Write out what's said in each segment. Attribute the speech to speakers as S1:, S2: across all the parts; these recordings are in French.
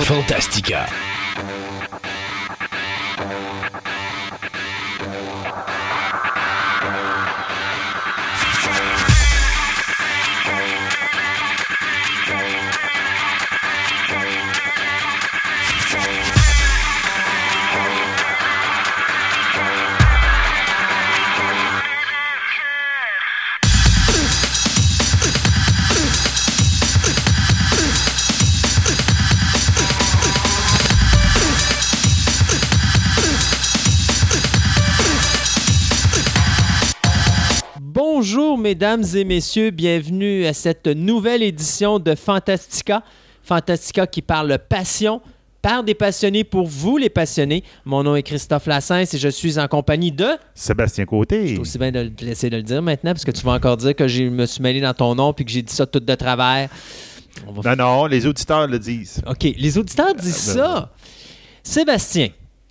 S1: Fantastica.
S2: Mesdames et messieurs, bienvenue à cette nouvelle édition de Fantastica. Fantastica qui parle passion par des passionnés pour vous les passionnés. Mon nom est Christophe Lassens et je suis en compagnie de...
S3: Sébastien Côté.
S2: C'est aussi bien de te laisser de le dire maintenant parce que tu vas encore dire que je me suis mêlé dans ton nom puis que j'ai dit ça tout de travers. On va-
S3: Non, non, les auditeurs le disent.
S2: OK, les auditeurs disent
S3: ben
S2: ça. Sébastien,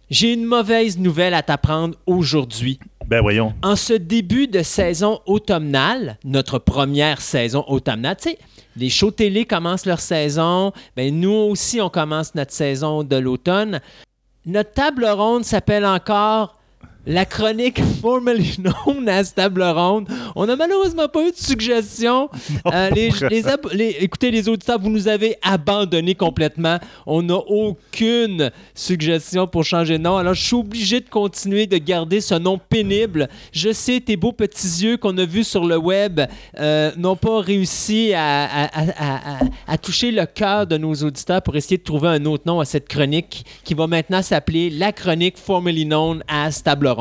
S2: j'ai une mauvaise nouvelle à t'apprendre aujourd'hui.
S3: Ben voyons.
S2: En ce début de saison automnale, notre première saison automnale, tu sais, les shows télé commencent leur saison, ben nous aussi on commence notre saison de l'automne. Notre table ronde s'appelle encore la chronique formerly known as table ronde. On n'a malheureusement pas eu de suggestions. Euh, les, les ab- les- écoutez, les auditeurs, vous nous avez abandonnés complètement. On n'a aucune suggestion pour changer de nom. Alors, je suis obligé de continuer de garder ce nom pénible. Je sais, tes beaux petits yeux qu'on a vus sur le web euh, n'ont pas réussi à- à toucher le cœur de nos auditeurs pour essayer de trouver un autre nom à cette chronique qui va maintenant s'appeler la chronique formerly known as table ronde.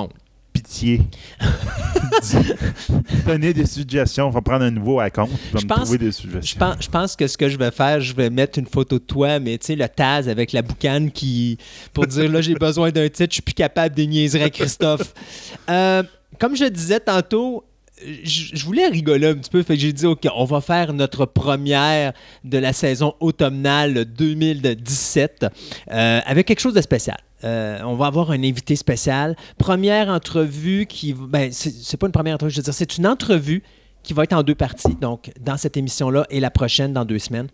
S3: Pitié. Donnez des suggestions. On va prendre un nouveau à compte.
S2: Je
S3: me
S2: pense-
S3: trouver des
S2: Je pense, je pense que ce que je vais faire, je vais mettre une photo de toi, mais tu sais, le Taz avec la boucane qui. pour dire là, j'ai besoin d'un titre, je suis plus capable de niaiser à Christophe. Euh, comme je disais tantôt, je je voulais rigoler un petit peu, fait que j'ai dit, OK, on va faire notre première de la saison automnale 2017 euh, avec quelque chose de spécial. Euh, on va avoir un invité spécial. Première entrevue qui. Ben, c'est pas une première entrevue, je veux dire, c'est une entrevue qui va être en deux parties, donc dans cette émission-là et la prochaine dans deux semaines.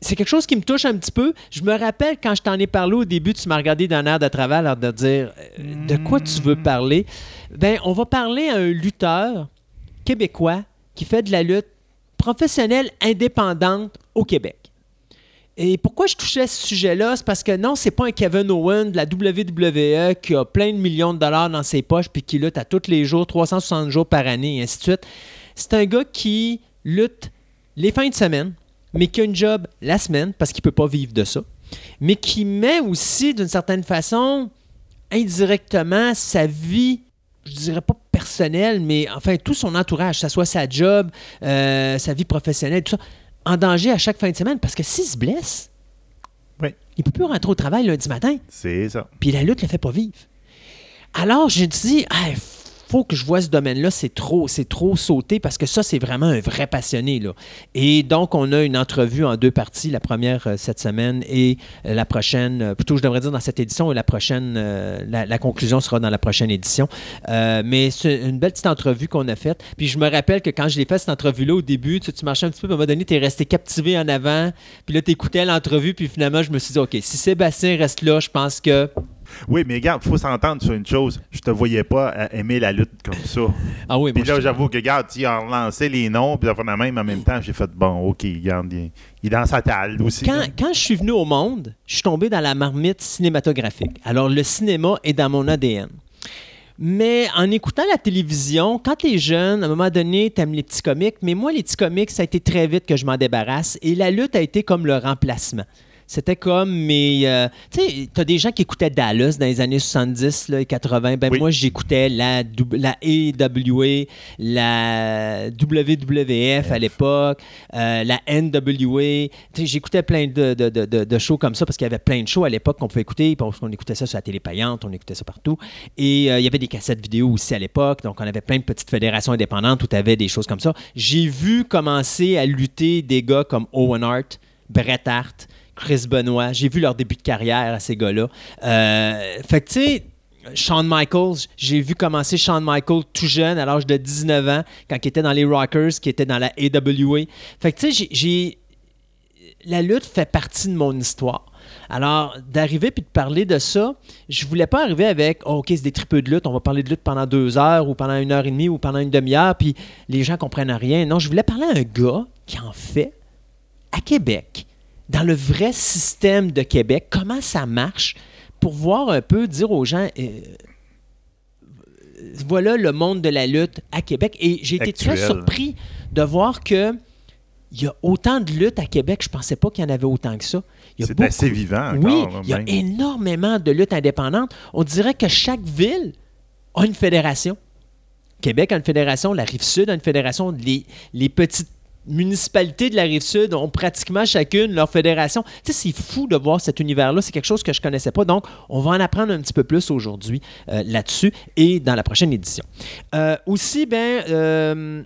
S2: C'est quelque chose qui me touche un petit peu. Je me rappelle quand je t'en ai parlé au début, tu m'as regardé d'un air de travers, l'air de dire euh, de quoi tu veux parler? Ben, on va parler à un lutteur québécois qui fait de la lutte professionnelle indépendante au Québec. Et pourquoi je touchais ce sujet-là? C'est parce que non, c'est pas un Kevin Owen de la WWE qui a plein de millions de dollars dans ses poches puis qui lutte à tous les jours, 360 jours par année et ainsi de suite. C'est un gars qui lutte les fins de semaine, mais qui a une job la semaine parce qu'il peut pas vivre de ça, mais qui met aussi d'une certaine façon indirectement sa vie je dirais pas personnelle, mais enfin tout son entourage, que ce soit sa job, euh, sa vie professionnelle, tout ça, en danger à chaque fin de semaine parce que s'il se blesse,
S3: Oui.
S2: il peut plus rentrer au travail lundi matin.
S3: C'est ça.
S2: Puis la lutte ne le fait pas vivre. Alors, j'ai dit, il faut que je vois ce domaine-là, c'est trop, c'est trop sauté parce que ça, c'est vraiment un vrai passionné. Là. Et donc, on a une entrevue en deux parties, la première euh, cette semaine et euh, la prochaine, euh, plutôt je devrais dire dans cette édition et la prochaine, la, conclusion sera dans la prochaine édition. Mais c'est une belle petite entrevue qu'on a faite. Puis je me rappelle que quand je l'ai fait cette entrevue-là au début, tu, marchais un petit peu, à un moment donné, tu es resté captivé en avant. Puis là, tu écoutais l'entrevue, puis finalement, je me suis dit, OK, si Sébastien reste là, je pense que
S3: Oui, mais regarde, il faut s'entendre sur une chose. Je te voyais pas euh, aimer la lutte comme ça.
S2: Ah oui,
S3: Puis là, j'avoue que, regarde, tu as relancé les noms, puis la même en même temps, j'ai fait, bon, OK, regarde, il, est dans sa table aussi.
S2: quand, je suis venu au monde, je suis tombé dans la marmite cinématographique. Alors, le cinéma est dans mon ADN. Mais en écoutant la télévision, quand t'es jeune, à un moment donné, t'aimes les petits comics, mais moi, les petits comics, ça a été très vite que je m'en débarrasse. Et la lutte a été comme le remplacement. C'était comme mes. euh, tu sais, t'as des gens qui écoutaient Dallas dans les années 70 là, et 80. Ben,
S3: Oui.
S2: moi, j'écoutais la, la AEW, la WWF à l'époque, euh, la NWA. Tu sais, J'écoutais plein de, de, de- de- shows comme ça parce qu'il y avait plein de shows à l'époque qu'on pouvait écouter. puis On, on écoutait ça sur la télé payante, on écoutait ça partout. Et euh, il y avait des cassettes vidéo aussi à l'époque. Donc, on avait plein de petites fédérations indépendantes où tu avais des choses comme ça. J'ai vu commencer à lutter des gars comme Owen Hart, Bret Hart, Chris Benoit. J'ai vu leur début de carrière à ces gars-là. Euh, fait que, tu sais, Shawn Michaels, j'ai vu commencer Shawn Michaels tout jeune, à l'âge de 19 ans, quand il était dans les Rockers, qui était dans la AWA. Fait que, tu sais, j'ai-. La lutte fait partie de mon histoire. Alors, d'arriver puis de parler de ça, je voulais pas arriver avec oh, OK, c'est des tripeux de lutte, on va parler de lutte pendant deux heures ou pendant une heure et demie ou pendant une demi-heure, puis les gens comprennent rien. Non, je voulais parler à un gars qui en fait à Québec, dans le vrai système de Québec, comment ça marche pour voir un peu, dire aux gens. euh, voilà le monde de la lutte à Québec. Et j'ai été très surpris de voir que il y a autant de luttes à Québec. Je pensais pas qu'il y en avait autant que ça. Il y a
S3: C'est assez vivant
S2: oui,
S3: encore.
S2: il y a énormément de luttes indépendantes. On dirait que chaque ville a une fédération. Québec a une fédération, la Rive-Sud a une fédération, les, les petites municipalités de la Rive-Sud ont pratiquement chacune leur fédération. Tu sais, c'est fou de voir cet univers-là. C'est quelque chose que je connaissais pas. Donc, on va en apprendre un petit peu plus aujourd'hui euh, là-dessus et dans la prochaine édition. Euh, aussi, ben, euh,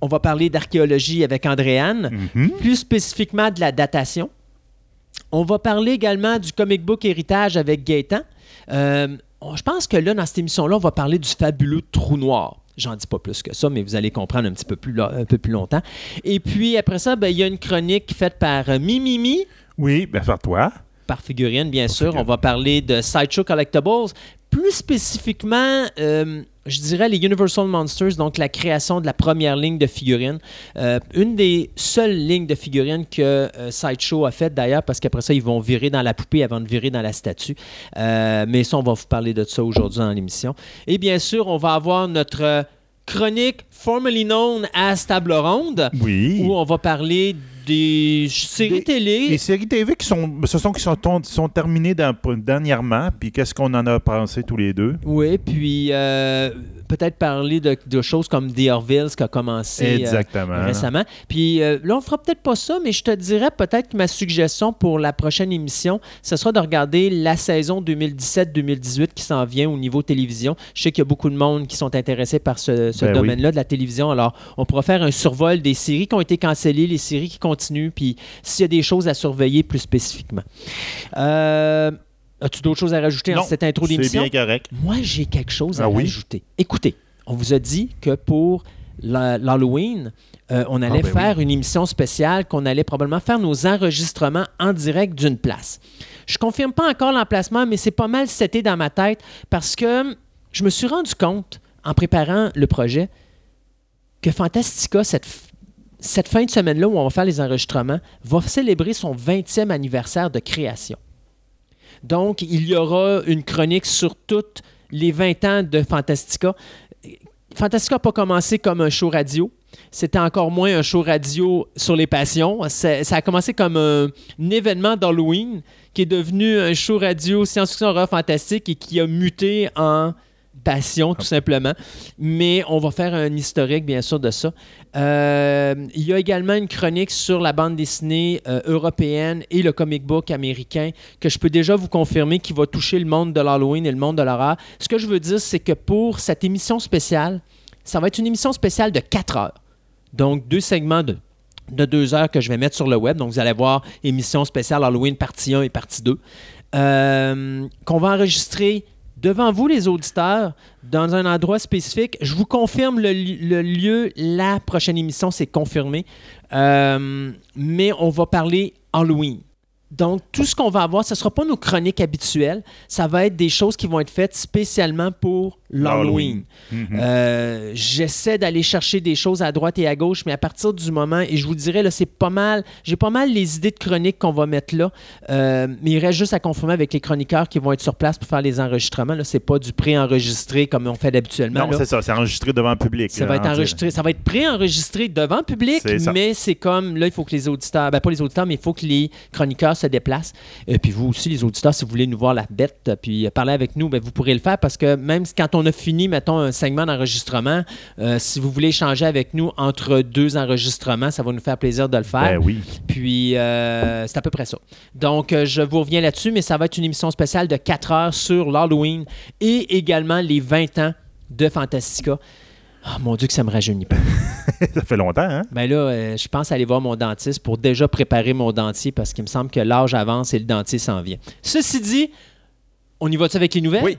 S2: on va parler d'archéologie avec Andréane
S3: Mhm.
S2: plus spécifiquement de la datation. On va parler également du comic book héritage avec Gaétan. Je pense que là, dans cette émission-là, on va parler du fabuleux trou noir. J'en dis pas plus que ça, mais vous allez comprendre un petit peu plus, lo- un peu plus longtemps. Et puis après ça, ben, il y a une chronique faite par euh, Mimimi,
S3: Oui, bien, faire toi.
S2: par figurine, bien sûr.
S3: figurine.
S2: On va parler de Sideshow Collectibles. Plus spécifiquement, euh, je dirais les Universal Monsters, donc la création de la première ligne de figurines. Euh, une des seules lignes de figurines que euh, Sideshow a faites d'ailleurs, parce qu'après ça, ils vont virer dans la poupée avant de virer dans la statue. Euh, mais ça, on va vous parler de ça aujourd'hui dans l'émission. Et bien sûr, on va avoir notre chronique formerly known as Table Ronde,
S3: Oui.
S2: où on va parler des séries
S3: Des-
S2: télé.
S3: Les séries TV qui sont, ce sont, qui sont, sont terminées dans- dernièrement, puis qu'est-ce qu'on en a pensé tous les deux?
S2: Oui, puis euh, peut-être parler de, de choses comme The Orville, qui a commencé euh, récemment. Puis euh, là, on fera peut-être pas ça, mais je te dirais peut-être que ma suggestion pour la prochaine émission, ce sera de regarder la saison 2017-2018 qui s'en vient au niveau télévision. Je sais qu'il y a beaucoup de monde qui sont intéressés par ce, ce
S3: Ben oui.
S2: domaine-là de la télévision. Alors, on pourra faire un survol des séries qui ont été cancellées, les séries qui continuent, puis s'il y a des choses à surveiller plus spécifiquement. Euh, As-tu d'autres choses à rajouter en
S3: Non,
S2: cette intro
S3: C'est
S2: d'émission?
S3: bien correct.
S2: Moi, j'ai quelque chose à
S3: Ah oui?
S2: rajouter. Écoutez, on vous a dit que pour l'Halloween, euh, on allait
S3: Ah, ben
S2: faire une émission spéciale, qu'on allait probablement faire nos enregistrements en direct d'une place. Je confirme pas encore l'emplacement, mais c'est pas mal seté dans ma tête parce que je me suis rendu compte, en préparant le projet, que Fantastica, cette, cette fin de semaine-là où on va faire les enregistrements, va célébrer son 20e anniversaire de création. Donc, il y aura une chronique sur toutes les 20 ans de Fantastica. Fantastica n'a pas commencé comme un show radio. C'était encore moins un show radio sur les passions. Ça, a commencé comme un, un événement d'Halloween qui est devenu un show radio science-fiction horreur fantastique et qui a muté en passion, tout simplement. Mais on va faire un historique, bien sûr, de ça. Euh, il y a également une chronique sur la bande dessinée euh, européenne et le comic book américain que je peux déjà vous confirmer qui va toucher le monde de l'Halloween et le monde de l'horreur. Ce que je veux dire, c'est que pour cette émission spéciale, ça va être une émission spéciale de 4 heures. Donc, deux segments de, de deux heures que je vais mettre sur le web. Donc, vous allez voir émission spéciale Halloween partie 1 et partie 2. euh, qu'on va enregistrer devant vous, les auditeurs, dans un endroit spécifique. Je vous confirme le, li- le lieu, la prochaine émission, c'est confirmé. Euh, mais on va parler Halloween. Donc, tout ce qu'on va avoir, ce ne sera pas nos chroniques habituelles. Ça va être des choses qui vont être faites spécialement pour l'Halloween.
S3: Mhm.
S2: Euh, J'essaie d'aller chercher des choses à droite et à gauche, mais à partir du moment, et je vous dirais, là, c'est pas mal, j'ai pas mal les idées de chroniques qu'on va mettre là, euh, mais il reste juste à confirmer avec les chroniqueurs qui vont être sur place pour faire les enregistrements. Là, c'est pas du pré-enregistré comme on fait habituellement.
S3: non, c'est ça, c'est enregistré devant le public.
S2: Ça va être
S3: en
S2: enregistré, ça va être pré-enregistré devant le public, mais c'est comme là, il faut que les auditeurs, ben pas les auditeurs, mais il faut que les chroniqueurs se déplacent. Et puis vous aussi, les auditeurs, si vous voulez nous voir la bête, euh, puis euh, parler avec nous, ben, vous pourrez le faire parce que même quand on a fini, mettons, un segment d'enregistrement, euh, si vous voulez échanger avec nous entre deux enregistrements, ça va nous faire plaisir de le faire.
S3: Ben oui.
S2: Puis, euh, c'est à peu près ça. Donc, euh, je vous reviens là-dessus, mais ça va être une émission spéciale de 4 heures sur l'Halloween et également les 20 ans de Fantastica. Ah, mon Dieu, que ça me rajeunit pas.
S3: ça fait longtemps, hein?
S2: Ben là, euh, je pense aller voir mon dentiste pour déjà préparer mon dentier parce qu'il me semble que l'âge avance et le dentier s'en vient. Ceci dit, on y va-tu avec les nouvelles?
S3: Oui.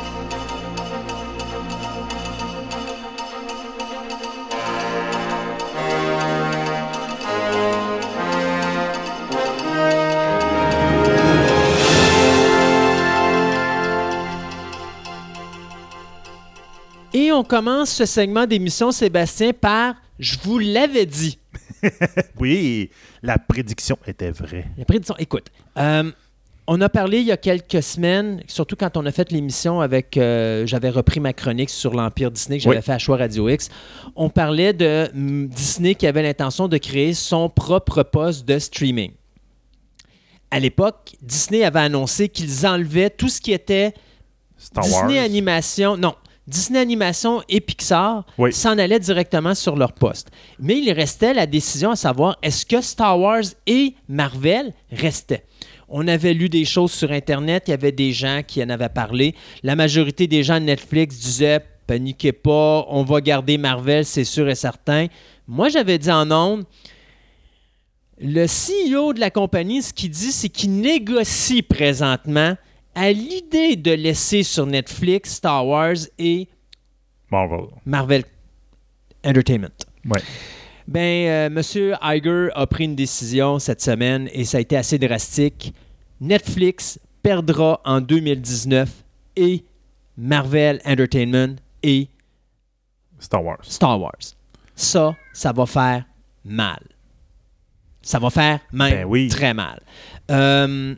S2: On commence ce segment d'émission, Sébastien, par Je vous l'avais dit.
S3: oui, la prédiction était vraie.
S2: La prédiction, écoute, euh, on a parlé il y a quelques semaines, surtout quand on a fait l'émission avec. euh, j'avais repris ma chronique sur l'Empire Disney que j'avais
S3: Oui.
S2: fait à Choix Radio X. On parlait de mm, Disney qui avait l'intention de créer son propre poste de streaming. À l'époque, Disney avait annoncé qu'ils enlevaient tout ce qui était
S3: Star
S2: Disney
S3: Wars.
S2: Animation, non, Disney Animation et Pixar
S3: Oui.
S2: s'en allaient directement sur leur poste. Mais il restait la décision à savoir est-ce que Star Wars et Marvel restaient? On avait lu des choses sur Internet, il y avait des gens qui en avaient parlé. La majorité des gens de Netflix disaient paniquez pas, on va garder Marvel, c'est sûr et certain. Moi, j'avais dit en ondes le CEO de la compagnie, ce qu'il dit, c'est qu'il négocie présentement à l'idée de laisser sur Netflix Star Wars et
S3: Marvel.
S2: Marvel Entertainment.
S3: Ouais.
S2: Ben, euh, Monsieur Iger a pris une décision cette semaine et ça a été assez drastique. Netflix perdra en 2019 et Marvel Entertainment et
S3: Star Wars.
S2: Star Wars. Ça, ça va faire mal. Ça va faire même
S3: Ben oui.
S2: très mal. Euh,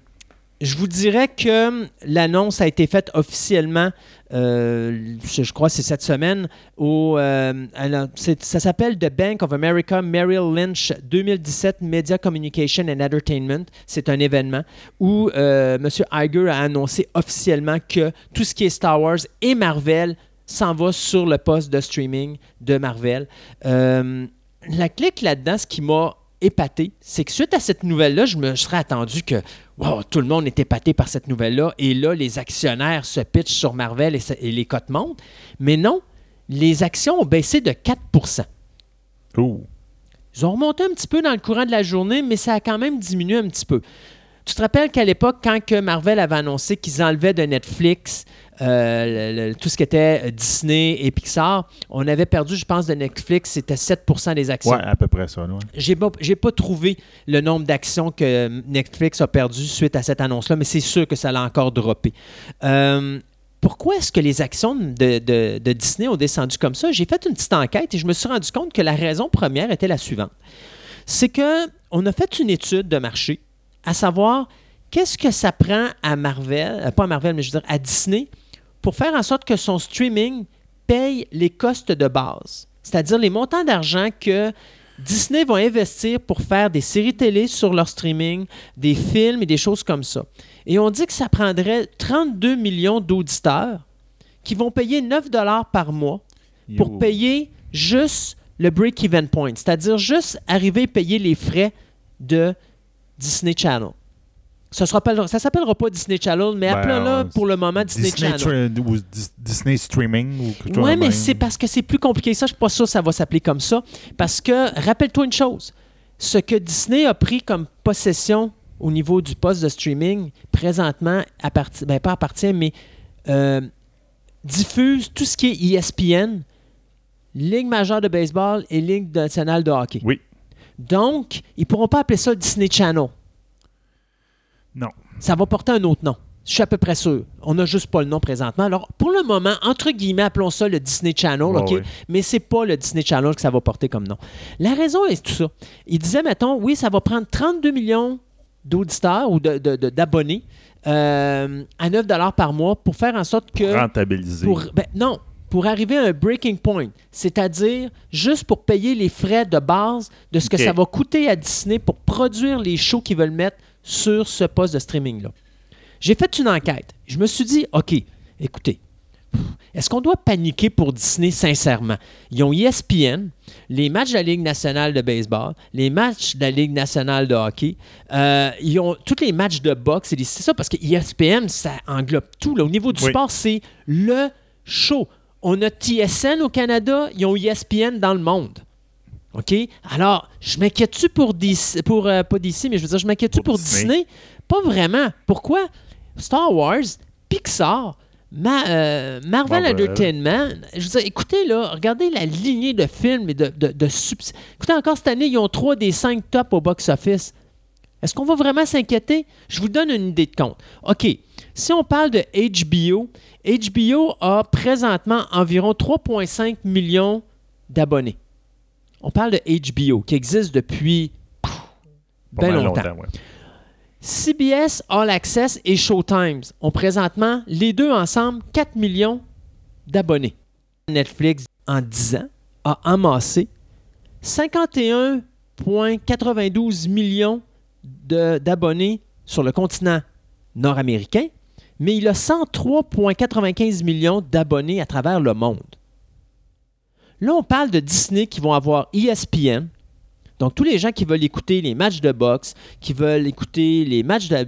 S2: je vous dirais que l'annonce a été faite officiellement, euh, je, crois que c'est cette semaine, au, euh, ça s'appelle The Bank of America Merrill Lynch 2017 Media Communication and Entertainment. C'est un événement où euh, M. Iger a annoncé officiellement que tout ce qui est Star Wars et Marvel s'en va sur le poste de streaming de Marvel. La clique là-dedans, ce qui m'a épaté, c'est que suite à cette nouvelle-là, je me serais attendu que wow, tout le monde est épaté par cette nouvelle-là. Et là, les actionnaires se pitchent sur Marvel et, les cotes montent. Mais non, les actions ont baissé de 4
S3: Ouh.
S2: ils ont remonté un petit peu dans le courant de la journée, mais ça a quand même diminué un petit peu. Tu te rappelles qu'à l'époque, quand que Marvel avait annoncé qu'ils enlevaient de Netflix le- le- tout ce qui était euh, Disney et Pixar, on avait perdu, je pense, de Netflix, c'était 7% des actions.
S3: Ouais, à peu près ça. ouais.
S2: J'ai pas, pas trouvé le nombre d'actions que Netflix a perdu suite à cette annonce-là, mais c'est sûr que ça l'a encore droppé. Euh, pourquoi est-ce que les actions de, de- de Disney ont descendu comme ça? J'ai fait une petite enquête et je me suis rendu compte que la raison première était la suivante. C'est que on a fait une étude de marché, à savoir qu'est-ce que ça prend à Marvel, euh, pas à Marvel, mais je veux dire à Disney, pour faire en sorte que son streaming paye les costes de base. C'est-à-dire les montants d'argent que Disney va investir pour faire des séries télé sur leur streaming, des films et des choses comme ça. Et on dit que ça prendrait 32 millions d'auditeurs qui vont payer 9 dollars par mois pour payer juste le break-even point, c'est-à-dire juste arriver à payer les frais de Disney Channel. Ça ne s'appellera pas Disney Channel, mais
S3: Ben,
S2: appelons-le
S3: euh,
S2: pour le moment Disney, Channel.
S3: Ou Dis- Disney Streaming ou
S2: Oui, mais c'est parce que c'est plus compliqué que ça. Je ne suis pas sûr que ça va s'appeler comme ça. Parce que, rappelle-toi une chose, ce que Disney a pris comme possession au niveau du poste de streaming, présentement, appartient, ben, pas appartient, mais euh, diffuse tout ce qui est ESPN, Ligue majeure de baseball et Ligue nationale de hockey.
S3: Oui.
S2: Donc, ils ne pourront pas appeler ça Disney Channel.
S3: Non.
S2: Ça va porter un autre nom. Je suis à peu près sûr. On n'a juste pas le nom présentement. Alors, pour le moment, entre guillemets, appelons ça le Disney Channel, OK?
S3: ouais.
S2: Mais c'est pas le Disney Channel que ça va porter comme nom. La raison est tout ça. Il disait, mettons, oui, ça va prendre 32 millions d'auditeurs ou d'abonnés euh, à 9 par mois pour faire en sorte que...
S3: Rentabilisé.
S2: Pour, ben, non, pour arriver à un breaking point, c'est-à-dire juste pour payer les frais de base de ce que ça va coûter à Disney pour produire les shows qu'ils veulent mettre sur ce poste de streaming-là. J'ai fait une enquête. Je me suis dit, OK, écoutez, est-ce qu'on doit paniquer pour Disney sincèrement? Ils ont ESPN, les matchs de la Ligue nationale de baseball, les matchs de la Ligue nationale de hockey, euh, ils ont tous les matchs de boxe. et C'est ça parce que ESPN, ça englobe tout. Là. Au niveau du
S3: Oui.
S2: sport, c'est le show. On a TSN au Canada, ils ont ESPN dans le monde. OK? Alors, je m'inquiète-tu pour DC, pour, euh, pas DC, mais je veux dire, je m'inquiète-tu pour,
S3: Pour
S2: Disney?
S3: Disney?
S2: Pas vraiment. Pourquoi? Star Wars, Pixar, Ma- euh, Marvel
S3: Marvel.
S2: Entertainment, je veux dire, écoutez là, regardez la lignée de films et de, de, de subs- Écoutez, encore cette année, ils ont trois des cinq tops au box-office. Est-ce qu'on va vraiment s'inquiéter? Je vous donne une idée de compte. OK, si on parle de HBO, HBO a présentement environ 3,5 millions d'abonnés. On parle de HBO, qui existe depuis
S3: mal
S2: longtemps.
S3: ouais.
S2: CBS All Access et Showtime ont présentement, les deux ensemble, 4 millions d'abonnés. Netflix, en 10 ans, a amassé 51,92 millions d'abonnés sur le continent nord-américain, mais il a 103,95 millions d'abonnés à travers le monde. Là, on parle de Disney qui vont avoir ESPN, donc, tous les gens qui veulent écouter les matchs de boxe, qui veulent écouter les matchs de-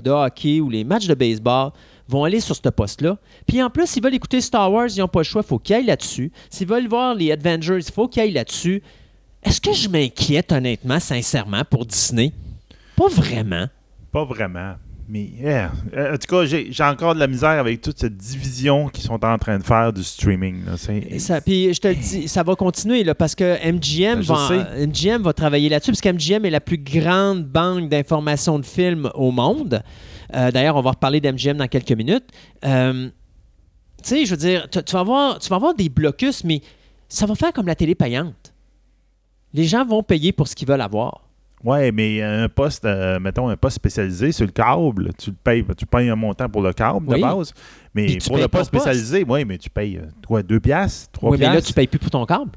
S2: de hockey ou les matchs de baseball vont aller sur ce poste-là. Puis en plus, s'ils veulent écouter Star Wars, ils n'ont pas le choix, il faut qu'ils aillent là-dessus. S'ils veulent voir les Avengers, il faut qu'ils aillent là-dessus. Est-ce que je m'inquiète honnêtement, sincèrement, pour Disney? Pas vraiment.
S3: Pas vraiment. Mais, yeah. Euh, en tout cas, j'ai encore de la misère avec toute cette division qu'ils sont en train de faire du streaming.
S2: puis je te le dis, ça va continuer là, parce que MGM,
S3: Ben,
S2: va. MGM va travailler là-dessus, parce qu'MGM est la plus grande banque d'informations de films au monde. Euh, D'ailleurs, on va reparler d'MGM dans quelques minutes. Euh, tu sais, je veux dire, tu, tu vas avoir, tu vas avoir des blocus, mais ça va faire comme la télé payante. Les gens vont payer pour ce qu'ils veulent avoir.
S3: Ouais, mais un poste, euh, mettons, un poste spécialisé sur le câble, tu le payes, tu payes un montant pour le câble
S2: Oui.
S3: de base. Mais pour le poste
S2: poste.
S3: spécialisé, oui, mais tu payes euh, quoi, 2 piastres, 3
S2: Oui, mais là, tu payes plus pour ton câble.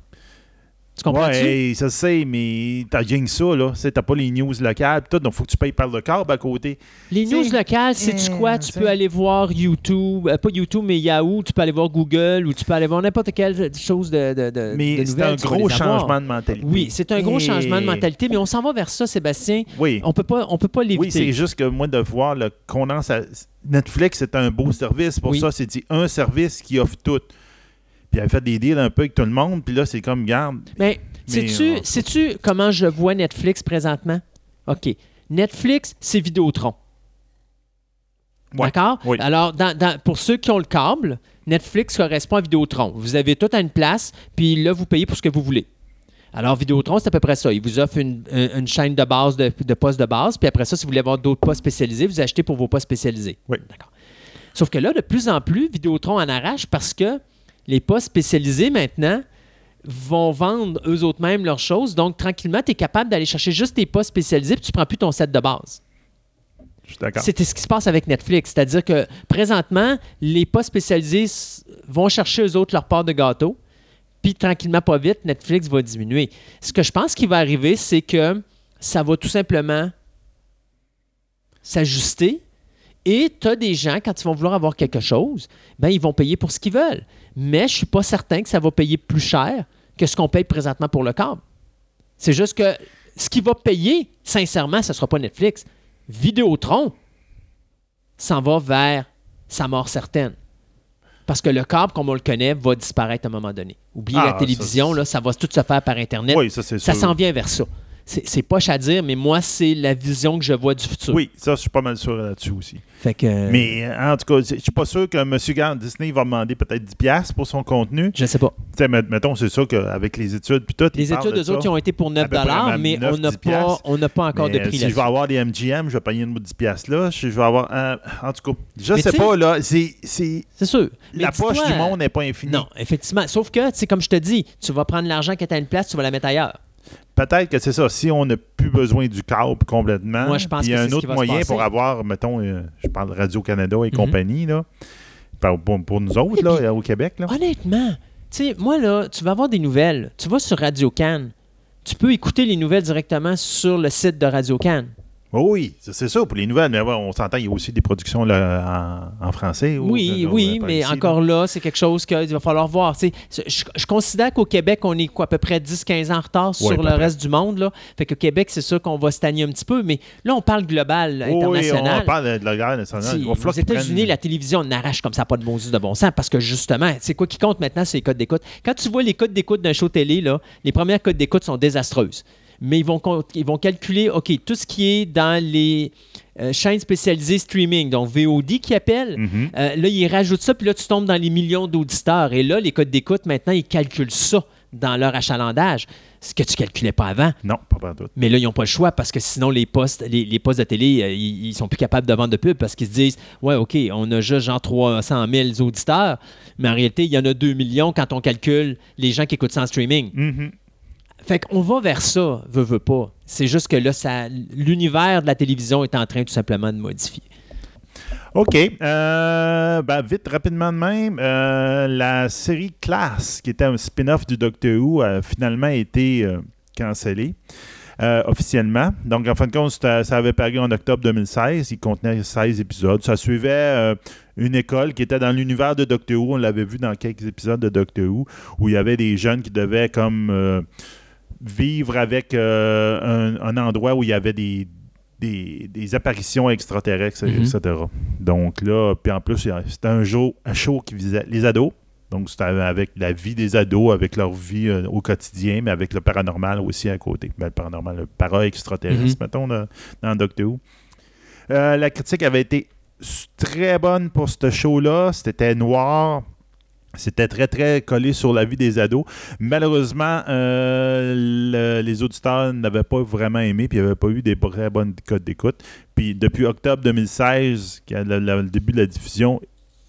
S2: Tu comprends-tu?
S3: Ouais, hey, ça c'est, mais t'as rien que ça, là. T'as pas les news locales, pis tout, donc faut que tu payes par le câble à côté.
S2: Les news
S3: C'est-
S2: locales, c'est-tu
S3: Euh,
S2: quoi? Tu
S3: c'est-
S2: peux aller voir YouTube, euh, pas YouTube, mais Yahoo, tu peux aller voir Google ou tu peux aller voir n'importe quelle chose de, de, de,
S3: Mais c'est un gros changement de mentalité.
S2: Oui, c'est un gros
S3: Et-
S2: changement de mentalité, mais on s'en va vers ça, Sébastien.
S3: Oui.
S2: On peut pas, on peut pas l'éviter.
S3: Oui, c'est juste que moi, de voir le condense à... Netflix, c'est un beau service. Pour
S2: Oui.
S3: ça, c'est dit un service qui offre tout. Puis elle fait des deals un peu avec tout le monde. Puis là, c'est comme, garde.
S2: Mais
S3: Mais,
S2: sais-tu sais-tu comment je vois Netflix présentement? OK. Netflix, c'est Vidéotron.
S3: Ouais,
S2: D'accord?
S3: oui.
S2: Alors, dans- dans- pour ceux qui ont le câble, Netflix correspond à Vidéotron. Vous avez tout à une place, puis là, vous payez pour ce que vous voulez. Alors, Vidéotron, c'est à peu près ça. Il vous offre une chaîne de base, de, de postes de base, puis après ça, si vous voulez avoir d'autres postes spécialisés, vous achetez pour vos postes spécialisés.
S3: Oui.
S2: D'accord. Sauf que là, de plus en plus, Vidéotron en arrache parce que les postes spécialisés maintenant vont vendre eux autres mêmes leurs choses. Donc, tranquillement, tu es capable d'aller chercher juste tes postes spécialisés, puis tu prends plus ton set de base.
S3: Je suis d'accord.
S2: C'était ce qui se passe avec Netflix. C'est-à-dire que présentement, les pas spécialisés vont chercher eux autres leur part de gâteau. Puis tranquillement, pas vite, Netflix va diminuer. Ce que je pense qui va arriver, c'est que ça va tout simplement s'ajuster. Et tu as des gens, quand ils vont vouloir avoir quelque chose, ben, ils vont payer pour ce qu'ils veulent. Mais je suis pas certain que ça va payer plus cher que ce qu'on paye présentement pour le câble. C'est juste que ce qui va payer, sincèrement, ce ne sera pas Netflix. Vidéotron s'en va vers sa mort certaine. Parce que le câble, comme on le connaît, va disparaître à un moment donné. Oubliez
S3: Ah,
S2: la télévision,
S3: ça,
S2: là, ça va tout se faire par Internet.
S3: Oui, ça, c'est
S2: ça s'en vient vers ça. C'est poche à dire, mais moi, c'est la vision que je vois du futur.
S3: Oui, ça, je suis pas mal sûr là-dessus aussi.
S2: Fait que,
S3: Mais euh, en tout cas, je suis pas sûr que M. Gant Disney va demander peut-être 10$ piastres pour son contenu.
S2: je sais pas.
S3: Tu sais, met- mettons, c'est sûr qu'avec les études puis tout.
S2: Les études,
S3: de
S2: eux autres, ils ont été pour 9
S3: À peu près même
S2: mais
S3: 9,
S2: on n'a
S3: 10
S2: pas,
S3: piastres.
S2: on n'a pas encore
S3: Mais,
S2: de prix
S3: Si je vais avoir des MGM, je vais payer une 10$ piastres là. Si je vais avoir. euh, en tout cas, je
S2: Mais
S3: sais
S2: tu sais-
S3: pas, là. C'est. c'est-
S2: C'est sûr. Mais
S3: La poche du monde n'est pas infinie.
S2: Non, effectivement. Sauf que, tu sais, comme je te dis, tu vas prendre l'argent qui est à une place, tu vas la mettre ailleurs.
S3: Peut-être que c'est ça. Si on n'a plus besoin du câble complètement,
S2: Moi, je pense
S3: puis il y a un autre moyen pour avoir, mettons, euh, je parle de Radio-Canada et
S2: Mhm.
S3: compagnie, là, pour, nous autres,
S2: Oui,
S3: là,
S2: puis-
S3: au Québec. Là.
S2: Honnêtement, tu sais, moi, là, tu vas avoir des nouvelles. Tu vas sur Radio Cannes. Tu peux écouter les nouvelles directement sur le site de Radio Cannes.
S3: Oh oui, c'est ça pour les nouvelles. Mais on s'entend, il y a aussi des productions là, en, en français. ou-
S2: Oui, oui, mais
S3: ici,
S2: encore là, c'est quelque chose qu'il va falloir voir. Je, je considère qu'au Québec, on est quoi, à peu près 10-15 ans en retard sur le
S3: près.
S2: reste du monde. Là. Fait que Québec, c'est sûr qu'on va stagner un petit peu, mais là, on parle global,
S3: Oui,
S2: international.
S3: on parle de la guerre nationale.
S2: Aux États-Unis,
S3: prennent-
S2: la télévision on arrache comme ça, pas de bon de bon sens, parce que justement, c'est quoi qui compte maintenant, c'est les codes d'écoute. Quand tu vois les codes d'écoute d'un show télé, là, les premières codes d'écoute sont désastreuses. Mais ils vont, ils vont calculer, OK, tout ce qui est dans les euh, chaînes spécialisées streaming, donc VOD qui appellent,
S3: Mhm.
S2: euh, là, ils rajoutent ça, puis là, tu tombes dans les millions d'auditeurs. Et là, les codes d'écoute, maintenant, ils calculent ça dans leur achalandage, ce que tu calculais pas avant.
S3: Non, pas tout.
S2: Mais là, ils n'ont pas le choix parce que sinon, les postes, les, les postes de télé, euh, ils, ils sont plus capables de vendre de pub parce qu'ils se disent Ouais, OK, on a juste genre 300 000 auditeurs, mais en réalité, il y en a 2 millions quand on calcule les gens qui écoutent ça en streaming.
S3: Mhm.
S2: Fait qu'on va vers ça, veut, veut pas. C'est juste que là, ça, l'univers de la télévision est en train tout simplement de modifier.
S3: OK. Euh, ben, vite, rapidement de même, euh, la série Class, qui était un spin-off du Doctor Who, a finalement été euh, cancellée euh, officiellement. Donc, en fin de compte, c'était- ça avait paru en octobre 2016. Il contenait 16 épisodes. Ça suivait une école qui était dans l'univers de Doctor Who. On l'avait vu dans quelques épisodes de Doctor Who, où il y avait des jeunes qui devaient comme vivre avec euh, un, un endroit où il y avait des, des, des apparitions extraterrestres,
S2: Mhm.
S3: etc. Donc là, puis en plus, c'était un show, un show qui visait les ados. Donc c'était avec la vie des ados, avec leur vie euh, au quotidien, mais avec le paranormal aussi à côté. Ben, le paranormal, le para-extraterrestre,
S2: Mhm.
S3: mettons, là, dans Doctor Who. Euh, la critique avait été très bonne pour ce show-là. C'était noir. C'était très, très collé sur la vie des ados. Malheureusement, euh, le- les auditeurs n'avaient pas vraiment aimé, puis il n'y avait pas eu des très bonnes codes d'écoute. Puis depuis octobre 2016, qui est le, le- le début de la diffusion,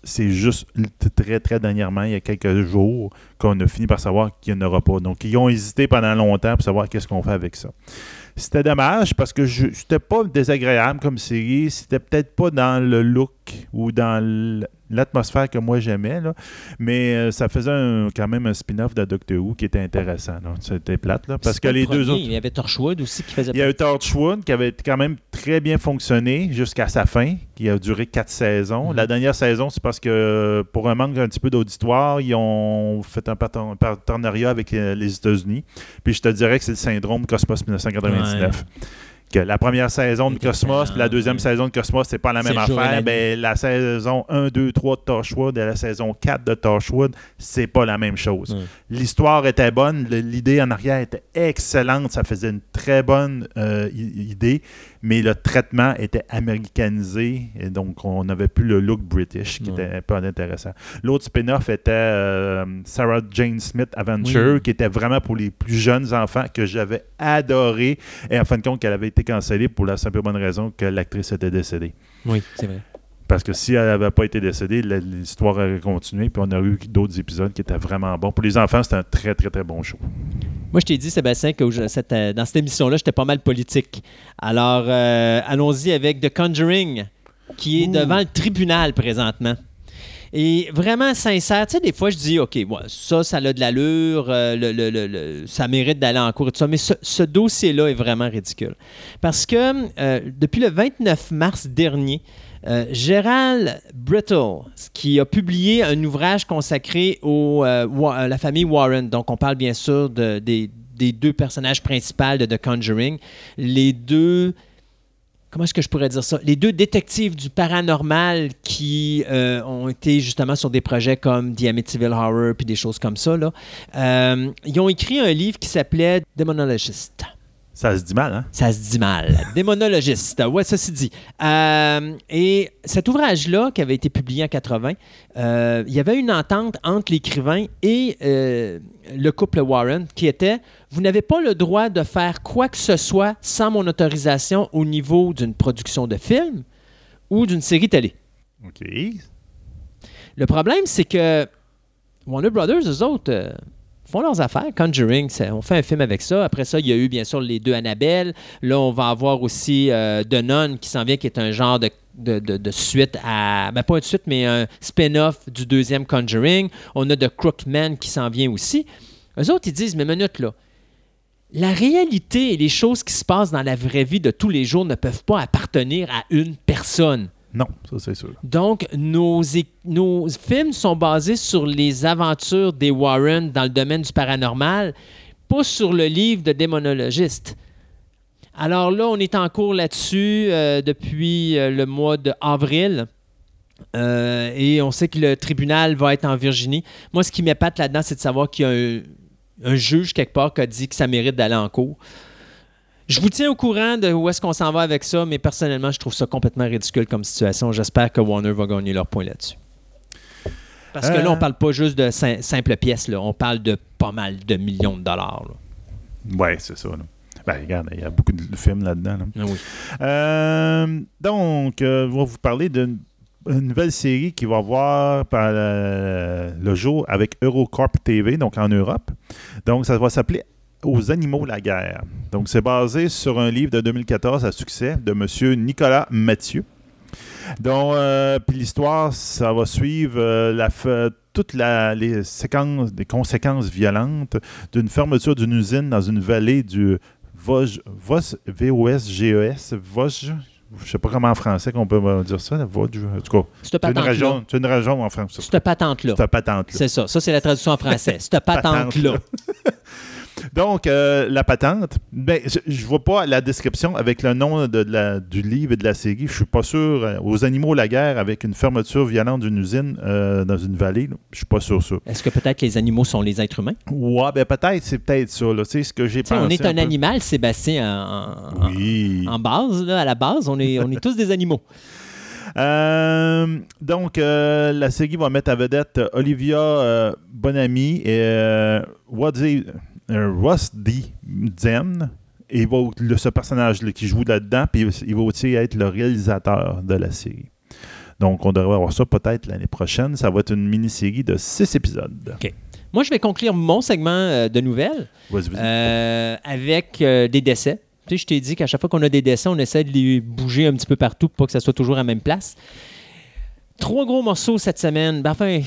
S3: c'est juste très, très dernièrement, il y a quelques jours, qu'on a fini par savoir qu'il n'y en aura pas. Donc, ils ont hésité pendant longtemps pour savoir qu'est-ce qu'on fait avec ça. C'était dommage parce que je c'était pas désagréable comme série. C'était peut-être pas dans le look ou dans l- l'atmosphère que moi j'aimais, là. mais euh, ça faisait un- quand même un spin-off de Doctor Who qui était intéressant. là. C'était plate, là, parce que les deux autres.
S2: Il y avait Torchwood aussi qui faisait
S3: Il y a eu Torchwood qui avait quand même très bien fonctionné jusqu'à sa fin, qui a duré quatre saisons.
S2: Mhm.
S3: La dernière saison, c'est parce que pour un manque un petit peu d'auditoire, ils ont fait un parten- partenariat avec euh, les États-Unis. Puis je te dirais que c'est le syndrome Cosmos 1999. Que la première saison de Cosmos, puis la deuxième
S2: ouais.
S3: saison de Cosmos, c'est pas la même
S2: la
S3: affaire. Ben, la saison 1, 2, 3 de Torchwood et la saison 4 de Torchwood, c'est pas la même chose. L'histoire était bonne, l'idée en arrière était excellente, ça faisait une très bonne euh, idée, mais le traitement était américanisé et donc on n'avait plus le look british qui
S2: Ouais.
S3: était pas intéressant. L'autre spin-off était euh, Sarah Jane Smith Adventure
S2: Oui.
S3: qui était vraiment pour les plus jeunes enfants que j'avais adoré et en fin de compte qu'elle avait été cancellée pour la simple et bonne raison que l'actrice était décédée.
S2: Oui, c'est vrai.
S3: Parce que si elle n'avait pas été décédée, l'histoire aurait continué, puis on aurait eu d'autres épisodes qui étaient vraiment bons. Pour les enfants, c'était un très, très, très bon show.
S2: Moi, je t'ai dit, Sébastien, que je- cette, euh, dans cette émission-là, j'étais pas mal politique. Alors, euh, allons-y avec The Conjuring, qui est
S3: Ouh.
S2: devant le tribunal présentement. Et vraiment sincère, tu sais, des fois, je dis, OK, ouais, ça, ça a de l'allure, euh, le- le- le- le- ça mérite d'aller en cours et tout ça, mais ce, ce dossier-là est vraiment ridicule. Parce que euh, depuis le 29 mars dernier, euh, Gérald Brittle, qui a publié un ouvrage consacré au, euh, à la famille Warren, donc on parle bien sûr de- des, deux personnages principaux de The Conjuring, les deux comment est-ce que je pourrais dire ça? Les deux détectives du paranormal qui euh, ont été justement sur des projets comme The Amityville Horror puis des choses comme ça, là, euh, ils ont écrit un livre qui s'appelait Démonologiste.
S3: Ça se dit mal, hein?
S2: Ça se dit mal. Démonologiste. Ouais, ça se dit. Euh, et cet ouvrage-là, qui avait été publié en 80, euh, il y avait une entente entre l'écrivain et euh, le couple Warren qui était Vous n'avez pas le droit de faire quoi que ce soit sans mon autorisation au niveau d'une production de film ou d'une série télé.
S3: OK.
S2: Le problème, c'est que Warner Brothers, eux autres, font leurs affaires. Conjuring, on fait un film avec ça. Après ça, il y a eu bien sûr les deux Annabelle. Là, on va avoir aussi euh, The Nun qui s'en vient, qui est un genre de, de, de- de suite à. Ben, pas une suite, mais un spin-off du deuxième Conjuring. On a The Crookman qui s'en vient aussi. Eux autres, ils disent, mais minute là. la réalité et les choses qui se passent dans la vraie vie de tous les jours ne peuvent pas appartenir à une personne.
S3: Non, ça c'est sûr.
S2: Donc, nos, films sont basés sur les aventures des Warren dans le domaine du paranormal, pas sur le livre de démonologiste. Alors là, on est en cours là-dessus euh, depuis euh, le mois d'avril. Euh, et on sait que le tribunal va être en Virginie. Moi, ce qui m'épate là-dedans, c'est de savoir qu'il y a un, un juge quelque part qui a dit que ça mérite d'aller en cours. Je vous tiens au courant de où est-ce qu'on s'en va avec ça, mais personnellement, je trouve ça complètement ridicule comme situation. J'espère que Warner va gagner leur point là-dessus. Parce que
S3: Euh.
S2: là, on parle pas juste de sim- simples pièces, là. on parle de pas mal de millions de dollars. là.
S3: Ouais, c'est ça. là. Ben, regarde, il y a beaucoup de films là-dedans. là.
S2: Ah oui.
S3: Euh, donc, euh, je vais vous parler d'une une nouvelle série qui va voir par euh, le jour avec Eurocorp TV, donc en Europe. Donc, ça va s'appeler Aux animaux la guerre. Donc, c'est basé sur un livre de 2014 à succès de M. Nicolas Mathieu. Donc, euh, puis l'histoire, ça va suivre euh, la fe- toutes les séquences, des conséquences violentes d'une fermeture d'une usine dans une vallée du Vosges, Vos, V-O-S-G-E-S, Vosges, je sais pas comment en français qu'on peut dire ça, la en tout cas. C'est une région, c'est une région en France.
S2: Cette patente-là.
S3: Cette patente-là.
S2: C'est ça. Ça, c'est la traduction en français. Cette patente-là.
S3: Donc, euh, la patente, ben, je, je vois pas la description avec le nom de, la- du livre et de la série. Je suis pas sûr. euh, aux animaux la guerre avec une fermeture violente d'une usine euh, dans une vallée, je suis pas sûr ça.
S2: Est-ce que peut-être les animaux sont les êtres humains?
S3: Ouais, ben peut-être, c'est peut-être ça. Là. Sais, ce que j'ai pensé.
S2: on est un animal, Sébastien, en, en-
S3: Oui.
S2: en base, là, à la base, on est, on est tous des animaux.
S3: Euh, donc, euh, la série va mettre à vedette Olivia euh, Bonamy et Wadzi- Ross D. Et il va, le- ce personnage-là qui joue là-dedans, puis il va aussi être le réalisateur de la série. Donc, on devrait avoir ça peut-être l'année prochaine. Ça va être une mini-série de six épisodes.
S2: Moi, je vais conclure mon segment euh, de nouvelles
S3: Vas-y, vas-y.
S2: euh, avec euh, des décès. Tu sais, je t'ai dit qu'à chaque fois qu'on a des décès, on essaie de les bouger un petit peu partout pour pas que ça soit toujours à la même place. Trois gros morceaux cette semaine. Ben, enfin,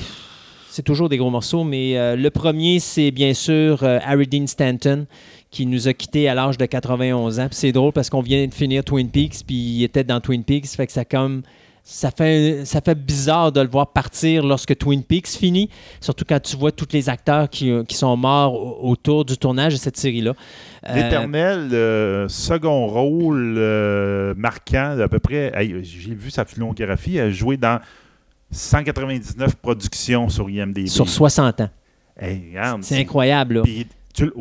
S2: c'est toujours des gros morceaux, mais euh, le premier, c'est bien sûr euh, Harry Dean Stanton qui nous a quittés à l'âge de 91 ans. C'est drôle parce qu'on vient de finir Twin Peaks, puis il était dans Twin Peaks, fait que ça ça fait, ça fait bizarre de le voir partir lorsque Twin Peaks finit, surtout quand tu vois tous les acteurs qui, euh, sont morts au- autour du tournage de cette série-là.
S3: L'éternel second rôle marquant d'à peu près. J'ai vu sa filmographie. Elle a joué dans 199 productions sur IMDb.
S2: sur 60 ans.
S3: Hey,
S2: C'est incroyable. là.
S3: Tu-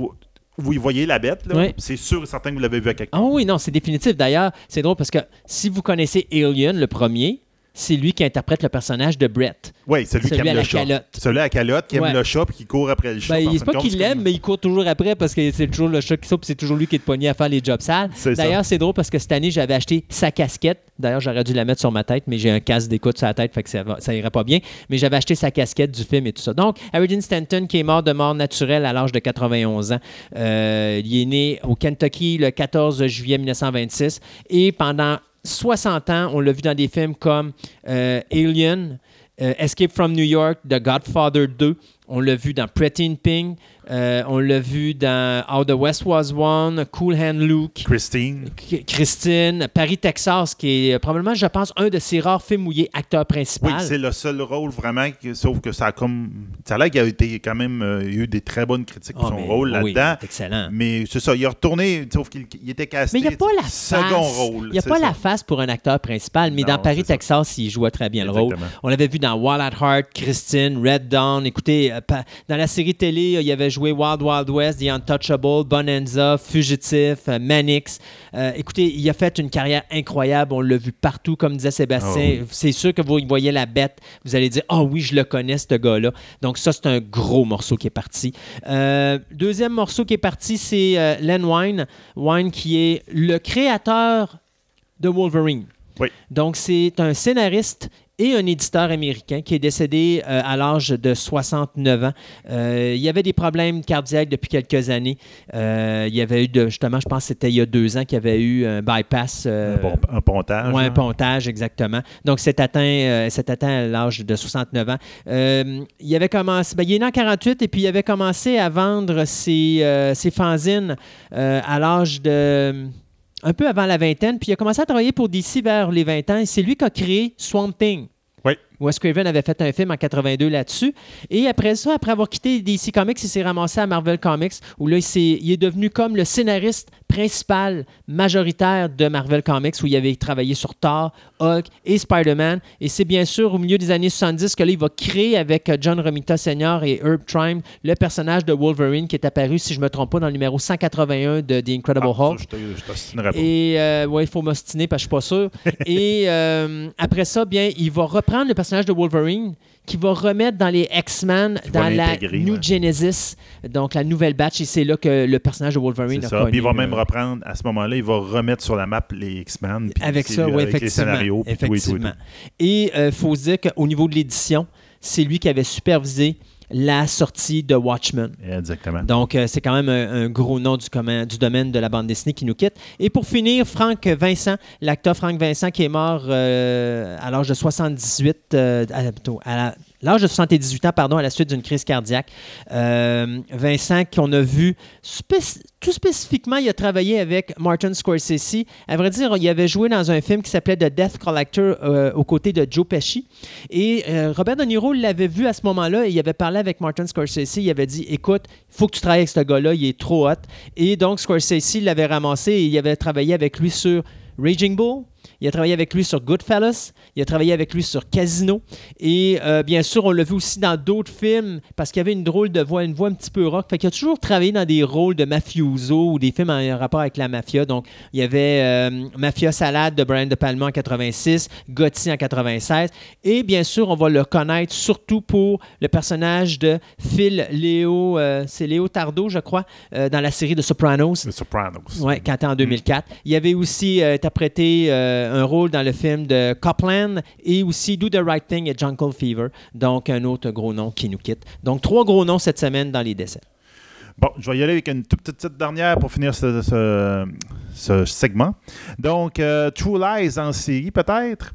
S3: vous voyez la bête, là?
S2: Oui.
S3: C'est sûr et certain que vous l'avez vu à quelque
S2: Ah oui, non, c'est définitif. D'ailleurs, c'est drôle parce que si vous connaissez Alien, le premier, c'est lui qui interprète le personnage de Brett.
S3: Oui, celui,
S2: Celui
S3: qui aime
S2: la
S3: le chat.
S2: calotte.
S3: Celui à la calotte qui aime
S2: Ouais.
S3: le chat puis qui court après le chat.
S2: Ben, c'est pas qu'il l'aime,
S3: comme-
S2: mais il court toujours après parce que c'est toujours le chat qui saute, c'est toujours lui qui est pogné à faire les jobs sales. D'ailleurs, c'est drôle parce que cette année, j'avais acheté sa casquette. D'ailleurs, j'aurais dû la mettre sur ma tête, mais j'ai un casque d'écoute sur la tête, fait que ça, va, ça irait pas bien. Mais j'avais acheté sa casquette du film et tout ça. Donc, Harry Stanton, qui est mort de mort naturelle à l'âge de 91 ans. Euh, il est né au Kentucky le 14 juillet 1926 et pendant 60 ans, on l'a vu dans des films comme euh, Alien, euh, Escape from New York, The Godfather 2. On l'a vu dans Pretty in Pink. Euh, on l'a vu dans How the West Was Won, Cool Hand Luke.
S3: Christine.
S2: Christine, Paris, Texas, qui est euh, probablement, je pense, un de ses rares films où il est acteur
S3: Oui,
S2: principal.
S3: c'est le seul rôle vraiment, sauf que ça a comme. Ça a l'air qu'il a été quand même. euh, il y a eu des très bonnes critiques pour
S2: Ah,
S3: son
S2: mais
S3: rôle
S2: oui,
S3: là-dedans.
S2: excellent.
S3: Mais c'est ça, il a retourné, sauf qu'il il était casté.
S2: Mais il n'y a pas la
S3: second
S2: face.
S3: rôle.
S2: Il n'y a pas
S3: ça.
S2: la face pour un acteur principal, mais
S3: Non,
S2: dans Paris,
S3: ça.
S2: Texas, il jouait très bien le rôle. On l'avait vu dans Wild at Heart, Christine, Red Dawn. Écoutez, dans la série télé, il avait joué Wild Wild West, The Untouchable, Bonanza, Fugitif, euh, Mannix. Euh, écoutez, il a fait une carrière incroyable. On l'a vu partout, comme disait Sébastien.
S3: Ah.
S2: C'est sûr que vous voyez la bête, vous allez dire Ah oui, je le connais, ce gars-là. Donc, ça, c'est un gros morceau qui est parti. Euh, deuxième morceau qui est parti, c'est Len Wine. Wine qui est le créateur de Wolverine.
S3: Oui.
S2: Donc, c'est un scénariste et un éditeur américain qui est décédé euh, à l'âge de 69 ans. Euh, il y avait des problèmes cardiaques depuis quelques années. Euh, il y avait eu, de, justement, je pense que c'était il y a deux ans qu'il y avait eu un bypass.
S3: un, bon, un, pontage.
S2: Oui, un pontage, exactement. Donc, c'est atteint, atteint à l'âge de 69 ans. il avait commencé, ben, il est né en 48 et puis il avait commencé à vendre ses, ses fanzines à l'âge de un peu avant la vingtaine, puis il a commencé à travailler pour DC vers les 20 ans, et c'est lui qui a créé Swamp Thing.
S3: Oui.
S2: Wes Craven avait fait un film en 82 là-dessus. Et après ça, après avoir quitté DC Comics, il s'est ramassé à Marvel Comics, où là, il, il, est devenu comme le scénariste principal, majoritaire de Marvel Comics, où il avait travaillé sur Thor, Hulk et Spider-Man. Et c'est bien sûr au milieu des années 70 que là, il va créer avec euh, John Romita Sr. et Herb Trim le personnage de Wolverine qui est apparu, si je ne me trompe pas, dans le numéro 181 de The Incredible ah, Hulk. et euh, ouais, il faut m'ostiner parce que je ne suis pas sûr. et euh, après ça, bien, il va reprendre le personnage de Wolverine qui va remettre dans les X-Men, dans la New Genesis, donc la nouvelle batch, et c'est là que le personnage de Wolverine a
S3: ça. Puis il va même reprendre, à ce moment-là, il va remettre sur la map les X-Men.
S2: Avec ça, oui, effectivement. Les scénarios, effectivement. Et il euh, faut dire qu'au niveau de l'édition, c'est lui qui avait supervisé la sortie de Watchmen.
S3: Exactement.
S2: Donc, euh, c'est quand même un, gros nom du, du, domaine de la bande dessinée qui nous quitte. Et pour finir, Franck Vincent, l'acteur Franck Vincent qui est mort euh, à l'âge de 78, à, à, l'âge de 78 ans, pardon, à la suite d'une crise cardiaque. Euh, Vincent, qu'on a vu tout spécifiquement, il a travaillé avec Martin Scorsese. À vrai dire, il avait joué dans un film qui s'appelait The Death Collector euh, aux côtés de Joe Pesci. Et euh, Robert De Niro l'avait vu à ce moment-là et il avait parlé avec Martin Scorsese. Il avait dit Écoute, il faut que tu travailles avec ce gars-là, il est trop hot. Et donc, Scorsese l'avait ramassé et il avait travaillé avec lui sur Raging Bull. Il a travaillé avec lui sur Goodfellas. Il a travaillé avec lui sur Casino. Et euh, bien sûr, on l'a vu aussi dans d'autres films parce qu'il avait une drôle de voix, une voix un petit peu rock. Fait qu'il a toujours travaillé dans des rôles de mafioso ou des films en rapport avec la mafia. Donc, il y avait euh, Mafia Salade de Brian De Palma en 86, Gotti en 96. Et bien sûr, on va le connaître surtout pour le personnage de Phil Léo, euh, c'est Léo Tardo, je crois, dans la série de Sopranos.
S3: The Sopranos.
S2: Oui, quand en 2004. Il avait aussi interprété un rôle dans le film de Copland et aussi Do the Right Thing et Jungle Fever. Donc, un autre gros nom qui nous quitte. Donc, trois gros noms cette semaine dans les décès.
S3: Bon, je vais y aller avec une toute petite dernière pour finir ce, ce, segment. Donc, euh, True Lies en série, peut-être.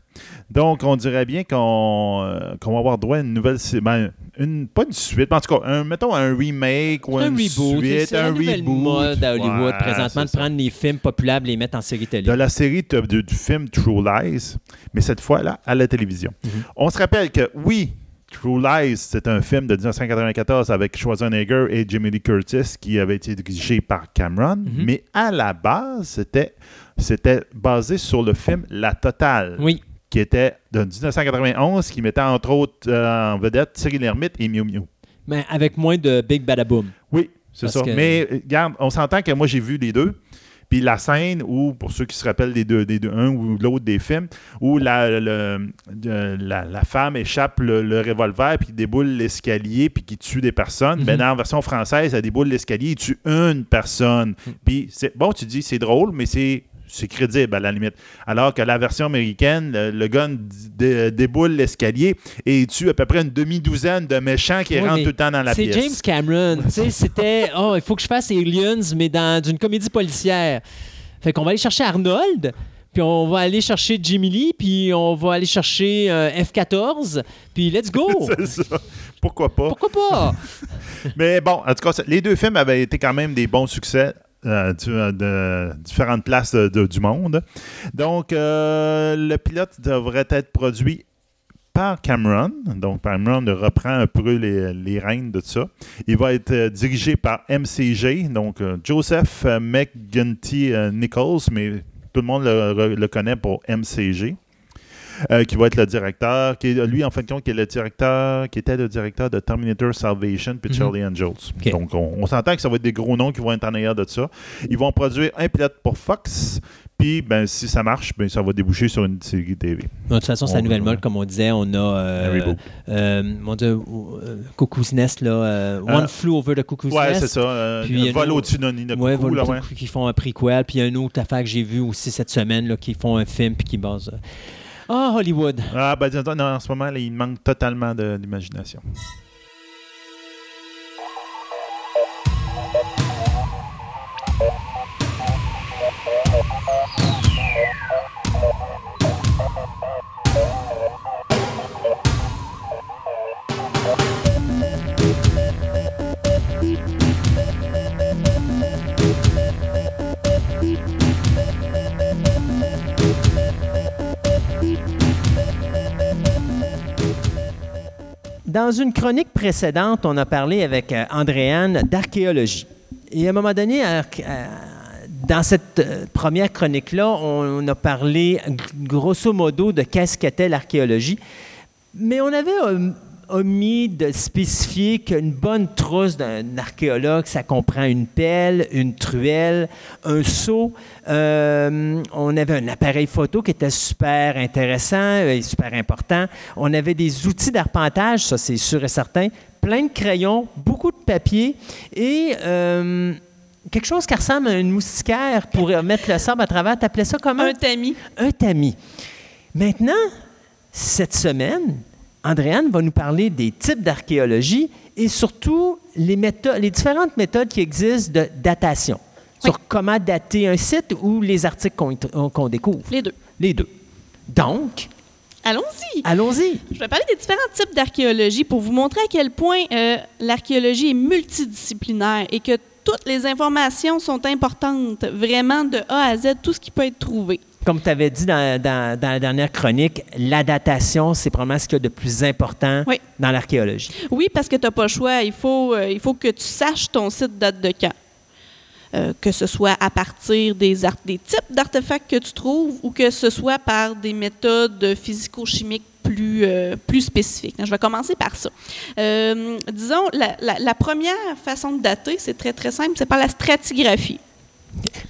S3: Donc, on dirait bien qu'on euh, va avoir droit à une nouvelle. Ben, une, pas une suite, mais en tout cas, un, mettons un remake ou un une reboot, suite.
S2: Un reboot. mode à Hollywood présentement de prendre les films populaires et les mettre en série télé.
S3: De la série du film True Lies, mais cette fois là à la télévision. Mhm. On se rappelle que oui, True Lies, c'est un film de 1994 avec Schwarzenegger et Jimmy Lee Curtis qui avait été dirigé par Cameron, mhm. mais à la base, c'était, c'était basé sur le film La Totale.
S2: Oui
S3: qui était de 1991, qui mettait entre autres euh, en vedette Cyril Hermite et Miu Miu.
S2: Mais avec moins de Big Badaboom.
S3: Oui, c'est ça. Mais regarde, on s'entend que moi j'ai vu les deux. Puis la scène où, pour ceux qui se rappellent des deux, des deux un ou l'autre des films, où la, la, femme échappe le, revolver puis déboule l'escalier puis qui tue des personnes, ben, mhm. dans la version française, elle déboule l'escalier et tue une personne. Mhm. Puis bon, tu dis c'est drôle, mais c'est c'est crédible à la limite. Alors que la version américaine, le, gun déboule l'escalier et tue à peu près une demi-douzaine de méchants qui rentrent tout le temps dans la pièce.
S2: C'est James Cameron. C'était, oh, il faut que je fasse Aliens, mais dans une comédie policière. Fait qu'on va aller chercher Arnold. Puis on va aller chercher Jimmy Lee, puis on va aller chercher euh, F-14, puis let's go!
S3: C'est ça. Pourquoi pas?
S2: Pourquoi pas?
S3: Mais bon, en tout cas, les deux films avaient été quand même des bons succès euh, euh, de différentes places du monde. Donc, euh, le pilote devrait être produit par Cameron. Donc, Cameron reprend un peu les, les rênes de ça. Il va être dirigé par MCG, donc Joseph McGinty Nichols, mais tout le monde le connaît pour MCG. Euh, qui va être le directeur, qui est, lui, en fin de compte, qui est le directeur, qui était le directeur de Terminator Salvation puis mhm. Charlie Angels. Donc, on, s'entend que ça va être des gros noms qui vont être en arrière de ça. Ils vont produire un pilote pour Fox, puis, ben, si ça marche, ben, ça va déboucher sur une série TV.
S2: de toute façon, c'est la nouvelle mode, comme on disait. On a. Euh, euh, mon Dieu, euh, Cuckoo's Nest, là. One Flew Over the Cuckoo's
S3: ouais,
S2: Nest.
S3: c'est ça. puis vol au-dessus d'un nid de ouais, coucou, là,
S2: qui font un prequel. Puis il y a une autre affaire que j'ai vue aussi cette semaine, là, qui font un film, puis qui base. Ah, Hollywood.
S3: Ah, ben, non, en ce moment, là, il manque totalement d'imagination.
S2: Dans une chronique précédente, on a parlé avec euh, Andréane d'archéologie. Et à un moment donné, dans cette euh, première chronique-là, on, a parlé grosso modo de qu'est-ce qu'était l'archéologie. Mais on avait om- omis de spécifier qu'une bonne trousse d'un archéologue, ça comprend une pelle, une truelle, un seau. Euh, on avait un appareil photo qui était super intéressant et super important. On avait des outils d'arpentage, ça c'est sûr et certain, plein de crayons, beaucoup de papier et euh, quelque chose qui ressemble à une moustiquaire pour mettre le sable à travers. T'appelais ça comment?
S1: Un tamis.
S2: un tamis. Maintenant, cette semaine, Andréane va nous parler des types d'archéologie et surtout les, méthodes, les différentes méthodes qui existent de datation. Sur comment dater un site ou les articles qu'on y- qu'on découvre.
S1: Les deux.
S2: Les deux. Donc,
S1: Allons-y.
S2: allons-y.
S1: Je vais parler des différents types d'archéologie pour vous montrer à quel point euh, l'archéologie est multidisciplinaire et que toutes les informations sont importantes, vraiment de A à Z, tout ce qui peut être trouvé.
S2: Comme tu avais dit dans, dans- dans la dernière chronique, la datation, c'est probablement ce qu'il y a de plus important
S1: Oui.
S2: dans l'archéologie.
S1: Oui, parce que tu n'as pas le choix. Il faut, euh, il faut que tu saches ton site date de quand. Euh, que ce soit à partir des, art- des types d'artefacts que tu trouves ou que ce soit par des méthodes physico-chimiques plus, euh, plus spécifiques. Je vais commencer par ça. Disons, la, la- la première façon de dater, c'est très, très simple, c'est par la stratigraphie.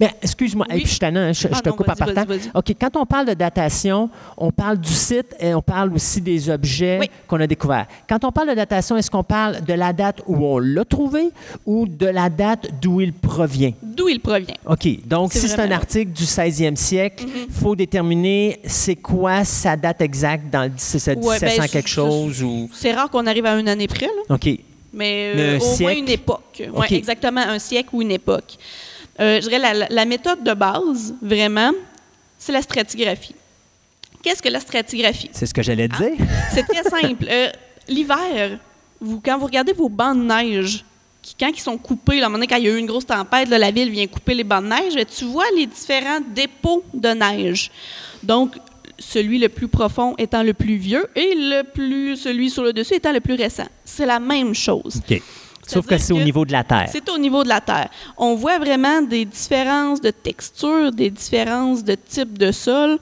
S2: Mais excuse-moi,
S1: Oui.
S2: je hein, je,
S1: Ah
S2: je te
S1: non,
S2: coupe
S1: vas-y,
S2: partant. OK, quand on parle de datation, on parle du site et on parle aussi des objets
S1: Oui.
S2: qu'on a découverts. Quand on parle de datation, est-ce qu'on parle de la date où on l'a trouvé ou de la date d'où il provient?
S1: D'où il provient.
S2: OK, donc si c'est un article du 16e siècle, il faut déterminer c'est quoi sa date exacte dans le 1700
S1: Ouais, ben,
S2: 1700
S1: c'est-
S2: quelque chose ou...
S1: C'est rare qu'on arrive à une année près, là.
S2: OK,
S1: mais
S2: Mais
S1: euh,
S2: un
S1: au moins une époque. Ouais,
S2: OK.
S1: exactement, un siècle ou une époque. Euh, je dirais la, la- méthode de base, vraiment, c'est la stratigraphie. Qu'est-ce que la stratigraphie?
S2: c'est ce que j'allais
S1: Ah.
S2: dire.
S1: C'est très simple. Euh, L'hiver, vous, quand vous regardez vos bancs de neige, qui, quand ils sont coupés, là, à un moment donné, quand il y a eu une grosse tempête, là, la ville vient couper les bancs de neige, tu vois les différents dépôts de neige. Donc, celui le plus profond étant le plus vieux et le plus, celui sur le dessus étant le plus récent. C'est la même chose.
S2: OK. Sauf que c'est au niveau de la Terre.
S1: C'est au niveau de la Terre. On voit vraiment des différences de texture, des différences de type de sol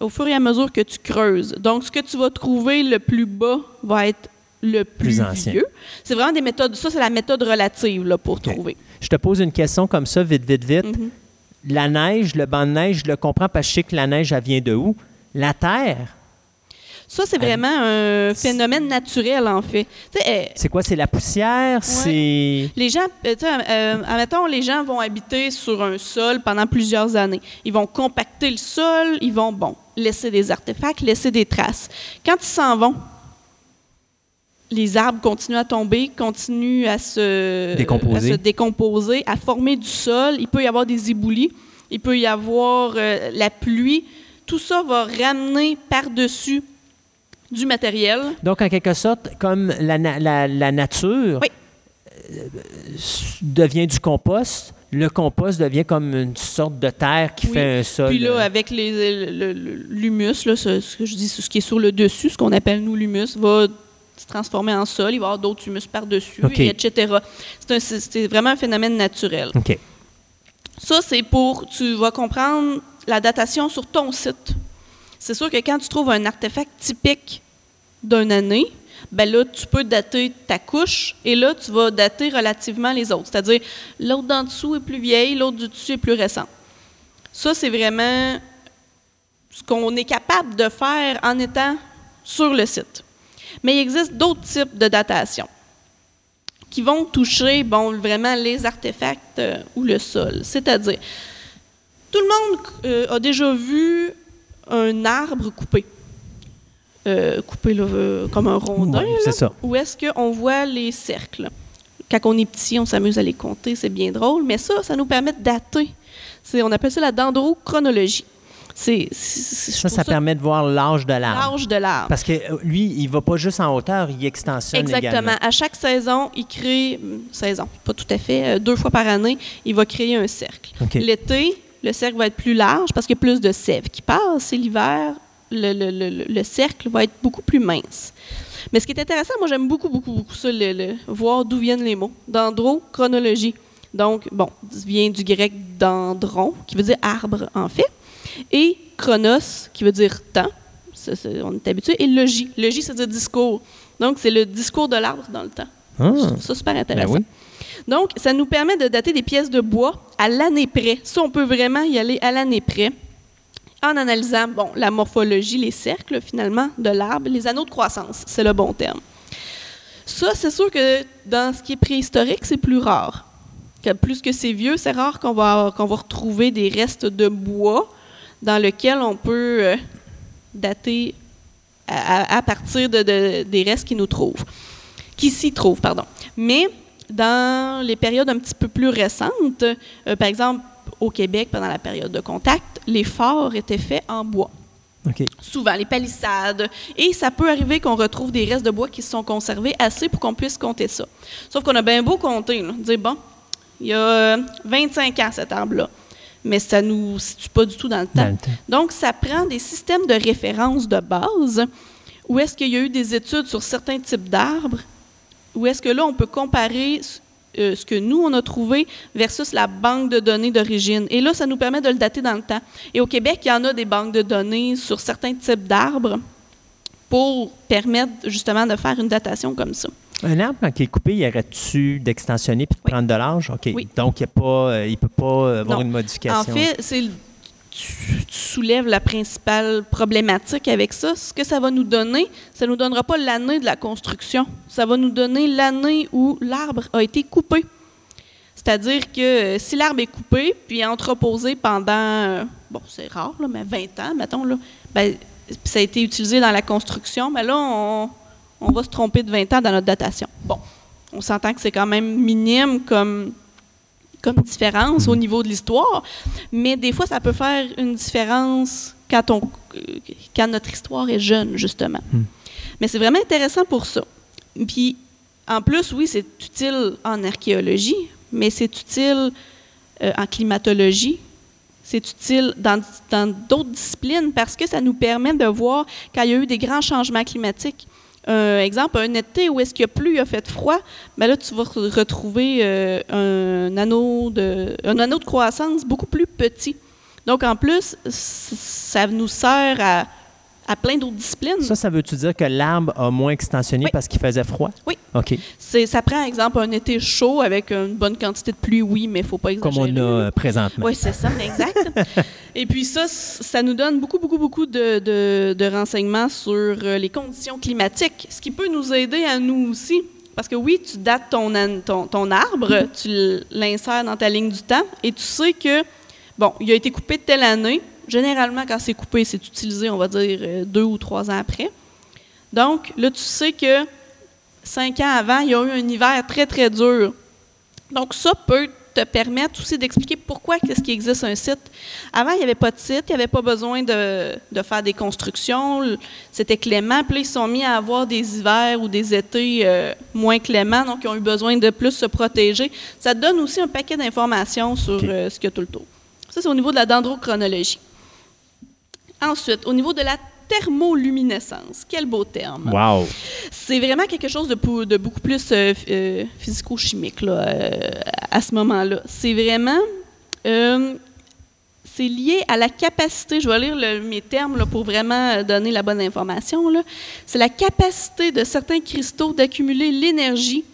S1: au fur et à mesure que tu creuses. Donc, ce que tu vas trouver le plus bas va être le plus,
S2: Plus ancien.
S1: vieux. C'est vraiment des méthodes. Ça, c'est la méthode relative là, pour trouver.
S2: Je te pose une question comme ça, vite, vite, vite.
S1: Mhm.
S2: La neige, le banc de neige, je le comprends parce que je sais que la neige, elle vient de où? La Terre,
S1: Ça, c'est vraiment un phénomène naturel, en fait. Euh,
S2: c'est quoi? C'est la poussière? C'est...
S1: Les gens, euh, euh, admettons, les gens vont habiter sur un sol pendant plusieurs années. Ils vont compacter le sol, ils vont, bon, laisser des artefacts, laisser des traces. Quand ils s'en vont, les arbres continuent à tomber, continuent à se
S2: Décomposer.
S1: à, se décomposer, à former du sol. Il peut y avoir des éboulis, il peut y avoir euh, la pluie. Tout ça va ramener par-dessus du matériel.
S2: Donc, en quelque sorte, comme la, na- la- la nature
S1: Oui.
S2: euh, devient du compost, le compost devient comme une sorte de terre qui
S1: Oui.
S2: fait un sol.
S1: Puis là,
S2: euh,
S1: avec le- l'humus, ce, ce que je dis, ce qui est sur le dessus, ce qu'on appelle nous l'humus, va se transformer en sol. Il va y avoir d'autres humus par-dessus, et etc. C'est vraiment un phénomène naturel.
S2: OK.
S1: Ça, c'est pour, tu vas comprendre la datation sur ton site. C'est sûr que quand tu trouves un artefact typique d'une année, ben là, tu peux dater ta couche et là, tu vas dater relativement les autres. C'est-à-dire, l'autre d'en dessous est plus vieille, l'autre du dessus est plus récent. Ça, c'est vraiment ce qu'on est capable de faire en étant sur le site. Mais il existe d'autres types de datation qui vont toucher bon, vraiment les artefacts euh, ou le sol. C'est-à-dire, tout le monde euh, a déjà vu un arbre coupé. Euh, coupé là, euh, comme un rondin, là,
S2: c'est ça.
S1: où est-ce qu'on voit les cercles? Quand on est petit, on s'amuse à les compter, c'est bien drôle, mais ça, ça nous permet de dater. C'est- on appelle ça la dendrochronologie.
S2: Ça, ça permet de voir l'âge de l'arbre.
S1: l'âge de l'arbre.
S2: Parce que euh, lui, il va pas juste en hauteur, il extensionne
S1: Exactement.
S2: également.
S1: À chaque saison, il crée, saison, pas tout à fait, deux fois par année, il va créer un cercle. L'été, le cercle va être plus large parce qu'il y a plus de sève qui passe. Et l'hiver, le, le- le- le cercle va être beaucoup plus mince. Mais ce qui est intéressant, moi j'aime beaucoup, beaucoup, beaucoup ça, voir d'où viennent les mots. Dendrochronologie. Donc, bon, ça vient du grec dendron, qui veut dire arbre en fait, et chronos, qui veut dire temps. Ça, on est habitué. Et logis. Logis, ça veut dire discours. Donc, c'est le discours de l'arbre dans le temps.
S2: Ah,
S1: Je trouve ça super
S2: ben
S1: intéressant.
S2: oui.
S1: Donc, ça nous permet de dater des pièces de bois à l'année près. Ça, on peut vraiment y aller à l'année près en analysant la morphologie, les cercles finalement de l'arbre, les anneaux de croissance, c'est le bon terme. Ça, c'est sûr que dans ce qui est préhistorique, c'est plus rare. Plus que c'est vieux, c'est rare qu'on va, retrouver des restes de bois dans lesquels on peut euh, dater à, partir de, de- des restes qui nous trouvent, s'y trouvent, pardon. Mais dans les périodes un petit peu plus récentes, euh, par exemple au Québec pendant la période de contact, les forts étaient faits en bois souvent les palissades. Et ça peut arriver qu'on retrouve des restes de bois qui se sont conservés assez pour qu'on puisse compter ça. Sauf qu'on a bien beau compter, là, dire, bon, il y a euh, 25 ans cet arbre-là, mais ça nous situe pas du tout dans le temps.
S2: Dans le temps.
S1: Donc, ça prend des systèmes de référence de base où est-ce qu'il y a eu des études sur certains types d'arbres, où est-ce que là, on peut comparer euh, ce que nous, on a trouvé versus la banque de données d'origine? Et là, ça nous permet de le dater dans le temps. Et au Québec, il y en a des banques de données sur certains types d'arbres pour permettre justement de faire une datation comme ça.
S2: Un arbre, quand il est coupé, il arrête-tu d'extensionner puis de
S1: Oui.
S2: prendre de l'âge? OK.
S1: Oui.
S2: Donc, il ne peut pas avoir
S1: Non.
S2: une modification.
S1: En fait, c'est tu, soulèves la principale problématique avec ça. Ce que ça va nous donner, ça ne nous donnera pas l'année de la construction. Ça va nous donner l'année où l'arbre a été coupé. C'est-à-dire que euh, si l'arbre est coupé puis entreposé pendant, euh, bon, c'est rare, là, mais 20 ans, mettons, là, ben, ça a été utilisé dans la construction, mais là, on, on va se tromper de 20 ans dans notre datation. Bon, on s'entend que c'est quand même minime comme, comme différence au niveau de l'histoire, mais des fois, ça peut faire une différence quand, on, euh, quand notre histoire est jeune, justement.
S2: Hmm.
S1: Mais c'est vraiment intéressant pour ça. Puis, en plus, oui, c'est utile en archéologie, mais c'est utile euh, en climatologie. C'est utile dans dans d'autres disciplines parce que ça nous permet de voir quand il y a eu des grands changements climatiques. Un exemple, un été où est-ce qu'il y a plu, il a fait froid, ben là, tu vas re- retrouver euh, un, anneau de, un anneau de croissance beaucoup plus petit. Donc, en plus, ça nous sert à, à plein d'autres disciplines.
S2: Ça, ça veut-tu dire que l'arbre a moins extensionné
S1: Oui.
S2: parce qu'il faisait froid?
S1: Oui.
S2: OK.
S1: Ça prend, exemple, un été chaud avec une bonne quantité de pluie, oui, mais il ne faut pas
S2: Comme
S1: exagérer.
S2: on a euh, présentement.
S1: Oui, c'est ça, exact. Et puis ça, ça nous donne beaucoup, beaucoup, beaucoup de, de- de renseignements sur euh, les conditions climatiques, ce qui peut nous aider à nous aussi. Parce que oui, tu dates ton, an- ton, ton arbre, tu l- l'insères dans ta ligne du temps et tu sais que, bon, il a été coupé de telle année. Généralement, quand c'est coupé, c'est utilisé, on va dire, euh, deux ou trois ans après. Donc, là, tu sais que cinq ans avant, il y a eu un hiver très, très dur. Donc, ça peut te permettre aussi d'expliquer pourquoi qu'est-ce qui existe un site. Avant, il n'y avait pas de site, il n'y avait pas besoin de, de faire des constructions, c'était clément. Puis là, ils sont mis à avoir des hivers ou des étés euh, moins cléments, donc ils ont eu besoin de plus se protéger. Ça te donne aussi un paquet d'informations sur euh, ce qu'il y a tout le tour. Ça, c'est au niveau de la dendrochronologie. Ensuite, au niveau de la thermoluminescence, quel beau terme.
S2: Wow.
S1: C'est vraiment quelque chose de, beaucoup plus euh, euh, physico-chimique là, euh, à ce moment-là. C'est vraiment. euh, c'est lié à la capacité, je vais lire le- mes termes là, pour vraiment donner la bonne information. C'est la capacité de certains cristaux d'accumuler l'énergie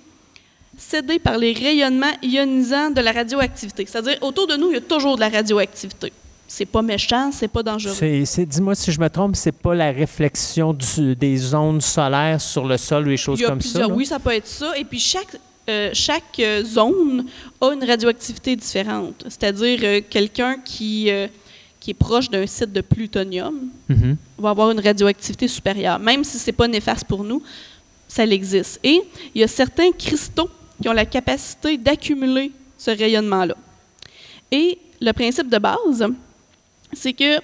S1: cédée par les rayonnements ionisants de la radioactivité. C'est-à-dire, autour de nous, il y a toujours de la radioactivité. C'est pas méchant, c'est pas dangereux.
S2: C'est, c'est- dis-moi si je me trompe, c'est pas la réflexion du- des ondes solaires sur le sol ou des choses comme ça? là?
S1: oui, ça peut être ça. Et puis chaque, euh, chaque euh, zone a une radioactivité différente. C'est-à-dire euh, quelqu'un qui, euh, qui est proche d'un site de plutonium
S2: Mhm.
S1: va avoir une radioactivité supérieure. Même si ce n'est pas néfaste pour nous, ça existe. Et il y a certains cristaux qui ont la capacité d'accumuler ce rayonnement-là. Et le principe de base, c'est que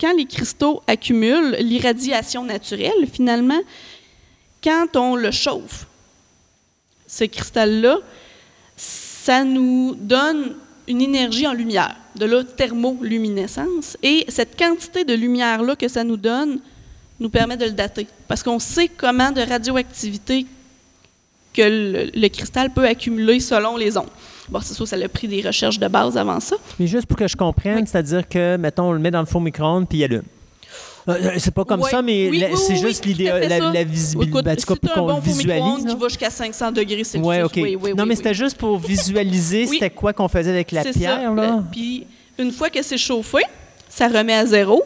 S1: quand les cristaux accumulent l'irradiation naturelle, finalement, quand on le chauffe, ce cristal-là, ça nous donne une énergie en lumière, de la thermoluminescence. Et cette quantité de lumière-là que ça nous donne nous permet de le dater. Parce qu'on sait comment de radioactivité que le, le cristal peut accumuler selon les ondes. Bon, c'est sûr, ça a pris des recherches de base avant ça.
S2: Mais juste pour que je comprenne,
S1: Oui.
S2: c'est-à-dire que, mettons, on le met dans le four micro-ondes puis il allume. Euh, euh, c'est pas comme
S1: Ouais.
S2: ça, mais
S1: Oui,
S2: la-
S1: oui,
S2: c'est
S1: oui,
S2: juste l'idée, la, la visibilité.
S1: Écoute,
S2: Ben,
S1: si
S2: qu'on
S1: bon
S2: le
S1: four micro-ondes
S2: visualise.
S1: qui va jusqu'à 500 degrés Celsius,
S2: Ouais, OK.
S1: oui, oui,
S2: non, mais c'était juste pour visualiser c'était quoi qu'on faisait avec la pierre,
S1: ça.
S2: là.
S1: Puis une fois que c'est chauffé, ça remet à zéro,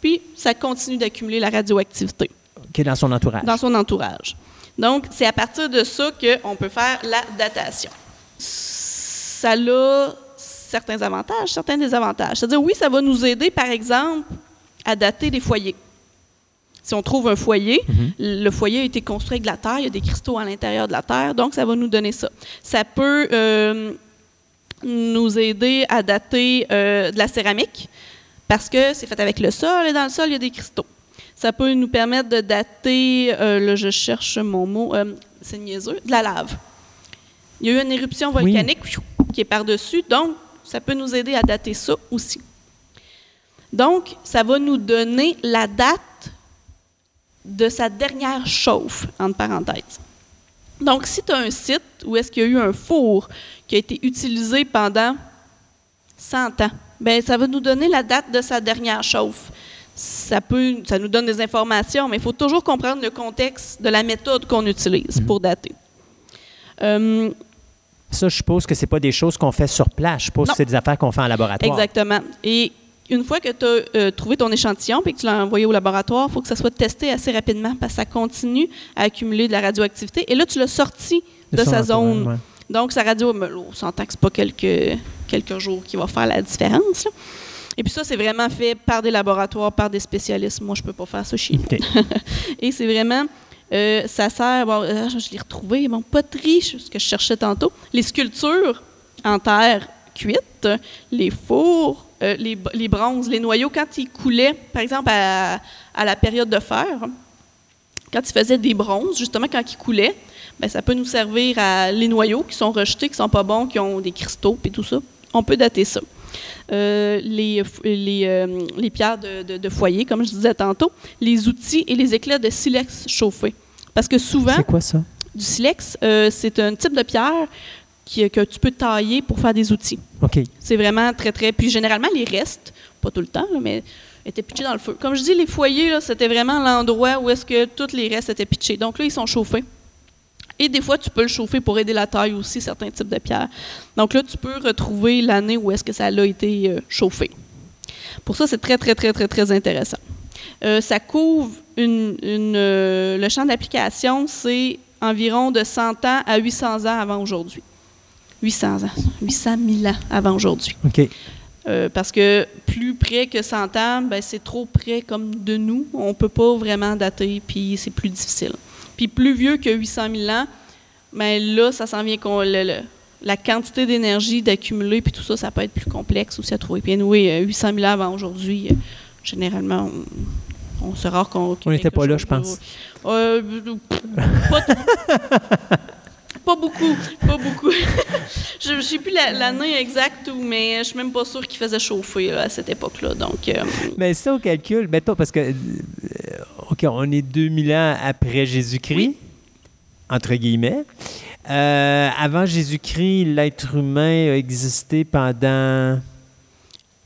S1: puis ça continue d'accumuler la radioactivité
S2: Qui est dans son entourage.
S1: dans son entourage. Donc, c'est à partir de ça qu'on peut faire la datation. Ça a certains avantages, certains désavantages. C'est-à-dire, oui, ça va nous aider, par exemple, à dater des foyers. Si on trouve un foyer,
S2: Mhm.
S1: le foyer a été construit avec de la terre, il y a des cristaux à l'intérieur de la terre, donc ça va nous donner ça. Ça peut euh, nous aider à dater euh, de la céramique, parce que c'est fait avec le sol, et dans le sol, il y a des cristaux. Ça peut nous permettre de dater, euh, là, je cherche mon mot, c'est niaiseux, de la lave. Il y a eu une éruption volcanique qui est par-dessus, donc ça peut nous aider à dater ça aussi. Donc, ça va nous donner la date de sa dernière chauffe, entre parenthèses. Donc, si tu as un site où est-ce qu'il y a eu un four qui a été utilisé pendant 100 ans, ben ça va nous donner la date de sa dernière chauffe. Ça, peut, ça nous donne des informations, mais il faut toujours comprendre le contexte de la méthode qu'on utilise pour dater. Euh,
S2: Ça, je suppose que c'est pas des choses qu'on fait sur place. Je suppose
S1: Non.
S2: que c'est des affaires qu'on fait en laboratoire.
S1: Exactement. Et une fois que tu as trouvé ton échantillon et que tu l'as envoyé au laboratoire, il faut que ça soit testé assez rapidement parce que ça continue à accumuler de la radioactivité. Et là, tu l'as sorti de, sa zone.
S2: ouais.
S1: Donc, sa radio, là, on s'entend que ce pas quelques, quelques jours qui va faire la différence. là. Et puis ça, c'est vraiment fait par des laboratoires, par des spécialistes. Moi, je peux pas faire ça chez nous. Et c'est vraiment, euh, ça sert, bon, euh, je l'ai retrouvé, bon, poterie, ce que je cherchais tantôt, les sculptures en terre cuite, les fours, euh, les, bronzes, les noyaux, quand ils coulaient, par exemple, à, la période de fer, quand ils faisaient des bronzes, justement, quand ils coulaient, ben, ça peut nous servir à les noyaux qui sont rejetés, qui sont pas bons, qui ont des cristaux et tout ça. On peut dater ça. Euh, les, les, euh, les pierres de, de- de foyer, comme je disais tantôt, les outils et les éclats de silex chauffés. Parce que souvent,
S2: C'est quoi ça?
S1: du silex, euh, c'est un type de pierre qui- que tu peux tailler pour faire des outils.
S2: OK.
S1: C'est vraiment très, très. Puis généralement, les restes, pas tout le temps, là, mais étaient pitchés dans le feu. Comme je dis, les foyers, là, c'était vraiment l'endroit où est-ce que tous les restes étaient pitchés. Donc là, ils sont chauffés. Et des fois, tu peux le chauffer pour aider la taille aussi, certains types de pierres. Donc là, tu peux retrouver l'année où est-ce que ça a été euh, chauffé. Pour ça, c'est très, très, très, très, très intéressant. Euh, ça couvre une, une, euh, le champ d'application, c'est environ de 100 ans à 800 ans avant aujourd'hui. 800 ans, 800 000 ans avant aujourd'hui.
S2: OK.
S1: Euh, parce que plus près que 100 ans, ben, c'est trop près comme de nous. On ne peut pas vraiment dater, puis c'est plus difficile. Puis plus vieux que 800 000 ans, ben, là, ça s'en vient qu'on la quantité d'énergie d'accumuler, puis tout ça, ça peut être plus complexe aussi à trouver. Puis oui, 800 000 ans avant aujourd'hui, euh, généralement, on, on se rare qu'on...
S2: On n'était pas là, je pense.
S1: Euh, pas, pas beaucoup, pas beaucoup. je ne sais plus la- l'année exacte, où, mais je suis même pas sûre qu'il faisait chauffer là, à cette époque-là. Donc, euh,
S2: Mais ça, au calcul, mettons, parce que, euh, OK, on est 2000 ans après Jésus-Christ,
S1: Oui.
S2: entre guillemets. Euh, avant Jésus-Christ, l'être humain a existé pendant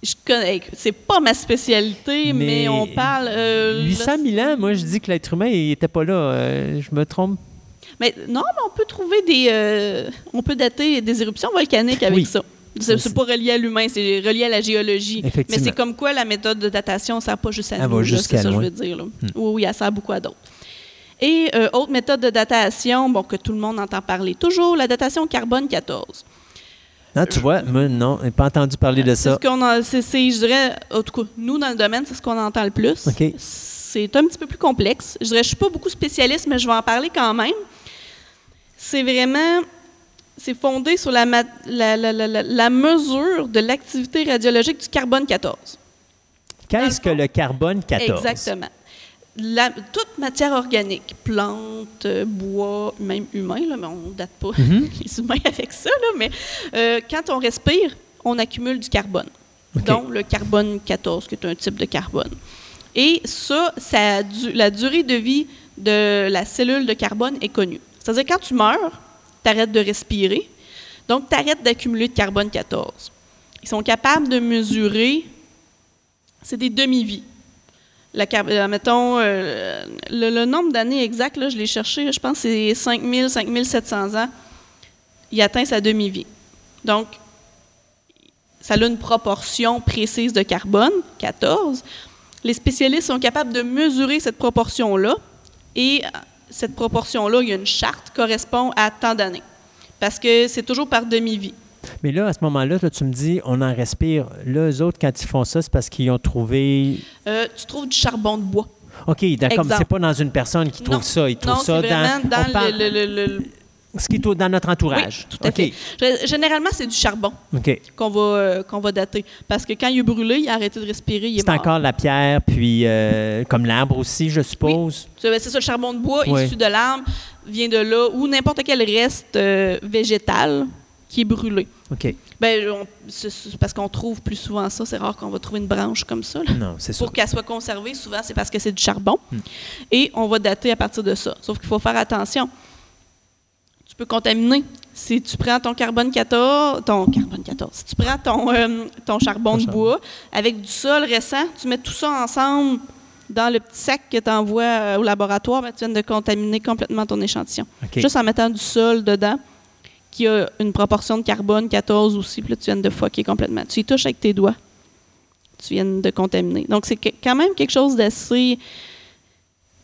S1: je connais, c'est pas ma spécialité, mais,
S2: Mais
S1: on parle. euh,
S2: 800
S1: là,
S2: 000 ans. Moi, je dis que l'être humain n'était pas là. Euh, je me trompe.
S1: Mais non, mais on peut trouver des. euh, on peut dater des éruptions volcaniques avec
S2: Oui.
S1: ça. C'est pas relié à l'humain, c'est relié à la géologie. Mais c'est comme quoi la méthode de datation ne sert pas juste à
S2: Elle
S1: nous. c'est ça que je veux dire. là. Oui, oui, elle sert beaucoup à d'autres. Et euh, autre méthode de datation, bon, que tout le monde entend parler toujours, la datation carbone 14.
S2: Non, tu vois, moi, non, j'ai pas entendu parler de
S1: C'est
S2: ça.
S1: ce qu'on c'est- je dirais, en tout cas, nous, dans le domaine, c'est ce qu'on entend le plus. C'est un petit peu plus complexe. Je dirais, je suis pas beaucoup spécialiste, mais je vais en parler quand même. C'est vraiment, c'est fondé sur la, la, la- la- mesure de l'activité radiologique du carbone 14.
S2: Qu'est-ce que le carbone 14?
S1: Exactement. La- toute matière organique, plantes, euh, bois, même humain, là, mais on ne date pas
S2: Mhm.
S1: les humains avec ça, là, mais euh, quand on respire, on accumule du carbone,
S2: OK.
S1: dont le carbone 14, qui est un type de carbone. Et ça, la durée de vie de la cellule de carbone est connue. C'est-à-dire, quand tu meurs, tu arrêtes de respirer, donc tu arrêtes d'accumuler de carbone 14. Ils sont capables de mesurer, c'est des demi-vies. Euh, mettons, euh, le, nombre d'années exact, là, je l'ai cherché, je pense que c'est 5000, 5700 ans. Il atteint sa demi-vie. Donc, ça a une proportion précise de carbone, 14. Les spécialistes sont capables de mesurer cette proportion-là et cette proportion-là, il y a une charte, correspond à tant d'années. Parce que c'est toujours par demi-vie.
S2: Mais là, à ce moment-là, là, tu me dis, on en respire. Là, eux autres, quand ils font ça, c'est parce qu'ils ont trouvé.
S1: Euh, tu trouves du charbon de bois.
S2: OK, d'accord, mais c'est pas dans une personne qui trouve
S1: Non.
S2: ça. Ils trouvent
S1: non,
S2: ça
S1: vraiment
S2: dans.
S1: dans,
S2: on parle-
S1: le, le- le- le-
S2: Ce qui est dans notre entourage.
S1: Oui, tout à fait. Généralement, c'est du charbon qu'on va, euh, qu'on va dater. Parce que quand il est brûlé, il a arrêté de respirer, il est, mort.
S2: encore la pierre, puis euh, comme l'arbre aussi, je suppose.
S1: C'est c'est ça, le charbon de bois
S2: Oui.
S1: issu de l'arbre vient de là, ou n'importe quel reste euh, végétal qui est brûlé.
S2: OK.
S1: Ben, on- parce qu'on trouve plus souvent ça. C'est rare qu'on va trouver une branche comme ça. là.
S2: Non, c'est.
S1: Pour qu'elle soit conservée, souvent, c'est parce que c'est du charbon.
S2: Hmm.
S1: Et on va dater à partir de ça. Sauf qu'il faut faire attention. Tu peux contaminer. Si tu prends ton carbone 14, ton carbone 14, si tu prends ton, euh, ton charbon de bois avec du sol récent, tu mets tout ça ensemble dans le petit sac que tu envoies au laboratoire, ben, tu viens de contaminer complètement ton échantillon. Juste en mettant du sol dedans, qui a une proportion de carbone 14 aussi, puis là, tu viens de fucker complètement. Tu y touches avec tes doigts, tu viens de contaminer. Donc, c'est quand même quelque chose d'assez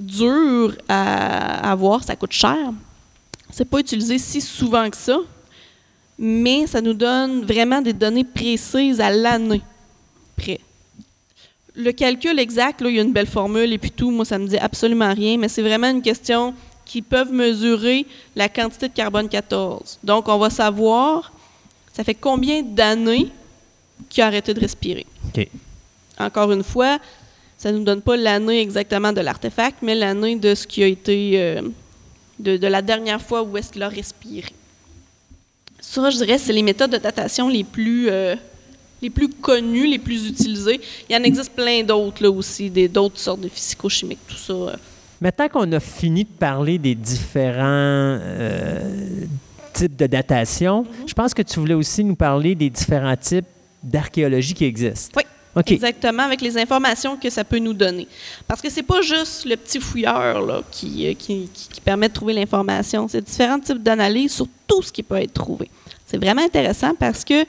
S1: dur à avoir. Ça coûte cher. C'est pas utilisé si souvent que ça, mais ça nous donne vraiment des données précises à l'année près. Le calcul exact, là, il y a une belle formule et puis tout, moi, ça me dit absolument rien, mais c'est vraiment une question qui peuvent mesurer la quantité de carbone 14. Donc, on va savoir, ça fait combien d'années qu'il a arrêté de respirer?
S2: OK.
S1: Encore une fois, ça ne nous donne pas l'année exactement de l'artefact, mais l'année de ce qui a été, euh, de, de la dernière fois où est-ce qu'il a respiré. Ça, je dirais, c'est les méthodes de datation les plus, euh, les plus connues, les plus utilisées. Il y en existe plein d'autres là aussi, d'autres sortes de physico-chimiques, tout ça. euh.
S2: Maintenant qu'on a fini de parler des différents euh, types de datation,
S1: Mhm.
S2: je pense que tu voulais aussi nous parler des différents types d'archéologie qui existent.
S1: Oui. Exactement, avec les informations que ça peut nous donner. Parce que c'est pas juste le petit fouilleur là, qui, euh, qui, qui- permet de trouver l'information. C'est différents types d'analyses sur tout ce qui peut être trouvé. C'est vraiment intéressant parce que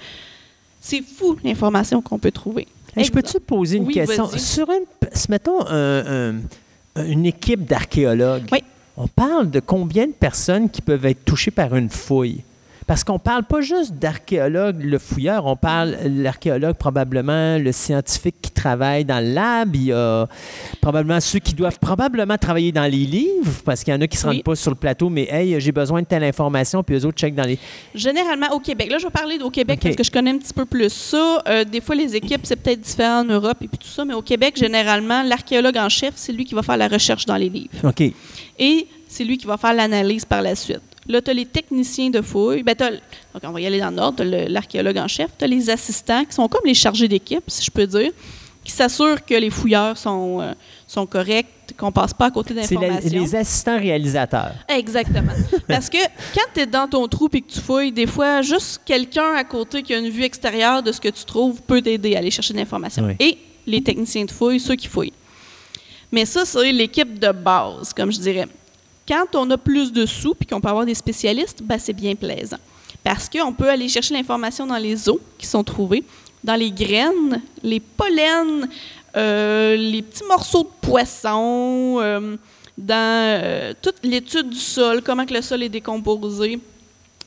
S1: c'est fou l'information qu'on peut trouver.
S2: Hey, je peux-tu te poser une
S1: Oui,
S2: question? Sur une, mettons un- un- une équipe d'archéologues,
S1: Oui.
S2: on parle de combien de personnes qui peuvent être touchées par une fouille? Parce qu'on parle pas juste d'archéologue, le fouilleur, on parle l'archéologue, probablement le scientifique qui travaille dans le lab, il y a probablement ceux qui doivent probablement travailler dans les livres, parce qu'il y en a qui ne se rendent
S1: Oui.
S2: pas sur le plateau, mais hey, j'ai besoin de telle information, puis eux autres checkent dans les.
S1: Généralement au Québec. Là, je vais parler au Québec parce que je connais un petit peu plus ça. Euh, des fois, les équipes, c'est peut-être différent en Europe et puis tout ça, mais au Québec, généralement, l'archéologue en chef, c'est lui qui va faire la recherche dans les livres.
S2: OK.
S1: Et c'est lui qui va faire l'analyse par la suite. Là, tu as les techniciens de fouille. Ben, donc, on va y aller dans l'ordre. Tu as l'archéologue en chef. Tu as les assistants qui sont comme les chargés d'équipe, si je peux dire, qui s'assurent que les fouilleurs sont, euh, sont corrects, qu'on ne passe pas à côté
S2: C'est
S1: d'informations.
S2: les assistants réalisateurs.
S1: Exactement. Parce que quand tu es dans ton trou et que tu fouilles, des fois, juste quelqu'un à côté qui a une vue extérieure de ce que tu trouves peut t'aider à aller chercher de l'information.
S2: Oui.
S1: Et les techniciens de fouille, ceux qui fouillent. Mais ça, c'est l'équipe de base, comme je dirais. Quand on a plus de sous puis qu'on peut avoir des spécialistes, ben, c'est bien plaisant. Parce qu'on peut aller chercher l'information dans les os qui sont trouvés, dans les graines, les pollens, euh, les petits morceaux de poisson, euh, dans euh, toute l'étude du sol, comment que le sol est décomposé.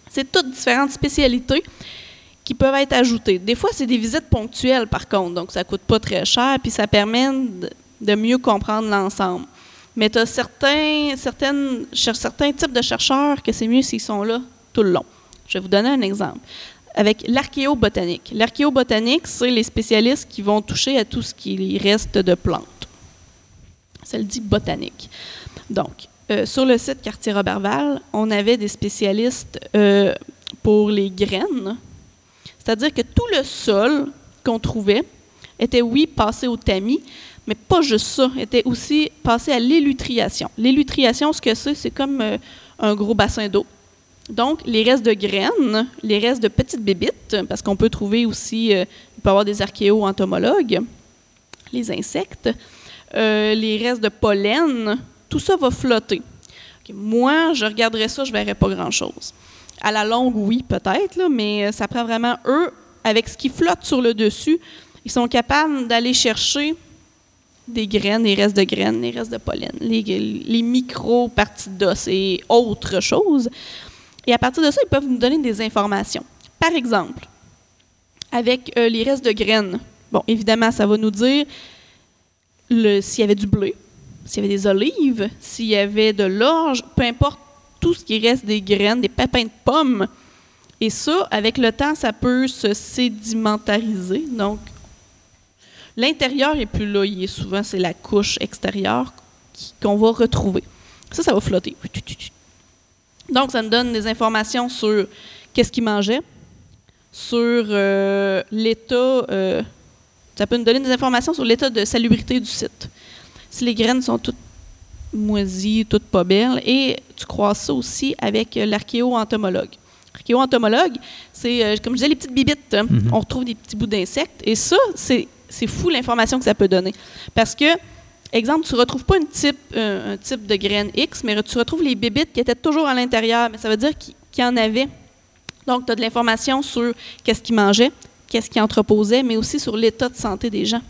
S1: C'est toutes différentes spécialités qui peuvent être ajoutées. Des fois, c'est des visites ponctuelles, par contre, donc ça ne coûte pas très cher, puis ça permet de mieux comprendre l'ensemble. Mais tu as certains, certaines, certains types de chercheurs que c'est mieux s'ils sont là tout le long. Je vais vous donner un exemple. Avec l'archéobotanique. L'archéobotanique, c'est les spécialistes qui vont toucher à tout ce qui reste de plantes. Ça le dit botanique. Donc, euh, sur le site Quartier Roberval, on avait des spécialistes euh, pour les graines. C'est-à-dire que tout le sol qu'on trouvait était, oui, passé au tamis, mais pas juste ça, était aussi passé à l'élutriation. L'élutriation, ce que c'est, c'est comme euh, un gros bassin d'eau. Donc, les restes de graines, les restes de petites bébites, parce qu'on peut trouver aussi, euh, il peut y avoir des archéo-entomologues, les insectes, euh, les restes de pollen, tout ça va flotter. Moi, je regarderais ça, je ne verrais pas grand-chose. À la longue, oui, peut-être, mais ça prend vraiment eux, avec ce qui flotte sur le dessus, ils sont capables d'aller chercher des graines, les restes de graines, les restes de pollen, les, micro-parties d'os et autres choses. Et à partir de ça, ils peuvent nous donner des informations. Par exemple, avec euh, les restes de graines, bon, évidemment, ça va nous dire s'il y avait du blé, s'il y avait des olives, s'il y avait de l'orge, peu importe tout ce qui reste des graines, des pépins de pommes. Et ça, avec le temps, ça peut se sédimentariser. Donc, l'intérieur est plus là. Il est souvent, c'est la couche extérieure qu'on va retrouver. Ça, ça va flotter. Donc, ça nous donne des informations sur qu'est-ce qu'ils mangeaient, sur euh, l'état. euh, ça peut nous donner des informations sur l'état de salubrité du site. Si les graines sont toutes moisies, toutes pas belles, et tu crois ça aussi avec euh, l'archéo-entomologue. L'archéo-entomologue, c'est, euh, comme je disais, les petites bibites. hein.
S2: Mhm.
S1: On retrouve des petits bouts d'insectes, et ça, c'est c'est fou l'information que ça peut donner. Parce que, exemple, tu ne retrouves pas euh, un type de graine X, mais tu retrouves les bébites qui étaient toujours à l'intérieur, mais ça veut dire qu'il qu'il y en avait. Donc, tu as de l'information sur qu'est-ce qu'ils mangeaient, qu'est-ce qu'ils entreposaient, mais aussi sur l'état de santé des gens.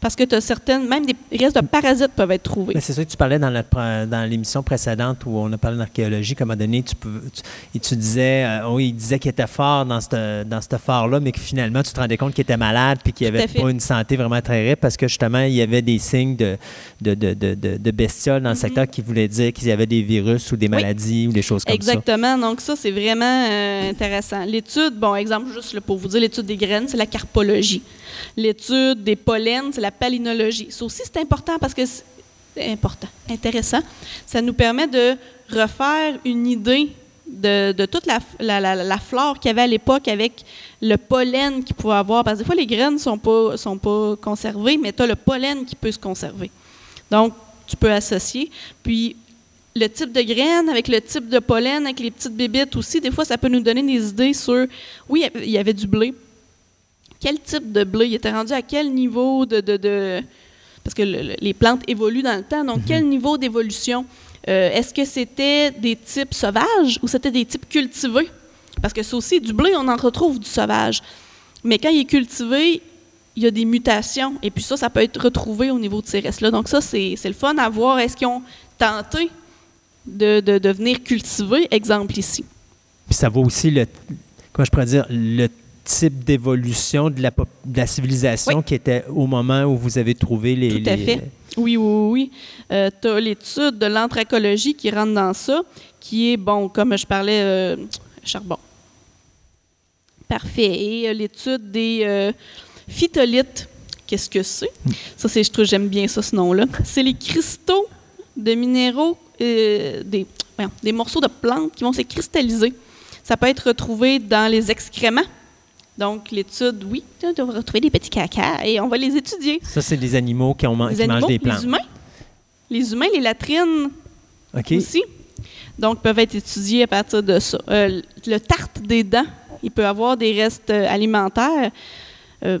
S1: Parce que tu as certaines, même des restes de parasites peuvent être trouvés.
S2: C'est ça que tu parlais dans, l'émission précédente où on a parlé d'archéologie, qu'à un moment donné, tu, peux, tu, et tu disais, euh, oui, il disait qu'il était fort dans ce dans phare-là, mais que finalement, tu te rendais compte qu'il était malade puis qu'il
S1: Tout à
S2: avait
S1: fait.
S2: pas une santé vraiment très raide parce que justement, il y avait des signes de, de, de, de, de- de bestioles dans le
S1: Mhm.
S2: secteur qui voulaient dire qu'il y avait des virus ou des maladies ou des choses comme
S1: Exactement. Donc, ça, c'est vraiment euh, intéressant. L'étude, bon, exemple, juste pour vous dire, l'étude des graines, c'est la carpologie. L'étude des pollens, c'est la palynologie. Ça aussi, c'est important parce que c'est important, intéressant. Ça nous permet de refaire une idée de, toute la flore qu'il y avait à l'époque avec le pollen qu'il pouvait avoir. Parce que des fois, les graines ne sont pas, sont pas conservées, mais tu as le pollen qui peut se conserver. Donc, tu peux associer. Puis, le type de graines avec le type de pollen, avec les petites bébites aussi, des fois, ça peut nous donner des idées sur, oui, il y avait du blé. Quel type de blé? Il était rendu à quel niveau de... de- de- parce que le- le- les plantes évoluent dans le temps, donc quel niveau d'évolution? Euh, Est-ce que c'était des types sauvages ou c'était des types cultivés? Parce que ça aussi, du blé, on en retrouve du sauvage. Mais quand il est cultivé, il y a des mutations. Et puis ça, ça peut être retrouvé au niveau de ces restes-là. Donc ça, c'est c'est le fun à voir. Est-ce qu'ils ont tenté de, de, de venir cultiver, exemple ici?
S2: Puis ça vaut aussi le, comment je pourrais dire, le type d'évolution de la, pop- de la civilisation
S1: Oui.
S2: qui était au moment où vous avez trouvé les...
S1: Tout à
S2: les-
S1: fait. Oui, oui, oui. Euh, tu as l'étude de l'anthracologie qui rentre dans ça, qui est, bon, comme je parlais, euh, charbon. Parfait. Et euh, l'étude des euh, phytolithes. Qu'est-ce que c'est? Ça, c'est, je trouve, j'aime bien ça, ce nom-là. C'est les cristaux de minéraux, euh, des, voyons, des morceaux de plantes qui vont se cristalliser. Ça peut être retrouvé dans les excréments. Donc, l'étude, oui, on va retrouver des petits cacas et on va les étudier.
S2: Ça, c'est des animaux qui, ont man-
S1: Les
S2: qui
S1: animaux,
S2: mangent des plantes.
S1: les humains. Les humains, les latrines
S2: OK?
S1: aussi. Donc, peuvent être étudiés à partir de ça. Euh, le tarte des dents, il peut avoir des restes euh, alimentaires euh,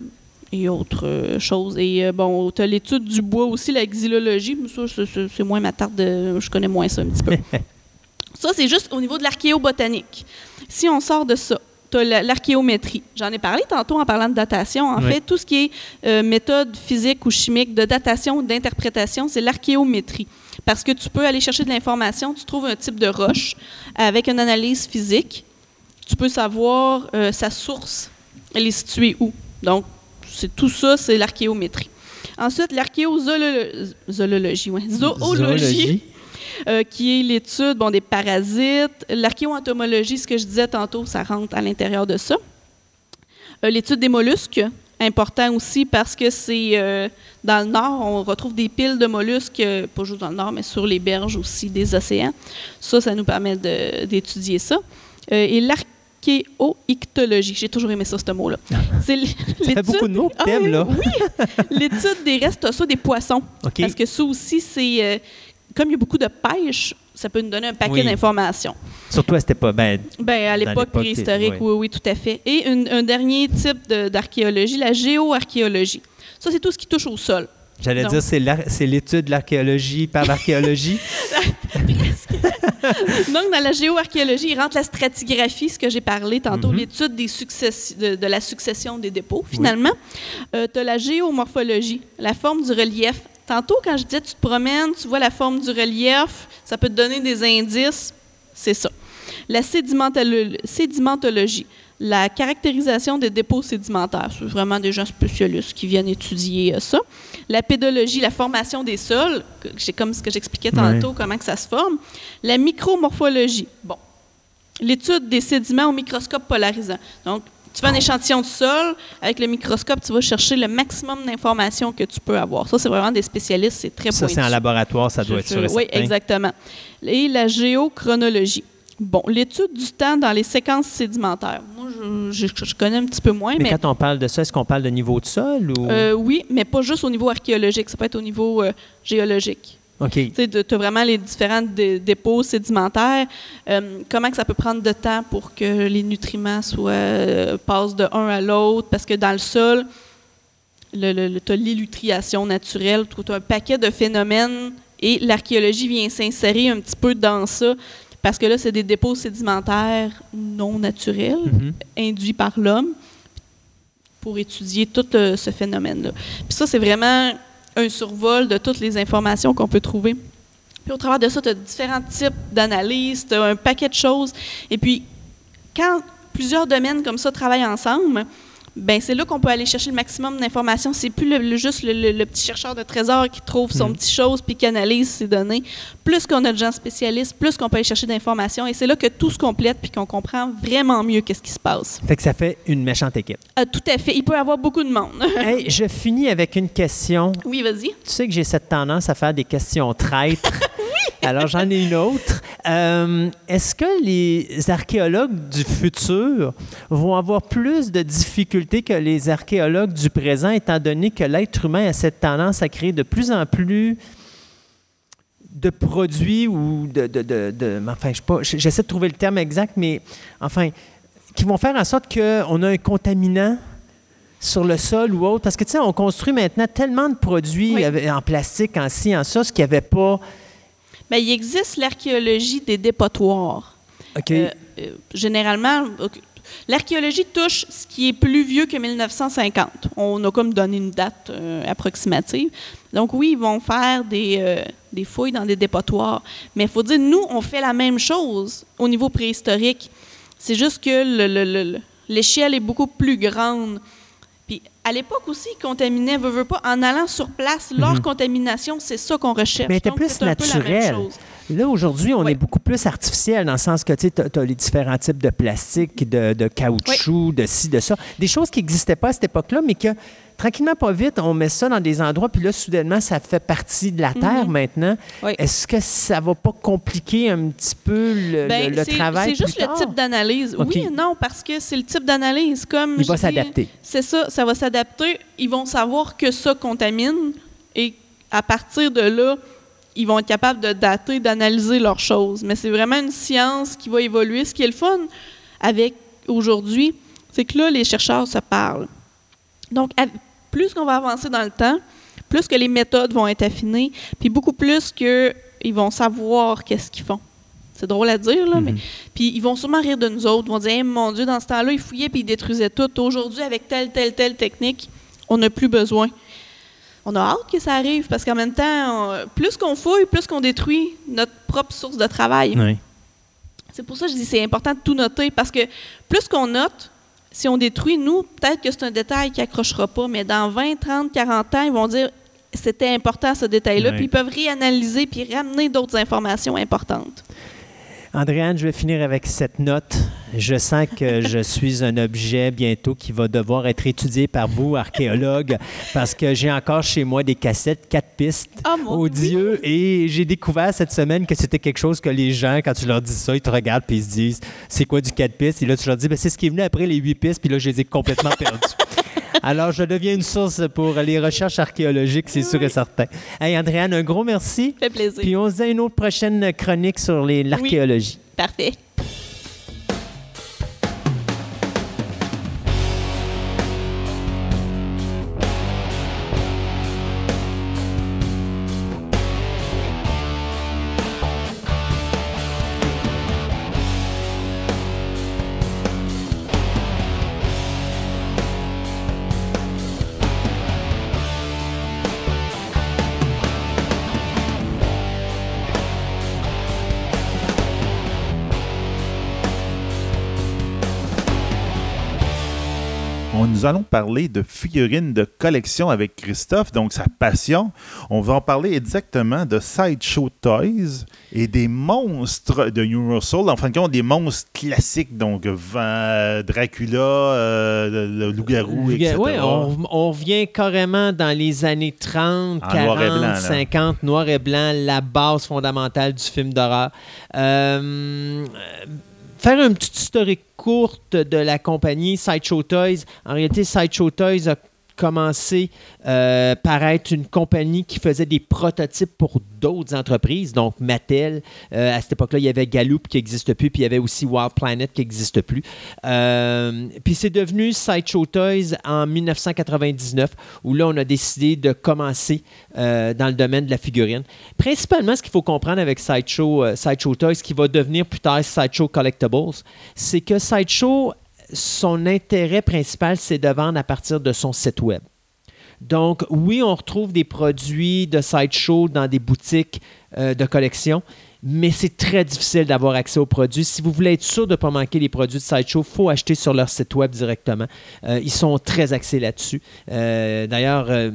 S1: et autres euh, choses. Et euh, bon, tu as l'étude du bois aussi, la xylologie. Mais Ça, c'est- moins ma tarte de. Je connais moins ça un petit peu. ça, c'est juste au niveau de l'archéobotanique. Si on sort de ça, tu as l'archéométrie. J'en ai parlé tantôt en parlant de datation. En
S2: Oui.
S1: fait, tout ce qui est euh, méthode physique ou chimique de datation, d'interprétation, c'est l'archéométrie. Parce que tu peux aller chercher de l'information, tu trouves un type de roche avec une analyse physique, tu peux savoir euh, sa source, elle est située où. Donc, c'est tout ça, c'est l'archéométrie. Ensuite, l'archéozoologie, ouais, zoologie, euh, qui est l'étude bon, des parasites. L'archéoentomologie, ce que je disais tantôt, ça rentre à l'intérieur de ça. Euh, l'étude des mollusques, important aussi parce que c'est euh, dans le nord, on retrouve des piles de mollusques, pas juste dans le nord, mais sur les berges aussi des océans. Ça, ça nous permet d'étudier ça. et l'archéoictologie, j'ai toujours aimé ça, ce mot-là.
S2: C'est ça fait beaucoup de mots que ah, là.
S1: oui, l'étude des restes osseux des poissons. Parce que ça aussi, c'est comme il y a beaucoup de pêche, ça peut nous donner un paquet d'informations.
S2: Surtout à cette époque. Ben,
S1: ben à l'époque préhistorique, oui. oui. tout à fait. Et un dernier type d'archéologie, la géoarchéologie. Ça, c'est tout ce qui touche au sol.
S2: J'allais dire, c'est l'étude de l'archéologie par l'archéologie.
S1: Donc, dans la géoarchéologie, il rentre la stratigraphie, ce que j'ai parlé tantôt, mm-hmm. l'étude des de, de, la succession des dépôts, finalement. Euh, tu as la géomorphologie, la forme du relief Tantôt, quand je disais tu te promènes, tu vois la forme du relief, ça peut te donner des indices, c'est ça. La sédimentologie, la caractérisation des dépôts sédimentaires, c'est vraiment des gens spécialistes qui viennent étudier euh, ça. La pédologie, la formation des sols, c'est comme ce que j'expliquais tantôt, comment que ça se forme. La micromorphologie, bon, l'étude des sédiments au microscope polarisant. Donc, tu fais un échantillon de sol, avec le microscope, tu vas chercher le maximum d'informations que tu peux avoir. Ça, c'est vraiment des spécialistes, c'est très
S2: Ça, c'est en laboratoire, ça doit être sûr
S1: Oui, exactement. Et la géochronologie. Bon, l'étude du temps dans les séquences sédimentaires. Moi, je, connais un petit peu moins.
S2: Mais, quand on parle de ça, est-ce qu'on parle de niveau de sol? Ou...
S1: Euh, oui, mais pas juste au niveau archéologique. Ça peut être au niveau euh, géologique.
S2: Tu
S1: as vraiment les différents dépôts sédimentaires. Euh, comment que ça peut prendre de temps pour que les nutriments soient, euh, passent de un à l'autre? Parce que dans le sol, le, tu as l'illutriation naturelle, tu as un paquet de phénomènes et l'archéologie vient s'insérer un petit peu dans ça. Parce que là, c'est des dépôts sédimentaires non naturels, mm-hmm. induits par l'homme, pour étudier tout euh, ce phénomène-là. Puis ça, c'est vraiment un survol de toutes les informations qu'on peut trouver. Puis au travers de ça, tu as différents types d'analyses, tu as un paquet de choses. Et puis, quand plusieurs domaines comme ça travaillent ensemble, ben c'est là qu'on peut aller chercher le maximum d'informations. C'est plus le, juste le, petit chercheur de trésors qui trouve son mm. petit chose puis qui analyse ses données. Plus qu'on a de gens spécialistes, plus qu'on peut aller chercher d'informations. Et c'est là que tout se complète puis qu'on comprend vraiment mieux qu'est-ce qui se passe.
S2: Fait que ça fait une méchante équipe.
S1: Ah, tout à fait. Il peut y avoir beaucoup de monde.
S2: hey, je finis avec une question.
S1: Oui, vas-y.
S2: Tu sais que j'ai cette tendance à faire des questions traîtres. Alors, j'en ai une autre. Euh, est-ce que les archéologues du futur vont avoir plus de difficultés que les archéologues du présent, étant donné que l'être humain a cette tendance à créer de plus en plus de produits ou de... de, de, enfin, j'essaie de trouver le terme exact, mais enfin, qui vont faire en sorte qu'on a un contaminant sur le sol ou autre? Parce que, tu sais, on construit maintenant tellement de produits en plastique, en ci, en ça, ce qu'il n'y avait pas
S1: mais il existe l'archéologie des dépotoirs.
S2: OK. Euh,
S1: euh, généralement, l'archéologie touche ce qui est plus vieux que 1950. On a comme donné une date euh, approximative. Donc oui, ils vont faire des, des fouilles dans des dépotoirs. Mais il faut dire, nous, on fait la même chose au niveau préhistorique. C'est juste que l'échelle est beaucoup plus grande. À l'époque aussi, ils contaminaient, veut, veut pas, en allant sur place, leur mhm. contamination, c'est ça qu'on recherche.
S2: Mais était plus naturel. Là, aujourd'hui, on est beaucoup plus artificiel dans le sens que tu as, les différents types de plastique, de, caoutchouc, de ci, de ça. Des choses qui n'existaient pas à cette époque-là, mais que tranquillement, pas vite, on met ça dans des endroits, puis là, soudainement, ça fait partie de la Terre mhm. maintenant. Est-ce que ça va pas compliquer un petit peu le, ben, travail?
S1: C'est juste le type d'analyse. Oui non, parce que c'est le type d'analyse. comme
S2: Il va s'adapter.
S1: C'est ça, ça va s'adapter. Ils vont savoir que ça contamine et à partir de là, ils vont être capables de dater, d'analyser leurs choses. Mais c'est vraiment une science qui va évoluer. Ce qui est le fun avec aujourd'hui, c'est que là, les chercheurs se parlent. Donc, plus qu'on va avancer dans le temps, plus que les méthodes vont être affinées, puis beaucoup plus qu'ils vont savoir qu'est-ce qu'ils font. C'est drôle à dire, là, mais. Mhm. Puis ils vont sûrement rire de nous autres. Ils vont dire Mon Dieu, dans ce temps-là, ils fouillaient puis ils détruisaient tout. Aujourd'hui, avec telle, telle, telle technique, on n'a plus besoin. On a hâte que ça arrive parce qu'en même temps, plus qu'on fouille, plus qu'on détruit notre propre source de travail. C'est pour ça que je dis c'est important de tout noter parce que plus qu'on note, si on détruit, nous, peut-être que c'est un détail qui accrochera pas, mais dans 20, 30, 40 ans, ils vont dire c'était important ce détail-là, puis ils peuvent réanalyser puis ramener d'autres informations importantes.
S2: Andréane, je vais finir avec cette note. Je sens que je suis un objet bientôt qui va devoir être étudié par vous, archéologues, parce que j'ai encore chez moi des cassettes, quatre pistes
S1: Ah, mon
S2: audio, et j'ai découvert cette semaine que c'était quelque chose que les gens, quand tu leur dis ça, ils te regardent puis ils se disent c'est quoi du quatre pistes? Et là, tu leur dis ben, c'est ce qui est venu après les huit pistes, puis là, je les ai complètement perdus. Alors, je deviens une source pour les recherches archéologiques, c'est sûr et certain. Hey, Andréane, un gros merci.
S1: Ça fait plaisir.
S2: Puis on se dit à une autre prochaine chronique sur l'archéologie.
S1: Parfait.
S3: Nous allons parler de figurines de collection avec Christophe, donc sa passion. On va en parler exactement de Sideshow Toys et des monstres de Universal. En fin de compte, des monstres classiques, donc Dracula, euh, le, loup-garou, etc.
S2: Oui, on, on revient carrément dans les années 30,
S3: En
S2: 40,
S3: noir et blanc, là.
S2: 50, noir et blanc, la base fondamentale du film d'horreur. Euh, faire une petite historique courte de la compagnie Sideshow Toys. En réalité, Sideshow Toys a commencé euh, par être une compagnie qui faisait des prototypes pour d'autres entreprises, donc Mattel. Euh, à cette époque-là, il y avait Gallup qui n'existe plus, puis il y avait aussi Wild Planet qui n'existe plus. Euh, puis c'est devenu Sideshow Toys en 1999, où là, on a décidé de commencer dans le domaine de la figurine. Principalement, ce qu'il faut comprendre avec Sideshow, Sideshow Toys, qui va devenir plus tard Sideshow Collectibles, c'est que Sideshow, son intérêt principal, c'est de vendre à partir de son site web. Donc, oui, on retrouve des produits de Sideshow dans des boutiques euh, de collection, mais c'est très difficile d'avoir accès aux produits. Si vous voulez être sûr de ne pas manquer les produits de Sideshow, il faut acheter sur leur site web directement. Euh, ils sont très axés là-dessus. Euh, D'ailleurs, euh,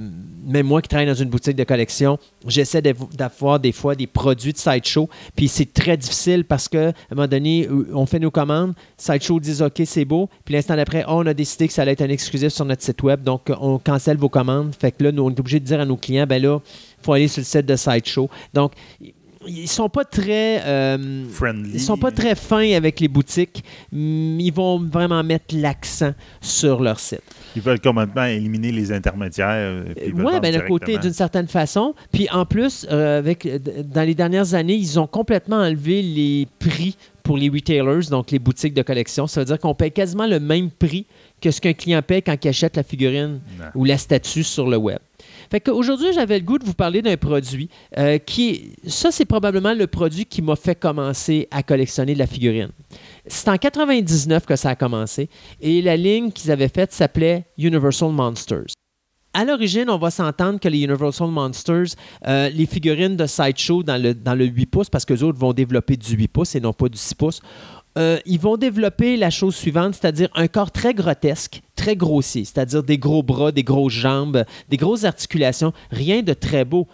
S2: même moi qui travaille dans une boutique de collection, j'essaie d'av- d'avoir des fois des produits de Sideshow, puis c'est très difficile parce qu'à un moment donné, on fait nos commandes, Sideshow dit OK, c'est beau, puis l'instant d'après, oh, on a décidé que ça allait être un exclusif sur notre site web, donc on cancelle vos commandes. Fait que là, nous, on est obligé de dire à nos clients, ben là, il faut aller sur le site de Sideshow. Donc, ils sont pas très euh,
S3: Friendly.
S2: ils sont pas très fins avec les boutiques. Mm, Ils vont vraiment mettre l'accent sur leur site.
S3: Ils veulent complètement éliminer les intermédiaires. euh,
S2: Oui, ben, d'un côté, d'une certaine façon. Puis en plus, euh, avec, dans les dernières années, ils ont complètement enlevé les prix pour les retailers, donc les boutiques de collection. Ça veut dire qu'on paye quasiment le même prix que ce qu'un client paye quand il achète la figurine
S3: Non.
S2: ou la statue sur le web. Fait qu'aujourd'hui, j'avais le goût de vous parler d'un produit euh, qui ça c'est probablement le produit qui m'a fait commencer à collectionner de la figurine. C'est en 99 que ça a commencé et la ligne qu'ils avaient faite s'appelait Universal Monsters. À l'origine, on va s'entendre que les Universal Monsters, euh, les figurines de Sideshow dans le, dans le 8 pouces, parce que autres vont développer du 8 pouces et non pas du 6 pouces, euh, ils vont développer la chose suivante, c'est-à-dire un corps très grotesque, très grossier, c'est-à-dire des gros bras, des grosses jambes, des grosses articulations, rien de très beau.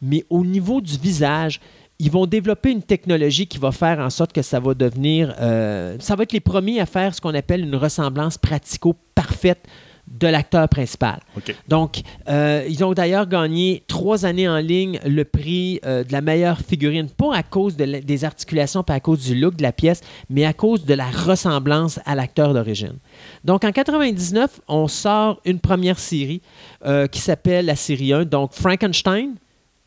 S2: Mais au niveau du visage, ils vont développer une technologie qui va faire en sorte que ça va devenir, euh, ça va être les premiers à faire ce qu'on appelle une ressemblance pratico-parfaite de l'acteur principal. Donc, euh, ils ont d'ailleurs gagné trois années en ligne le prix euh, de la meilleure figurine, pas à cause de la- des articulations, pas à cause du look de la pièce, mais à cause de la ressemblance à l'acteur d'origine. Donc, en 99, on sort une première série euh, qui s'appelle la série 1, donc Frankenstein,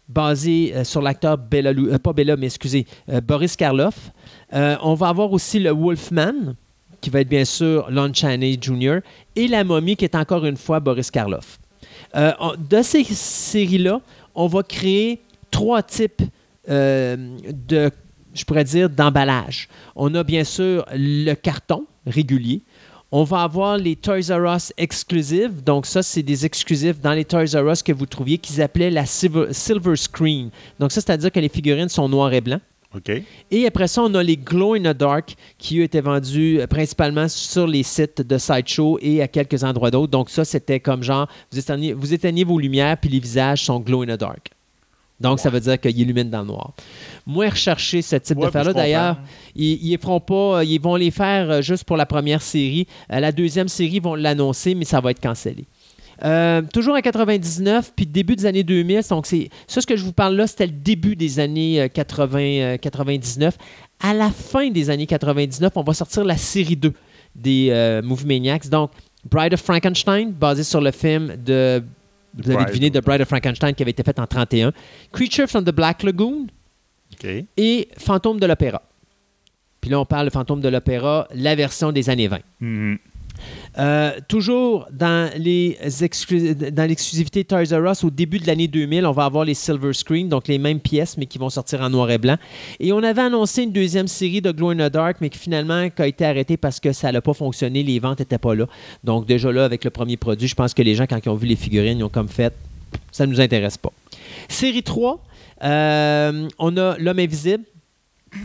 S2: basé euh, sur l'acteur euh, pas Bela, mais excusez, Boris Karloff. On va avoir aussi le Wolfman, qui va être bien sûr Lon Chaney Jr., et la momie, qui est encore une fois Boris Karloff. Euh, de ces séries-là, on va créer trois types euh, de, je pourrais dire, d'emballage. On a bien sûr le carton régulier. On va avoir les Toys R Us exclusives. Donc, ça, c'est des exclusifs dans les Toys R Us que vous trouviez qu'ils appelaient la silver, silver screen. Donc, ça, c'est-à-dire que les figurines sont noires et blancs. Et après ça, on a les Glow in the Dark qui eux, étaient vendus euh, principalement sur les sites de Sideshow et à quelques endroits d'autres. Donc ça, c'était comme genre, vous éteignez, vous éteignez vos lumières puis les visages sont Glow in the Dark. Donc ça veut dire qu'ils illuminent dans le noir. Moins recherché ce type
S3: Ouais,
S2: d'affaires-là. D'ailleurs, ils, ils feront pas, ils vont les faire euh, juste pour la première série. Euh, la deuxième série, ils vont l'annoncer, mais ça va être cancellé. Euh, toujours en 99, puis début des années 2000. Donc, c'est ça, ce que je vous parle là, c'était le début des années euh, 80, euh, 99. À la fin des années 99, on va sortir la série 2 des euh, Movie Maniacs. Donc, Bride of Frankenstein, basé sur le film de. Vous avez
S3: Bride.
S2: deviné, de Bride of Frankenstein qui avait été fait en 31. Creature from the Black Lagoon et Fantôme de l'Opéra. Puis là, on parle de Fantôme de l'Opéra, la version des années 20.
S3: Mhm.
S2: Euh, toujours dans l'exclusivité Toys R Us, au début de l'année 2000, on va avoir les Silver Screen, donc les mêmes pièces, mais qui vont sortir en noir et blanc. Et on avait annoncé une deuxième série de Glow in the Dark, mais qui finalement a été arrêtée parce que ça n'a pas fonctionné, les ventes n'étaient pas là. Donc déjà là, avec le premier produit, je pense que les gens, quand ils ont vu les figurines, ils ont comme fait, ça ne nous intéresse pas. Série 3, euh, on a L'Homme Invisible,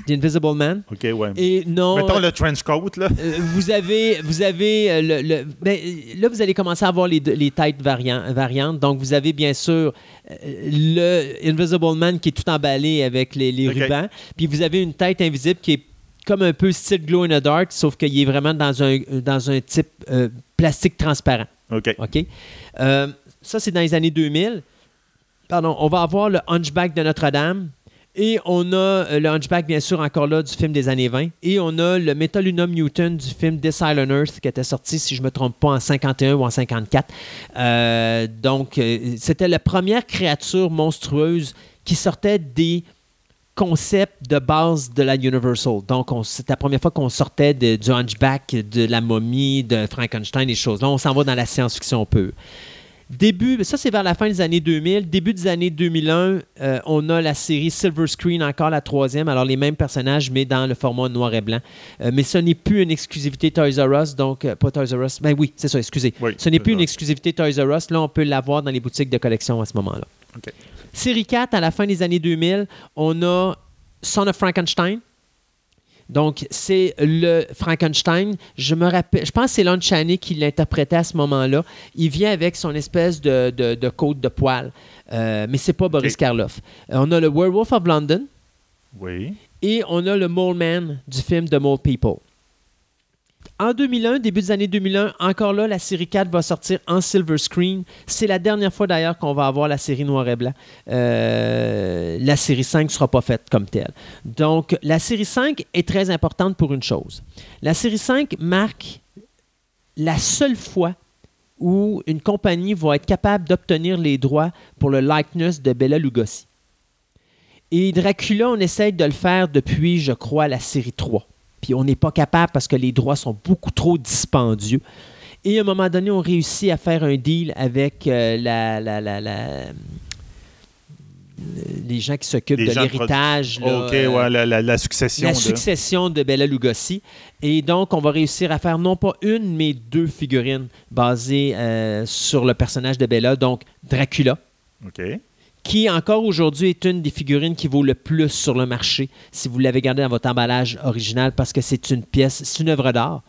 S2: The Invisible Man.
S3: OK, ouais.
S2: Et non,
S3: Mettons le trench coat, là.
S2: euh, vous avez, vous avez euh, le, le- ben, euh, là, vous allez commencer à avoir les, les têtes variant- variantes. Donc, vous avez bien sûr euh, le Invisible Man qui est tout emballé avec les, rubans. Puis, vous avez une tête invisible qui est comme un peu style glow in the dark, sauf qu'il est vraiment dans un, dans un type euh, plastique transparent.
S3: OK.
S2: OK? Euh, ça, c'est dans les années 2000. Pardon, on va avoir le Hunchback de Notre-Dame. Et on a euh, le Hunchback, bien sûr, encore là, du film des années 20. Et on a le Metalunum Newton du film This Island Earth, qui était sorti, si je ne me trompe pas, en 51 ou en 54. Euh, donc, euh, c'était la première créature monstrueuse qui sortait des concepts de base de la Universal. Donc, on- c'est la première fois qu'on sortait de- du Hunchback, de la momie, de Frankenstein, des choses. Là, on s'en va dans la science-fiction pure. Début, ça c'est vers la fin des années 2000. Début des années 2001, euh, on a la série Silver Screen, encore la troisième. Alors les mêmes personnages, mais dans le format noir et blanc. Euh, mais ce n'est plus une exclusivité Toys R Us, donc euh, pas Toys R Us. Ben oui, c'est ça, excusez.
S3: Oui,
S2: ce n'est plus une exclusivité Toys R Us. Là, on peut l'avoir dans les boutiques de collection à ce moment-là.
S3: OK.
S2: Série 4, à la fin des années 2000, on a Son of Frankenstein. Donc, c'est le Frankenstein. Je me rappelle, je pense que c'est Lon Chaney qui l'interprétait à ce moment-là. Il vient avec son espèce de, de, de côte de poil. Euh, mais c'est pas Boris. Karloff. Euh, on a le Werewolf of London
S3: Oui.
S2: et on a le Mole Man du film The Mole People. En 2001, début des années 2001, encore là, la série 4 va sortir en silver screen. C'est la dernière fois d'ailleurs qu'on va avoir la série noir et blanc. Euh, la série 5 ne sera pas faite comme telle. Donc, la série 5 est très importante pour une chose. La série 5 marque la seule fois où une compagnie va être capable d'obtenir les droits pour le likeness de Bella Lugosi. Et Dracula, on essaye de le faire depuis, je crois, la série 3. Puis on n'est pas capable parce que les droits sont beaucoup trop dispendieux. Et à un moment donné, on réussit à faire un deal avec euh, la, la- la- la- les gens qui s'occupent de
S3: gens de
S2: l'héritage. là,
S3: OK,
S2: euh,
S3: ouais, la, la- la succession.
S2: la
S3: de-
S2: succession de Bella Lugosi. Et donc, on va réussir à faire non pas une, mais deux figurines basées euh, sur le personnage de Bella, donc Dracula
S3: OK.
S2: Qui encore aujourd'hui est une des figurines qui vaut le plus sur le marché si vous l'avez gardé dans votre emballage original parce que c'est une pièce, c'est une œuvre d'art.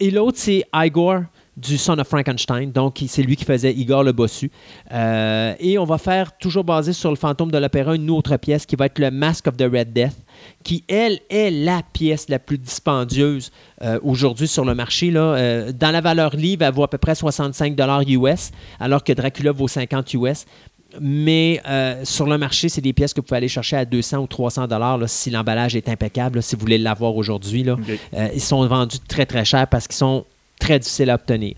S2: Et l'autre, c'est Igor du Son of Frankenstein. Donc, c'est lui qui faisait Igor le bossu. Euh, et on va faire, toujours basé sur le fantôme de l'opéra, une autre pièce qui va être le Mask of the Red Death, qui, elle, est la pièce la plus dispendieuse euh, aujourd'hui sur le marché. Là. Euh, dans la valeur livre, elle vaut à peu près 65 US, alors que Dracula vaut 50 US. Mais euh, sur le marché, c'est des pièces que vous pouvez aller chercher à 200 ou 300 dollars si l'emballage est impeccable, là, si vous voulez l'avoir aujourd'hui. Euh, ils sont vendus très très cher parce qu'ils sont très difficiles à obtenir.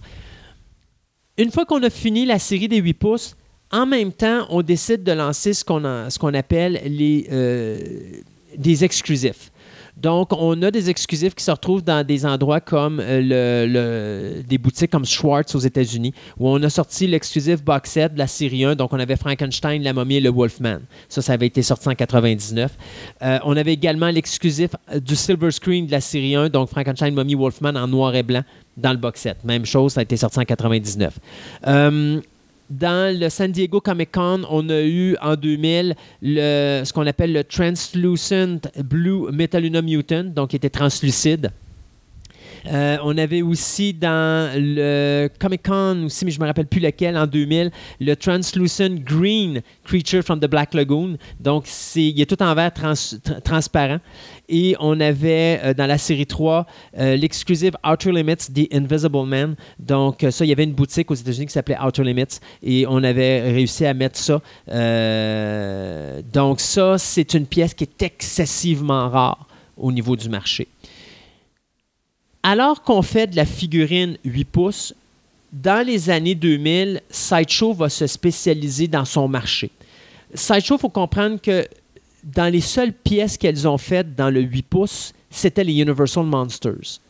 S2: Une fois qu'on a fini la série des 8 pouces, en même temps, on décide de lancer ce qu'on a- ce qu'on appelle les, euh, des exclusifs. Donc, on a des exclusifs qui se retrouvent dans des endroits comme euh, des boutiques comme Schwartz aux États-Unis, où on a sorti l'exclusif box set de la série 1. Donc, on avait Frankenstein, la momie et le Wolfman. Ça, ça avait été sorti en 99. Euh, on avait également l'exclusif euh, du Silver Screen de la série 1, donc Frankenstein, momie, Wolfman en noir et blanc dans le box set. Même chose, ça a été sorti en 99. Euh, dans le San Diego Comic Con, on a eu en 2000 le, ce qu'on appelle le Translucent Blue Metaluna Mutant, donc qui était translucide. Euh, on avait aussi dans le Comic Con aussi, mais je me rappelle plus lequel, en 2000, le Translucent Green Creature from the Black Lagoon. Donc, il est tout en vert trans- tra- transparent. Et on avait euh, dans la série 3 euh, l'exclusive Outer Limits, The Invisible Man. Donc, euh, ça, il y avait une boutique aux États-Unis qui s'appelait Outer Limits et on avait réussi à mettre ça. Donc, ça, c'est une pièce qui est excessivement rare au niveau du marché. Alors qu'on fait de la figurine 8 pouces, dans les années 2000, Sideshow va se spécialiser dans son marché. Sideshow, il faut comprendre que dans les seules pièces qu'elles ont faites dans le 8 pouces, c'était les Universal Monsters.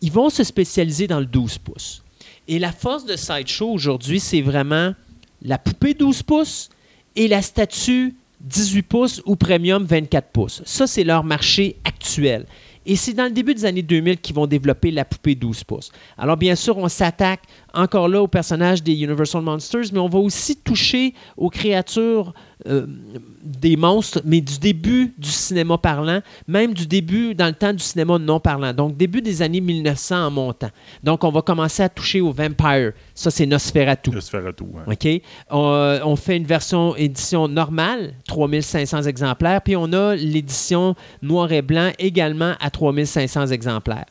S2: Ils vont se spécialiser dans le 12 pouces. Et la force de Sideshow aujourd'hui, c'est vraiment la poupée 12 pouces et la statue 18 pouces ou premium 24 pouces. Ça, c'est leur marché actuel. Et c'est dans le début des années 2000 qu'ils vont développer la poupée 12 pouces. Alors, bien sûr, on s'attaque encore là aux personnages des Universal Monsters, mais on va aussi toucher aux créatures euh, des monstres, mais du début du cinéma parlant, même du début dans le temps du cinéma non parlant. Donc, début des années 1900 en montant. Donc, on va commencer à toucher aux vampires. Ça, c'est Nosferatu.
S3: Tour. hein.
S2: OK? On, on fait une version édition normale, 3500 exemplaires, puis on a l'édition noir et blanc également à 3500 exemplaires.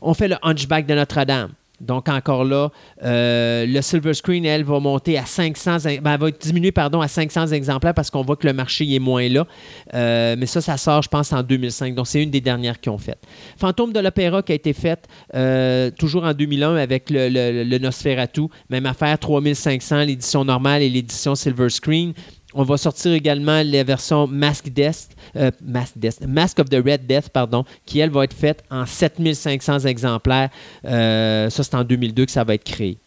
S2: On fait le Hunchback de Notre-Dame. Donc, encore là, euh, le Silver Screen, elle, va monter à 500, ben, va diminuer, pardon, à 500 exemplaires parce qu'on voit que le marché est moins là. Euh, mais ça, ça sort, je pense, en 2005. Donc, c'est une des dernières qu'ils ont faites. Fantôme de l'Opéra qui a été faite euh, toujours en 2001 avec le- le Nosferatu. Même affaire, 3500, l'édition normale et l'édition Silver Screen. On va sortir également la version Mask Death, euh, Mask Death, Mask of the Red Death, pardon, qui elle va être faite en 7500 exemplaires. Euh, ça, c'est en 2002 que ça va être créé.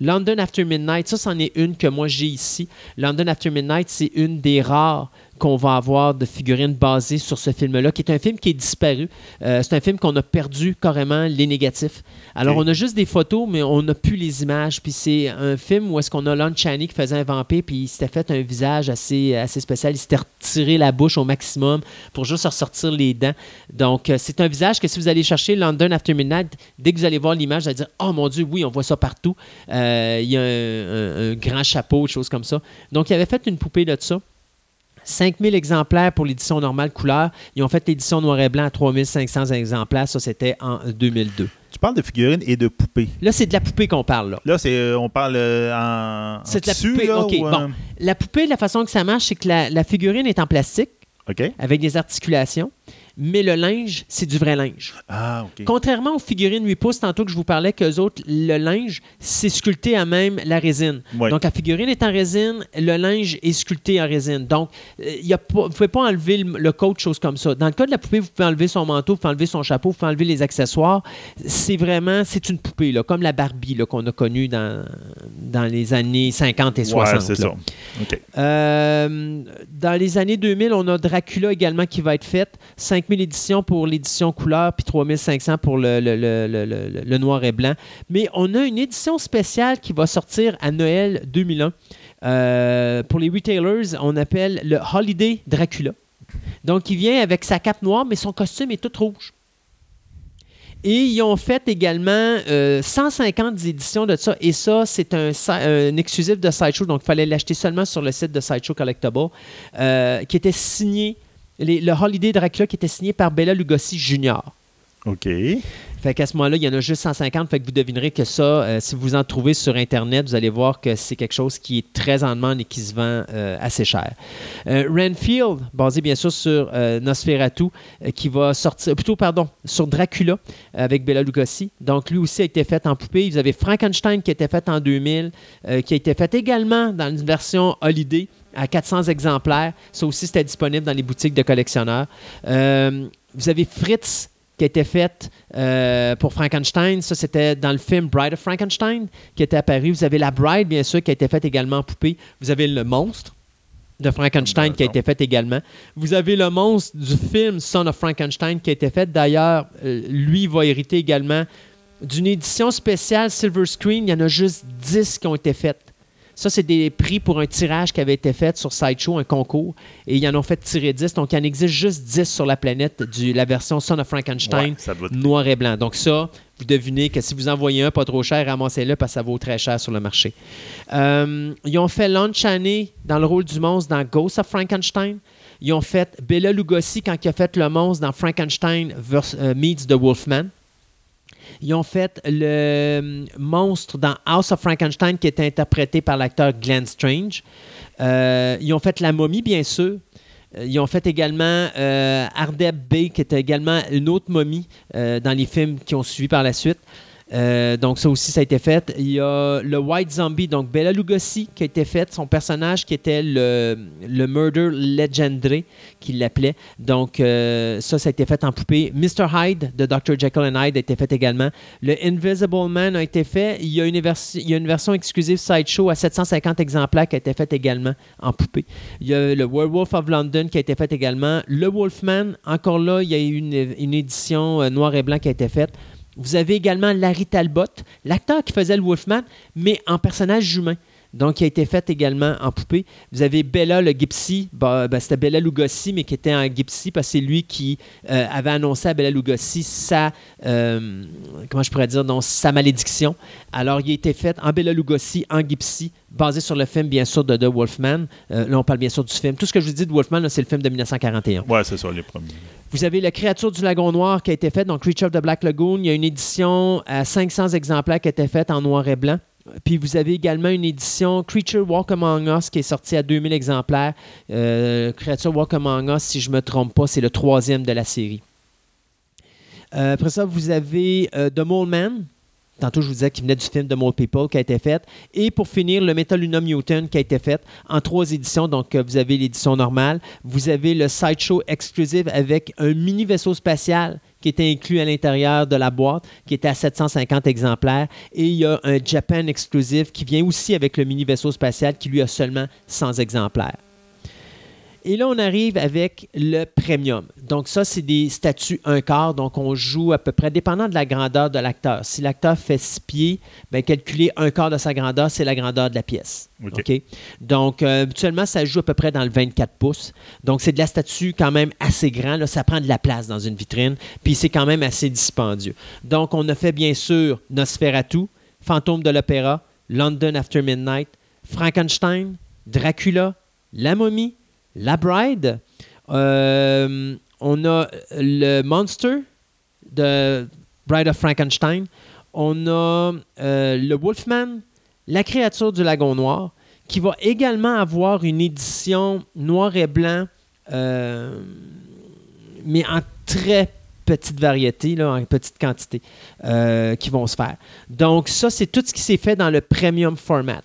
S2: London After Midnight, ça, c'en est une que moi j'ai ici. London After Midnight, c'est une des rares qu'on va avoir de figurines basées sur ce film-là, qui est un film qui est disparu. Euh, c'est un film qu'on a perdu carrément les négatifs. Alors, on a juste des photos, mais on n'a plus les images. Puis c'est un film où est-ce qu'on a Lon Chaney qui faisait un vampire, puis il s'était fait un visage assez, assez spécial. Il s'était retiré la bouche au maximum pour juste ressortir les dents. Donc, euh, c'est un visage que si vous allez chercher London After Midnight, dès que vous allez voir l'image, vous allez dire « Oh mon Dieu, oui, on voit ça partout. Euh, Il y a un, un- un grand chapeau, des choses comme ça. » Donc, il avait fait une poupée de ça. 5000 exemplaires pour l'édition normale couleur. Ils ont fait l'édition noir et blanc à 3500 exemplaires. Ça, c'était en 2002.
S3: Tu parles de figurines et de poupées.
S2: Là, c'est de la poupée qu'on parle. Là.
S3: Là, c'est, euh, on parle euh, en, en
S2: C'est de la poupée,
S3: là,
S2: ok,
S3: ou, euh,
S2: bon. La poupée, la façon que ça marche, c'est que la, la figurine est en plastique avec des articulations, mais le linge, c'est du vrai linge.
S3: Ah, OK.
S2: Contrairement aux figurines 8 pouces, tantôt que je vous parlais qu'eux autres, le linge, c'est sculpté à même la résine.
S3: Ouais.
S2: Donc, la figurine est en résine, le linge est sculpté en résine. Donc, euh, y a pas- vous ne pouvez pas enlever le, le coat, chose comme ça. Dans le cas de la poupée, vous pouvez enlever son manteau, vous pouvez enlever son chapeau, vous pouvez enlever les accessoires. C'est vraiment, c'est une poupée, là, comme la Barbie qu'on a connue dans, dans les années 50 et 60.
S3: Ouais, c'est ça.
S2: Euh, dans les années 2000, on a Dracula également qui va être faite. 5000 éditions pour l'édition couleur, puis 3500 pour le, noir et blanc. Mais on a une édition spéciale qui va sortir à Noël 2001. Euh, pour les retailers, on appelle le Holiday Dracula. Donc, il vient avec sa cape noire, mais son costume est tout rouge. Et ils ont fait également euh, 150 éditions de ça. Et ça, c'est un exclusif de Sideshow. Donc, il fallait l'acheter seulement sur le site de Sideshow Collectible, euh, qui était signé, les- le Holiday Dracula, qui était signé par Bella Lugosi Jr.
S3: OK.
S2: Fait qu'à ce moment-là, il y en a juste 150. Fait que vous devinerez que ça, euh, si vous en trouvez sur Internet, vous allez voir que c'est quelque chose qui est très en demande et qui se vend euh, assez cher. Euh, Renfield, basé bien sûr sur Nosferatu, qui va sortir, plutôt, pardon, sur Dracula avec Bela Lugosi. Donc, lui aussi a été fait en poupée. Vous avez Frankenstein qui a été fait en 2000, euh, qui a été fait également dans une version Holiday à 400 exemplaires. Ça aussi, c'était disponible dans les boutiques de collectionneurs. Euh, vous avez Fritz qui a été faite euh, pour Frankenstein. Ça, c'était dans le film Bride of Frankenstein qui était apparu. Vous avez la Bride, bien sûr, qui a été faite également en poupée. Vous avez le monstre de Frankenstein qui a été fait également. Vous avez le monstre du film Son of Frankenstein qui a été fait. D'ailleurs, euh, lui va hériter également d'une édition spéciale Silver Screen. Il y en a juste 10 qui ont été faites. Ça, c'est des prix pour un tirage qui avait été fait sur Sideshow, un concours. Et ils en ont fait tirer 10. Donc, il en existe juste 10 sur la planète de la version Son of Frankenstein
S3: Ouais,
S2: noir et blanc. Donc, ça, vous devinez que si vous envoyez un pas trop cher, ramassez-le parce que ça vaut très cher sur le marché. Euh, ils ont fait Lon Chaney dans le rôle du monstre dans Ghost of Frankenstein. Ils ont fait Bella Lugosi quand il a fait le monstre dans Frankenstein vers- euh, meets The Wolfman. Ils ont fait le euh, monstre dans House of Frankenstein qui était interprété par l'acteur Glenn Strange. Euh, ils ont fait La momie, bien sûr. Euh, Ils ont fait également Ardeb Bay, qui était également une autre momie dans les films qui ont suivi par la suite. Euh, donc ça aussi, ça a été fait. Il y a le White Zombie, donc Bella Lugosi, qui a été fait. Son personnage qui était le, le Murder Legendary, qu'il l'appelait. Donc euh, ça, ça a été fait en poupée. Mr. Hyde de Dr. Jekyll and Hyde a été fait également. Le Invisible Man a été fait. Il y a une, version exclusive Sideshow à 750 exemplaires qui a été faite également en poupée. Il y a le Werewolf of London qui a été fait également. Le Wolfman, encore là, il y a eu une, une édition euh, noir et blanc qui a été faite. Vous avez également Larry Talbot, l'acteur qui faisait le Wolfman, mais en personnage humain. Donc, qui a été fait également en poupée. Vous avez Bella le Gypsy. Bah, ben, C'était Bella Lugosi, mais qui était en Gypsy parce que c'est lui qui euh, avait annoncé à Bella Lugosi sa, euh, comment je pourrais dire, non, sa malédiction. Alors, il a été fait en Bella Lugosi, en Gypsy, basé sur le film, bien sûr, de The Wolfman. Euh, là, on parle bien sûr du film. Tout ce que je vous dis de Wolfman, c'est le film de 1941.
S3: Ouais, c'est ça, les premiers.
S2: Vous avez la créature du lagon noir qui a été faite, donc Creature of the Black Lagoon. Il y a une édition à 500 exemplaires qui a été faite en noir et blanc. Puis vous avez également une édition Creature Walk Among Us qui est sortie à 2000 exemplaires. Euh, Creature Walk Among Us, si je ne me trompe pas, c'est le troisième de la série. Euh, après ça, vous avez euh, The Mole Man. Tantôt, je vous disais qu'il venait du film The Mole People qui a été fait. Et pour finir, le Metaluna Mutant qui a été fait en trois éditions. Donc, vous avez l'édition normale. Vous avez le Sideshow exclusive avec un mini vaisseau spatial qui était inclus à l'intérieur de la boîte, qui était à 750 exemplaires. Et il y a un Japan exclusive qui vient aussi avec le mini vaisseau spatial qui lui a seulement 100 exemplaires. Et là, on arrive avec le premium. Donc, ça, c'est des statuts un quart. Donc, on joue à peu près, dépendant de la grandeur de l'acteur. Si l'acteur fait 6 pieds, bien, calculer un quart de sa grandeur, c'est la grandeur de la pièce.
S3: OK.
S2: OK? Donc, euh, habituellement, ça joue à peu près dans le 24 pouces. Donc, c'est de la statue quand même assez grand. Là, ça prend de la place dans une vitrine. Puis, c'est quand même assez dispendieux. Donc, on a fait, bien sûr, Nosferatu, Fantôme de l'Opéra, London After Midnight, Frankenstein, Dracula, La Momie, La Bride. Euh, on a le Monster de Bride of Frankenstein. On a euh, le Wolfman, la créature du lagon noir, qui va également avoir une édition noir et blanc, euh, mais en très petite variété, en petite quantité, euh, qui vont se faire. Donc, ça, c'est tout ce qui s'est fait dans le premium format.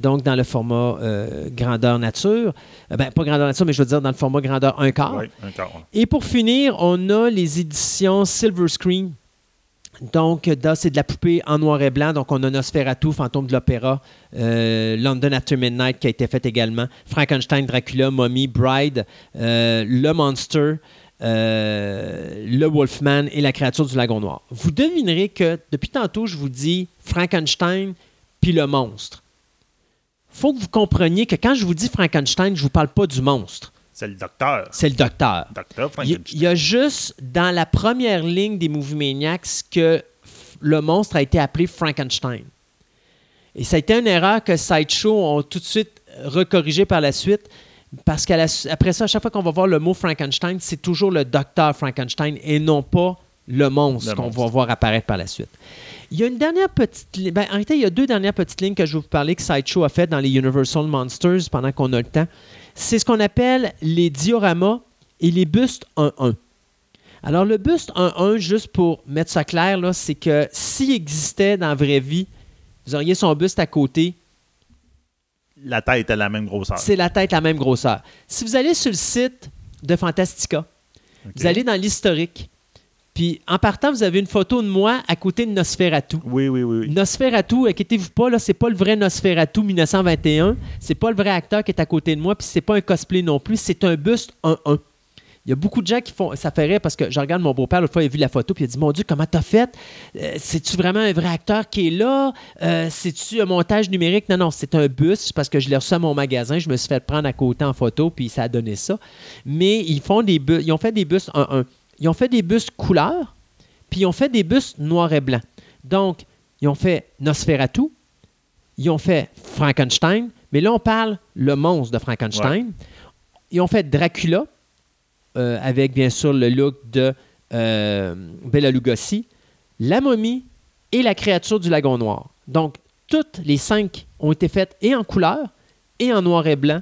S2: Donc, dans le format euh, grandeur nature. Euh, ben, pas grandeur nature, mais je veux dire dans le format grandeur un quart.
S3: Oui, encore.
S2: Et pour finir, on a les éditions Silver Screen. Donc, là, c'est de la poupée en noir et blanc. Donc, on a Nosferatu, Fantôme de l'Opéra, euh, London After Midnight qui a été fait également, Frankenstein, Dracula, Mummy, Bride, Le Monster, euh, Le Wolfman et la créature du lagon noir. Vous devinerez que depuis tantôt, je vous dis Frankenstein puis le monstre. Faut que vous compreniez que quand je vous dis Frankenstein, je ne vous parle pas du monstre.
S3: C'est le docteur.
S2: C'est le docteur.
S3: Docteur
S2: Il y-
S3: Frankenstein.
S2: il y a juste dans la première ligne des Movie Maniacs que le monstre a été appelé Frankenstein. Et ça a été une erreur que Sideshow ont tout de suite recorrigé par la suite. Parce qu'après ça, à chaque fois qu'on va voir le mot Frankenstein, c'est toujours le docteur Frankenstein et non pas le monstre qu'on va voir apparaître par la suite. Il y a une dernière petite ligne. en réalité, il y a deux dernières petites lignes que je vais vous parler que Sideshow a fait dans les Universal Monsters pendant qu'on a le temps. C'est ce qu'on appelle les dioramas et les bustes 1-1. Alors, le buste 1-1, juste pour mettre ça clair, là, c'est que s'il existait dans la vraie vie, vous auriez son buste à côté,
S3: La tête est la même grosseur.
S2: c'est la tête la même grosseur. Si vous allez sur le site de Fantastica, vous allez dans l'historique, puis en partant, vous avez une photo de moi à côté de Nosferatu.
S3: Oui, oui, oui. oui.
S2: Nosferatu, inquiétez-vous pas, là, c'est pas le vrai Nosferatu 1921. C'est pas le vrai acteur qui est à côté de moi, puis c'est pas un cosplay non plus. C'est un buste 1-1. Il y a beaucoup de gens qui font. Ça fait rire parce que je regarde mon beau-père, l'autre fois, il a vu la photo, puis il a dit Mon Dieu, comment t'as fait? Euh, C'est-tu vraiment un vrai acteur qui est là? Euh, C'est-tu un montage numérique? Non, non, c'est un bus parce que je l'ai reçu à mon magasin. Je me suis fait prendre à côté en photo, puis ça a donné ça. Mais ils font des bus. Ils ont fait des bus 1-1. Ils ont fait des bus couleur, puis ils ont fait des bus noir et blanc. Donc, ils ont fait Nosferatu, ils ont fait Frankenstein, mais là, on parle le monstre de Frankenstein. Ils ont fait Dracula, euh, avec bien sûr le look de euh, Bela Lugosi, La momie et La créature du lagon noir. Donc, toutes les cinq ont été faites et en couleur et en noir et blanc,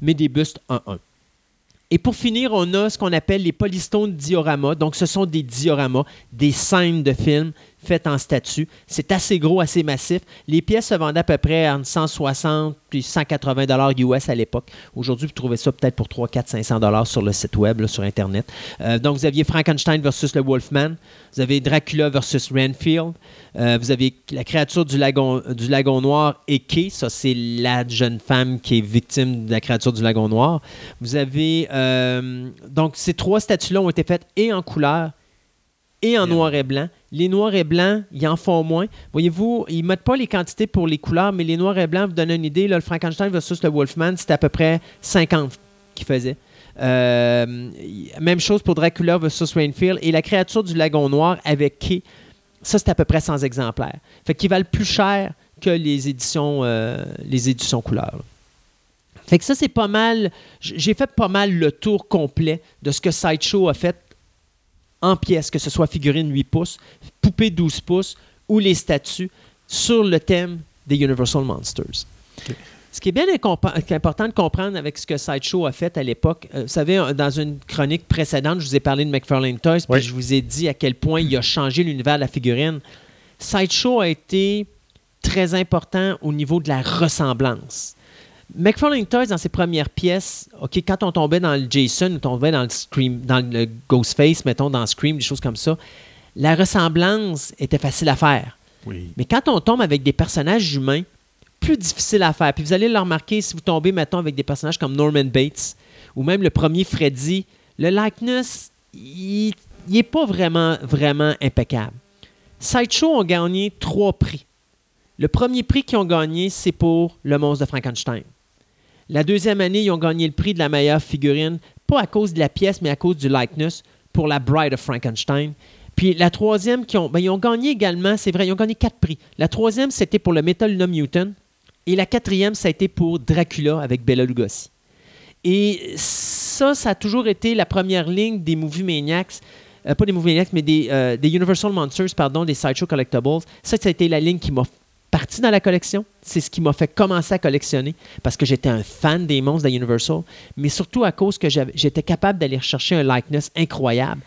S2: mais des bustes 1-1. Et pour finir, on a ce qu'on appelle les Polystone dioramas. Donc, ce sont des dioramas, des scènes de films faites en statue. C'est assez gros, assez massif. Les pièces se vendaient à peu près entre 160 et 180 dollars US à l'époque. Aujourd'hui, vous trouvez ça peut-être pour 3, 4, 500 dollars sur le site web, sur Internet. Euh, donc, vous aviez Frankenstein versus le Wolfman. Vous avez Dracula versus Renfield. Euh, vous avez la créature du lagon, du lagon noir, Eke. Ça, c'est la jeune femme qui est victime de la créature du lagon noir. Vous avez... euh, donc, ces trois statues-là ont été faites et en couleur et en noir et blanc. Les noirs et blancs, ils en font moins. Voyez-vous, ils ne mettent pas les quantités pour les couleurs, mais les noirs et blancs, vous donnez une idée, là, le Frankenstein versus le Wolfman, c'était à peu près 50 qu'ils faisaient. Euh, même chose pour Dracula versus Rainfield. Et la créature du lagon noir avec Kay, ça, c'est à peu près 100 exemplaires. Fait qu'ils valent plus cher que les éditions, euh, les éditions couleurs. Fait que ça, c'est pas mal. J'ai fait pas mal le tour complet de ce que Sideshow a fait en pièces, que ce soit figurine 8 pouces, poupée 12 pouces ou les statues sur le thème des Universal Monsters. Ce qui est bien important de comprendre avec ce que Sideshow a fait à l'époque, euh, vous savez, dans une chronique précédente, je vous ai parlé de McFarlane Toys, puis je vous ai dit à quel point il a changé l'univers de la figurine. Sideshow a été très important au niveau de la ressemblance. McFarlane Toys, dans ses premières pièces, OK, quand on tombait dans le Jason, on tombait dans le Scream, dans le Ghostface, mettons, dans Scream, des choses comme ça, la ressemblance était facile à faire.
S3: Oui.
S2: Mais quand on tombe avec des personnages humains, plus difficile à faire. Puis vous allez le remarquer si vous tombez, mettons, avec des personnages comme Norman Bates ou même le premier Freddy, le likeness, il n'est pas vraiment, vraiment impeccable. Sideshow ont gagné trois prix. Le premier prix qu'ils ont gagné, c'est pour Le monstre de Frankenstein. La deuxième année, ils ont gagné le prix de la meilleure figurine, pas à cause de la pièce, mais à cause du likeness, pour la Bride of Frankenstein. Puis la troisième, ben, ils ont gagné également, c'est vrai, ils ont gagné quatre prix. La troisième, c'était pour le Metal Luna Mutant. Et la quatrième, ça a été pour Dracula avec Bela Lugosi. Et ça, ça a toujours été la première ligne des Movie Maniacs. Euh, pas des Movie Maniacs, mais des, euh, des Universal Monsters, pardon, des Sideshow Collectibles. Ça, ça a été la ligne qui m'a parti dans la collection. C'est ce qui m'a fait commencer à collectionner parce que j'étais un fan des monstres de Universal, mais surtout à cause que j'étais capable d'aller chercher un likeness incroyable.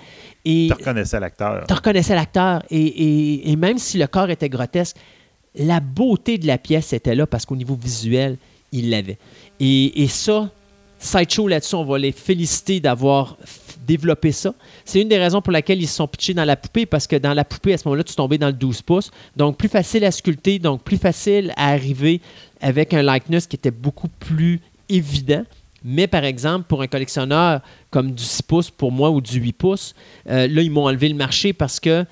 S2: Et
S3: Tu reconnaissais l'acteur.
S2: tu reconnaissais l'acteur. Et, et- et même si le corps était grotesque, la beauté de la pièce était là parce qu'au niveau visuel, il l'avait. Et, et ça, Sideshow là-dessus, on va les féliciter d'avoir développé ça. C'est une des raisons pour laquelle ils se sont pitchés dans la poupée parce que dans la poupée, à ce moment-là, tu tombais dans le 12 pouces. Donc, plus facile à sculpter, donc plus facile à arriver avec un likeness qui était beaucoup plus évident. Mais par exemple, pour un collectionneur comme du 6 pouces pour moi ou du 8 pouces, euh, là, ils m'ont enlevé le marché parce que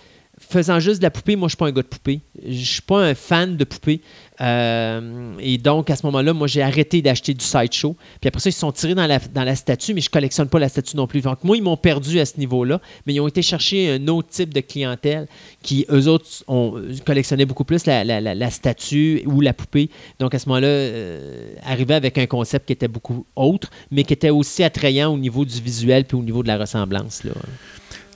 S2: faisant juste de la poupée, moi, je suis pas un gars de poupée. Je suis pas un fan de poupée. Euh, et donc, à ce moment-là, moi, j'ai arrêté d'acheter du sideshow. Puis après ça, ils se sont tirés dans la, dans la statue, mais je collectionne pas la statue non plus. Donc, moi, ils m'ont perdu à ce niveau-là, mais ils ont été chercher un autre type de clientèle qui, eux autres, ont collectionné beaucoup plus la, la- la- statue ou la poupée. Donc, à ce moment-là, euh, avec un concept qui était beaucoup autre, mais qui était aussi attrayant au niveau du visuel puis au niveau de la ressemblance. Là.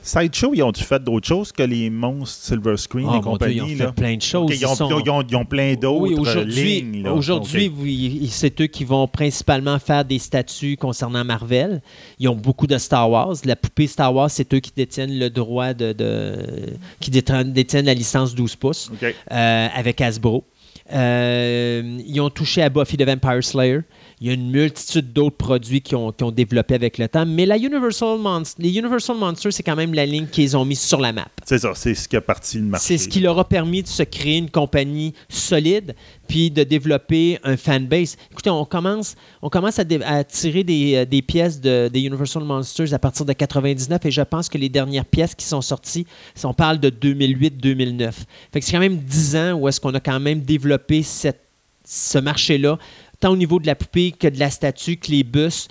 S3: Sideshow, ils ont-tu fait d'autres choses que les monstres Silver Screen
S2: Oh,
S3: et
S2: Dieu,
S3: compagnie?
S2: ils ont fait plein de choses.
S3: Ils, ont,
S2: Ils sont-
S3: ils ont- ils ont plein d'autres
S2: Oui,
S3: euh,
S2: aujourd'hui,
S3: lignes. là.
S2: aujourd'hui c'est eux qui vont principalement faire des statuts concernant Marvel. Ils ont beaucoup de Star Wars. La poupée Star Wars, c'est eux qui détiennent le droit de, de- qui détiennent, la licence 12 pouces euh, avec Hasbro. Euh, ils ont touché à Buffy the Vampire Slayer. Il y a une multitude d'autres produits qui ont, qui ont développé avec le temps. Mais la Universal Monst- les Universal Monsters, c'est quand même la ligne qu'ils ont mis sur la map.
S3: C'est ça, c'est ce qui a parti le marché.
S2: C'est ce qui leur a permis de se créer une compagnie solide. puis de développer un fanbase. Écoutez, on commence, on commence à, tirer des, euh, des pièces de, des Universal Monsters à partir de 99 et je pense que les dernières pièces qui sont sorties, on parle de 2008-2009. Fait que c'est quand même 10 ans où est-ce qu'on a quand même développé cette, ce marché-là, tant au niveau de la poupée que de la statue, que les bus,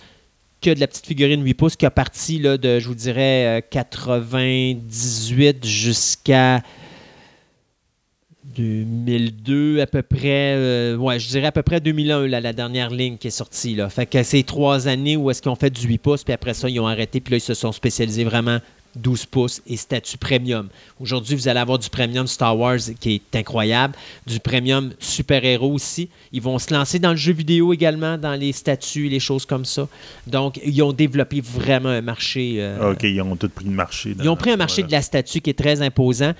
S2: que de la petite figurine 8 pouces qui a parti là, de, je vous dirais, euh, 98 jusqu'à 2002 à peu près, euh, ouais, je dirais à peu près 2001, là, la dernière ligne qui est sortie. Là. Fait que c'est trois années où est-ce qu'ils ont fait du 8 pouces, puis après ça, ils ont arrêté, puis là, ils se sont spécialisés vraiment 12 pouces et statut premium. Aujourd'hui, vous allez avoir du premium Star Wars qui est incroyable, du premium super-héros aussi. Ils vont se lancer dans le jeu vidéo également, dans les statuts, les choses comme ça. Donc, ils ont développé vraiment un marché. euh,
S3: OK, ils ont tout pris le marché.
S2: ils ont pris un marché de la statue qui est très imposant.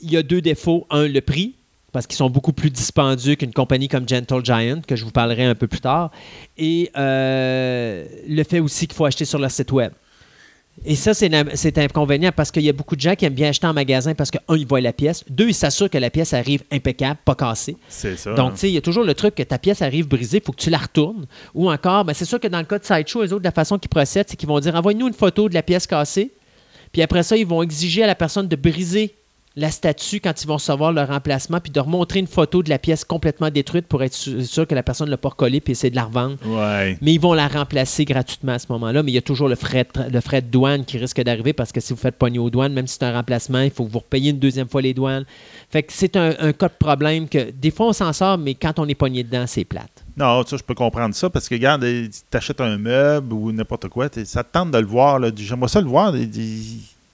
S2: Il y a deux défauts. Un, le prix, parce qu'ils sont beaucoup plus dispendieux qu'une compagnie comme Gentle Giant, que je vous parlerai un peu plus tard. Et euh, le fait aussi qu'il faut acheter sur leur site web. Et ça, c'est inconvénient parce qu'il y a beaucoup de gens qui aiment bien acheter en magasin parce que, un, ils voient la pièce. Deux, ils s'assurent que la pièce arrive impeccable, pas cassée.
S3: C'est ça.
S2: Donc, tu sais, il y a toujours le truc que ta pièce arrive brisée, il faut que tu la retournes. Ou encore, ben, c'est sûr que dans le cas de Sideshow, eux autres, la façon qu'ils procèdent, c'est qu'ils vont dire envoie-nous une photo de la pièce cassée. Puis après ça, ils vont exiger à la personne de briser la statue quand ils vont recevoir leur remplacement, puis de remontrer une photo de la pièce complètement détruite pour être sûr que la personne ne l'a pas recollée, puis essayer de la revendre.
S3: Ouais.
S2: Mais ils vont la remplacer gratuitement à ce moment-là. Mais il y a toujours le frais de, tra- le frais de douane qui risque d'arriver parce que si vous faites pogner aux douanes, même si c'est un remplacement, il faut que vous repayiez une deuxième fois les douanes. Fait que c'est un, un cas de problème que des fois on s'en sort, mais quand on est pogné dedans, c'est plate.
S3: Non, ça, je peux comprendre ça parce que, regarde, tu achètes un meuble ou n'importe quoi, ça te tente de le voir. J'aimerais ça le voir.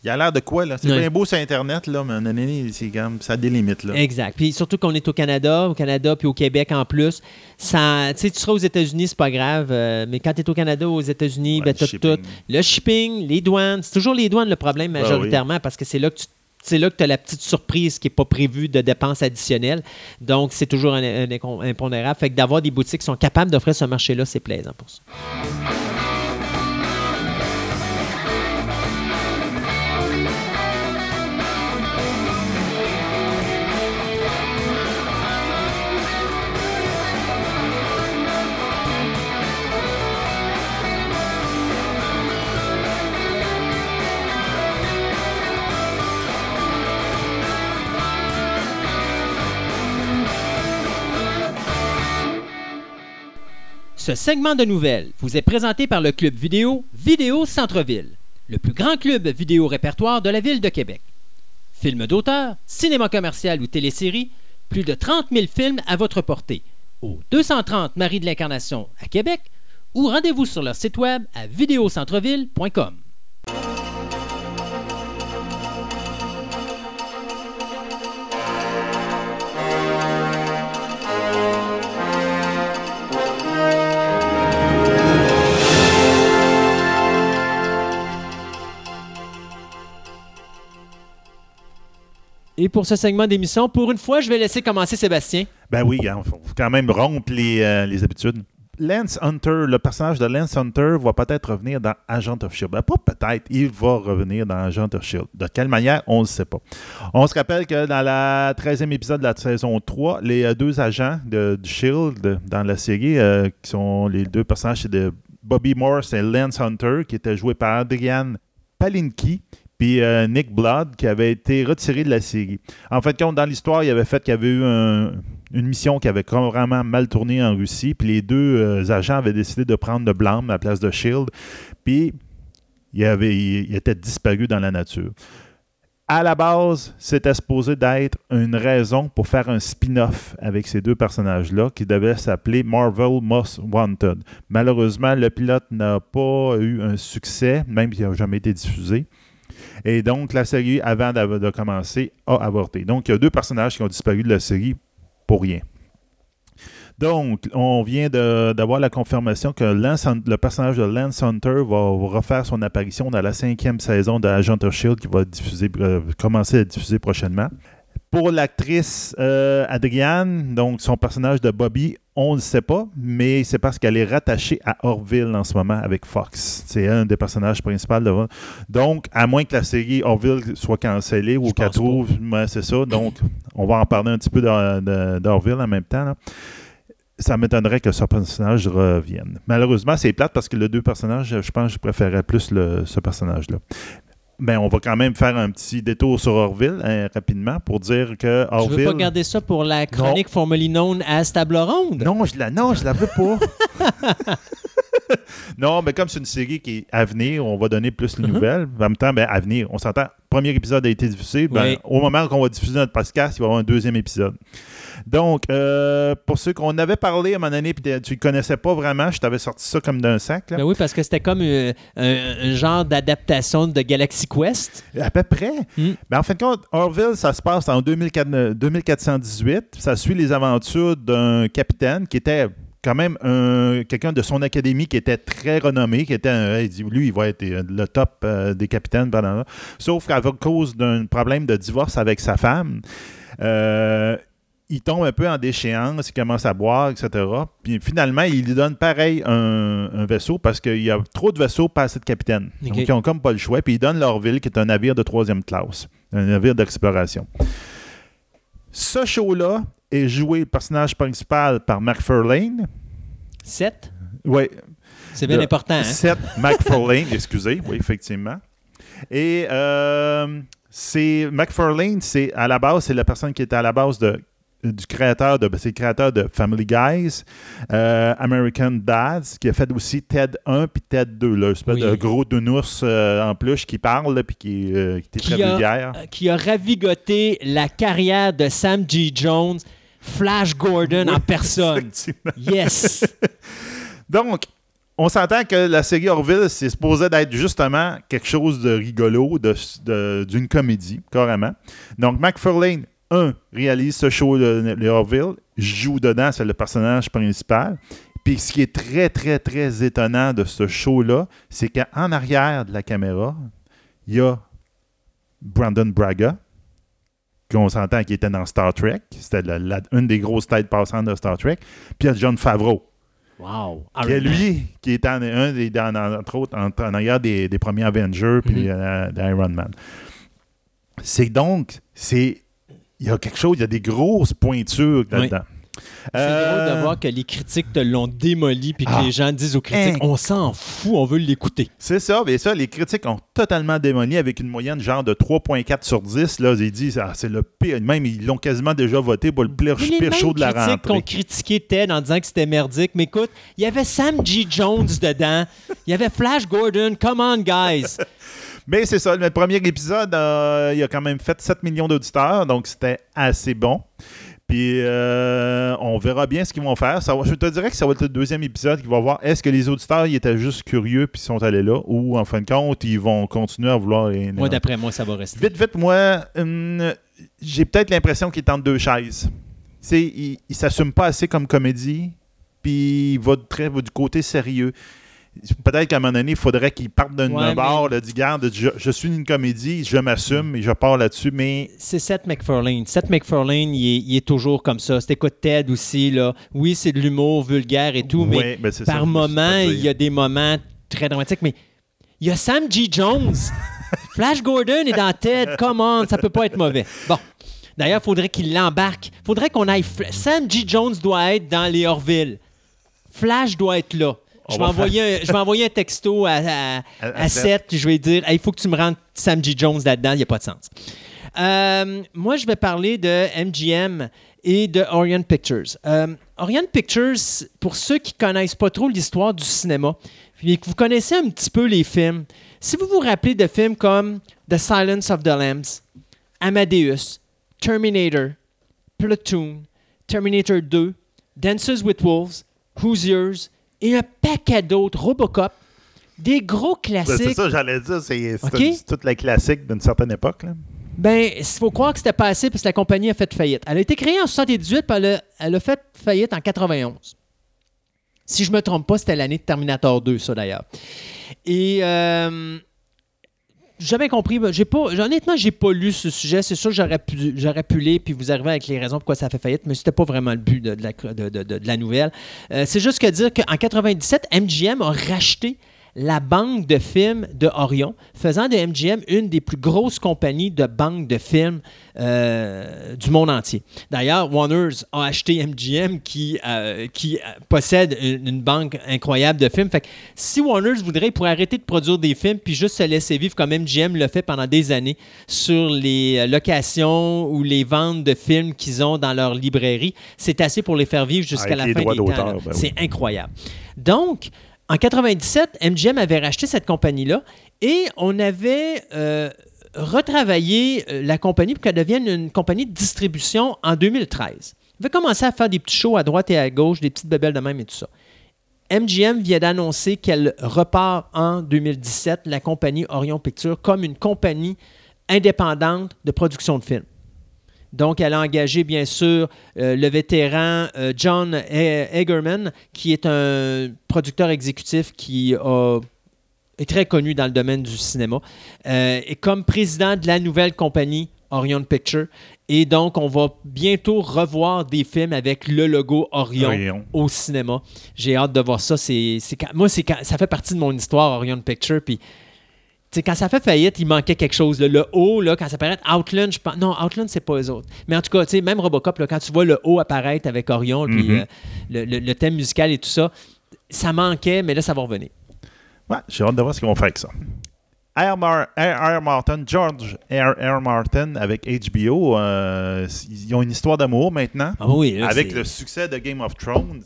S3: Il a l'air de quoi, là? C'est bien beau sur Internet, là, mais comme, ça a des limites, là.
S2: Exact. Puis surtout qu'on est au Canada, au Canada puis au Québec en plus. Ça, tu sais, tu seras aux États-Unis, c'est pas grave, euh, mais quand tu es au Canada aux États-Unis,
S3: Ouais,
S2: ben,
S3: le
S2: t'as
S3: shipping.
S2: tout. Le shipping, les douanes, c'est toujours les douanes le problème
S3: Ah
S2: majoritairement parce que c'est là que tu c'est là que tu as la petite surprise qui n'est pas prévue de dépenses additionnelles. Donc, c'est toujours un, un impondérable. Fait que d'avoir des boutiques qui sont capables d'offrir ce marché-là, c'est plaisant pour ça. Ce segment de nouvelles vous est présenté par le club vidéo Vidéo Centre-Ville, le plus grand club vidéo répertoire de la ville de Québec. Films d'auteur, cinéma commercial ou télésérie, plus de 30 000 films à votre portée. Au 230 Marie de l'Incarnation à Québec ou rendez-vous sur leur site web à vidéocentreville.com. Et pour ce segment d'émission, pour une fois, je vais laisser commencer Sébastien.
S3: Ben oui, il faut quand même rompre les, euh, les habitudes. Lance Hunter, le personnage de Lance Hunter va peut-être revenir dans Agent of Shield. Ben, pas peut-être, il va revenir dans Agent of Shield. De quelle manière, on ne sait pas. On se rappelle que dans la 13e épisode de la saison 3, les euh, deux agents de, du Shield dans la série, euh, qui sont les deux personnages, de Bobby Morse et Lance Hunter, qui étaient joués par Adrian Palinki, puis euh, Nick Blood, qui avait été retiré de la série. En fait, compte, dans l'histoire, il avait fait qu'il y avait eu un- une mission qui avait vraiment mal tourné en Russie, puis les deux euh, agents avaient décidé de prendre le blâme à la place de Shield, puis il, avait, il était disparu dans la nature. À la base, c'était supposé d'être une raison pour faire un spin-off avec ces deux personnages-là qui devait s'appeler Marvel Most Wanted. Malheureusement, le pilote n'a pas eu un succès, même s'il n'a jamais été diffusé. Et donc, la série, avant de, commencer, a avorté. Donc, il y a deux personnages qui ont disparu de la série pour rien. Donc, on vient d'avoir la confirmation que Lance le personnage de Lance Hunter va refaire son apparition dans la cinquième saison de Agent of Shield qui va diffuser, euh, commencer à diffuser prochainement. Pour l'actrice euh, Adrienne, donc son personnage de Bobby On ne sait pas, mais c'est parce qu'elle est rattachée à Orville en ce moment avec Fox. C'est un des personnages principaux. De... Donc, à moins que la série Orville soit cancellée ou qu'elle trouve. C'est ça. Donc, on va en parler un petit peu d'Orville en même temps. là. Ça m'étonnerait que ce personnage revienne. Malheureusement, c'est plate parce que les deux personnages, je pense que je préférais plus le- ce personnage-là. Ben, on va quand même faire un petit détour sur Orville hein, rapidement pour dire que Orville.
S2: veux pas garder ça pour la chronique formerly known as Table Ronde?
S3: Non, je la, non, je la veux pas. non, mais comme c'est une série qui est à venir, on va donner plus les
S2: Mhm.
S3: nouvelles. En même temps, ben, à venir, on s'entend. Premier épisode a été diffusé. Ben,
S2: Oui.
S3: Au moment qu'on va diffuser notre podcast, il va y avoir un deuxième épisode. Donc, euh, pour ceux qu'on avait parlé à un moment donné, puis tu ne connaissais pas vraiment, je t'avais sorti ça comme d'un sac. là.
S2: Ben oui, parce que c'était comme euh, un, un genre d'adaptation de Galaxy Quest.
S3: À peu près.
S2: Mm.
S3: Mais en fin de compte, Orville, ça se passe en 2004 euh, 2418. Ça suit les aventures d'un capitaine qui était quand même un- quelqu'un de son académie qui était très renommé, qui était un- il dit, lui, il va être euh, le top euh, des capitaines. Sauf qu'à cause d'un problème de divorce avec sa femme, il tombe un peu en déchéance, il commence à boire, etc. Puis finalement, il lui donne pareil un, un vaisseau parce qu'il y a trop de vaisseaux, pas assez de capitaines. Donc, ils ont comme pas le choix. Puis ils donnent leur ville, qui est un navire de troisième classe, un navire d'exploration. Ce show-là est joué, le personnage principal, par McFarlane.
S2: 7.
S3: Oui,
S2: C'est bien important. Hein?
S3: Seth MacFarlane, excusez, oui, effectivement. Et euh, c'est McFarlane, c'est à la base, c'est la personne qui était à la base de, du créateur de, ben, c'est le créateur de Family Guys, euh, American Dads, qui a fait aussi TED 1 puis TED 2, là, espèce
S2: Oui.
S3: de gros nounours euh, en peluche qui parle puis qui, euh, qui
S2: Qui
S3: très
S2: a-
S3: vulgaire.
S2: Qui a ravigoté la carrière de Sam G. Jones, Flash Gordon en personne. Yes.
S3: Donc, on s'entend que la série Orville, c'est supposé d'être justement quelque chose de rigolo, de- de- d'une comédie, carrément. Donc, McFarlane, un, réalise ce show de les Orville, joue dedans, c'est le personnage principal. Puis ce qui est très, très, très étonnant de ce show-là, c'est qu'en arrière de la caméra, il y a Brandon Braga, qu'on s'entend qui était dans Star Trek. C'était une des grosses têtes passantes de Star Trek. Puis il y a John Favreau.
S2: Wow.
S3: Qui est lui, qui est en, un des, dans- dans- entre autres, en, en arrière des, des premiers Avengers puis
S2: Mhm.
S3: euh, d'Iron Man. C'est donc, c'est, il y a quelque chose, il y a des grosses pointures là-dedans.
S2: C'est
S3: Euh,
S2: drôle de voir que les critiques te l'ont démoli puis que
S3: Ah.
S2: les gens disent aux critiques
S3: Hein.
S2: on s'en fout, on veut l'écouter.
S3: C'est ça, mais ça, les critiques ont totalement démoli avec une moyenne genre de 3.4 sur 10. Là, ils disent, ah, c'est le pire. Même, ils l'ont quasiment déjà voté pour le pire,
S2: Mais les
S3: pire show de la
S2: critiques qui ont
S3: rentrée.
S2: critiqué Ted en disant que c'était merdique, mais écoute, il y avait Sam G. Jones dedans, il y avait Flash Gordon, come on guys.
S3: Mais c'est ça, le premier épisode, euh, il a quand même fait 7 millions d'auditeurs, donc c'était assez bon. Puis euh, on verra bien ce qu'ils vont faire. Ça je te dirais que ça va être le deuxième épisode qui va voir est-ce que les auditeurs ils étaient juste curieux puis sont allés là ou en fin de compte ils vont continuer à vouloir les.
S2: Moi, d'après moi, ça va rester.
S3: Vite, vite, moi, hum, j'ai peut-être l'impression qu'il est entre deux chaises. Il, il s'assume pas assez comme comédie, puis il va, très, va du côté sérieux. Peut-être qu'à un moment donné, il faudrait qu'il parte d'un
S2: Ouais,
S3: bord, là, dit garde, je, je suis une comédie, je m'assume et je pars là-dessus, mais
S2: C'est Seth MacFarlane. Seth MacFarlane, il est, il est toujours comme ça. C'était quoi Ted aussi, là? Oui, c'est de l'humour vulgaire et tout, mais
S3: ben,
S2: par moment, il y a des moments très dramatiques. Mais il y a Sam G. Jones. Flash Gordon est dans Ted. Come on, ça peut pas être mauvais. Bon. D'ailleurs, il faudrait qu'il l'embarque. Il faudrait qu'on aille. Sam G. Jones doit être dans les Orville. Flash doit être là. Je vais,
S3: va
S2: envoyer un, envoyer un texto à, à,
S3: À-.
S2: Je vais dire Hey, il faut que tu me rendes Sam G. Jones là-dedans. Il n'y a pas de sens. Euh, moi, je vais parler de MGM et de Orient Pictures. Euh, Orient Pictures, pour ceux qui connaissent pas trop l'histoire du cinéma, puis que vous connaissez un petit peu les films, si vous vous rappelez de films comme The Silence of the Lambs, Amadeus, Terminator, Platoon, Terminator 2, Dances with Wolves, Hoosiers et un paquet d'autres, Robocop, des gros
S3: Ben, c'est
S2: classiques.
S3: ça, j'allais dire, c'est c'est
S2: Ok.
S3: une- c'est toute la classique d'une certaine époque. Là.
S2: Ben, il faut croire que c'était pas assez parce que la compagnie a fait faillite. Elle a été créée en 78 puis elle a, elle a fait faillite en 91. Si je me trompe pas, c'était l'année de Terminator 2, ça d'ailleurs. Et euh, jamais compris. J'ai pas, honnêtement, j'ai pas lu ce sujet. C'est sûr j'aurais pu, j'aurais pu lire puis vous arriver avec les raisons pourquoi ça a fait faillite, mais c'était pas vraiment le but de la nouvelle. Euh, c'est juste que dire qu'en 97, MGM a racheté la banque de films de Orion, faisant de MGM une des plus grosses compagnies de banques de films euh, du monde entier. D'ailleurs, Warner's a acheté MGM qui, euh, qui possède une, une banque incroyable de films. Fait que si Warner's voudrait, il pourrait arrêter de produire des films puis juste se laisser vivre comme MGM l'a fait pendant des années sur les euh, locations ou les ventes de films qu'ils ont dans leur librairie. C'est assez pour les faire vivre jusqu'à la fin des temps.
S3: ben oui.
S2: C'est incroyable. Donc, en 97, MGM avait racheté cette compagnie-là et on avait euh, retravaillé euh, la compagnie pour qu'elle devienne une compagnie de distribution en 2013. On avait commencé à faire des petits shows à droite et à gauche, des petites bébelles de même et tout ça. MGM vient d'annoncer qu'elle repart en 2017, la compagnie Orion Pictures, comme une compagnie indépendante de production de films. Donc, elle a engagé, bien sûr, euh, le vétéran euh, John E- Egerman, qui est un producteur exécutif qui a- est très connu dans le domaine du cinéma, euh, et comme président de la nouvelle compagnie Orion Picture. Et donc, on va bientôt revoir des films avec le logo Orion
S3: Orion.
S2: au cinéma. J'ai hâte de voir ça. C'est, moi, c'est ça fait partie de mon histoire, Orion Picture. Puis, quand ça fait faillite, il manquait quelque chose. là. Le haut, là, quand ça apparaît, Outland, je pense. Non, Outland, c'est pas eux autres. Mais en tout cas, même Robocop, là, quand tu vois le haut apparaître avec Orion, puis
S3: Mhm.
S2: euh, le, le- le thème musical et tout ça, ça manquait, mais là, ça va revenir.
S3: Ouais, j'ai hâte de voir ce qu'ils vont faire avec ça. R. Mar- R. R. Martin, George R. R. Martin avec HBO, euh, ils ont une histoire d'amour maintenant.
S2: Ah oui, là,
S3: avec le succès de Game of Thrones.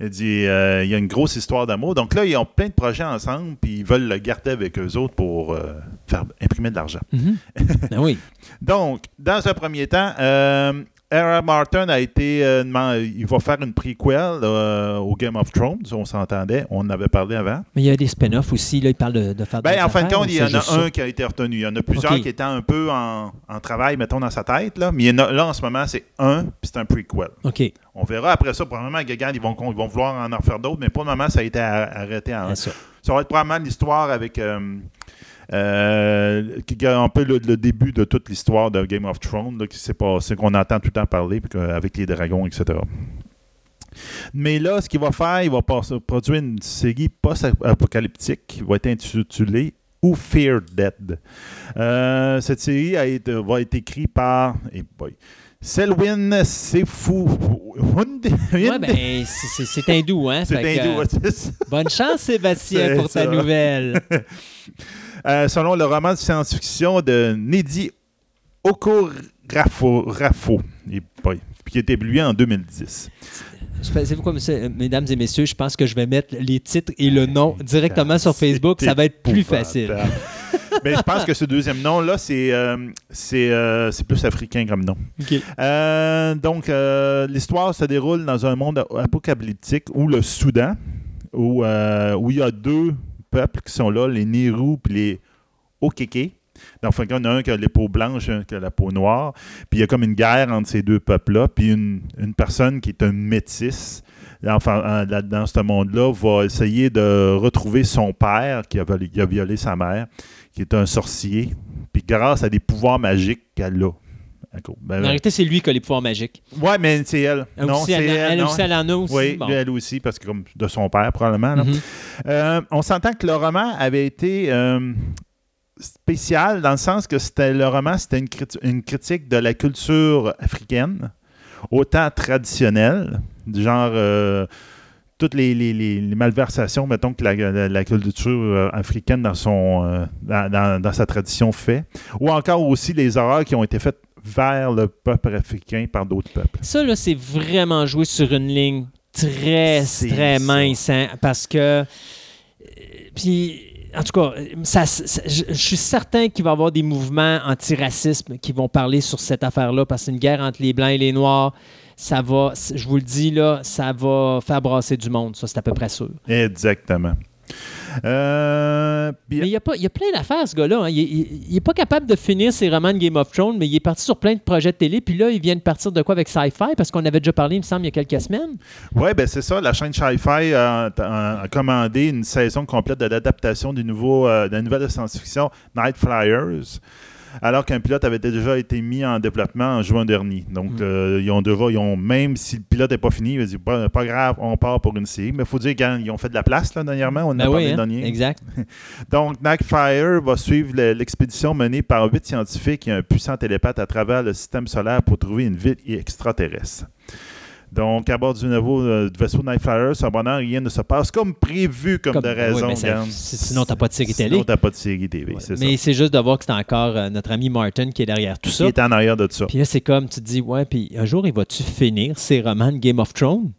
S3: Il dit, euh, il y a une grosse histoire d'amour. Donc là, ils ont plein de projets ensemble, puis ils veulent le garder avec eux autres pour euh, faire imprimer de l'argent.
S2: Mhm. Ben oui.
S3: Donc, dans un premier temps, euh, R.R. Martin a été. euh, il va faire une prequel euh, au Game of Thrones, on s'entendait, on en avait parlé avant.
S2: Mais il y a des spin-offs aussi. Là, ils parlent de, de faire
S3: Ben,
S2: des
S3: en fin de compte, il y en a un
S2: ça?
S3: qui a été retenu. Il y en a plusieurs qui étaient un peu en, en travail, mettons, dans sa tête. Là. Mais il y en a- là, en ce moment, c'est un, puis c'est un prequel.
S2: OK.
S3: On verra après ça, probablement, regarde, ils vont, ils vont vouloir en refaire d'autres, mais pour le moment, ça a été arrêté en.
S2: Ça
S3: va être probablement l'histoire avec. euh, euh, qui est un peu le, le début de toute l'histoire de Game of Thrones, là, qui s'est passé, qu'on entend tout le temps parler, puis avec les dragons, etc. Mais là, ce qu'il va faire, il va produire une série post-apocalyptique qui va être intitulée Who Fear Dead. Euh, cette série a été, va être écrite par eh boy, Selwyn Sefou.
S2: Ouais, ben, c'est- c'est c'est hindou, hein?
S3: c'est hindou,
S2: euh,
S3: c'est.
S2: Bonne chance, Sébastien,
S3: C'est
S2: pour ta nouvelle.
S3: Euh, selon le roman de science-fiction de Nedi Okorafo, qui a été publié en 2010.
S2: Je sais- Savez-vous quoi, monsieur- mesdames et messieurs, je pense que je vais mettre les titres et le nom directement sur Facebook. Ça va être plus facile.
S3: Mais je pense que ce deuxième nom-là, c'est euh, euh, plus africain comme nom. Euh, donc, euh, l'histoire se déroule dans un monde apocalyptique où le Soudan, où, où il y a deux peuples qui sont là, les Nérou et les Okeke. Donc, il y en a un qui a les peaux blanches, un qui a la peau noire. Puis il y a comme une guerre entre ces deux peuples-là. Puis une, personne qui est un métis enfin, en- là- dans ce monde-là va essayer de retrouver son père qui a violé sa mère, qui est un sorcier. Puis grâce à des pouvoirs magiques qu'elle a. D'accord. Ben,
S2: En réalité, c'est lui qui a les pouvoirs magiques.
S3: Ouais, mais c'est elle.
S2: Elle
S3: non,
S2: aussi,
S3: c'est
S2: elle,
S3: elle.
S2: elle
S3: non.
S2: aussi, elle en a aussi.
S3: Oui,
S2: Bon.
S3: lui, elle aussi, parce que comme de son père, probablement.
S2: Mhm.
S3: Euh, on s'entend que le roman avait été euh, spécial dans le sens que c'était le roman, c'était une, criti- une critique de la culture africaine, autant traditionnelle, du genre euh, toutes les, les- les- les malversations, mettons, que la, la- la culture euh, africaine dans, son, euh, dans, dans- dans sa tradition fait, ou encore aussi les horreurs qui ont été faites vers le peuple africain par d'autres peuples.
S2: Ça, là, c'est vraiment joué sur une ligne très, très
S3: ça.
S2: mince, hein, parce que... euh, Puis, en tout cas, ça, ça- je, je suis certain qu'il va y avoir des mouvements antiracisme qui vont parler sur cette affaire-là, parce que c'est une guerre entre les Blancs et les Noirs. Ça va, je vous le dis, là, ça va faire brasser du monde, ça, c'est à peu près sûr.
S3: Exactement. Euh,
S2: Mais il y a, pas, y a plein d'affaires, ce gars-là. hein. Il, n'est pas capable de finir ses romans de Game of Thrones, mais il est parti sur plein de projets de télé. Puis là, il vient de partir de quoi avec Sci-Fi, parce qu'on avait déjà parlé, il me semble, il y a quelques semaines.
S3: Oui, ben c'est ça. La chaîne Sci-Fi a commandé une saison complète de l'adaptation du nouveau, euh, de la nouvelle de science-fiction Night Flyers, alors qu'un pilote avait déjà été mis en développement en juin dernier. Donc,
S2: Mm.
S3: euh, ils ont déjà, ils ont, même si le pilote n'est pas fini, ils ont dit pas, pas grave, on part pour une série. Mais il faut dire qu'ils ont fait de la place là, dernièrement. On en a
S2: Ben
S3: parlé
S2: oui, hein,
S3: dernier.
S2: exact.
S3: Donc, Nightfire va suivre le- l'expédition menée par huit scientifiques et un puissant télépathe à travers le système solaire pour trouver une ville extraterrestre. Donc, à bord du nouveau euh, vaisseau Nightflyer, cependant, rien ne se passe comme prévu, comme, de
S2: oui,
S3: raison.
S2: ça- c'est- sinon, t'as pas de série télé.
S3: Sinon, t'as pas de série
S2: Ouais.
S3: c'est
S2: Mais c'est juste de voir que c'est encore euh, notre ami Martin qui est derrière tout
S3: Qui
S2: ça.
S3: est en arrière de ça.
S2: Puis là, c'est comme, tu te dis, ouais, puis un jour, il va-tu finir ses romans de Game of Thrones?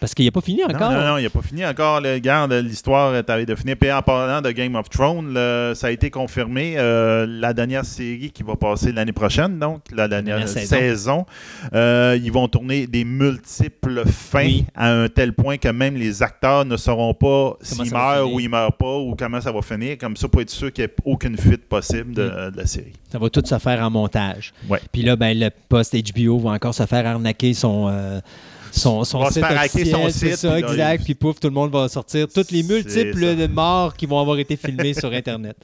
S2: Parce qu'il n'a pas fini
S3: Non,
S2: encore.
S3: non, non, il n'a pas fini encore. Le Regarde, l'histoire est arrivée de finir. Puis en parlant de Game of Thrones, le- ça a été confirmé. euh, la dernière série qui va passer l'année prochaine, donc la dernière,
S2: dernière
S3: saison,
S2: saison.
S3: euh, ils vont tourner des multiples fins
S2: Oui.
S3: à un tel point que même les acteurs ne sauront pas s'ils meurent ou ils meurent pas ou comment ça va finir. Comme ça, pour être sûr qu'il n'y ait aucune fuite possible de, de la série.
S2: Ça va tout se faire en montage.
S3: Ouais.
S2: Puis là, ben, le poste HBO va encore se faire arnaquer son. euh, son, son site officiel,
S3: son
S2: c'est
S3: site,
S2: ça,
S3: puis
S2: exact.
S3: il-
S2: Puis pouf, tout le monde va sortir toutes les multiples de morts qui vont avoir été filmées sur Internet.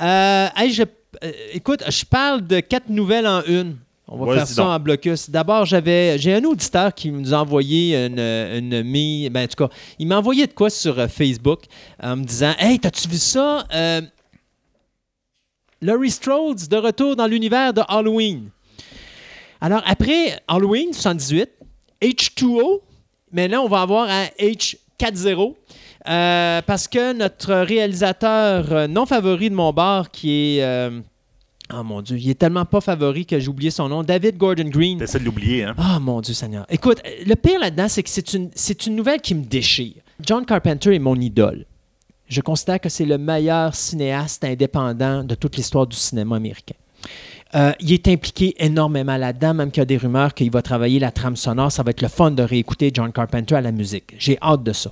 S2: Euh, hey, je- euh, écoute, je parle de quatre nouvelles en une. On va faire ça
S3: donc.
S2: en blocus. D'abord, j'avais, j'ai un auditeur qui nous a envoyé une, une mi- ben, en tout cas, il m'a envoyé de quoi sur euh, Facebook en me disant, hey, t'as-tu vu ça? Euh, Laurie Strode de retour dans l'univers de Halloween. Alors, après Halloween 78, H2O, maintenant on va avoir un H40. euh, parce que notre réalisateur euh, non favori de mon bar, qui est. euh, oh mon Dieu, il est tellement pas favori que j'ai oublié son nom, David Gordon Green.
S3: T'essaies de l'oublier, hein?
S2: Ah, mon Dieu Seigneur. Écoute, le pire là-dedans, c'est que c'est une, c'est une nouvelle qui me déchire. John Carpenter est mon idole. Je considère que c'est le meilleur cinéaste indépendant de toute l'histoire du cinéma américain. Euh, il est impliqué énormément là-dedans, même qu'il y a des rumeurs qu'il va travailler la trame sonore. Ça va être le fun de réécouter John Carpenter à la musique. J'ai hâte de ça.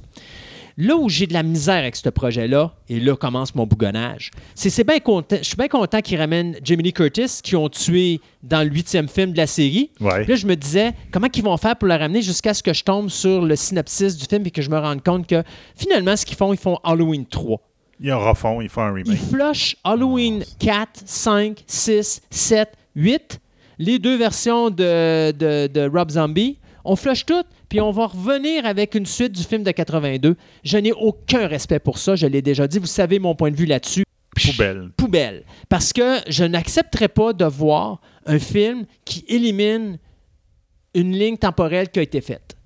S2: Là où j'ai de la misère avec ce projet-là, et là commence mon bougonnage, c'est c'est bien content. Je suis bien content qu'ils ramènent Jamie Lee Curtis, qui ont tué dans le huitième film de la série.
S3: Ouais.
S2: Là, je me disais, comment ils vont faire pour la ramener jusqu'à ce que je tombe sur le synopsis du film et que je me rende compte que finalement, ce qu'ils font, ils font Halloween 3.
S3: Il y a un refond, il fait un
S2: Ils
S3: remake.
S2: flushent Halloween 4, 5, 6, 7, 8, les deux versions de, de, de Rob Zombie. On flush toutes, puis on va revenir avec une suite du film de 82. Je n'ai aucun respect pour ça, je l'ai déjà dit. Vous savez mon point de vue là-dessus.
S3: Poubelle.
S2: Poubelle. Parce que je n'accepterai pas de voir un film qui élimine une ligne temporelle qui a été faite.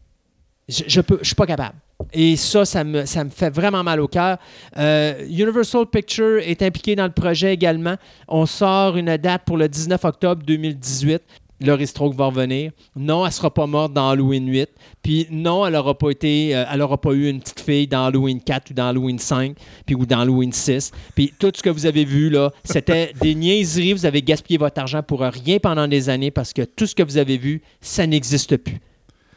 S2: Je ne je je suis pas capable. Et ça, ça me, ça me fait vraiment mal au cœur. Euh, Universal Pictures est impliqué dans le projet également. On sort une date pour le 19 octobre 2018. Laurie Strode va revenir. Non, elle ne sera pas morte dans Halloween 8. Puis non, elle n'aura pas été, euh, elle aura pas eu une petite fille dans Halloween 4 ou dans Halloween 5, puis ou dans Halloween 6. Puis tout ce que vous avez vu là, c'était des niaiseries. Vous avez gaspillé votre argent pour rien pendant des années parce que tout ce que vous avez vu, ça n'existe plus.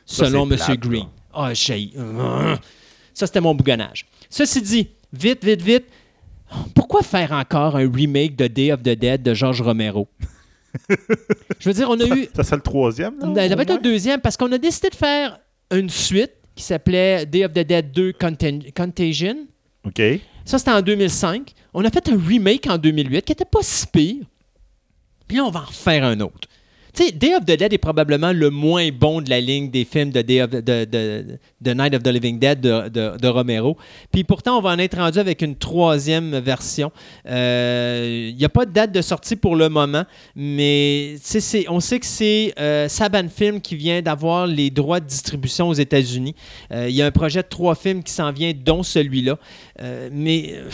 S3: Ça,
S2: selon M. Green. Ah, j'ai. Ça, c'était mon bougonnage. Ceci dit, vite, vite, vite, pourquoi faire encore un remake de Day of the Dead de George Romero? Je veux dire, on a eu.
S3: Ça, c'est le troisième?
S2: Il y
S3: au
S2: avait
S3: moins?
S2: un deuxième parce qu'on a décidé de faire une suite qui s'appelait Day of the Dead 2 Contain- Contagion.
S3: OK.
S2: Ça, c'était en 2005. On a fait un remake en 2008 qui n'était pas si pire. Puis là, on va en refaire un autre. Day of the Dead est probablement le moins bon de la ligne des films de, Day of Night of the Living Dead de, Romero. Puis pourtant, on va en être rendu avec une troisième version. Euh, Il n'y a pas de date de sortie pour le moment, mais on sait que c'est euh, Saban Film qui vient d'avoir les droits de distribution aux États-Unis. Euh, Il y a un projet de trois films qui s'en vient, dont celui-là. Euh, mais euh,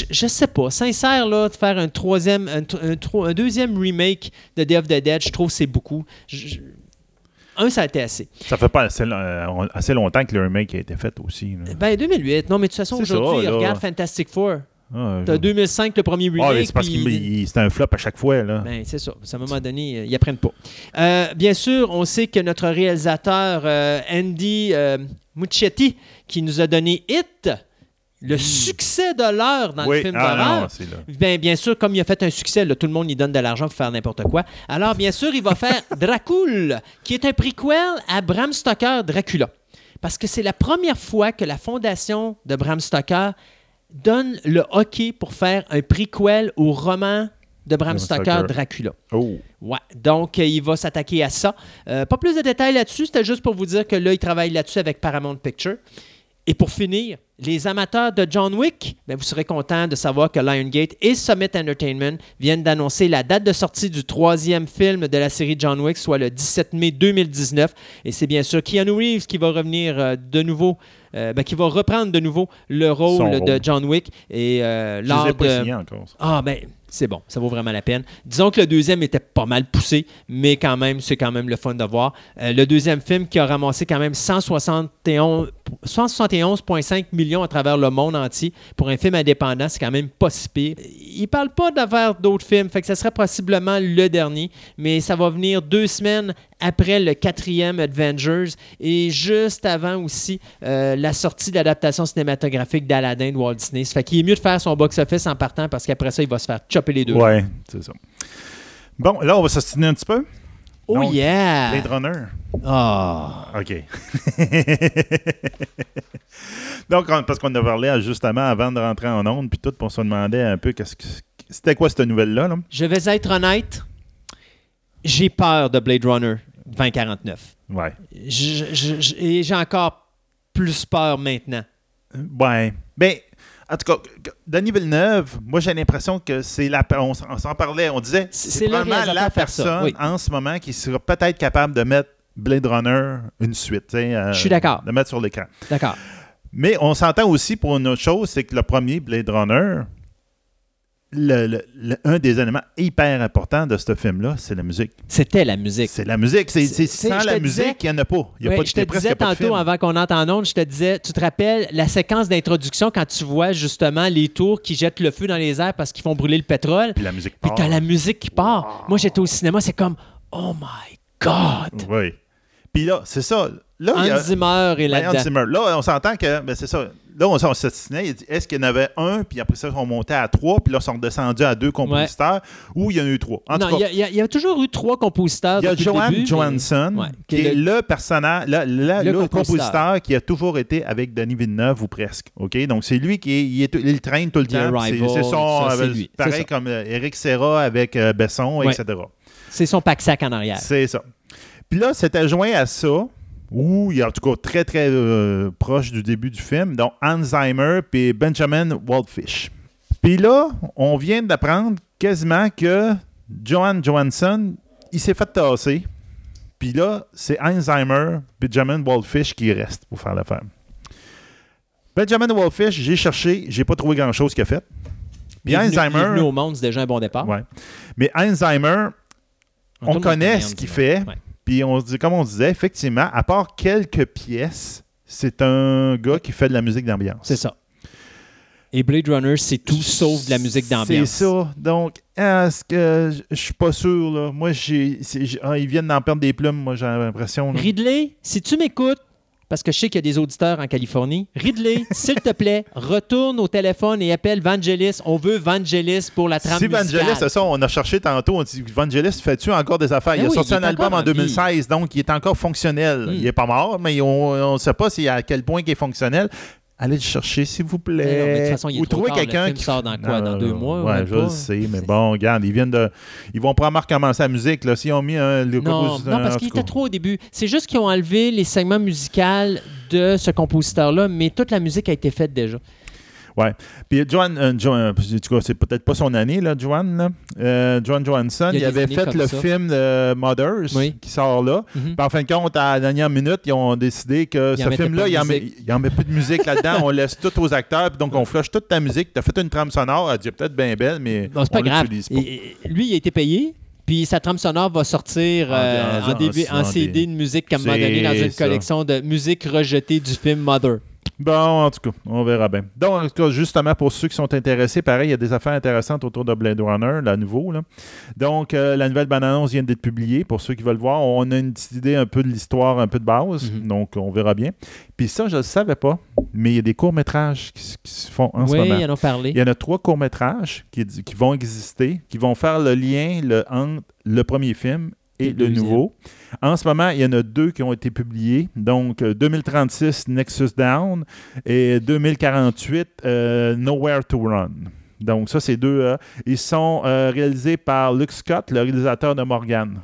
S2: je, je sais pas. Sincère, là, de faire un troisième, un, deuxième remake de Day of the Dead, je trouve que c'est beaucoup. Je- un, ça a été assez.
S3: Ça fait pas assez, euh, assez longtemps que le remake a été fait aussi. là.
S2: Ben, 2008. Non, mais de toute façon, aujourd'hui, regarde Fantastic Four.
S3: Ah,
S2: T'as
S3: je-
S2: 2005, le premier remake.
S3: Ah, c'est parce
S2: puis-
S3: il- c'était un flop à chaque fois. Là.
S2: Ben, c'est ça. À un moment donné, euh, ils apprennent pas. Euh, bien sûr, on sait que notre réalisateur euh, Andy Muschietti, qui nous a donné Hit, le succès de l'heure dans
S3: Oui,
S2: le film
S3: ah,
S2: d'horreur. Bien, bien sûr, comme il a fait un succès, là, tout le monde lui donne de l'argent pour faire n'importe quoi. Alors, bien sûr, il va faire Dracul, qui est un prequel à Bram Stoker Dracula. Parce que c'est la première fois que la fondation de Bram Stoker donne le hockey pour faire un prequel au roman de Bram Stoker. Dracula.
S3: Oh.
S2: Ouais, donc euh, il va s'attaquer à ça. Euh, pas plus de détails là-dessus, c'était juste pour vous dire que là, il travaille là-dessus avec Paramount Picture. Et pour finir, les amateurs de John Wick, ben, vous serez contents de savoir que Lionsgate et Summit Entertainment viennent d'annoncer la date de sortie du troisième film de la série John Wick, soit le 17 mai 2019. Et c'est bien sûr Keanu Reeves qui va revenir euh, de nouveau, euh, ben, qui va reprendre de nouveau le rôle,
S3: Son
S2: de
S3: rôle.
S2: John Wick. Et euh,
S3: Je les
S2: lors
S3: ai pas
S2: de-
S3: signés encore. ça.
S2: ah, ben, c'est bon, ça vaut vraiment la peine. Disons que le deuxième était pas mal poussé, mais quand même, c'est quand même le fun de voir. Euh, le deuxième film qui a ramassé quand même 171 171,5 millions à travers le monde entier pour un film indépendant, c'est quand même pas si pire. Il parle pas d'avoir d'autres films, fait que ça serait possiblement le dernier, mais ça va venir deux semaines après le quatrième Avengers et juste avant aussi euh, la sortie de l'adaptation cinématographique d'Aladdin de Walt Disney. Ça fait qu'il est mieux de faire son box-office en partant parce qu'après ça, il va se faire chopper les deux.
S3: Ouais, c'est ça. Bon, là, on va s'ostiner un petit peu.
S2: Oh
S3: Donc,
S2: yeah!
S3: Blade Runner.
S2: Ah.
S3: OK. Donc, on- parce qu'on a parlé justement avant de rentrer en onde, puis tout, on se demandait un peu qu'est-ce que c'était quoi cette nouvelle-là. là?
S2: Je vais être honnête, j'ai peur de Blade Runner 2049.
S3: Ouais.
S2: Et j'ai encore plus peur maintenant?
S3: Ouais. Ben, en tout cas, Denis Villeneuve, moi, j'ai l'impression que c'est la. On, s'en- on s'en parlait, on disait.
S2: C'est- réalisateur
S3: la personne
S2: oui.
S3: en ce moment qui sera peut-être capable de mettre Blade Runner une suite. euh,
S2: Je suis d'accord.
S3: De mettre sur l'écran.
S2: D'accord.
S3: Mais on s'entend aussi pour une autre chose, c'est que le premier Blade Runner, le- le- le- un des éléments hyper importants de ce film-là, c'est la musique.
S2: C'était la musique.
S3: C'est la musique. C'est,
S2: C'est-
S3: c'est-
S2: c'est-
S3: sans la
S2: disais-
S3: musique, il n'y en a pas. Il y a pas de-
S2: je te disais tantôt, avant qu'on entre en onde, je te disais, tu te rappelles la séquence d'introduction quand tu vois justement les tours qui jettent le feu dans les airs parce qu'ils font brûler le pétrole,
S3: Puis la musique
S2: puis
S3: part.
S2: t'as la musique qui part. Moi, j'étais au cinéma, c'est comme, oh my God!
S3: Oui. Puis là, c'est ça. Là,
S2: Hans Zimmer est
S3: Ben, Hans
S2: là-dedans.
S3: Zimmer. Là, on s'entend que, ben, c'est ça. Là, on, s'ostinait. Il dit, est-ce qu'il y en avait un, puis après ça, on montait à trois, puis là, ils sont redescendus à deux compositeurs, ou il y en a eu trois. En
S2: Non, il y, a- y y toujours eu trois compositeurs.
S3: il y a Johan
S2: mais-
S3: Johansson,
S2: Ouais,
S3: qui est le personnage, le, le-
S2: Le
S3: le
S2: compositeur.
S3: qui a toujours été avec Denis Villeneuve, ou presque. OK? Donc, c'est lui qui est, il, est- il le traîne tout le temps. C'est son.
S2: ça,
S3: euh,
S2: lui.
S3: Pareil comme euh, Eric Serra avec euh, Besson,
S2: Ouais.
S3: etc.
S2: C'est son pack-sac en arrière.
S3: C'est ça. Puis là, c'était joint à ça, où il est en tout cas très, très euh, proche du début du film, donc Zimmer puis Benjamin Waldfish. Puis là, on vient d'apprendre quasiment que Johan Johansson, il s'est fait tasser. Puis là, c'est Zimmer Benjamin Waldfish qui reste pour faire l'affaire. Benjamin Waldfish, j'ai cherché, j'ai pas trouvé grand-chose qu'il a fait. Puis
S2: Il est
S3: Hans
S2: venu- il est venu au monde, c'est déjà un bon départ.
S3: Ouais. Mais
S2: Tout
S3: on connaît ce qu'il fait.
S2: Ouais.
S3: Puis on se dit, comme on disait, effectivement, à part quelques pièces, c'est un gars qui fait de la musique d'ambiance.
S2: C'est ça. Et Blade Runner, c'est tout sauf de la musique d'ambiance.
S3: C'est ça. Donc, est-ce que je- suis pas sûr, là? Moi, j'ai, ah, ils viennent d'en perdre des plumes, moi, j'ai l'impression.
S2: Ridley, si tu m'écoutes, parce que je sais qu'il y a des auditeurs en Californie, Ridley, s'il te plaît, retourne au téléphone et appelle Vangelis. On veut Vangelis pour la trame
S3: Si. Vangelis, c'est ça, on a cherché tantôt, on dit Vangelis, fais-tu encore des affaires?
S2: Ben
S3: il a
S2: oui,
S3: sorti
S2: il
S3: un album en
S2: en vie.
S3: 2016, donc il est encore fonctionnel.
S2: Mm.
S3: Il est pas mort, mais on ne sait pas si à quel point il est fonctionnel. Allez le chercher, s'il vous plaît.
S2: Est
S3: Ou
S2: trop
S3: trouvez quelqu'un qui
S2: sort dans quoi?
S3: Non,
S2: Dans deux mois,
S3: Ouais, je
S2: pas?
S3: le sais, mais bon, regarde, ils viennent de. Ils vont probablement recommencer la musique, là. S'ils ont mis un. le
S2: Non, non, parce qu'il était trop au début. C'est juste qu'ils ont enlevé les segments musicaux de ce compositeur-là, mais toute la musique a été faite déjà.
S3: Puis Joan, euh, Joan- euh, en tout cas, c'est peut-être pas son année, là, Joan. là. Euh, Joan Johansson,
S2: Il
S3: avait fait le
S2: ça.
S3: film de Mothers
S2: Oui.
S3: qui sort là. Puis en fin de compte, à la dernière minute, ils ont décidé que ce film-là, il met- il en met plus de musique là-dedans. on laisse tout aux acteurs. Puis donc, on flush toute ta musique. Tu as fait une trame sonore. Elle dit peut-être bien belle, mais
S2: pas
S3: on
S2: grave.
S3: pas.
S2: Et- et lui, il a été payé. Puis sa trame sonore va sortir
S3: En-
S2: euh,
S3: en-
S2: en,
S3: en-
S2: en CD de musique qu'à un moment donné dans une
S3: ça.
S2: collection de musique rejetée du film Mother.
S3: Bon, en tout cas, on verra bien. Donc, en tout cas, justement, pour ceux qui sont intéressés, pareil, il y a des affaires intéressantes autour de Blade Runner, la nouveau. Là. Donc, euh, la nouvelle bande-annonce vient d'être publiée. Pour ceux qui veulent voir, on a une petite idée un peu de l'histoire, un peu de base.
S2: Mhm.
S3: Donc, on verra bien. Puis ça, je ne le savais pas, mais il y a des courts-métrages qui, se font en ce
S2: oui,
S3: moment.
S2: ils en ont parlé.
S3: Il y en a trois courts-métrages qui, qui vont exister, qui vont faire le lien le, entre le premier film et le nouveau. En ce moment, il y en a deux qui ont été publiés. Donc, euh, 2036, Nexus Down et 2048, euh, Nowhere to Run. Donc, ça, c'est deux. euh, ils sont euh, réalisés par Luke Scott, le réalisateur de Morgan.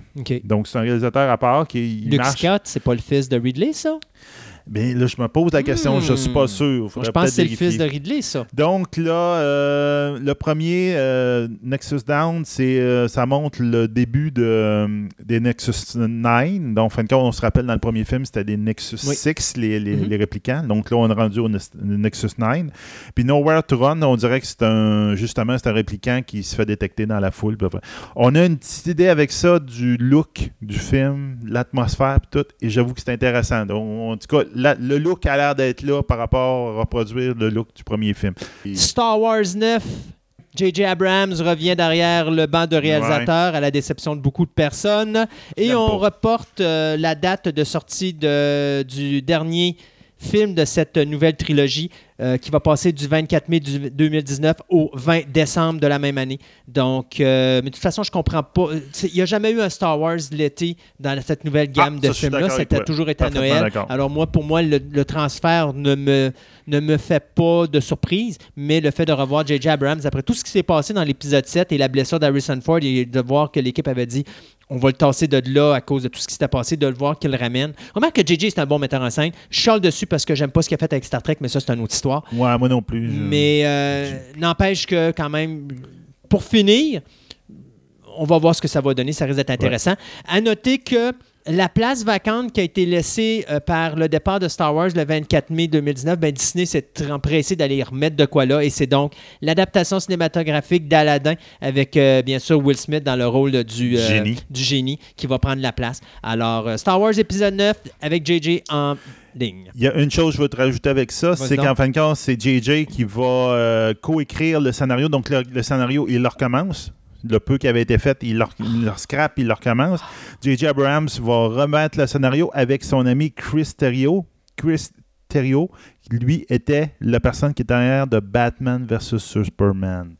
S3: Donc, c'est un réalisateur à part qui
S2: Luke
S3: marche.
S2: Scott, c'est pas le fils de Ridley, ça?
S3: Mais là, je me pose la question, je ne suis pas
S2: Hmm.
S3: sûr.
S2: Moi, je pense que c'est le fils de Ridley, ça.
S3: Donc là, euh, le premier euh, Nexus Down, c'est euh, ça montre le début de, euh, des Nexus 9. Donc, en fin de compte, on se rappelle dans le premier film, c'était des Nexus
S2: Oui.
S3: 6, les, les,
S2: Mhm.
S3: les réplicants. Donc là, on est rendu au Ne- Nexus 9. Puis Nowhere to Run, on dirait que c'est un justement c'est un répliquant qui se fait détecter dans la foule. On a une petite idée avec ça du look du film, l'atmosphère tout. Et j'avoue que c'est intéressant. Donc, en tout cas, la- le look a l'air d'être là par rapport à reproduire le look du premier film. Et-
S2: Star Wars 9. J.J. Abrams revient derrière le banc de réalisateurs à la déception de beaucoup de personnes. Et on
S3: pas.
S2: reporte euh, la date de sortie de- du dernier film de cette nouvelle trilogie euh, qui va passer du 24 mai du- 2019 au 20 décembre de la même année. Donc, euh, mais de toute façon, je comprends pas. euh, Il n'y a jamais eu un Star Wars l'été dans cette nouvelle gamme
S3: Ah,
S2: de
S3: je suis
S2: films-là. C'était toujours été à Noël. Alors moi, pour moi, le, le transfert ne me, ne me fait pas de surprise, mais le fait de revoir J.J. Abrams, après tout ce qui s'est passé dans l'épisode 7 et la blessure d'Harrison Ford, et de voir que l'équipe avait dit on va le tasser de là à cause de tout ce qui s'était passé, de le voir qu'il le ramène. Remarque que J.J. c'est un bon metteur en scène. Je chiale dessus parce que j'aime pas ce qu'il a fait avec Star Trek, mais ça, c'est une autre histoire.
S3: Ouais, moi non plus. je-
S2: Mais euh, n'empêche que quand même, pour finir, on va voir ce que ça va donner. Ça risque d'être intéressant. À noter que la place vacante qui a été laissée euh, par le départ de Star Wars le 24 mai 2019, ben Disney s'est empressé d'aller y remettre de quoi là. Et c'est donc l'adaptation cinématographique d'Aladdin avec euh, bien sûr Will Smith dans le rôle du, euh,
S3: Génie.
S2: du génie qui va prendre la place. Alors, Star Wars épisode 9 avec JJ en ligne.
S3: Il y a une chose que je veux te rajouter avec ça, c'est qu'en fin de compte, c'est JJ qui va euh, coécrire le scénario. Donc, le, le scénario, il le recommence. Le peu qui avait été fait, il le, il le scrape, il le recommence. JJ Abrams va remettre le scénario avec son ami Chris Terrio. Chris Terrio, lui était la personne qui était derrière de Batman versus Superman.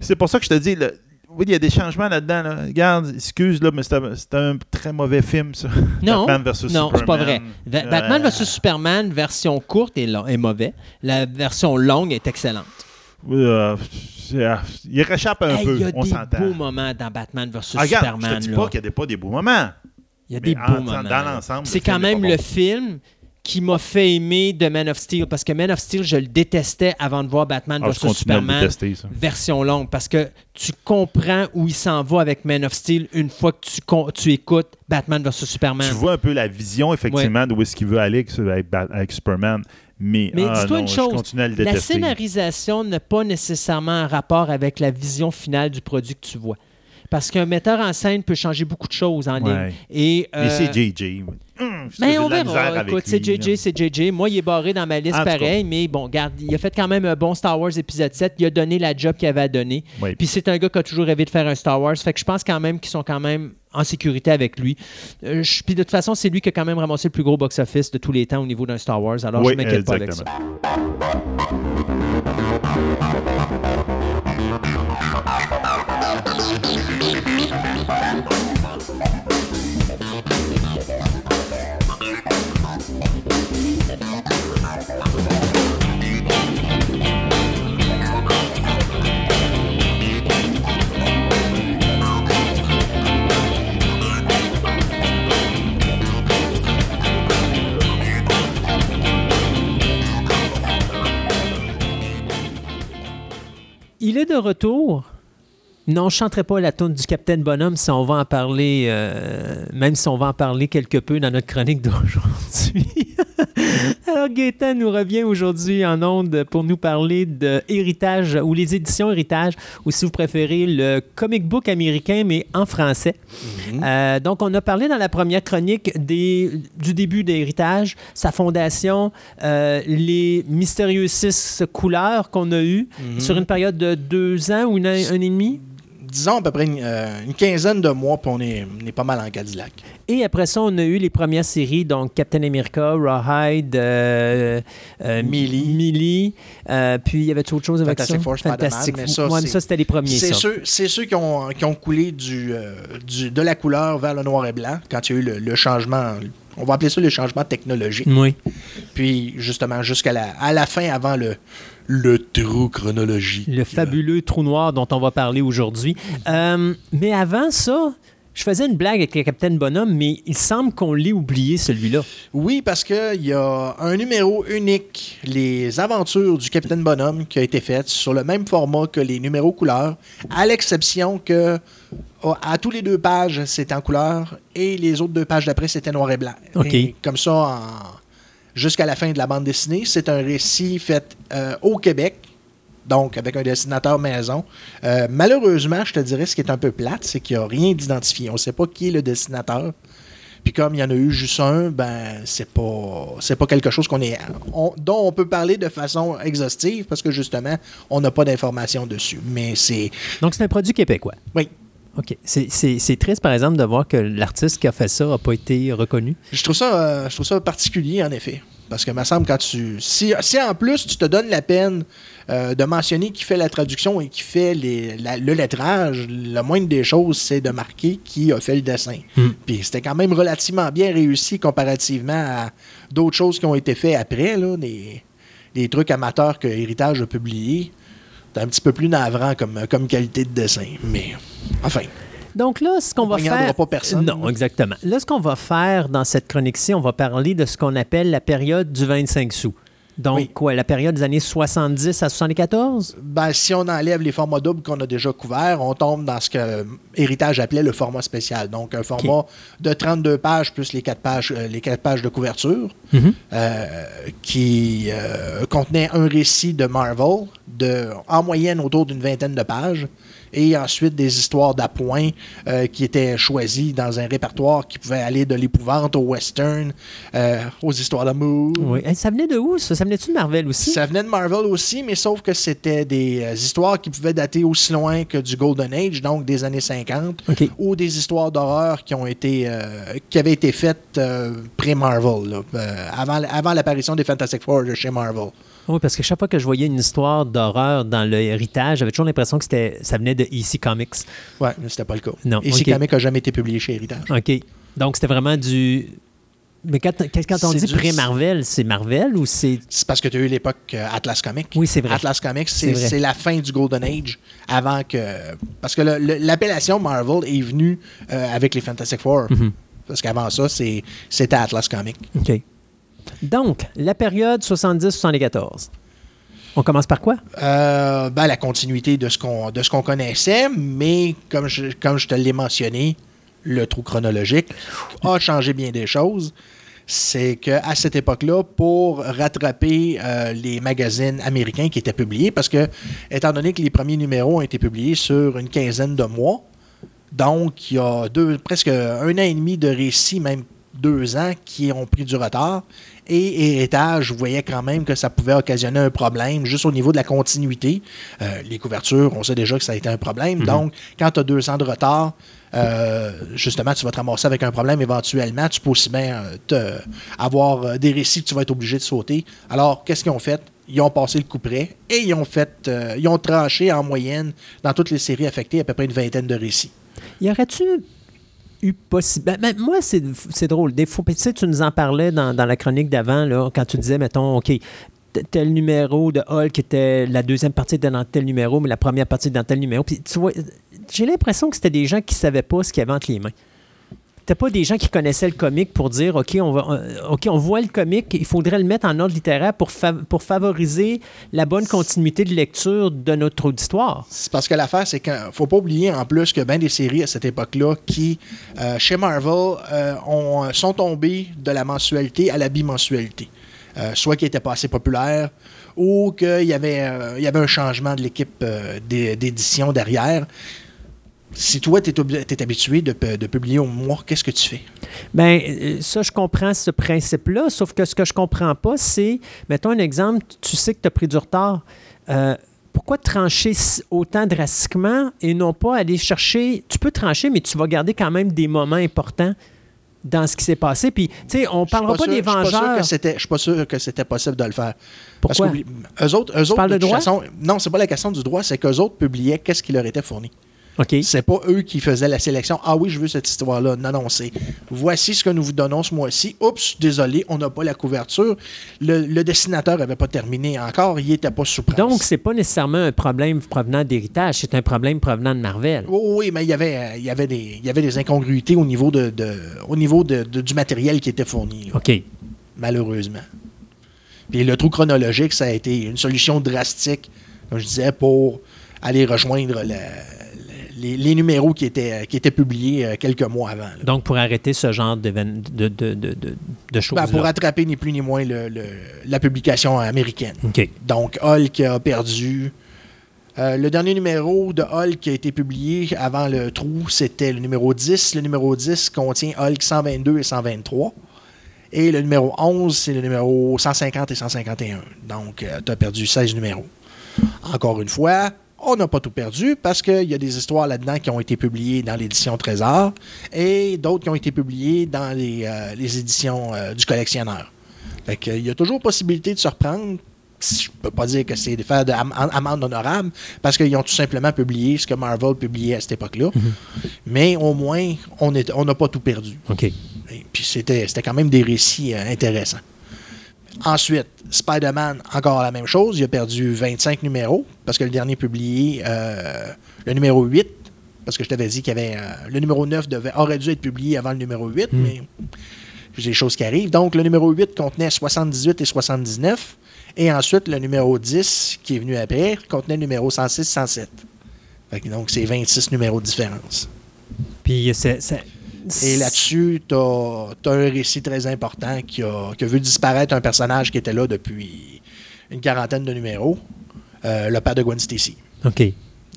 S3: C'est pour ça que je te dis, le- oui, il y a des changements là-dedans. là. Regarde, excuse, là, mais c'est un, très mauvais film, ça.
S2: Non,
S3: Batman versus
S2: non, c'est pas vrai.
S3: Superman.
S2: Va-
S3: Euh,
S2: Batman vs Superman, version courte est, lo- est mauvais. La version longue est excellente.
S3: Euh, c'est- euh, il réchappe un
S2: Hey,
S3: peu,
S2: il y a des beaux moments dans Batman vs
S3: Ah, regarde, je
S2: Superman.
S3: te dis pas qu'il n'y a pas des beaux moments.
S2: Il y a
S3: mais
S2: des beaux
S3: dans
S2: moments. là.
S3: l'ensemble,
S2: C'est quand même le film qui m'a fait aimer de Man of Steel parce que Man of Steel, je le détestais avant de voir Batman
S3: Ah,
S2: vs Superman
S3: détester,
S2: version longue parce que tu comprends où il s'en va avec Man of Steel une fois que tu, écoutes Batman vs Superman.
S3: Tu vois un peu la vision, effectivement, d'où est-ce qu'il veut aller avec, Superman. Mais,
S2: Mais
S3: ah,
S2: dis-toi une chose, La scénarisation n'a pas nécessairement un rapport avec la vision finale du produit que tu vois. Parce qu'un metteur en scène peut changer beaucoup de choses en
S3: Ouais.
S2: ligne. Et,
S3: Mais
S2: euh,
S3: c'est JJ.
S2: Mais on
S3: de la misère
S2: verra. Écoute, c'est JJ, c'est JJ. Moi, il est barré dans ma liste
S3: En
S2: pareil, mais bon, garde, il a fait quand même un bon Star Wars épisode 7. Il a donné la job qu'il avait à donner. Puis c'est un gars qui a toujours rêvé de faire un Star Wars. Fait que je pense quand même qu'ils sont quand même en sécurité avec lui. Euh, je- puis de toute façon, c'est lui qui a quand même ramassé le plus gros box-office de tous les temps au niveau d'un Star Wars. Alors
S3: Oui,
S2: je m'inquiète pas avec ça. Il est de retour. Non, je ne chanterai pas la tune du Capitaine Bonhomme si on va en parler, euh, même si on va en parler quelque peu dans notre chronique d'aujourd'hui. Alors, Gaëtan nous revient aujourd'hui en ondes pour nous parler de Héritage ou les éditions Héritage, ou si vous préférez, le comic book américain, mais en français. Euh, donc, on a parlé dans la première chronique des, du début d'Héritage, sa fondation, euh, les mystérieuses six couleurs qu'on a eues sur une période de deux ans ou une, un et demi?
S4: Disons à peu près une, euh, une quinzaine de mois, puis on est, on est pas mal en Cadillac.
S2: Et après ça, on a eu les premières séries, donc Captain America, Rawhide, euh, euh, euh, puis il y avait autre chose avec
S4: Fantastic
S2: ça?
S4: Four, Spider-Man, mais ça,
S2: c'était les premiers,
S4: C'est ceux, c'est ceux qui, ont, qui ont coulé du, du- de la couleur vers le noir et blanc quand il y a eu le, le changement. On va appeler ça le changement technologique.
S2: Oui.
S4: Puis, justement, jusqu'à la, à la fin, avant le, le trou chronologique.
S2: Le fabuleux trou noir dont on va parler aujourd'hui. Euh, mais avant ça, je faisais une blague avec le Capitaine Bonhomme, mais il semble qu'on l'ait oublié, celui-là.
S4: Oui, parce qu'il y a un numéro unique, Les aventures du Capitaine Bonhomme, qui a été fait sur le même format que les numéros couleurs, à l'exception que oh, à tous les deux pages, c'était en couleur et les autres deux pages d'après, c'était noir et blanc.
S2: OK.
S4: Et comme ça, en- jusqu'à la fin de la bande dessinée, c'est un récit fait euh, au Québec. Donc, avec un dessinateur maison. Euh, malheureusement, je te dirais, ce qui est un peu plate, c'est qu'il n'y a rien d'identifié. On ne sait pas qui est le dessinateur. Puis comme il y en a eu juste un, ben c'est pas c'est pas quelque chose qu'on est on- dont on peut parler de façon exhaustive parce que justement on n'a pas d'informations dessus. Mais c'est
S2: Donc, c'est un produit québécois.
S4: oui,
S2: OK. C'est- triste, par exemple, de voir que l'artiste qui a fait ça n'a pas été reconnu.
S4: je trouve ça euh, je trouve ça particulier en effet parce que me semble quand tu si, si en plus tu te donnes la peine euh, de mentionner qui fait la traduction et qui fait les- la- le lettrage, le moindre des choses c'est de marquer qui a fait le dessin.
S2: Hmm.
S4: Puis c'était quand même relativement bien réussi comparativement à d'autres choses qui ont été faites après, là, des, des trucs amateurs que Héritage a publiés. C'est un petit peu plus navrant comme, comme qualité de dessin. Mais enfin,
S2: Donc là, ce qu'on
S4: On
S2: va faire...
S4: pas personne.
S2: Non, exactement. Là, ce qu'on va faire dans cette chronique-ci, on va parler de ce qu'on appelle la période du 25 sous. Donc,
S4: Oui.
S2: quoi, la période des années 70 à 74?
S4: ben, si on enlève les formats doubles qu'on a déjà couverts, on tombe dans ce que Héritage appelait le format spécial. Donc, un format de 32 pages plus les 4 pages, euh, les quatre pages de couverture.
S2: Mhm.
S4: euh, qui euh, contenait un récit de Marvel, de, en moyenne autour d'une vingtaine de pages, et ensuite des histoires d'appoint euh, qui étaient choisies dans un répertoire qui pouvait aller de l'épouvante au western, euh, aux histoires d'amour.
S2: Oui. Ça venait de où, ça? Ça venait-tu de Marvel aussi?
S4: Ça venait de Marvel aussi, mais sauf que c'était des euh, histoires qui pouvaient dater aussi loin que du Golden Age, donc des années 50,
S2: OK.
S4: ou des histoires d'horreur qui ont été euh, qui avaient été faites pré-Marvel, avant, avant l'apparition des Fantastic Four de chez Marvel.
S2: Oui, parce que chaque fois que je voyais une histoire d'horreur dans le héritage, j'avais toujours l'impression que c'était, ça venait de EC Comics.
S4: Ouais, mais c'était pas le cas.
S2: Non,
S4: Ici,
S2: ok.
S4: Comic n'a jamais été publié chez Héritage.
S2: OK. Donc, c'était vraiment du... Mais quand, quand on dit
S4: du-
S2: pré-Marvel, c'est Marvel ou c'est...
S4: C'est parce que tu as eu l'époque euh, Atlas Comics.
S2: Oui, c'est vrai.
S4: Atlas Comics,
S2: C'est
S4: la fin du Golden Age avant que. Parce que l'appellation Marvel est venue euh, avec les Fantastic Four.
S2: Mhm.
S4: Parce qu'avant ça, c'est- c'était Atlas Comics.
S2: OK. Donc, la période 70-74. On commence par quoi?
S4: Euh, ben, la continuité de ce qu'on connaissait, mais comme je, comme te l'ai mentionné, le trou chronologique a changé bien des choses. C'est qu'à cette époque-là, pour rattraper euh, les magazines américains qui étaient publiés, parce que, étant donné que les premiers numéros ont été publiés sur une quinzaine de mois, donc il y a presque un an et demi de récits, même deux ans, qui ont pris du retard. Et Héritage voyait quand même que ça pouvait occasionner un problème juste au niveau de la continuité. Euh, les couvertures, on sait déjà que ça a été un problème. Donc, quand tu as deux ans de retard, euh, justement, tu vas te ramasser avec un problème éventuellement. Tu peux aussi bien euh, te- avoir des récits que tu vas être obligé de sauter. Alors, qu'est-ce qu'ils ont fait? Ils ont passé le coup près et ils ont fait, euh, ils ont tranché en moyenne dans toutes les séries affectées à peu près une vingtaine de récits.
S2: Y aurait-tu possible. Ben, moi, c'est drôle. Des fois, tu sais, tu nous en parlais dans, dans la chronique d'avant, quand tu disais, mettons, OK, tel numéro de Hulk était. La deuxième partie était dans tel numéro, mais la première partie dans tel numéro. Puis tu vois, j'ai l'impression que c'était des gens qui ne savaient pas ce qu'il y avait entre les mains. C'était pas des gens qui connaissaient le comic pour dire OK, on va euh, OK, on voit le comic, il faudrait le mettre en ordre littéraire pour, pour favoriser la bonne continuité de lecture de notre auditoire.
S4: C'est parce que l'affaire, c'est qu'il faut pas oublier en plus que bien des séries à cette époque-là qui, euh, chez Marvel, euh, ont- sont tombées de la mensualité à la bimensualité. soit qui n'était pas assez populaire, ou qu'il y, y avait un changement de l'équipe d'é- d'édition derrière. Si toi, tu es, habitué de, pu- de publier au mois, qu'est-ce que tu fais?
S2: Ben, euh, ça, je comprends ce principe-là, sauf que ce que je comprends pas, c'est, mettons un exemple, tu sais que tu as pris du retard. Euh, pourquoi trancher autant drastiquement et non pas aller chercher. Tu peux trancher, mais tu vas garder quand même des moments importants dans ce qui s'est passé. Puis, tu sais, on
S4: suis
S2: parlera pas,
S4: sûr-
S2: des Vengeurs.
S4: je suis pas sûr que c'était possible de le faire.
S2: Pourquoi?
S4: Parce que eux autres, eux autres
S2: de
S4: de toute
S2: droit?
S4: façon, non, c'est pas la question du droit, c'est qu'eux autres publiaient qu'est-ce qui leur était fourni.
S2: OK.
S4: C'est pas eux qui faisaient la sélection. Ah oui, je veux cette histoire-là. Non, non, c'est voici ce que nous vous donnons ce mois-ci. Oups, désolé, on n'a pas la couverture. Le, le dessinateur n'avait pas terminé encore, il n'était pas sous presse.
S2: Donc, c'est pas nécessairement un problème provenant d'héritage, c'est un problème provenant de Marvel.
S4: Oui, oui, mais il y avait, euh, il y avait, des, il y avait des incongruités au niveau, de, de- au niveau de- de- du matériel qui était fourni, là,
S2: OK.
S4: malheureusement. Puis le trou chronologique, ça a été une solution drastique, comme je disais, pour aller rejoindre la- les, les numéros qui étaient, qui étaient publiés euh, quelques mois avant. là.
S2: Donc, pour arrêter ce genre de, de, de, de, choses.
S4: Ben, pour attraper ni plus ni moins le- le- la publication américaine. Donc, Hulk a perdu. euh, le dernier numéro de Hulk qui a été publié avant le trou, c'était le numéro 10. Le numéro 10 contient Hulk 122 et 123. Et le numéro 11, c'est le numéro 150 et 151. Donc, tu as perdu 16 numéros. Encore une fois, on n'a pas tout perdu parce qu'il y a des histoires là-dedans qui ont été publiées dans l'édition Trésor et d'autres qui ont été publiées dans les, euh, les éditions euh, du collectionneur. Fait il y a toujours possibilité de se reprendre. Je peux pas dire que c'est de faire de am- amende honorable parce qu'ils ont tout simplement publié ce que Marvel publiait à cette époque-là. Mais au moins, on n'a pas tout perdu.
S2: OK.
S4: Et puis c'était c'était quand même des récits euh, intéressants. Ensuite, Spider-Man, encore la même chose. Il a perdu 25 numéros parce que le dernier publié, euh, le numéro 8, parce que je t'avais dit qu'il y avait. euh, le numéro 9 devait, aurait dû être publié avant le numéro 8,
S2: Mm.
S4: mais j'ai des choses qui arrivent. Donc, le numéro 8 contenait 78 et 79. Et ensuite, le numéro 10, qui est venu après, contenait le numéro 106 107. Fait que donc, c'est 26 numéros de différence.
S2: Puis, c'est.
S4: Et là-dessus, tu as, un récit très important qui a, qui a vu disparaître un personnage qui était là depuis une quarantaine de numéros, euh, le père de Gwen Stacy.
S2: OK.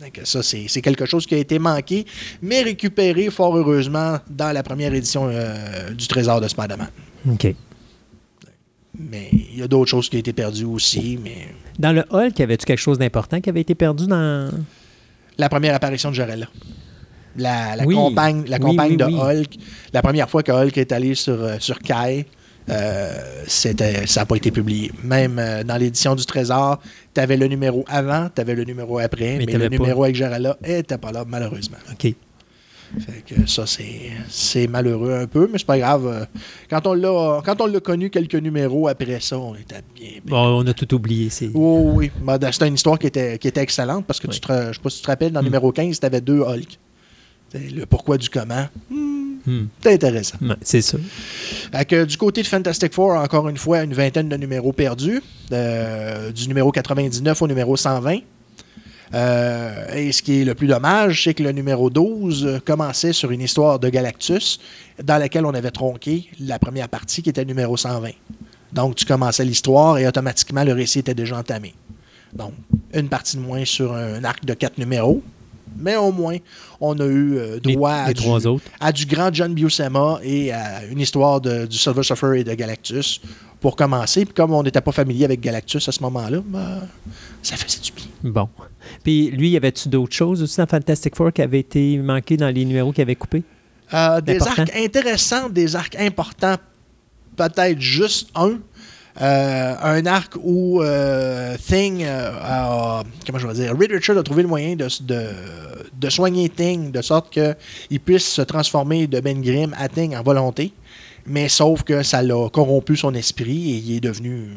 S4: Donc, ça, c'est quelque chose qui a été manqué, mais récupéré fort heureusement dans la première édition euh, du Trésor de Spider-Man.
S2: OK.
S4: Mais il y a d'autres choses qui ont été perdues aussi, mais
S2: Dans le Hulk, y avait-tu quelque chose d'important qui avait été perdu dans.
S4: la première apparition de Jarella. La, la
S2: Oui.
S4: compagne, la
S2: Oui,
S4: compagne
S2: oui,
S4: de
S2: oui.
S4: Hulk. La première fois que Hulk est allé sur, euh, sur Kai, euh, c'était, ça n'a pas été publié. Même euh, dans l'édition du Trésor, tu avais le numéro avant, tu avais le numéro après,
S2: Mais
S4: le
S2: pas.
S4: numéro avec Jarella n'était pas là, malheureusement.
S2: OK.
S4: Fait que ça, c'est, c'est malheureux un peu, mais c'est pas grave. Quand on l'a, quand on l'a connu quelques numéros après ça, on était bien. bien.
S2: Bon, on a tout oublié. C'est...
S4: Oh, oui, Ben, c'était une histoire qui était, qui était excellente parce que
S2: Oui.
S4: tu te, je sais pas si tu te rappelles, dans le
S2: Mm.
S4: numéro 15, tu avais deux Hulk. C'est Le pourquoi du comment.
S2: Hmm.
S4: C'était intéressant.
S2: Ouais, c'est ça.
S4: Que du côté de Fantastic Four, encore une fois, une vingtaine de numéros perdus, euh, du numéro 99 au numéro 120. Euh, et ce qui est le plus dommage, c'est que le numéro 12 euh, commençait sur une histoire de Galactus dans laquelle on avait tronqué la première partie qui était le numéro 120. Donc, tu commençais l'histoire et automatiquement, le récit était déjà entamé. Donc, une partie de moins sur un arc de quatre numéros. Mais au moins, on a eu euh,
S2: Les,
S4: droit à,
S2: les
S4: du,
S2: trois autres.
S4: à du grand John Buscema et à une histoire de- du Silver Surfer et de Galactus pour commencer. Puis comme on n'était pas familier avec Galactus à ce moment-là, ben, ça faisait du bien.
S2: Bon. Puis lui, y avait-tu d'autres choses aussi dans Fantastic Four qui avaient été manquées dans les numéros qu'il avait coupés?
S4: Euh, des arcs intéressants, des arcs importants, peut-être juste un. Euh, un arc où euh, Thing, euh, a- comment je vais dire, Reed Richard a trouvé le moyen de, de, de soigner Thing de sorte qu'il puisse se transformer de Ben Grimm à Thing en volonté. Mais sauf que ça l'a corrompu son esprit et il est devenu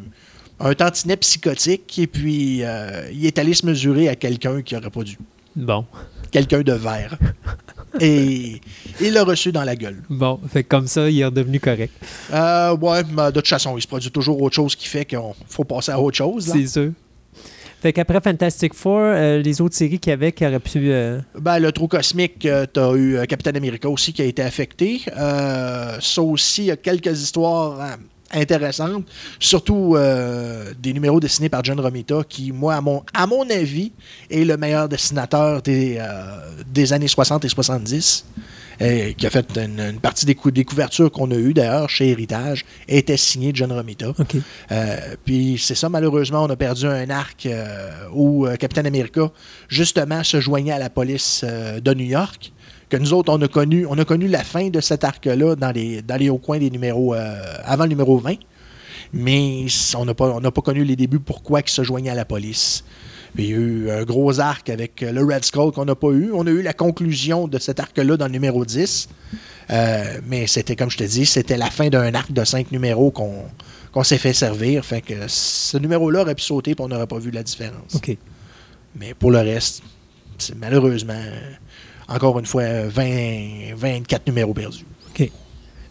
S4: un tantinet psychotique et puis euh, il est allé se mesurer à quelqu'un qui n'aurait pas dû.
S2: Bon.
S4: Quelqu'un de vert. et il l'a reçu dans la gueule.
S2: Bon. Fait comme ça, il est redevenu correct.
S4: Euh, ouais, mais de toute façon, il se produit toujours autre chose qui fait qu'il faut passer à autre chose.
S2: C'est sûr. Fait qu'après Fantastic Four, euh, les autres séries qu'il y avait qui auraient pu. euh,
S4: Ben, le trou cosmique, tu as eu euh, Captain America aussi qui a été affecté. Euh, ça aussi, il y a quelques histoires intéressantes, surtout euh, des numéros dessinés par John Romita, qui, moi, à mon, à mon avis, est le meilleur dessinateur des, euh, des années 60 et 70. Euh, qui a fait une, une partie des, cou- des couvertures qu'on a eues d'ailleurs chez Héritage, était signé John Romita. Euh, puis c'est ça, malheureusement, on a perdu un arc euh, où Captain America, justement, se joignait à la police de New York. Que nous autres, on a connu, on a connu la fin de cet arc-là dans les, dans les hauts coins des numéros, avant le numéro 20. Mais on n'a pas, on n'a pas connu les débuts pourquoi il se joignait à la police. Puis il y a eu un gros arc avec euh, le Red Skull qu'on n'a pas eu. On a eu la conclusion de cet arc-là dans le numéro 10. Euh, mais c'était, comme je te dis, c'était la fin d'un arc de cinq numéros qu'on, s'est fait servir. Fait que ce numéro-là aurait pu sauter et on n'aurait pas vu la différence.
S2: OK.
S4: Mais pour le reste, c'est malheureusement, encore une fois, 20, 24 numéros perdus.
S2: OK.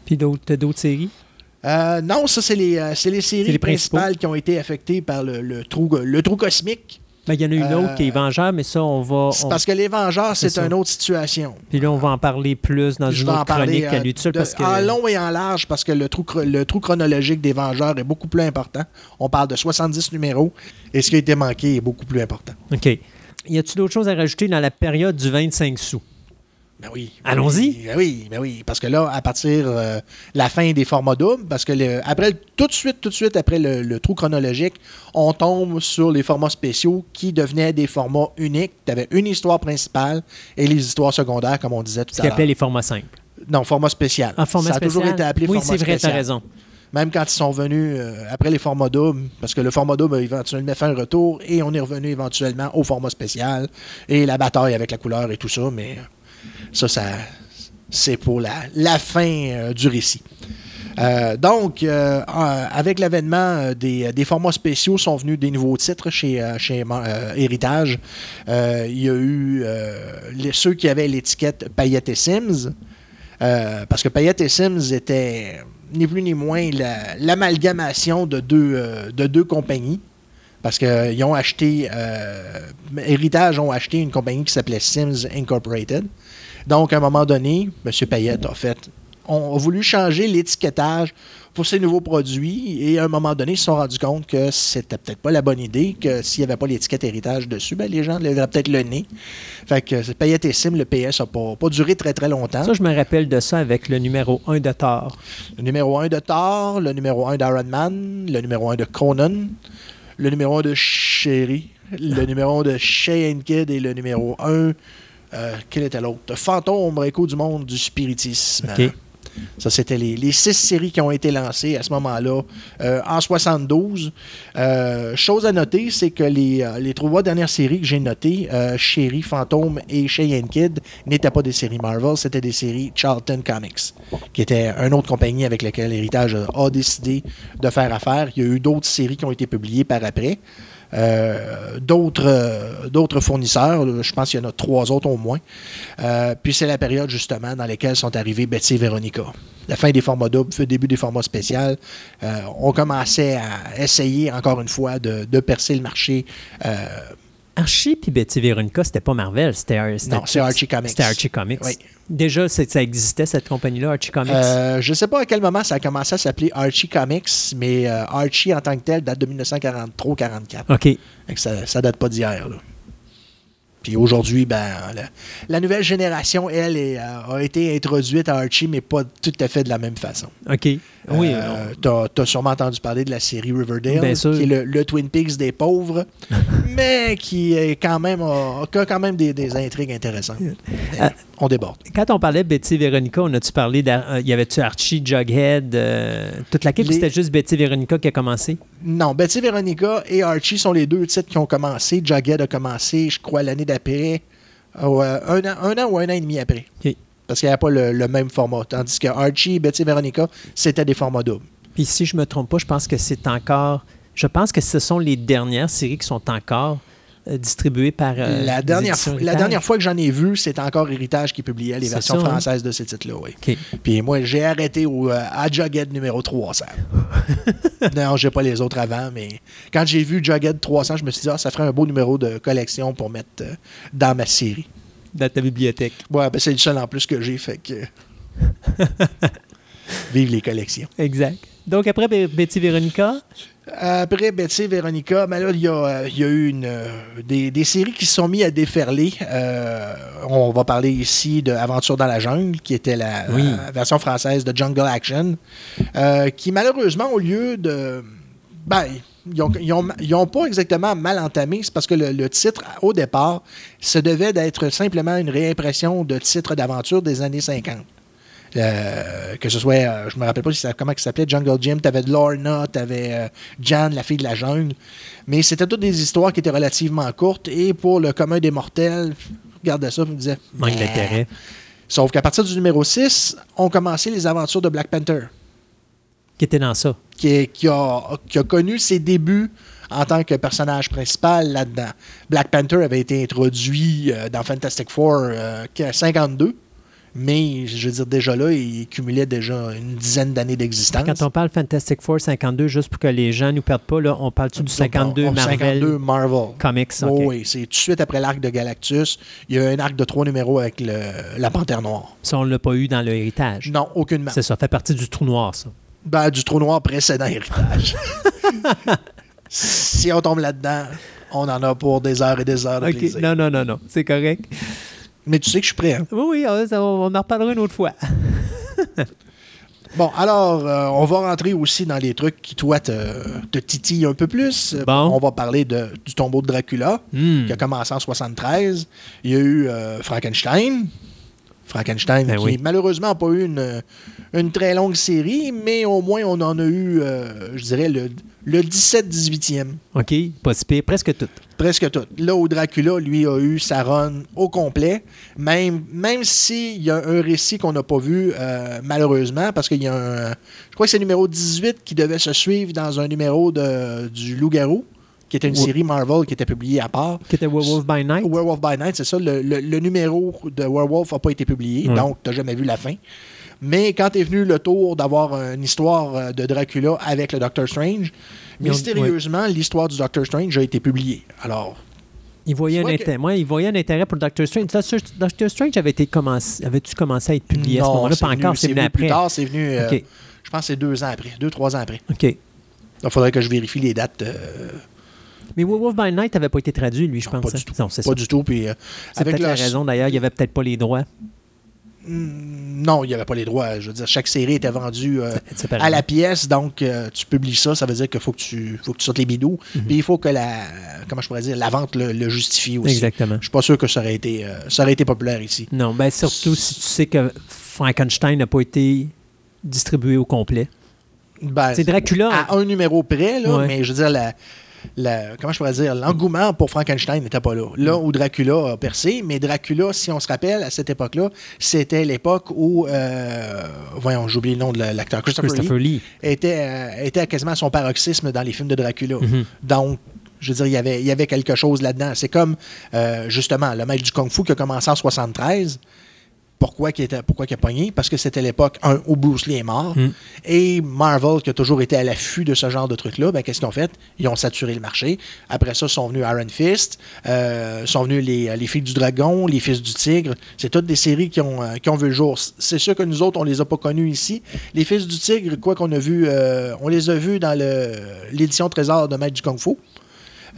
S2: Puis d'autres séries?
S4: Euh, non, ça, c'est les, euh, c'est les séries
S2: les
S4: principales qui ont été affectées par le, le trou, le trou cosmique.
S2: Il y en a une
S4: Euh,
S2: autre qui est Vengeur, mais ça, on va.
S4: C'est
S2: on-
S4: parce que les Vengeurs, c'est une autre situation.
S2: Puis là, on va en parler plus dans
S4: Je
S2: une autre
S4: parler
S2: chronique à
S4: euh,
S2: lui tout seul
S4: de-
S2: parce que.
S4: en long et en large parce que le trou, le trou chronologique des Vengeurs est beaucoup plus important. On parle de 70 numéros et ce qui a été manqué est beaucoup plus important.
S2: OK. Y a-tu d'autres choses à rajouter dans la période du 25 sous?
S4: Ben oui.
S2: Allons-y.
S4: Ben oui, ben oui. Parce que là, à partir euh, la fin des formats doubles, parce que le- après, tout de suite, tout de suite après le, le trou chronologique, on tombe sur les formats spéciaux qui devenaient des formats uniques. Tu avais une histoire principale et les histoires secondaires, comme on disait tout
S2: Ce
S4: à l'heure.
S2: appelait les formats simples.
S4: Non, format spécial.
S2: En format
S4: Ça a
S2: spécial.
S4: toujours été appelé
S2: oui,
S4: format
S2: c'est vrai,
S4: spécial.
S2: t'as raison.
S4: Même quand ils sont venus euh, après les formats doubles, parce que le format double a éventuellement fait un retour et on est revenu éventuellement au format spécial et la bataille avec la couleur et tout ça, mais ça, ça c'est pour la, la fin euh, du récit. Euh, donc, euh, euh, avec l'avènement euh, des, des formats spéciaux, sont venus des nouveaux titres chez, euh, chez euh, Héritage. Euh, il y a eu euh, ceux qui avaient l'étiquette Payette et Sims, euh, parce que Payette et Sims étaient ni plus ni moins la- l'amalgamation de, deux, euh, de deux compagnies. Parce qu'ils ont acheté, euh, Héritage ont acheté une compagnie qui s'appelait Sims Incorporated. Donc, à un moment donné, M. Payette a fait, on a voulu changer l'étiquetage pour ces nouveaux produits et à un moment donné, ils se sont rendus compte que c'était peut-être pas la bonne idée, que s'il n'y avait pas l'étiquette héritage dessus, ben, les gens lèveraient peut-être le nez. Fait que c'est Payette et Sim, le PS n'a pas, pas duré très très longtemps.
S2: Ça, je me rappelle de ça avec le numéro 1 de Thor.
S4: Le numéro 1 de Thor, le numéro 1 d'Iron Man, le numéro 1 de Conan, le numéro 1 de Sherry, le numéro 1 de Cheyenne Kid et le numéro 1, euh, quel était l'autre? Fantôme, écho du monde du spiritisme.
S2: OK.
S4: Ça, c'était les, les six séries qui ont été lancées à ce moment-là, euh, en 72. Euh, chose à noter, c'est que les, les trois dernières séries que j'ai notées, euh, Sherry, Fantôme et Cheyenne Kid, n'étaient pas des séries Marvel, c'était des séries Charlton Comics, qui était une autre compagnie avec laquelle Héritage a décidé de faire affaire. Il y a eu d'autres séries qui ont été publiées par après. Euh, d'autres euh, d'autres fournisseurs, je pense qu'il y en a trois autres au moins. Euh, puis c'est la période justement dans laquelle sont arrivés Betty et Veronica. La fin des formats doubles, le début des formats spéciaux. On commençait à essayer encore une fois de percer le marché.
S2: Archie puis Betty Veronica, c'était pas Marvel, c'était
S4: Non, c'est Archie Comics.
S2: C'était Archie Comics.
S4: Oui.
S2: Déjà, ça existait, cette compagnie-là, Archie Comics?
S4: euh, je ne sais pas à quel moment ça a commencé à s'appeler Archie Comics, mais euh, Archie en tant que tel date de 1943-44.
S2: OK.
S4: Ça, ça date pas d'hier. Puis aujourd'hui, ben, la, la nouvelle génération, elle, est, euh, a été introduite à Archie, mais pas tout à fait de la même façon.
S2: OK. Oui.
S4: Euh, t'as, t'as sûrement entendu parler de la série Riverdale,
S2: Bien sûr.
S4: qui est le, le Twin Peaks des pauvres, mais qui est quand même a, quand même des, des intrigues intéressantes.
S2: Euh,
S4: on déborde.
S2: Quand on parlait de Betty Veronica, on a-tu parlé d'Ar- euh, y avait-tu Archie, Jughead, euh, toute la clique, ou
S4: Les-
S2: c'était juste Betty Veronica qui a commencé?
S4: Non, Betty Veronica et Archie sont les deux titres qui ont commencé. Jughead a commencé, je crois, l'année d'après, euh, un, an, un an ou un an et demi après. Parce qu'il n'y avait pas le, le même format. Tandis que Archie et Betty Veronica, c'était des formats doubles.
S2: Puis si je me trompe pas, je pense que c'est encore... Je pense que ce sont les dernières séries qui sont encore euh, distribuées par euh,
S4: la, dernière, la dernière fois que j'en ai vu, c'est encore Héritage qui publiait les versions
S2: ça, hein?
S4: françaises de ces titres-là. Oui. Puis moi, j'ai arrêté au, euh, à Jughead numéro 300. non, j'ai pas les autres avant, mais quand j'ai vu Jughead 300, je me suis dit, ah, ça ferait un beau numéro de collection pour mettre euh, dans ma série.
S2: Dans ta bibliothèque.
S4: Ouais, ben c'est le seul en plus que j'ai, fait que. Vive les collections.
S2: Exact. Donc, après Be- Betty Véronica,
S4: Après Betty et Véronica, ben là, il y a, il y a eu une, euh, des, des séries qui se sont mis à déferler. Euh, on va parler ici de Aventure dans la jungle, qui était la
S2: Oui.
S4: version française de Jungle Action, euh, qui malheureusement, au lieu de... Ben, ils n'ont pas exactement mal entamé. C'est parce que le, le titre, au départ, se devait d'être simplement une réimpression de titres d'aventure des années 50. Que ce soit, euh, je me rappelle pas si ça- comment il s'appelait, Jungle Jim, t'avais Lorna, t'avais euh, Jan, la fille de la jungle. Mais c'était toutes des histoires qui étaient relativement courtes et pour le commun des mortels, regardez ça, vous me disait.
S2: manque d'intérêt.
S4: Sauf qu'à partir du numéro 6, ont commencé les aventures de Black Panther,
S2: Qui était dans ça.
S4: qui, est- qui a, qui a connu ses débuts en tant que personnage principal là-dedans. Black Panther avait été introduit euh, dans Fantastic Four euh, qu'à 52, mais je veux dire, déjà là, il cumulait déjà une dizaine d'années d'existence.
S2: Quand on parle Fantastic Four 52, juste pour que les gens nous perdent pas, là, on parle-tu du 52
S4: On- on-
S2: Marvel?
S4: 52 Marvel.
S2: Comics? ok.
S4: Oh oui, c'est tout de suite après l'arc de Galactus. Il y a un arc de trois numéros avec le- la Panthère Noire.
S2: Ça, on l'a pas eu dans le héritage.
S4: Non, aucunement.
S2: C'est ça, fait partie du trou noir, ça.
S4: Ben, du trou noir précédent héritage. si on tombe là-dedans, on en a pour des heures et des heures de
S2: OK,
S4: plaisir.
S2: non, non, non, non, c'est correct.
S4: Mais tu sais que je suis prêt. hein?
S2: Oui, oui, on, en reparlera une autre fois.
S4: Bon, alors, euh, on va rentrer aussi dans les trucs qui, toi, te, te titillent un peu plus.
S2: Bon.
S4: On va parler de, du tombeau de Dracula,
S2: Hmm.
S4: qui a commencé en 73. Il y a eu euh, Frankenstein. Frankenstein,
S2: Ben
S4: qui
S2: oui.
S4: malheureusement n'a pas eu une, une très longue série, mais au moins on en a eu, euh, je dirais, le, le 17-18e.
S2: OK, pas si pire, presque tout.
S4: Presque tout. Là où Dracula, lui, a eu sa run au complet, même, même s'il y a un récit qu'on n'a pas vu, euh, malheureusement, parce qu'il y a un. Je crois que c'est le numéro 18 qui devait se suivre dans un numéro de, du Loup-Garou, qui était une série Marvel qui était publiée à part.
S2: Qui était Werewolf by Night?
S4: Werewolf by Night, c'est ça. Le, le- le numéro de Werewolf n'a pas été publié,
S2: Ouais.
S4: donc tu n'as jamais vu la fin. Mais quand est venu le tour d'avoir une histoire euh, de Dracula avec le Doctor Strange, mystérieusement, l'histoire du Doctor Strange a été publiée. Alors,
S2: Il voyait, un
S4: que-
S2: intérêt. Moi, il voyait un intérêt pour Doctor Strange. Doctor, Strange avait été commencé, avait-tu commencé à être publié à ce moment-là? Pas
S4: venu-
S2: encore, c'est venu
S4: plus
S2: après.
S4: tard, c'est venu, euh, je pense que c'est deux ans après, deux, trois ans après.
S2: OK.
S4: Il faudrait que je vérifie les dates. euh,
S2: Mais Werewolf by Night n'avait pas été traduit, lui, je pense.
S4: pas
S2: hein?
S4: du tout.
S2: Non, c'est
S4: Pas
S2: ça.
S4: du tout. Puis, euh,
S2: C'est
S4: avec
S2: peut-être la raison, d'ailleurs. Il n'y avait peut-être pas les droits.
S4: Mm, Non, il n'y avait pas les droits. Je veux dire, chaque série était vendue euh, à la pièce, donc euh, tu publies ça, ça veut dire qu'il faut que tu faut que tu sortes les bidous.
S2: Mhm.
S4: Puis il faut que la comment je pourrais dire la vente le, le justifie aussi.
S2: Exactement.
S4: Je suis pas sûr que ça aurait été euh, ça aurait été populaire ici.
S2: Non, ben surtout si tu sais que Frankenstein n'a pas été distribué au complet.
S4: Ben,
S2: C'est Dracula.
S4: à un numéro près, là,
S2: Ouais.
S4: mais je veux dire, la, la- comment je pourrais dire, l'engouement pour Frankenstein n'était pas là. Là où Dracula a percé, mais Dracula, si on se rappelle, à cette époque-là, c'était l'époque où, euh, voyons, j'ai oublié le nom de la- l'acteur, Christopher,
S2: Christopher
S4: Lee,
S2: Lee.
S4: était, euh, était quasiment à son paroxysme dans les films de Dracula.
S2: Mhm.
S4: Donc, je veux dire, il y avait, il y avait quelque chose là-dedans. C'est comme, euh, justement, le maître du Kung Fu qui a commencé en 73. Pourquoi il était, pourquoi qu'il a pogné? Parce que c'était l'époque, un, où Bruce Lee est mort.
S2: Mm.
S4: Et Marvel, qui a toujours été à l'affût de ce genre de trucs-là, ben, qu'est-ce qu'ils ont fait? Ils ont saturé le marché. Après ça, sont venus Iron Fist, euh, sont venus les, les Filles du Dragon, les Fils du Tigre. C'est toutes des séries qui ont, euh, qui ont vu le jour. C'est sûr que nous autres, on les a pas connus ici. Les Fils du Tigre, quoi qu'on a vu, euh, on les a vus dans le- l'édition Trésor de Maître du Kung Fu.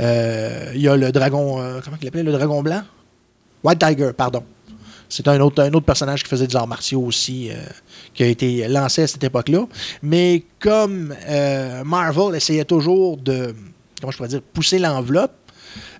S4: Euh, Il y a le dragon, comment il l'appelait? Le dragon blanc? White Tiger, pardon. C'est un autre, un autre personnage qui faisait des arts martiaux aussi, euh, qui a été lancé à cette époque-là. Mais comme euh, Marvel essayait toujours de, comment je pourrais dire, pousser l'enveloppe,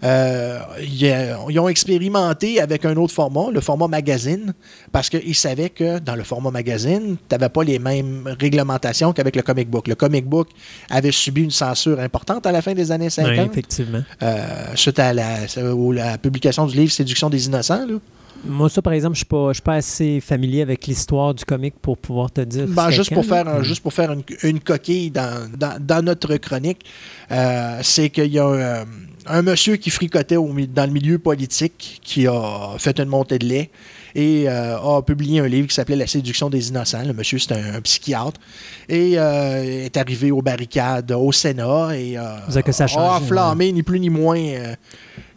S4: euh, ils, ils ont expérimenté avec un autre format, le format magazine, parce qu'ils savaient que dans le format magazine, tu n'avais pas les mêmes réglementations qu'avec le comic book. Le comic book avait subi une censure importante à la fin des années 50
S2: Oui, effectivement.
S4: euh, suite à la, publication du livre Séduction des innocents. Là.
S2: Moi, ça, par exemple, je suis pas, je suis pas assez familier avec l'histoire du comic pour pouvoir te dire.
S4: Ben, juste,
S2: quand,
S4: pour faire un- juste pour faire une, une coquille dans, dans- dans notre chronique, euh, c'est qu'il y a un, un monsieur qui fricotait au dans le milieu politique qui a fait une montée de lait et euh, a publié un livre qui s'appelait La séduction des innocents. Le monsieur, c'est un, un psychiatre. Et euh, est arrivé aux barricades au Sénat et euh,
S2: Vous savez que ça a
S4: enflammé ni plus ni moins, euh,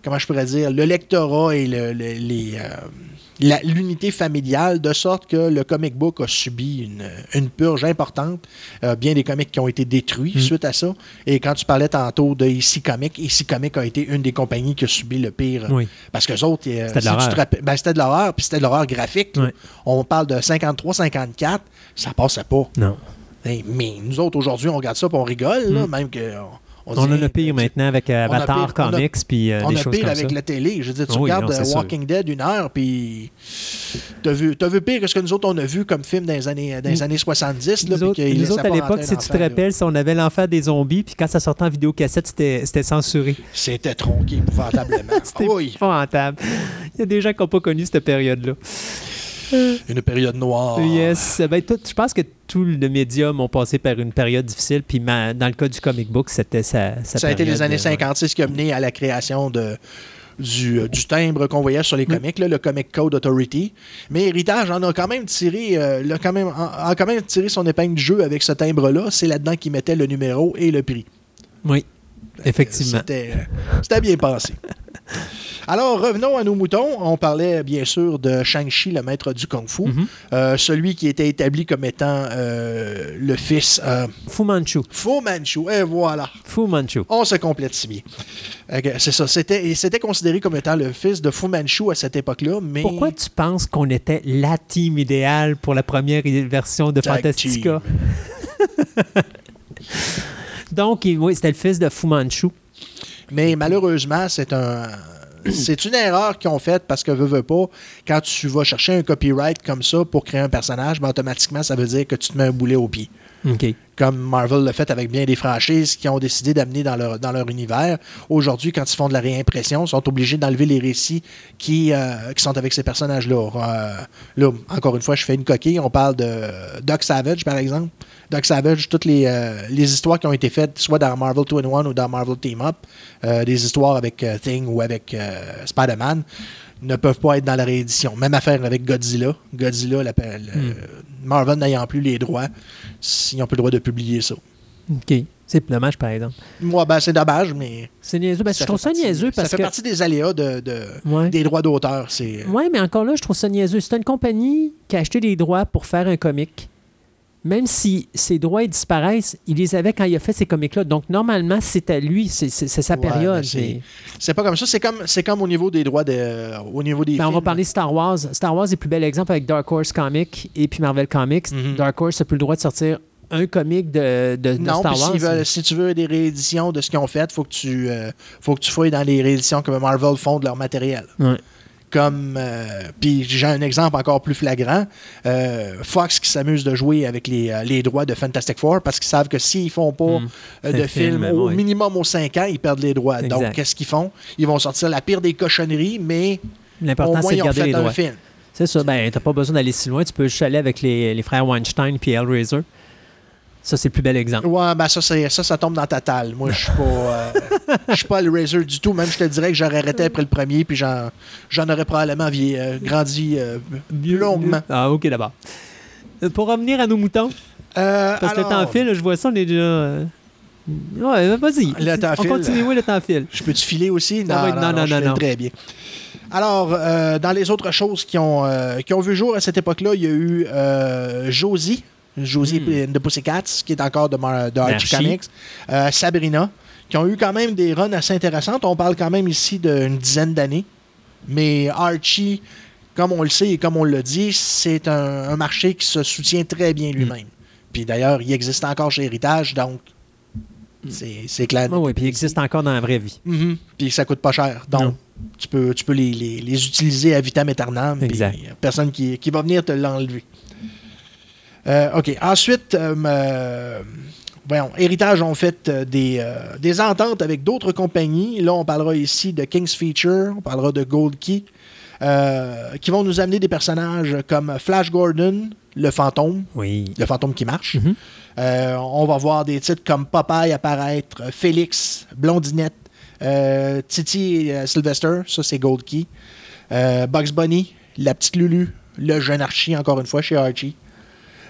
S4: comment je pourrais dire, le lectorat et le- le- les, euh, l'unité familiale, de sorte que le comic book a subi une, une purge importante. Euh, bien des comics qui ont été détruits
S2: Mm.
S4: suite à ça. Et quand tu parlais tantôt de IC Comics, IC Comics a été une des compagnies qui a subi le pire.
S2: Oui.
S4: Parce que les autres, euh,
S2: C'était de
S4: si te ben, c'était de l'horreur, puis c'était de l'horreur graphique. On parle de 53-54, ça passait pas.
S2: Non.
S4: Mais nous autres, aujourd'hui, on regarde ça et on rigole, là,
S2: Mm.
S4: même que. On,
S2: en a pire
S4: ben,
S2: maintenant avec euh, Avatar
S4: pire-
S2: Comics puis euh,
S4: on a pire avec la télé. Je veux dire, tu regardes
S2: non,
S4: euh,
S2: sûr.
S4: Walking Dead une heure, puis t'as vu, t'as vu pire que ce que nous autres, on a vu comme film dans les années, dans les années 70. Là,
S2: Nous autres, nous autres, à l'époque, si tu te rappelles, on avait l'enfer des zombies, puis quand ça sortait en vidéocassette, c'était c'était censuré.
S4: C'était tronqué épouvantablement.
S2: C'était
S4: oui,
S2: épouvantable. Il y a des gens qui n'ont pas connu cette période-là.
S4: Une période noire.
S2: Yes. Ben, tout- je pense que tous les médiums ont passé par une période difficile. Puis ma- dans le cas du comic book, c'était sa, sa
S4: Ça a été les années
S2: euh,
S4: 56 qui a mené à la création de, du, euh, du timbre qu'on voyait
S2: Mm.
S4: sur les comics, là, le Comic Code Authority. Mais Héritage en a quand même tiré, euh, l'a quand même, a, a quand même tiré son épingle du jeu avec ce timbre-là. C'est là-dedans qu'il mettait le numéro et le prix.
S2: Oui, effectivement.
S4: C'était euh, bien pensé. Alors, revenons à nos moutons. On parlait bien sûr de Shang-Chi, le maître du Kung Fu,
S2: Mhm.
S4: Euh, celui qui était établi comme étant euh, le fils euh,
S2: Fu Manchu.
S4: Fu Manchu. Et voilà.
S2: Fu Manchu.
S4: On se complète si bien. Ok, C'est ça. C'était considéré comme étant le fils de Fu Manchu à cette époque-là, mais...
S2: Pourquoi tu penses qu'on était la team idéale pour la première version de
S4: Tag
S2: Fantastica? Donc, oui, c'était le fils de Fu Manchu.
S4: Mais malheureusement, c'est un. C'est une erreur qu'ils ont faite parce que, veux, veux pas, quand tu vas chercher un copyright comme ça pour créer un personnage, ben, automatiquement, ça veut dire que tu te mets un boulet au pied. Comme Marvel l'a fait avec bien des franchises qui ont décidé d'amener dans leur, dans leur univers. Aujourd'hui, quand ils font de la réimpression, ils sont obligés d'enlever les récits qui, euh, qui sont avec ces personnages-là. Euh, là, encore une fois, je fais une coquille. On parle de Doc Savage, par exemple. Doc Savage, toutes les, euh, les histoires qui ont été faites, soit dans Marvel 2-in-1 ou dans Marvel Team Up, euh, des histoires avec euh, Thing ou avec euh, Spider-Man, ne peuvent pas être dans la réédition. Même affaire avec Godzilla. Godzilla, la- le- Marvel n'ayant plus les droits, ils n'ont plus le droit de publier ça.
S2: OK. C'est dommage, par exemple.
S4: Moi, ben, c'est dommage, mais.
S2: C'est niaiseux. Ben, je trouve ça
S4: partie-
S2: niaiseux parce
S4: Ça fait
S2: que...
S4: partie des aléas de, de-
S2: Ouais.
S4: des droits d'auteur.
S2: Oui, mais encore là, je trouve ça niaiseux. C'est une compagnie qui a acheté des droits pour faire un comic. Même si ses droits ils disparaissent, il les avait quand il a fait ces comics-là. Donc, normalement, c'est à lui, c'est sa
S4: Ouais,
S2: période.
S4: c'est-
S2: mais-
S4: pas comme ça. C'est comme, au niveau des droits de, au niveau des.
S2: Ben, on va parler Star Wars. Star Wars est le plus bel exemple avec Dark Horse Comics et puis Marvel Comics.
S4: Mhm.
S2: Dark Horse n'a plus le droit de sortir un comic de, de, de
S4: Non,
S2: Star Wars.
S4: veulent- si tu veux des rééditions de ce qu'ils ont fait, faut que tu euh, faut que tu fouilles dans les rééditions que Marvel font de leur matériel.
S2: Ouais.
S4: Comme euh, puis j'ai un exemple encore plus flagrant, euh, Fox qui s'amuse de jouer avec les, euh, les droits de Fantastic Four parce qu'ils savent que s'ils font pas
S2: Mm.
S4: euh,
S2: Un
S4: de film,
S2: film,
S4: au minimum aux 5 ans, ils perdent les droits. Donc qu'est-ce qu'ils font? Ils vont sortir la pire des cochonneries, mais
S2: L'important,
S4: moins
S2: c'est de
S4: ils ont
S2: garder
S4: fait
S2: les
S4: un
S2: droits.
S4: film.
S2: C'est ça. Ben, t'as pas besoin d'aller si loin. Tu peux juste aller avec les, les frères Weinstein puis Hellraiser. Ça, c'est le plus bel exemple.
S4: Ouais, ben ça, c'est- ça, ça tombe dans ta talle. Moi, je suis pas, euh, je suis pas le Razer du tout. Même, je te dirais que j'aurais arrêté après le premier, puis j'en, j'en aurais probablement vie- euh, grandi euh, longuement.
S2: Ah, OK, d'abord. Euh, Pour revenir à nos moutons, parce que le temps file, je vois ça, on est déjà. Ouais, vas-y.
S4: Le temps
S2: on
S4: file.
S2: continue, oui, le temps file.
S4: Je peux-tu filer aussi?
S2: Être- non, non, non, non.
S4: Très bien. Alors, euh, dans les autres choses qui ont, euh, qui ont vu jour à cette époque-là, il y a eu euh, Josie, Josie
S2: Hmm.
S4: de Pussycats, qui est encore de, Archie. Comics, euh, Sabrina, qui ont eu quand même des runs assez intéressantes. On parle quand même ici d'une dizaine d'années. Mais Archie, comme on le sait et comme on l'a dit, c'est un, un marché qui se soutient très bien lui-même. Puis d'ailleurs, il existe encore chez Héritage, donc c'est c'est clair.
S2: Ah oui, puis il existe encore dans la vraie vie.
S4: Mhm. Puis ça coûte pas cher. Donc,
S2: Non.
S4: tu peux, tu peux les, les- les utiliser à vitam aeternam. puis
S2: Exact.
S4: y a personne qui, qui va venir te l'enlever. Euh, OK. Ensuite, euh, voyons, Héritage ont fait euh, des, des ententes avec d'autres compagnies. Là, on parlera ici de King's Feature, on parlera de Gold Key, qui vont nous amener des personnages comme Flash Gordon, le fantôme,
S2: Oui.
S4: le fantôme qui marche.
S2: Mhm.
S4: Euh, on va voir des titres comme Popeye apparaître, Félix, Blondinette, Titi et Sylvester, ça c'est Gold Key. Euh, Bugs Bunny, La Petite Lulu, le jeune Archie, encore une fois, chez Archie.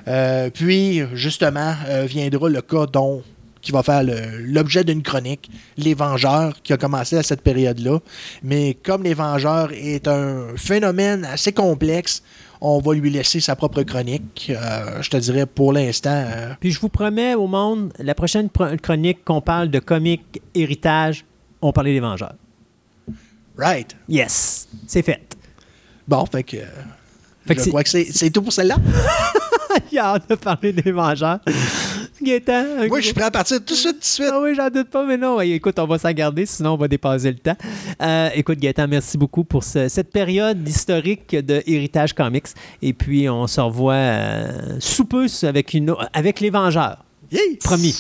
S4: Euh, puis, justement, euh, viendra le cas dont qui va faire l'objet d'une chronique, Les Vengeurs, qui a commencé à cette période-là. Mais comme Les Vengeurs est un phénomène assez complexe, on va lui laisser sa propre chronique. Euh, je te dirais pour l'instant. euh,
S2: Puis je vous promets au monde, la prochaine pro- chronique qu'on parle de comique héritage, on parlait des Vengeurs.
S4: right.
S2: Yes, c'est fait.
S4: Bon, fait que.
S2: Fait
S4: je crois que c'est tout pour celle-là.
S2: Il a hâte de parler des Vengeurs. Gaétan,
S4: Moi, je suis
S2: gros-
S4: prêt à partir tout de suite, tout de suite.
S2: Ah oui, j'en doute pas, mais non. Écoute, on va s'en garder, sinon on va dépasser le temps. Euh, écoute, Gaëtan, merci beaucoup pour ce- cette période historique de Héritage Comics. Et puis, on se revoit euh, sous peu avec, une, avec les Vengeurs. Promis.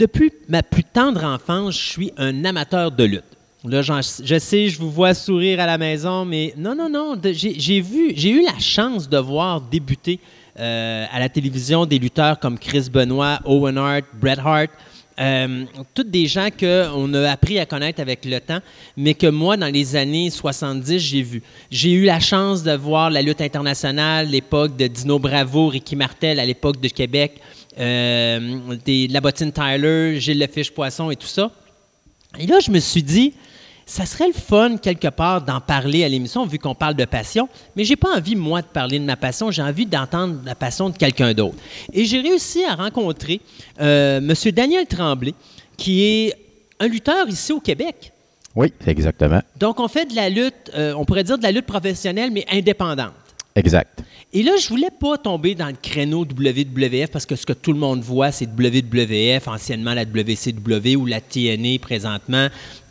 S2: Depuis ma plus tendre enfance, je suis un amateur de lutte. Là, je sais, je vous vois sourire à la maison, mais non, non, non. j'ai eu la chance de voir débuter euh, à la télévision des lutteurs comme Chris Benoit, Owen Hart, Bret Hart. Euh, toutes des gens qu'on a appris à connaître avec le temps, mais que moi, dans les années 70, j'ai vu. J'ai eu la chance de voir la lutte internationale, l'époque de Dino Bravo, Ricky Martel à l'époque de Québec, euh, des, de la bottine Tyler, Gilles Lefiche Poisson et tout ça. Et là, je me suis dit, ça serait le fun quelque part d'en parler à l'émission, vu qu'on parle de passion, mais j'ai pas envie, moi, de parler de ma passion, j'ai envie d'entendre la passion de quelqu'un d'autre. Et j'ai réussi à rencontrer euh, M. Daniel Tremblay, qui est un lutteur ici au Québec.
S5: Oui, exactement.
S2: Donc, on fait de la lutte, euh, on pourrait dire de la lutte professionnelle, mais indépendante.
S5: Exact.
S2: Et là, je voulais pas tomber dans le créneau WWF parce que ce que tout le monde voit, c'est WWF, anciennement la WCW ou la TNA présentement,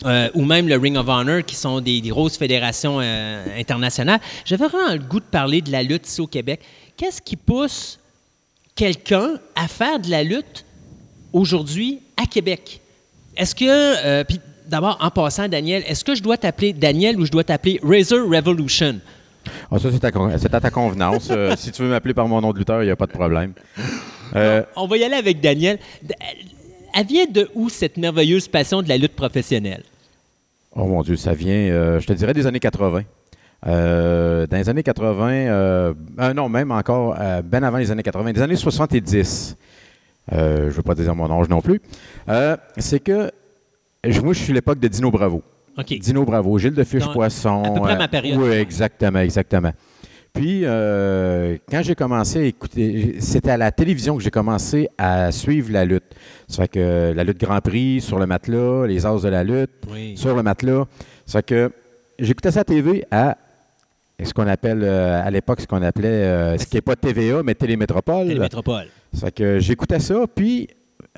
S2: euh, ou même le Ring of Honor, qui sont des, grosses fédérations euh, internationales. J'avais vraiment le goût de parler de la lutte ici au Québec. Qu'est-ce qui pousse quelqu'un à faire de la lutte aujourd'hui à Québec? Est-ce que, euh, puis d'abord, en passant, Daniel, est-ce que je dois t'appeler Daniel ou je dois t'appeler Razor Revolution?
S5: Ah, ça, c'est à, con- c'est à ta convenance. Euh, si tu veux m'appeler par mon nom de lutteur, il n'y a pas de problème. Euh,
S2: On va y aller avec Daniel. D- Elle vient de où cette merveilleuse passion de la lutte professionnelle?
S5: oh mon Dieu, ça vient, euh, je te dirais, des années 80. Euh, dans les années 80, euh, euh, non, même encore, euh, bien avant les années 80, des années 70, euh, je ne veux pas dire mon âge non plus, euh, c'est que je- moi, je suis l'époque de Dino Bravo.
S2: OK.
S5: Dino Bravo, Gilles de Fiche
S2: Donc,
S5: Poisson.
S2: à peu près
S5: euh,
S2: ma période.
S5: Oui, exactement, exactement. Puis, euh, quand j'ai commencé à écouter, c'était à la télévision que j'ai commencé à suivre la lutte. Ça fait que la lutte Grand Prix sur le matelas, les as de la lutte
S2: Oui.
S5: sur le matelas. Ça fait que j'écoutais ça à TV à ce qu'on appelle euh, à l'époque ce qu'on appelait euh, ce qui n'est pas TVA mais Télémétropole.
S2: Télémétropole.
S5: Ça fait que j'écoutais ça, puis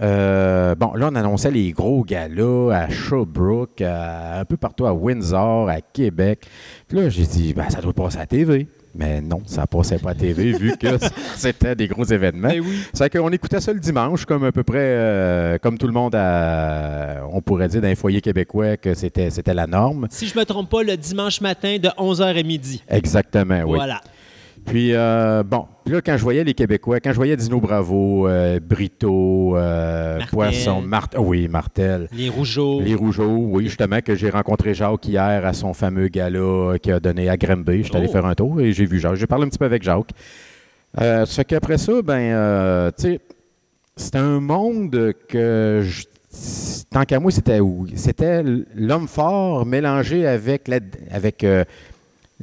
S5: euh, bon, là, on annonçait les gros galas à Sherbrooke, à- un peu partout à Windsor, à Québec. Puis là, j'ai dit, ben, ça doit passer à la TV. Mais non, ça passait pas à TV vu que c'était des gros événements.
S2: Ben oui.
S5: C'est qu'on écoutait ça le dimanche, comme à peu près, euh, comme tout le monde, on pourrait dire dans les foyers québécois que c'était c'était la norme.
S2: Si je me trompe pas, le dimanche matin de 11h à midi.
S5: Exactement, oui.
S2: Voilà.
S5: Puis, euh, bon, puis là, quand je voyais les Québécois, quand je voyais Dino Bravo, euh, Brito, euh,
S2: Martel.
S5: Poisson, Martel, oui, Martel,
S2: Les rougeaux.
S5: les Rougeaux, oui, justement, que j'ai rencontré Jacques hier à son fameux gala euh, qu'il a donné à Granby. J'étais allé
S2: Oh.
S5: faire un tour et j'ai vu Jacques. J'ai parlé un petit peu avec Jacques. Euh, fait qu'après ça, ben, tu sais, c'était un monde que, je- tant qu'à moi, c'était où? C'était l'homme fort mélangé avec, la- avec euh,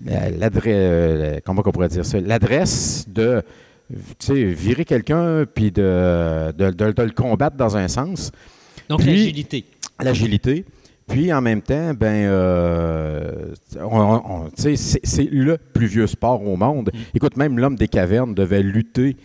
S5: l'adresse, euh, comment on pourrait dire ça? L'adresse de, virer quelqu'un puis de, de, de- de le combattre dans un sens
S2: Donc, l'agilité.
S5: l'agilité. Puis en même temps, ben, euh, on- on- c'est c'est le plus vieux sport au monde. Écoute, même l'homme des cavernes devait lutter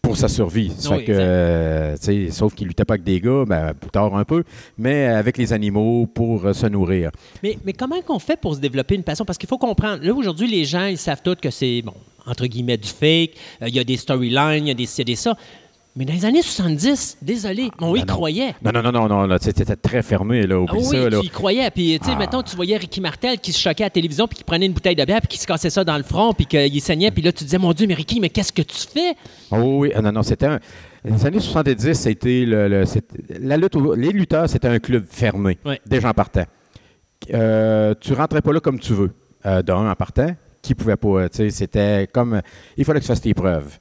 S5: pour sa survie. Ça
S2: Oui,
S5: fait que,
S2: exact.
S5: euh, sauf qu'il luttait pas avec des gars, ben, plus tard un peu, mais avec les animaux pour euh, se nourrir.
S2: Mais, mais comment qu'on fait pour se développer une passion? Parce qu'il faut comprendre, là, aujourd'hui, les gens, ils savent tous que c'est, bon, entre guillemets, du fake. Euh, Il y a des storylines, il y y a des ça.
S6: Mais dans les années 70, désolé, on y
S5: ben non.
S6: croyait.
S5: Non, non, non, non, non, là, c'était très fermé, là,
S6: Ah
S5: oublie
S6: oui,
S5: ça, là.
S6: tu y croyais. Puis, tu sais,
S5: Ah.
S6: mettons, tu voyais Ricky Martel qui se choquait à la télévision, puis qui prenait une bouteille de bière, puis qui se cassait ça dans le front, puis qu'il saignait, puis là, tu disais, mon Dieu, mais Ricky, mais qu'est-ce que tu fais?
S5: Oh oui, ah, non, non, c'était un... Les années 70, c'était le, la lutte, au- les lutteurs, c'était un club fermé,
S6: Ouais.
S5: des gens partant. Euh, tu rentrais pas là comme tu veux. Euh, D'un, en partant, qui pouvait pas, euh, tu sais, c'était comme, il fallait que tu fasses tes preuves.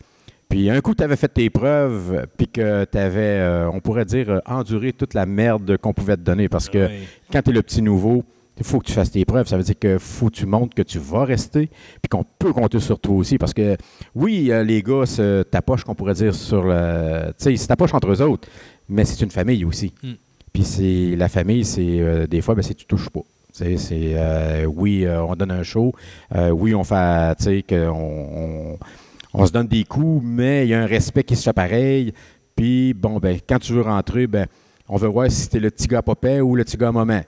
S5: Puis un coup, tu avais fait tes preuves, puis que tu avais, on pourrait dire, euh, enduré toute la merde qu'on pouvait te donner. Parce que quand tu es le petit nouveau, il faut que tu fasses tes preuves. Ça veut dire que faut que tu montres que tu vas rester, puis qu'on peut compter sur toi aussi. Parce que, oui, euh, les gars se tapochent, qu'on pourrait dire, sur le. Tu sais, ils se tapochent entre eux autres, mais c'est une famille aussi.
S6: Mm.
S5: Puis c'est la famille, c'est euh, des fois, ben, c'est tu touches pas. Tu sais, C'est euh, oui, euh, on donne un show, euh, oui, on fait, tu sais, qu'on on, on se donne des coups, mais il y a un respect qui se fait pareil. Puis bon, ben, quand tu veux rentrer, ben, on veut voir si t'es le petit gars popet ou le petit gars moment.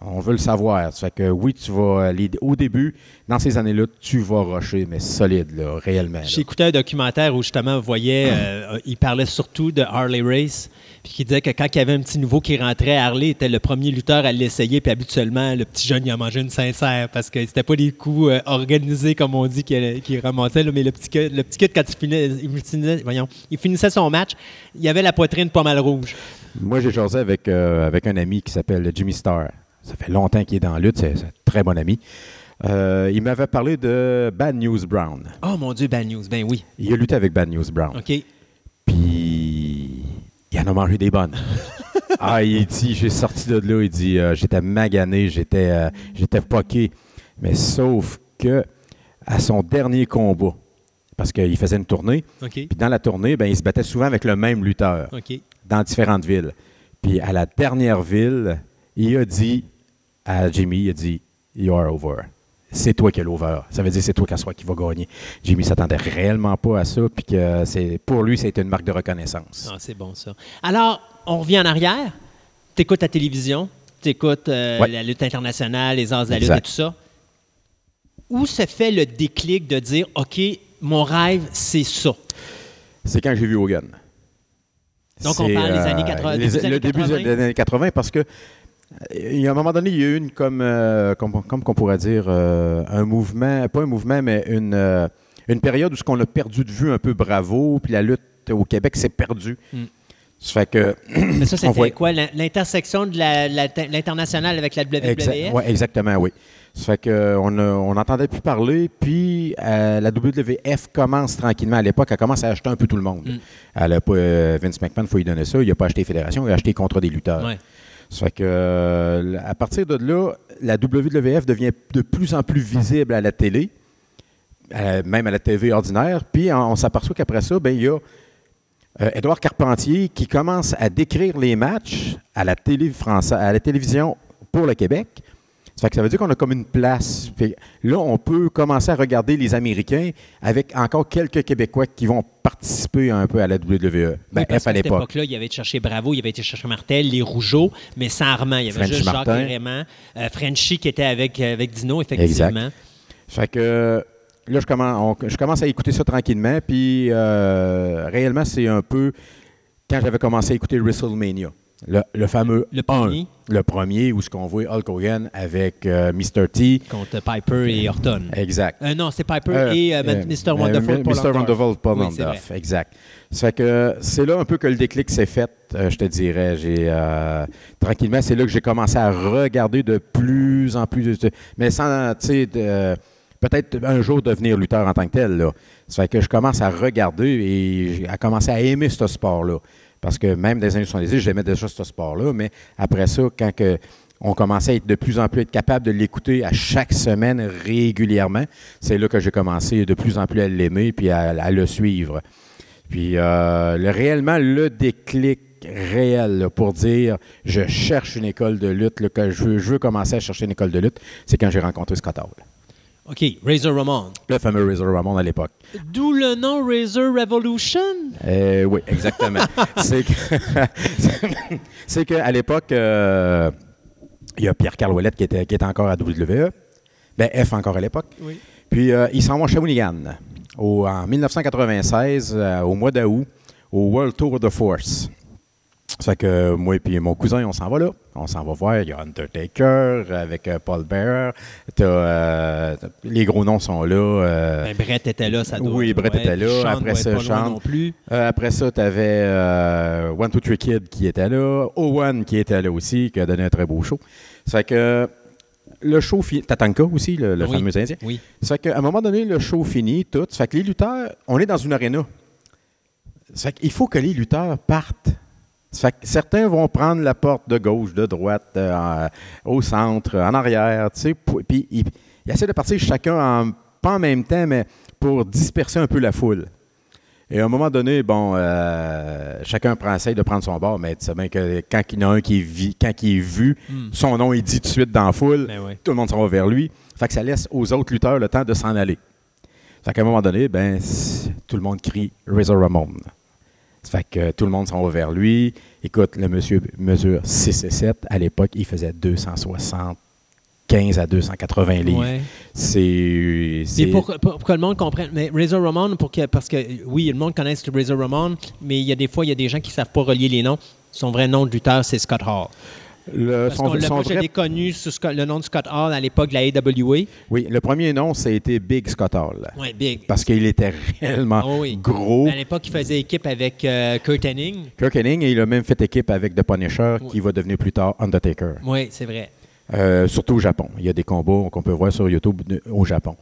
S5: On veut le savoir. Ça fait que oui, tu vas aller au début, dans ces années-là, tu vas rusher, mais solide, là, réellement.
S2: J'ai écouté un documentaire où justement on voyait, euh, il parlait surtout de Harley Race, puis qui disait que quand il y avait un petit nouveau qui rentrait, Harley était le premier lutteur à l'essayer, puis habituellement le petit jeune il a mangé une sincère parce que c'était pas des coups euh, organisés comme on dit qu'il ramassait, là, mais le petit kid, le petit kid, quand il finissait, il finissait- voyons, il finissait son match, il avait la poitrine pas mal rouge.
S5: Moi, j'ai jasé avec, euh, avec un ami qui s'appelle Jimmy Starr. Ça fait longtemps qu'il est dans la lutte, c'est c'est un très bon ami. Euh, il m'avait parlé de Bad News Brown.
S2: Oh mon Dieu, bad news, ben oui,
S5: Il a lutté avec Bad News Brown.
S2: ok.
S5: Puis, il en a mangé des bonnes. ah, il dit, j'ai sorti de là, il dit, euh, j'étais magané, j'étais euh, j'étais poqué. Mais sauf que, à son dernier combat, parce qu'il faisait une tournée,
S2: OK.
S5: puis dans la tournée, ben, il se battait souvent avec le même lutteur dans différentes villes. Puis à la dernière ville, il a dit à Jimmy, il a dit You are over. C'est toi qui es l'over. Ça veut dire c'est toi qui qui va gagner. Jimmy s'attendait réellement pas à ça, puis que c'est pour lui, c'était une marque de reconnaissance.
S2: Ah, c'est bon ça. Alors, on revient en arrière. Tu écoutes la télévision, tu écoutes
S5: Ouais.
S2: la lutte internationale, les arts de la lutte et tout ça. Où se fait le déclic de dire OK, mon rêve, c'est ça?
S5: C'est quand j'ai vu Hogan.
S2: Donc, on parle des années 80,
S5: les-
S2: début
S5: le
S2: années
S5: début
S2: 80.
S5: des années 80, parce que euh, il y a un moment donné, il y a eu une comme, euh, comme, comme qu'on pourrait dire, euh, un mouvement, pas un mouvement, mais une, euh, une période où ce qu'on a perdu de vue un peu Bravo, puis la lutte au Québec s'est perdue.
S2: Mm.
S5: Ça fait que
S2: Mais ça, c'était
S5: voit-
S2: quoi? l'in- L'intersection de l'international avec la WWE?
S5: Exa- ouais, exactement, oui. Ça fait qu'on on n'entendait plus parler, puis euh, la WWF commence tranquillement à l'époque, elle commence à acheter un peu tout le monde.
S2: Mm.
S5: Elle a pas, euh, Vince McMahon, il faut lui donner ça, il n'a pas acheté Fédération, il a acheté contre des lutteurs.
S2: Ouais.
S5: Ça fait que euh, à partir de là, la WWF devient de plus en plus visible à la télé, même à la TV ordinaire. Puis on, s'aperçoit qu'après ça, ben, il y a euh, Édouard Carpentier qui commence à décrire les matchs à la, télé française, à la télévision pour le Québec. Ça, fait que ça veut dire qu'on a comme une place. Là, on peut commencer à regarder les Américains avec encore quelques Québécois qui vont participer un peu à la WWE. Ben,
S2: Oui, parce
S5: F à
S2: cette époque-là, il avait été chercher Bravo, il avait été chercher Martel, les Rougeaux, mais sans Armand. Il y avait juste. Jacques Raymond. Euh, Frenchy qui était avec, euh, avec Dino, effectivement.
S5: Fait que là, je commence, on- je commence à écouter ça tranquillement. Puis euh, réellement, c'est un peu quand j'avais commencé à écouter WrestleMania. Le, le fameux
S2: Le
S5: 1,
S2: premier.
S5: le premier où ce qu'on voit Hulk Hogan avec euh, Mr. T.
S2: Contre Piper et Orton.
S5: Exact.
S2: Euh, non, c'est Piper
S5: Euh,
S2: et euh, Mr. Wonderful. Paul
S5: Mr. Wonderful, Paul
S2: Oui,
S5: exact. Ça fait que c'est là un peu que le déclic s'est fait, je te dirais. J'ai tranquillement, c'est là que j'ai commencé à regarder de plus en plus, de- mais sans, tu sais, peut-être un jour devenir lutteur en tant que tel. Là. Ça fait que je commence à regarder et à commencer à aimer ce sport-là. Parce que même dans les années 70, j'aimais déjà ce sport-là, mais après ça, quand on commençait à être de plus en plus être capable de l'écouter à chaque semaine régulièrement, c'est là que j'ai commencé de plus en plus à l'aimer puis à, le suivre. Puis euh, le- réellement, le déclic réel pour dire je cherche une école de lutte, que je veux, je veux commencer à chercher une école de lutte, c'est quand j'ai rencontré Scott Hall.
S2: OK, Razor Ramon.
S5: Le fameux Razor Ramon à l'époque.
S2: D'où le nom Razor Revolution?
S5: Euh, oui, exactement. c'est que- c'est qu'à l'époque, euh, il y a Pierre-Carl Ouellette qui était, qui était encore à WWE. Ben, F encore à l'époque.
S2: Oui.
S5: Puis, euh, ils s'en vont à Shawinigan au- en 1996, euh, au mois d'août, au World Tour de Force. Ça fait que moi et mon cousin, on s'en va là. On s'en va voir. Il y a Undertaker avec euh, Paul Bearer. T'as, euh, les gros noms sont là. euh,
S6: Ben, Brett était là, ça doit
S5: Oui, Brett
S6: ouais,
S5: était là. Après ça, Sean. euh, après ça, tu avais One Two Three Kid qui était là. Owen qui était là aussi, qui a donné un très beau show. Ça fait que le show finit. Tatanka aussi, le, le
S6: Oui.
S5: fameux Indien.
S6: Oui.
S5: Ça fait qu'à un moment donné, le show finit, tout. Ça fait que les lutteurs, on est dans une aréna. Ça fait qu'il faut que les lutteurs partent. Ça fait que certains vont prendre la porte de gauche, de droite, euh, au centre, en arrière, tu sais. Puis ils, ils essaient de partir chacun, en, pas en même temps, mais pour disperser un peu la foule. Et à un moment donné, bon, euh, chacun prend, essaye de prendre son bord, mais tu sais bien que quand il y en a un qui est, vi- quand il est vu, son nom est dit tout de suite dans la foule,
S6: Ben
S5: tout le monde s'en va vers lui. Fait que ça laisse aux autres lutteurs le temps de s'en aller. Fait qu'à un moment donné, ben, tout le monde crie Razor Ramon. Ça fait que tout le monde s'en va vers lui. Écoute, le monsieur mesure 6 et 7. À l'époque, il faisait 275 à 280 livres.
S6: Ouais.
S5: C'est. c'est-
S6: pour, pour- pour que le monde comprenne, mais Razor Ramon, pour que, parce que oui, le monde connaît Razor Ramon, mais il y a des fois, il y a des gens qui ne savent pas relier les noms. Son vrai nom de lutteur, c'est Scott Hall.
S5: Le,
S6: Parce
S5: son- son vrai-
S6: connu sous le nom de Scott Hall à l'époque de la AWA.
S5: Oui, le premier nom, ça a été Big Scott Hall.
S6: Ouais, big.
S5: Parce qu'il était réellement
S6: Oh oui.
S5: gros.
S6: À l'époque, il faisait équipe avec euh, Kurt Hennig.
S5: Kirk Hennig, et il a même fait équipe avec The Punisher, qui va devenir plus tard Undertaker.
S6: Oui, c'est vrai.
S5: Euh, surtout au Japon. Il y a des combats qu'on peut voir sur YouTube au Japon.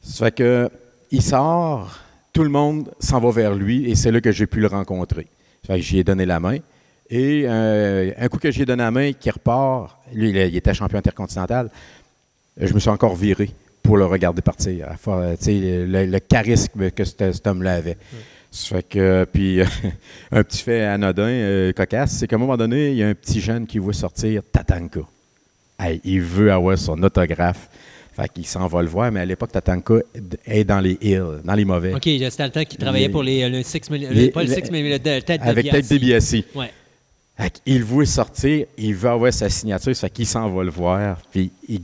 S5: Ça fait que il sort, tout le monde s'en va vers lui et c'est là que j'ai pu le rencontrer. Ça fait que j'y ai donné la main. Et euh, un coup que j'ai donné la main, qui repart, lui, il, il était champion intercontinental, je me suis encore viré pour le regarder partir. Tu sais, le, le charisme que cet, homme-là avait. Ça fait que, puis, un petit fait anodin, euh, cocasse, c'est qu'à un moment donné, il y a un petit jeune qui veut sortir Tatanka. Hey, il veut avoir son autographe. Fait qu'il s'en va le voir, mais à l'époque, Tatanka est dans les hills, dans les mauvais.
S6: OK, c'était le temps qu'il travaillait
S5: Les-
S6: pour les, le Six Million.
S5: les-
S6: Pas le Six Million, le tête de
S5: Avec
S6: Biassi.
S5: tête DiBiase.
S6: Ouais.
S5: Fait qu'il veut sortir, il veut avoir sa signature, ça qu'il s'en va le voir, puis il,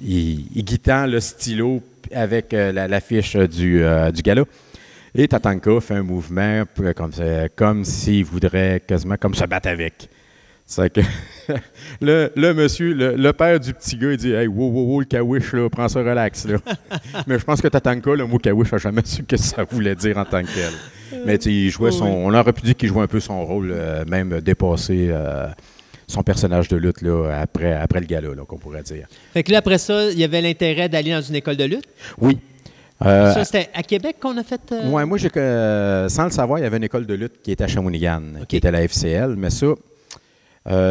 S5: il, il guittant le stylo avec euh, la- l'affiche du, euh, du gala. Et Tatanka fait un mouvement p- comme, s'il voudrait quasiment comme se battre avec. C'est que le, le monsieur, le, le père du petit gars, il dit Hey, wow, wow, wow, le kawish, là, prends ça relax. Là. Mais je pense que Tatanka, le mot kawish, n'a jamais su que ça voulait dire en tant que tel. Mais il jouait son. On aurait pu dire qu'il jouait un peu son rôle, euh, même dépasser euh, son personnage de lutte là, après, après le gala, qu'on pourrait dire.
S6: Fait que là, après ça, il y avait l'intérêt d'aller dans une école de lutte?
S5: Oui. Euh,
S6: ça, c'était à Québec qu'on a fait. euh,
S5: Ouais, moi, j'ai euh, sans le savoir, il y avait une école de lutte qui était à Shawinigan, qui était la FCL, mais ça,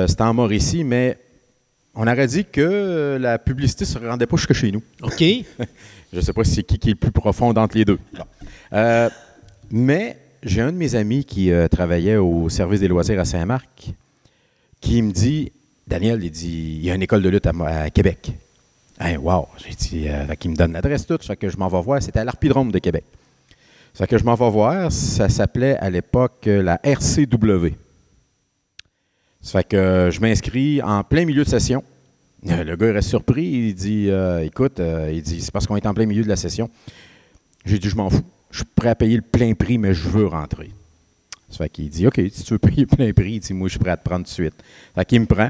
S5: c'était en Mauricie, mais on aurait dit que la publicité ne se rendait pas jusque chez nous.
S6: OK.
S5: Je ne sais pas si c'est qui qui est le plus profond entre les deux. Bon. Mais j'ai un de mes amis qui euh, travaillait au service des loisirs à Saint-Marc qui me dit Daniel, il dit il y a une école de lutte à, Québec. Hey, wow! J'ai dit euh, qu'il me donne l'adresse toute, ça que je m'en vais voir. C'était à l'Arpidrome de Québec. Ça que je m'en vais voir. Ça s'appelait à l'époque euh, la RCW. Ça fait que je m'inscris en plein milieu de session. Le gars reste surpris. Il dit Écoute, il dit c'est parce qu'on est en plein milieu de la session. J'ai dit Je m'en fous. Je suis prêt à payer le plein prix, mais je veux rentrer. Ça fait qu'il dit OK, si tu veux payer le plein prix, il dit Moi, je suis prêt à te prendre tout de suite. Ça fait qu'il me prend.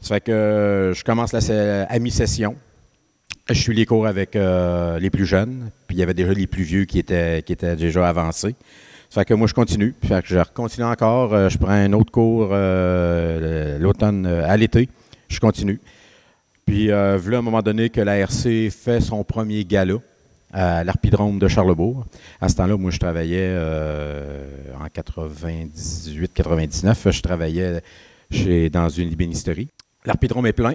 S5: Ça fait que euh, je commence la, à mi-session. Je suis les cours avec euh, les plus jeunes, puis il y avait déjà les plus vieux qui étaient, qui étaient déjà avancés. Ça fait que moi, je continue. Puis fait que je continue encore. euh, je prends un autre cours l'automne, à l'été. Je continue. Puis, euh, à un moment donné que la RC fait son premier gala à l'Arpidrome de Charlebourg. À ce temps-là, moi, je travaillais euh, en 98-99. Je travaillais chez, dans une ébénisterie. L'Arpidrome est plein.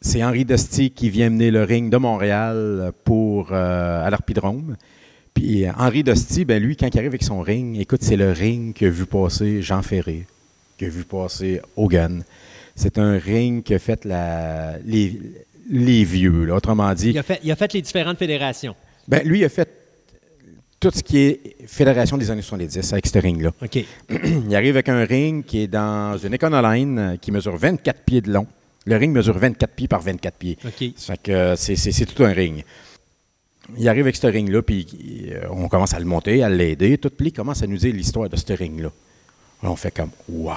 S5: C'est Henri Desti qui vient mener le ring de Montréal pour, euh, à l'Arpidrome. Puis Henri Desti, ben lui, quand il arrive avec son ring, écoute, c'est le ring que vu passer Jean Ferré, que vu passer Hogan. C'est un ring que fait la, les vieux, là. autrement dit.
S6: Il a, fait, il a fait les différentes fédérations.
S5: Ben, lui, il a fait tout ce qui est fédération des années 70 avec ce ring-là.
S6: OK.
S5: Il arrive avec un ring qui est dans une Econoline euh, qui mesure 24 pieds de long. Le ring mesure 24 pieds par 24 pieds.
S6: OK.
S5: Ça fait que c'est, c'est- c'est tout un ring. il arrive avec ce ring-là, puis euh, on commence à le monter, à l'aider, tout, puis il commence à nous dire l'histoire de ce ring-là. Là, on fait comme, wow,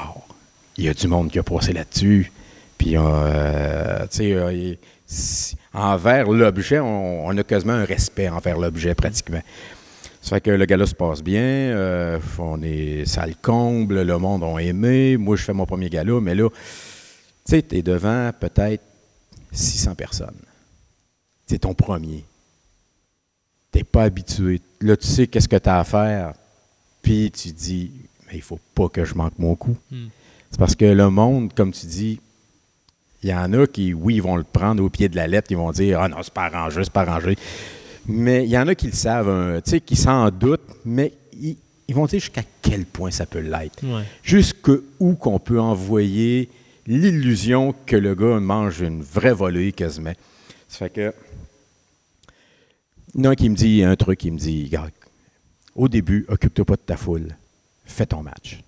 S5: il y a du monde qui a passé là-dessus. Puis, euh, tu sais, euh, si- envers l'objet, on, on a quasiment un respect envers l'objet, pratiquement. Ça fait que le gala se passe bien, euh, on est, ça le comble, le monde a aimé. Moi, je fais mon premier gala, mais là, tu sais, tu es devant peut-être 600 personnes. C'est ton premier. Tu n'es pas habitué. Là, tu sais qu'est-ce que tu as à faire. Puis tu dis, mais il faut pas que je manque mon coup.
S6: Hmm.
S5: C'est parce que le monde, comme tu dis, il y en a qui, oui, ils vont le prendre au pied de la lettre, ils vont dire, ah non, c'est pas arrangé, c'est pas arrangé. Mais il y en a qui le savent, hein, tu sais, qui s'en doutent, mais ils, ils vont dire jusqu'à quel point ça peut l'être.
S6: Ouais.
S5: Jusqu'où qu'on peut envoyer l'illusion que le gars mange une vraie volée quasiment. Ça fait que. Il y en a un qui me dit un truc, il me dit au début, occupe-toi pas de ta foule. Fais ton match.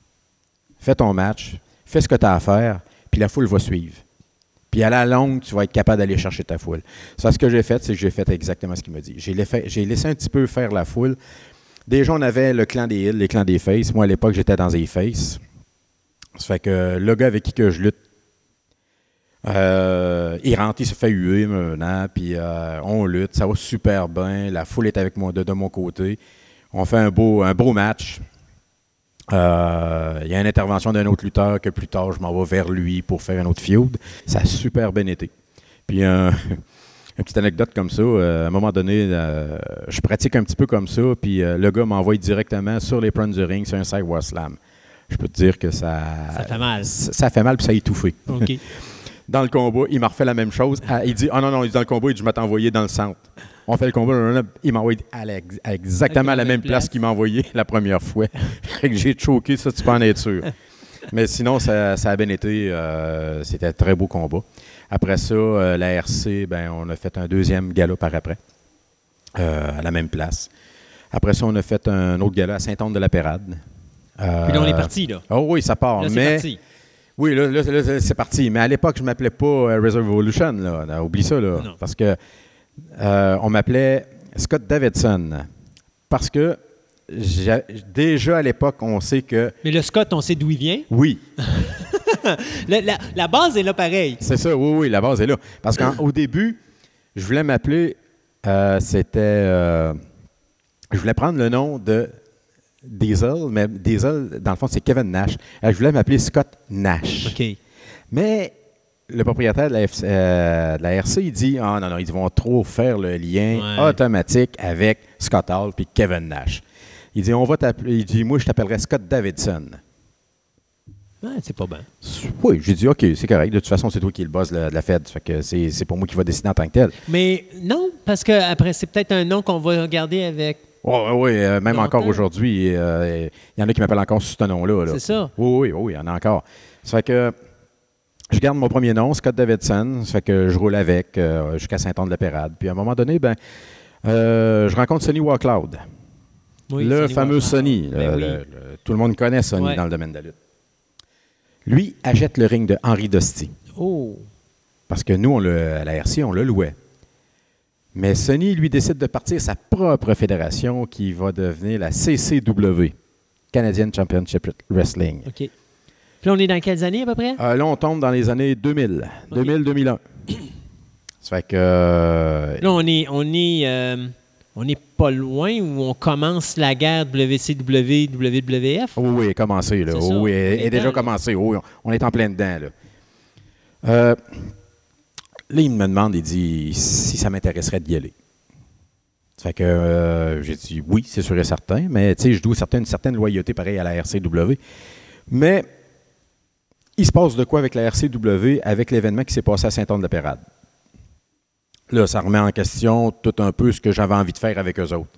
S5: Fais ton match, fais ce que tu as à faire, puis la foule va suivre. Puis à la longue, tu vas être capable d'aller chercher ta foule. Ça, ce que j'ai fait, c'est que j'ai fait exactement ce qu'il m'a dit. J'ai laissé, un petit peu faire la foule. Déjà, on avait le clan des Hills, les clans des Faces. Moi, à l'époque, j'étais dans les Faces. Ça fait que le gars avec qui que je lutte, euh, il rentre, il se fait huer maintenant, puis euh, on lutte, ça va super bien. La foule est avec moi de, de mon côté. On fait un beau match. Euh, Il y a une intervention d'un autre lutteur que plus tard, je m'en vais vers lui pour faire un autre feud. Ça a super bien été. Puis un- une petite anecdote comme ça, euh, à un moment donné, euh, je pratique un petit peu comme ça, puis euh, le gars m'envoie directement sur les prunes du ring, sur un sidewalk slam. Je peux te dire que ça...
S6: Ça fait mal.
S5: Ça, ça fait mal, puis ça a étouffé.
S6: OK.
S5: Dans le combat, il m'a refait la même chose. Ah, il dit, ah non, non, il dit dans le combat, il dit, je m'attends envoyé dans le centre. On fait le combat, là, là, il m'a envoyé à, la- à exactement
S6: À la
S5: même place
S6: place.
S5: qu'il m'a envoyé la première fois. J'ai choqué, ça, tu peux en être sûr. Mais sinon, ça, ça a bien été. euh, C'était un très beau combat. Après ça, euh, la RC, ben, on a fait un deuxième gala par après, euh, à la même place. Après ça, on a fait un autre gala à Saint-Anne-de-la-Pérade.
S6: Puis là, on est parti, là.
S5: Oh oui, ça part.
S6: Là,
S5: mais
S6: parti.
S5: oui, là, là, c'est parti. Mais à l'époque, je ne m'appelais pas Reserve Evolution. Là. Oublie ça. Là.
S6: Non.
S5: Parce que euh, on m'appelait Scott Davidson. Parce que déjà à l'époque, on sait que
S6: Mais le Scott, on sait d'où il vient?
S5: oui,
S6: La, la- la base est là pareil.
S5: c'est ça. Oui, oui, la base est là. Parce qu'au début, je voulais m'appeler. euh, C'était. euh, je voulais prendre le nom de Diesel, mais Diesel, dans le fond, c'est Kevin Nash. Je voulais m'appeler Scott Nash.
S6: OK.
S5: Mais le propriétaire de la, FC euh, de la RC, il dit Ah non, non, ils vont trop faire le lien
S6: Ouais.
S5: automatique avec Scott Hall puis Kevin Nash. Il dit On va t'appeler. Il dit Moi, je t'appellerai Scott Davidson.
S6: Ouais, c'est pas bien.
S5: Oui, j'ai dit OK, c'est correct. De toute façon, c'est toi qui es le boss de la, de la Fed. Fait que c'est pour moi qui va décider en tant que tel.
S6: Mais non, parce que après, c'est peut-être un nom qu'on va regarder avec.
S5: Oui, oui, euh, même
S6: Longtemps.
S5: encore aujourd'hui, euh, il y en a qui m'appellent encore sous ce nom-là. là.
S6: C'est ça.
S5: Oui, oui, oui, il y en a encore. Ça fait que je garde mon premier nom, Scott Davidson. Ça fait que je roule avec euh, jusqu'à Saint-Anne-de-la-Pérade. Puis à un moment donné, ben, euh, je rencontre Sonny Walcloud.
S6: Oui,
S5: le
S6: Sonny
S5: fameux. Sonny.
S6: Ben
S5: le-
S6: oui.
S5: le- le- tout le monde connaît Sonny
S6: Ouais.
S5: dans le domaine de la lutte. Lui achète le ring de Henri Dosti.
S6: Oh.
S5: Parce que nous, on le, à la RC, on le louait. Mais Sony, lui, décide de partir sa propre fédération qui va devenir la CCW, Canadian Championship Wrestling.
S6: OK. Puis là, on est dans quelles années à peu près?
S5: Euh, là, on tombe dans les années 2000, 2000-2001. Ça fait que... euh,
S6: Là, on est, on est, euh, on est pas loin où on commence la guerre WCW-WWF.
S5: Oui, oui, elle est commencée. Là. Oh, oui, elle, est déjà commencée. Oh, oui, on est en plein dedans. Là. Euh, là, il me demande, il dit si ça m'intéresserait d'y aller. Ça fait que euh, j'ai dit oui, c'est sûr et certain, mais tu sais, je dois certaine, une certaine loyauté pareil à la RCW. Mais il se passe de quoi avec la RCW avec l'événement qui s'est passé à Saint-Anne-de-la-Pérade? Là, ça remet en question tout un peu ce que j'avais envie de faire avec eux autres.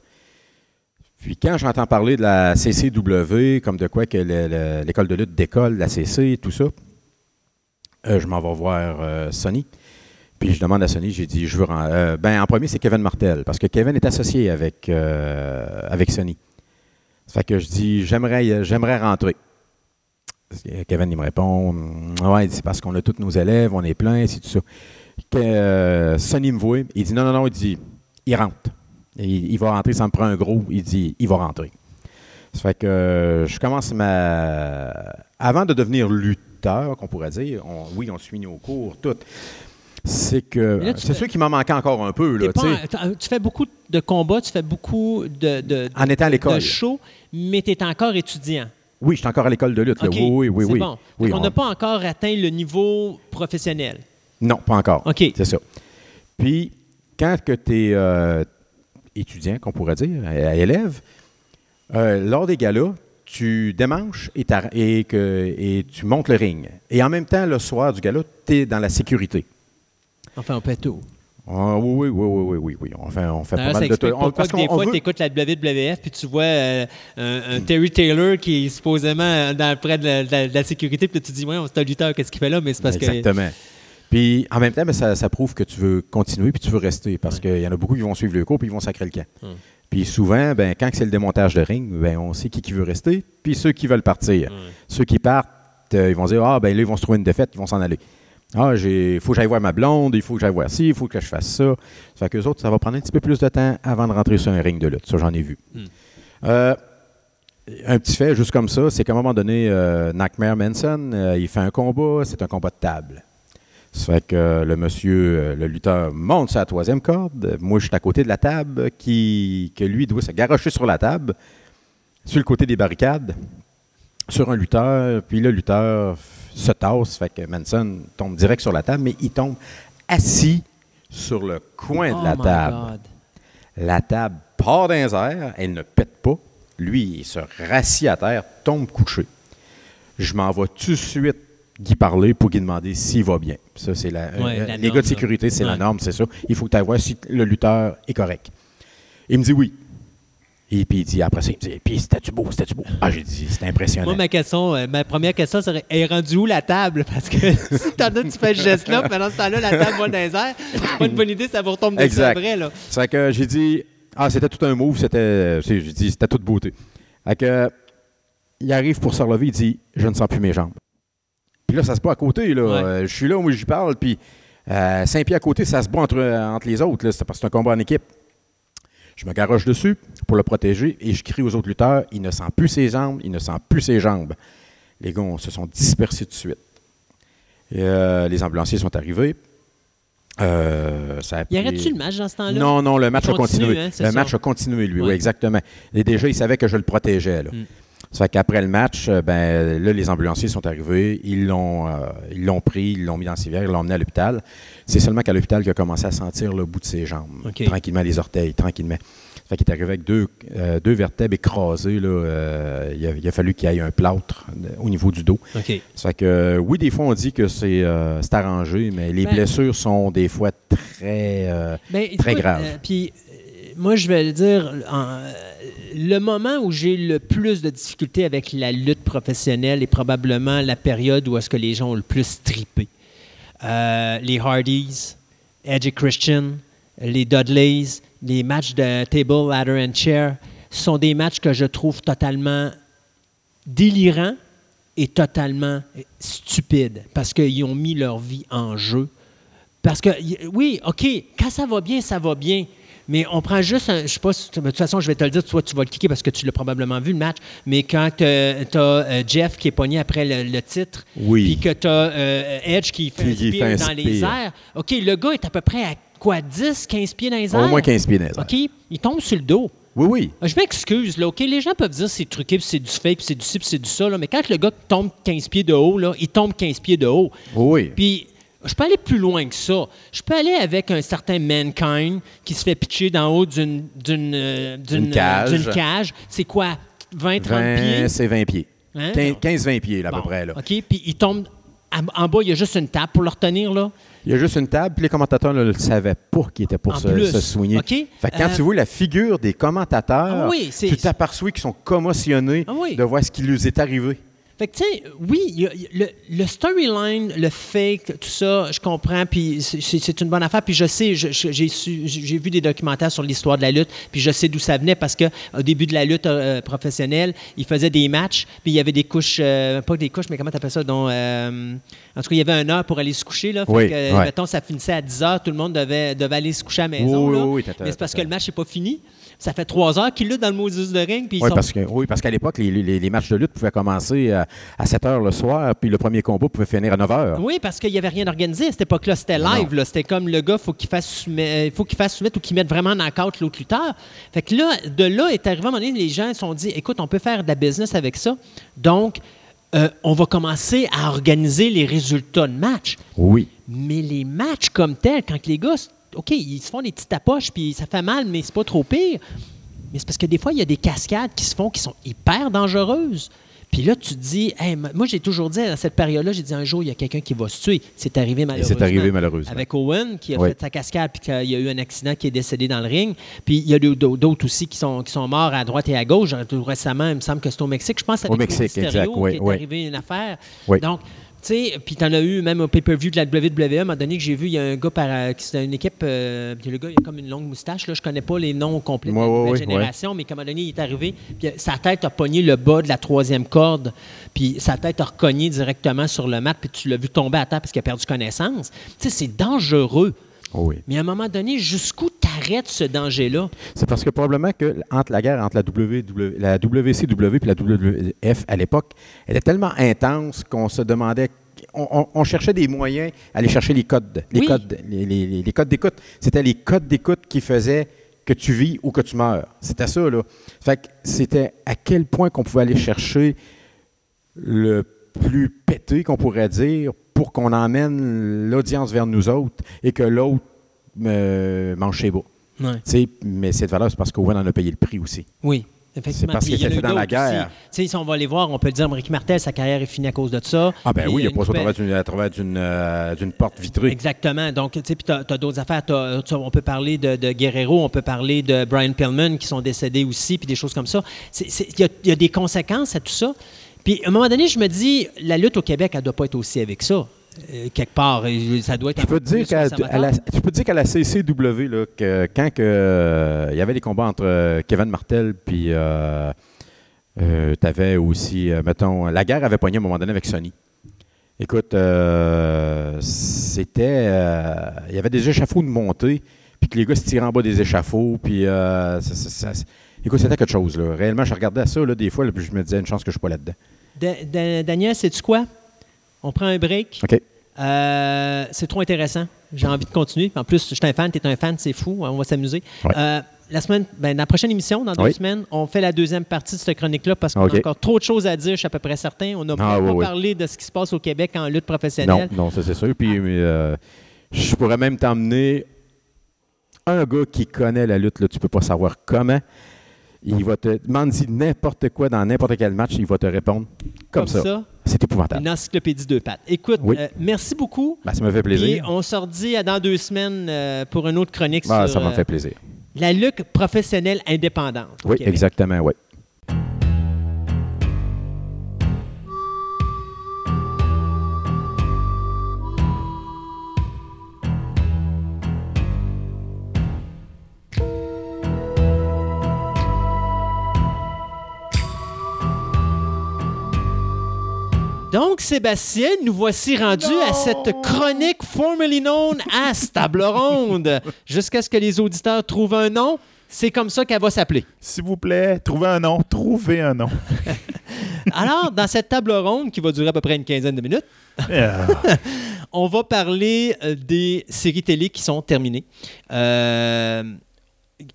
S5: Puis quand j'entends parler de la CCW, comme de quoi que le- le- l'école de lutte décolle, la CC, tout ça, euh, je m'en vais voir euh, Sonny. Puis je demande à Sonny, j'ai dit, je veux... euh, ben, en premier, c'est Kevin Martel, parce que Kevin est associé avec, euh, avec Sonny. Ça fait que je dis, j'aimerais, j'aimerais rentrer. Kevin, il me répond, ouais, c'est parce qu'on a tous nos élèves, on est plein, c'est tout ça. Que, euh, Sonny me voit, il dit, non, non, non, il dit, il rentre. Il, il va rentrer, ça me prend un gros. Il dit, il va rentrer. Ça fait que euh, je commence ma. Avant de devenir lutteur, qu'on pourrait dire, on- oui, on suit nos cours, tout. C'est que. C'est sûr qu'il m'en manquait encore un peu, là, tu
S2: fais beaucoup de combats, tu fais beaucoup de, de,
S5: En étant à
S2: de
S5: l'école.
S2: shows, mais tu es encore étudiant.
S5: Oui, je suis encore à l'école de lutte. là. Oui, oui, oui.
S2: bon.
S5: Oui, on-
S2: n'a pas encore atteint le niveau professionnel?
S5: Non, pas encore.
S2: OK.
S5: C'est ça. Puis, quand tu es étudiant, qu'on pourrait dire, euh, élève, euh, lors des galas, tu démanches et, t'arr- et, que, et tu montes le ring. Et en même temps, le soir du gala, tu es dans la sécurité.
S2: Enfin, on fait tout.
S5: Ah, oui, oui, oui, oui, oui, oui, oui. On fait, on fait pas mal de
S2: pourquoi
S5: parce
S2: que des fois,
S5: veut-
S2: tu écoutes la WWF puis tu vois euh, un, un Terry Taylor qui est supposément dans, près de la, de sécurité, puis tu te dis, ouais, c'est un lutteur, qu'est-ce qu'il fait là? Mais c'est parce que.
S5: Exactement. Puis en même temps, mais ça, ça prouve que tu veux continuer puis tu veux rester parce qu'il y en a beaucoup qui vont suivre le cours puis ils vont sacrer le camp.
S2: Hum.
S5: Puis souvent, ben, quand c'est le démontage de ring, ben, on sait qui, qui veut rester puis ceux qui veulent partir. Ceux qui partent, euh, ils vont dire Ah, ben là, ils vont se trouver une défaite, ils vont s'en aller. Ah, il faut que j'aille voir ma blonde, il faut que j'aille voir ci, il faut que je fasse ça. Ça fait qu'eux autres, ça va prendre un petit peu plus de temps avant de rentrer sur un ring de lutte. Ça, j'en ai vu. Euh, un petit fait, juste comme ça, c'est qu'à un moment donné, euh, Nightmare Manson, euh, il fait un combat, c'est un combat de table. Ça fait que le monsieur, euh, le lutteur, monte sur la troisième corde. Moi, je suis à côté de la table, qui, que lui doit se garrocher sur la table, sur le côté des barricades, sur un lutteur. Puis le lutteur se tasse, fait que Manson tombe direct sur la table, mais il tombe assis sur le coin
S2: Oh
S5: de la
S2: my
S5: table.
S2: God.
S5: La table part dans les airs, elle ne pète pas. Lui, il se rassit à terre, tombe couché. Je m'en vais tout de suite Guy parler pour lui demander s'il va bien. Ça, c'est la,
S2: Ouais,
S5: euh,
S2: la
S5: les
S2: norme,
S5: gars de sécurité, c'est la norme, c'est ça. Il faut que tu voir si le lutteur est correct. Il me dit oui. Et puis il dit après ça, il me dit, puis c'était-tu beau, c'était-tu beau? Ah, j'ai dit, c'était impressionnant.
S2: Moi, ma question, euh, ma première question serait est rendue où la table? Parce que si t'en as, tu fais ce geste-là, pendant ce temps-là, la table va dans les airs. C'est pas une bonne idée, ça vous retombe dessus après. Là.
S5: C'est vrai que j'ai dit, ah, c'était tout un move, c'était, c'est- j'ai dit, c'était toute beauté. Fait que, il arrive pour se relever, il dit, je ne sens plus mes jambes. Puis là, ça se bat à côté, là.
S2: Ouais.
S5: Euh, je suis là, moi, j'y parle, puis euh, pieds à côté, ça se bat entre, euh, entre les autres, là. C'est parce que c'est un combat en équipe. Je me garoche dessus pour le protéger et je crie aux autres lutteurs, il ne sent plus ses jambes, il ne sent plus ses jambes. Les gars on se sont dispersés tout de suite. Et, euh, les ambulanciers sont arrivés. Euh, ça a
S2: Y
S5: pris-
S2: aurait-tu le match dans ce temps-là?
S5: non, non, le match a continué.
S2: hein,
S5: le
S2: ça.
S5: match a continué, lui, oui, exactement. Et déjà, il savait que je le protégeais. Là.
S2: Mm.
S5: Ça fait qu'après le match, euh, ben, là, les ambulanciers sont arrivés, ils l'ont, euh, ils l'ont pris, ils l'ont mis dans le civière, ils l'ont emmené à l'hôpital. C'est seulement qu'à l'hôpital qu'il a commencé à sentir le bout de ses jambes, tranquillement, les orteils, tranquillement. Ça fait qu'il est arrivé avec deux, euh, deux vertèbres écrasées. Là, euh, il, a, il a fallu qu'il y ait un plâtre au niveau du dos.
S2: OK.
S5: Ça fait que, oui, des fois, on dit que c'est, c'est arrangé, mais les
S2: Ben-
S5: blessures sont des fois très...
S2: Ben,
S5: Très
S2: écoute,
S5: grave.
S2: Puis, euh, moi, je vais le dire, le moment où j'ai le plus de difficultés avec la lutte professionnelle est probablement la période où est-ce que les gens ont le plus trippé. Euh, les Hardys, Edge Christian, les Dudleys, les matchs de table, ladder and chair sont des matchs que je trouve totalement délirants et totalement stupides parce qu'ils ont mis leur vie en jeu. Parce que, oui, OK, quand ça va bien, ça va bien. Mais on prend juste un. Je sais pas si. De toute façon, je vais te le dire, toi, tu vas le cliquer parce que tu l'as probablement vu le match. Mais quand tu as Jeff qui est pogné après le, le titre,
S5: Oui.
S2: puis que tu as Edge qui fait
S5: Qui-
S2: un
S5: qui
S2: spear
S5: fait un
S2: dans les airs, OK, le gars est à peu près à quoi, 10, 15 pieds dans les airs?
S5: Au moins 15 pieds dans les airs.
S2: OK, il tombe sur le dos.
S5: Oui, oui.
S2: Ah, Je m'excuse, là, OK? Les gens peuvent dire c'est truqué, puis c'est du fake, puis c'est du ci, puis c'est du ça, là, mais quand le gars tombe 15 pieds de haut, là, il tombe 15 pieds de haut.
S5: Oui.
S2: Puis, je peux aller plus loin que ça. Je peux aller avec un certain Mankind qui se fait pitcher d'en haut d'une euh,
S5: Une cage.
S2: cage. C'est quoi? 20, 30
S5: 20,
S2: pieds?
S5: c'est 20 pieds.
S2: Hein?
S5: 15-20 pieds, là, à peu près. Là.
S2: OK, puis il tombe... En, bas, il y a juste une table pour le retenir, là?
S5: Il y a juste une table, puis les commentateurs ne le savaient pas qu'il était pour
S2: En
S5: se,
S2: plus.
S5: se soigner.
S2: OK.
S5: Fait que quand
S2: Euh,
S5: tu vois la figure des commentateurs,
S2: Ah oui,
S5: tu t'aperçois qu'ils sont commotionnés
S2: Ah oui.
S5: de voir ce qui leur est arrivé.
S2: Fait que, tu sais, oui, il y a- il y a le, le storyline, le fake, tout ça, je comprends, puis c'est- une bonne affaire. Puis je sais, j'ai vu des documentaires sur l'histoire de la lutte, puis je sais d'où ça venait parce que au début de la lutte euh, professionnelle, ils faisaient des matchs, puis il y avait des couches, euh, pas des couches, mais comment t'appelles ça? Donc, euh, en tout cas, il y avait un heure pour aller se coucher. Là, Fait
S5: Oui,
S2: que,
S5: ouais.
S2: mettons, ça finissait à 10 heures, tout le monde devait, devait aller se coucher à la maison.
S5: Oui,
S2: là.
S5: oui,
S2: mais c'est parce que le match n'est pas fini. Ça fait trois heures qu'ils luttent dans le Moses de ring, puis ils
S5: Oui,
S2: sont
S5: parce que, oui, parce qu'à l'époque, les, les- les matchs de lutte pouvaient commencer à, à 7 h le soir, puis le premier combat pouvait finir à 9 h.
S2: Oui, parce qu'il n'y avait rien organisé à cette époque-là. C'était live. là. C'était comme le gars, faut qu'il fasse euh, faut qu'il fasse soumettre ou qu'il mette vraiment en knockout l'autre lutteur. Fait que là, de là est arrivé à un moment donné, les gens se sont dit écoute, on peut faire de la business avec ça. Donc, euh, on va commencer à organiser les résultats de match.
S5: Oui.
S2: Mais les matchs comme tels, quand les gars, OK, ils se font des petites tapoches, puis ça fait mal, mais c'est pas trop pire. Mais c'est parce que des fois, il y a des cascades qui se font qui sont hyper dangereuses. Puis là, tu te dis, Hey, moi, j'ai toujours dit à cette période-là, j'ai dit un jour, il y a quelqu'un qui va se tuer. C'est arrivé malheureusement.
S5: arrivé malheureusement.
S2: Avec Owen, qui a
S5: Oui.
S2: fait sa cascade, puis qu'il y a eu un accident qui est décédé dans le ring. Puis il y a d'autres aussi qui sont, qui sont morts à droite et à gauche. Récemment, il me semble que c'est au Mexique. Je pense
S5: Au
S2: avec
S5: Mexique,
S2: Mysterio
S5: exact, oui,
S2: qui est
S5: oui.
S2: arrivé une affaire.
S5: Oui.
S2: Donc, tu sais, puis t'en as eu même au pay-per-view de la WWE, à un moment donné que j'ai vu, il y a un gars par, euh, qui c'était une équipe, euh, puis le gars, il a comme une longue moustache, là, je connais pas les noms complets de la nouvelle génération, mais qu'à un moment donné, il est arrivé, puis euh, sa tête a pogné le bas de la troisième corde, puis sa tête a recogné directement sur le mat, puis tu l'as vu tomber à terre parce qu'il a perdu connaissance. Tu sais, c'est dangereux.
S5: Oh oui.
S2: Mais à un moment donné, jusqu'où t'arrêtes ce danger-là?
S5: C'est parce que probablement que entre la guerre entre la, WW, la WCW et la WF à l'époque, elle était tellement intense qu'on se demandait, on, on- on cherchait des moyens à aller chercher les codes, les
S2: Oui.
S5: codes, les, les- les- les codes d'écoute. C'était les codes d'écoute qui faisaient que tu vis ou que tu meurs. C'était ça là. Fait que c'était à quel point qu'on pouvait aller chercher le plus pété qu'on pourrait dire pour qu'on emmène l'audience vers nous autres et que l'autre me mange bas. Tu sais, mais cette valeur, c'est parce qu'Owen en a payé le prix aussi.
S2: Oui.
S5: C'est parce qu'il
S2: a
S5: était dans la guerre.
S2: si on va les voir, on peut dire, Ricky Martel, sa carrière est finie à cause de ça.
S5: Ah ben oui, il a
S2: une
S5: pas ça à travers d'une, euh, d'une porte vitrée.
S2: Exactement. Donc, tu sais, puis tu as, d'autres affaires. On peut parler de, de Guerrero, on peut parler de Brian Pillman qui sont décédés aussi, puis des choses comme ça. Y, a- il y a des conséquences à tout ça. Puis, à un moment donné, je me dis, la lutte au Québec, elle ne doit pas être aussi avec ça. euh, quelque part. Ça doit être
S5: Je peux te dire qu'à la, je peux te dire qu'à la CCW, là, que quand que, euh, il y avait des combats entre euh, Kevin Martel puis euh, tu avais aussi, euh, mettons, la guerre avait pogné à un moment donné avec Sony. Écoute, euh, c'était. il y avait des échafauds de montée, puis que les gars se tiraient en bas des échafauds, puis. ça- ça- ça- écoute, c'était quelque chose, là. Réellement, je regardais ça, là, des fois, là, puis je me disais, une chance que je ne suis pas là-dedans.
S2: Da- Da- Daniel, sais-tu quoi? On prend un break.
S5: OK.
S2: Euh, c'est trop intéressant. J'ai envie de continuer. En plus, je suis un fan, tu es un fan, c'est fou. On va s'amuser.
S5: Ouais.
S2: Euh, la semaine, ben, la prochaine émission, dans deux
S5: Oui.
S2: semaines, on fait la deuxième partie de cette chronique-là parce qu'on a encore trop de choses à dire, je suis à peu près certain. On n'a
S5: Ah,
S2: pas
S5: oui, oui.
S2: parlé de ce qui se passe au Québec en lutte
S5: Non,
S2: professionnelle.
S5: non, ça c'est sûr. Puis euh, je pourrais même t'emmener un gars qui connaît la lutte, là, tu peux pas savoir comment. Il va te demander n'importe quoi dans n'importe quel match, il va te répondre comme, ça. C'est épouvantable.
S2: Une encyclopédie deux pattes. Écoute,
S5: Oui.
S2: euh, merci beaucoup.
S5: Ben, ça me fait
S2: Et
S5: plaisir.
S2: on se redit dans deux semaines euh, pour une autre chronique
S5: Ah,
S2: sur
S5: ça m'a
S2: euh,
S5: fait plaisir.
S2: la lutte professionnelle indépendante.
S5: Oui, exactement, oui.
S2: Donc, Sébastien, nous voici rendus à cette chronique formerly known as Table Ronde. Jusqu'à ce que les auditeurs trouvent un nom, c'est comme ça qu'elle va s'appeler.
S3: S'il vous plaît, trouvez un nom. Trouvez un nom.
S2: Alors, dans cette table ronde qui va durer à peu près une quinzaine de minutes, on va parler euh, des séries télé qui sont terminées. Euh,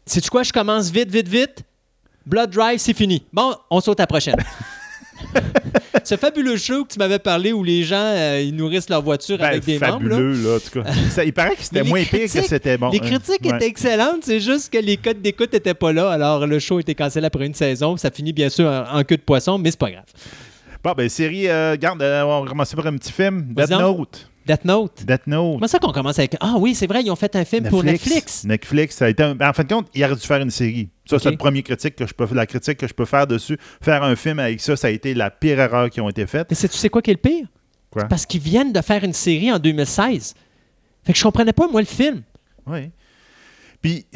S2: Sais-tu quoi? Je commence vite, vite, vite. Blood Drive, c'est fini. Bon, on saute à la prochaine. Ce fabuleux show que tu m'avais parlé où les gens euh, ils nourrissent leur voiture
S3: ben,
S2: avec des membres. là.
S3: fabuleux, là, en tout cas. Ça- il paraît que c'était moins pire que c'était bon.
S2: Les
S3: hein.
S2: critiques
S3: Ouais.
S2: étaient excellentes, c'est juste que les codes d'écoute n'étaient pas là. Alors, le show était cancellé après une saison. Ça finit bien sûr en, en queue de poisson, mais c'est pas grave.
S3: Bon, ben, série, euh, garde, euh, on va commencer par un petit film. Death. Note.
S2: Death Note.
S3: Death Note.
S2: Comment ça qu'on commence avec. Ah oui, c'est vrai, ils ont fait un film pour Netflix.
S3: Netflix, ça a été un- ben, En fin de compte, il aurait dû faire une série. Ça, c'est le premier critique que je peux la critique que je peux faire dessus. Faire un film avec ça, ça a été la pire erreur qui ont été faite.
S2: Mais tu sais quoi qui est le pire?
S3: Quoi?
S2: Parce qu'ils viennent de faire une série en 2016. Fait que je comprenais pas, moi, le film.
S3: Oui. Puis,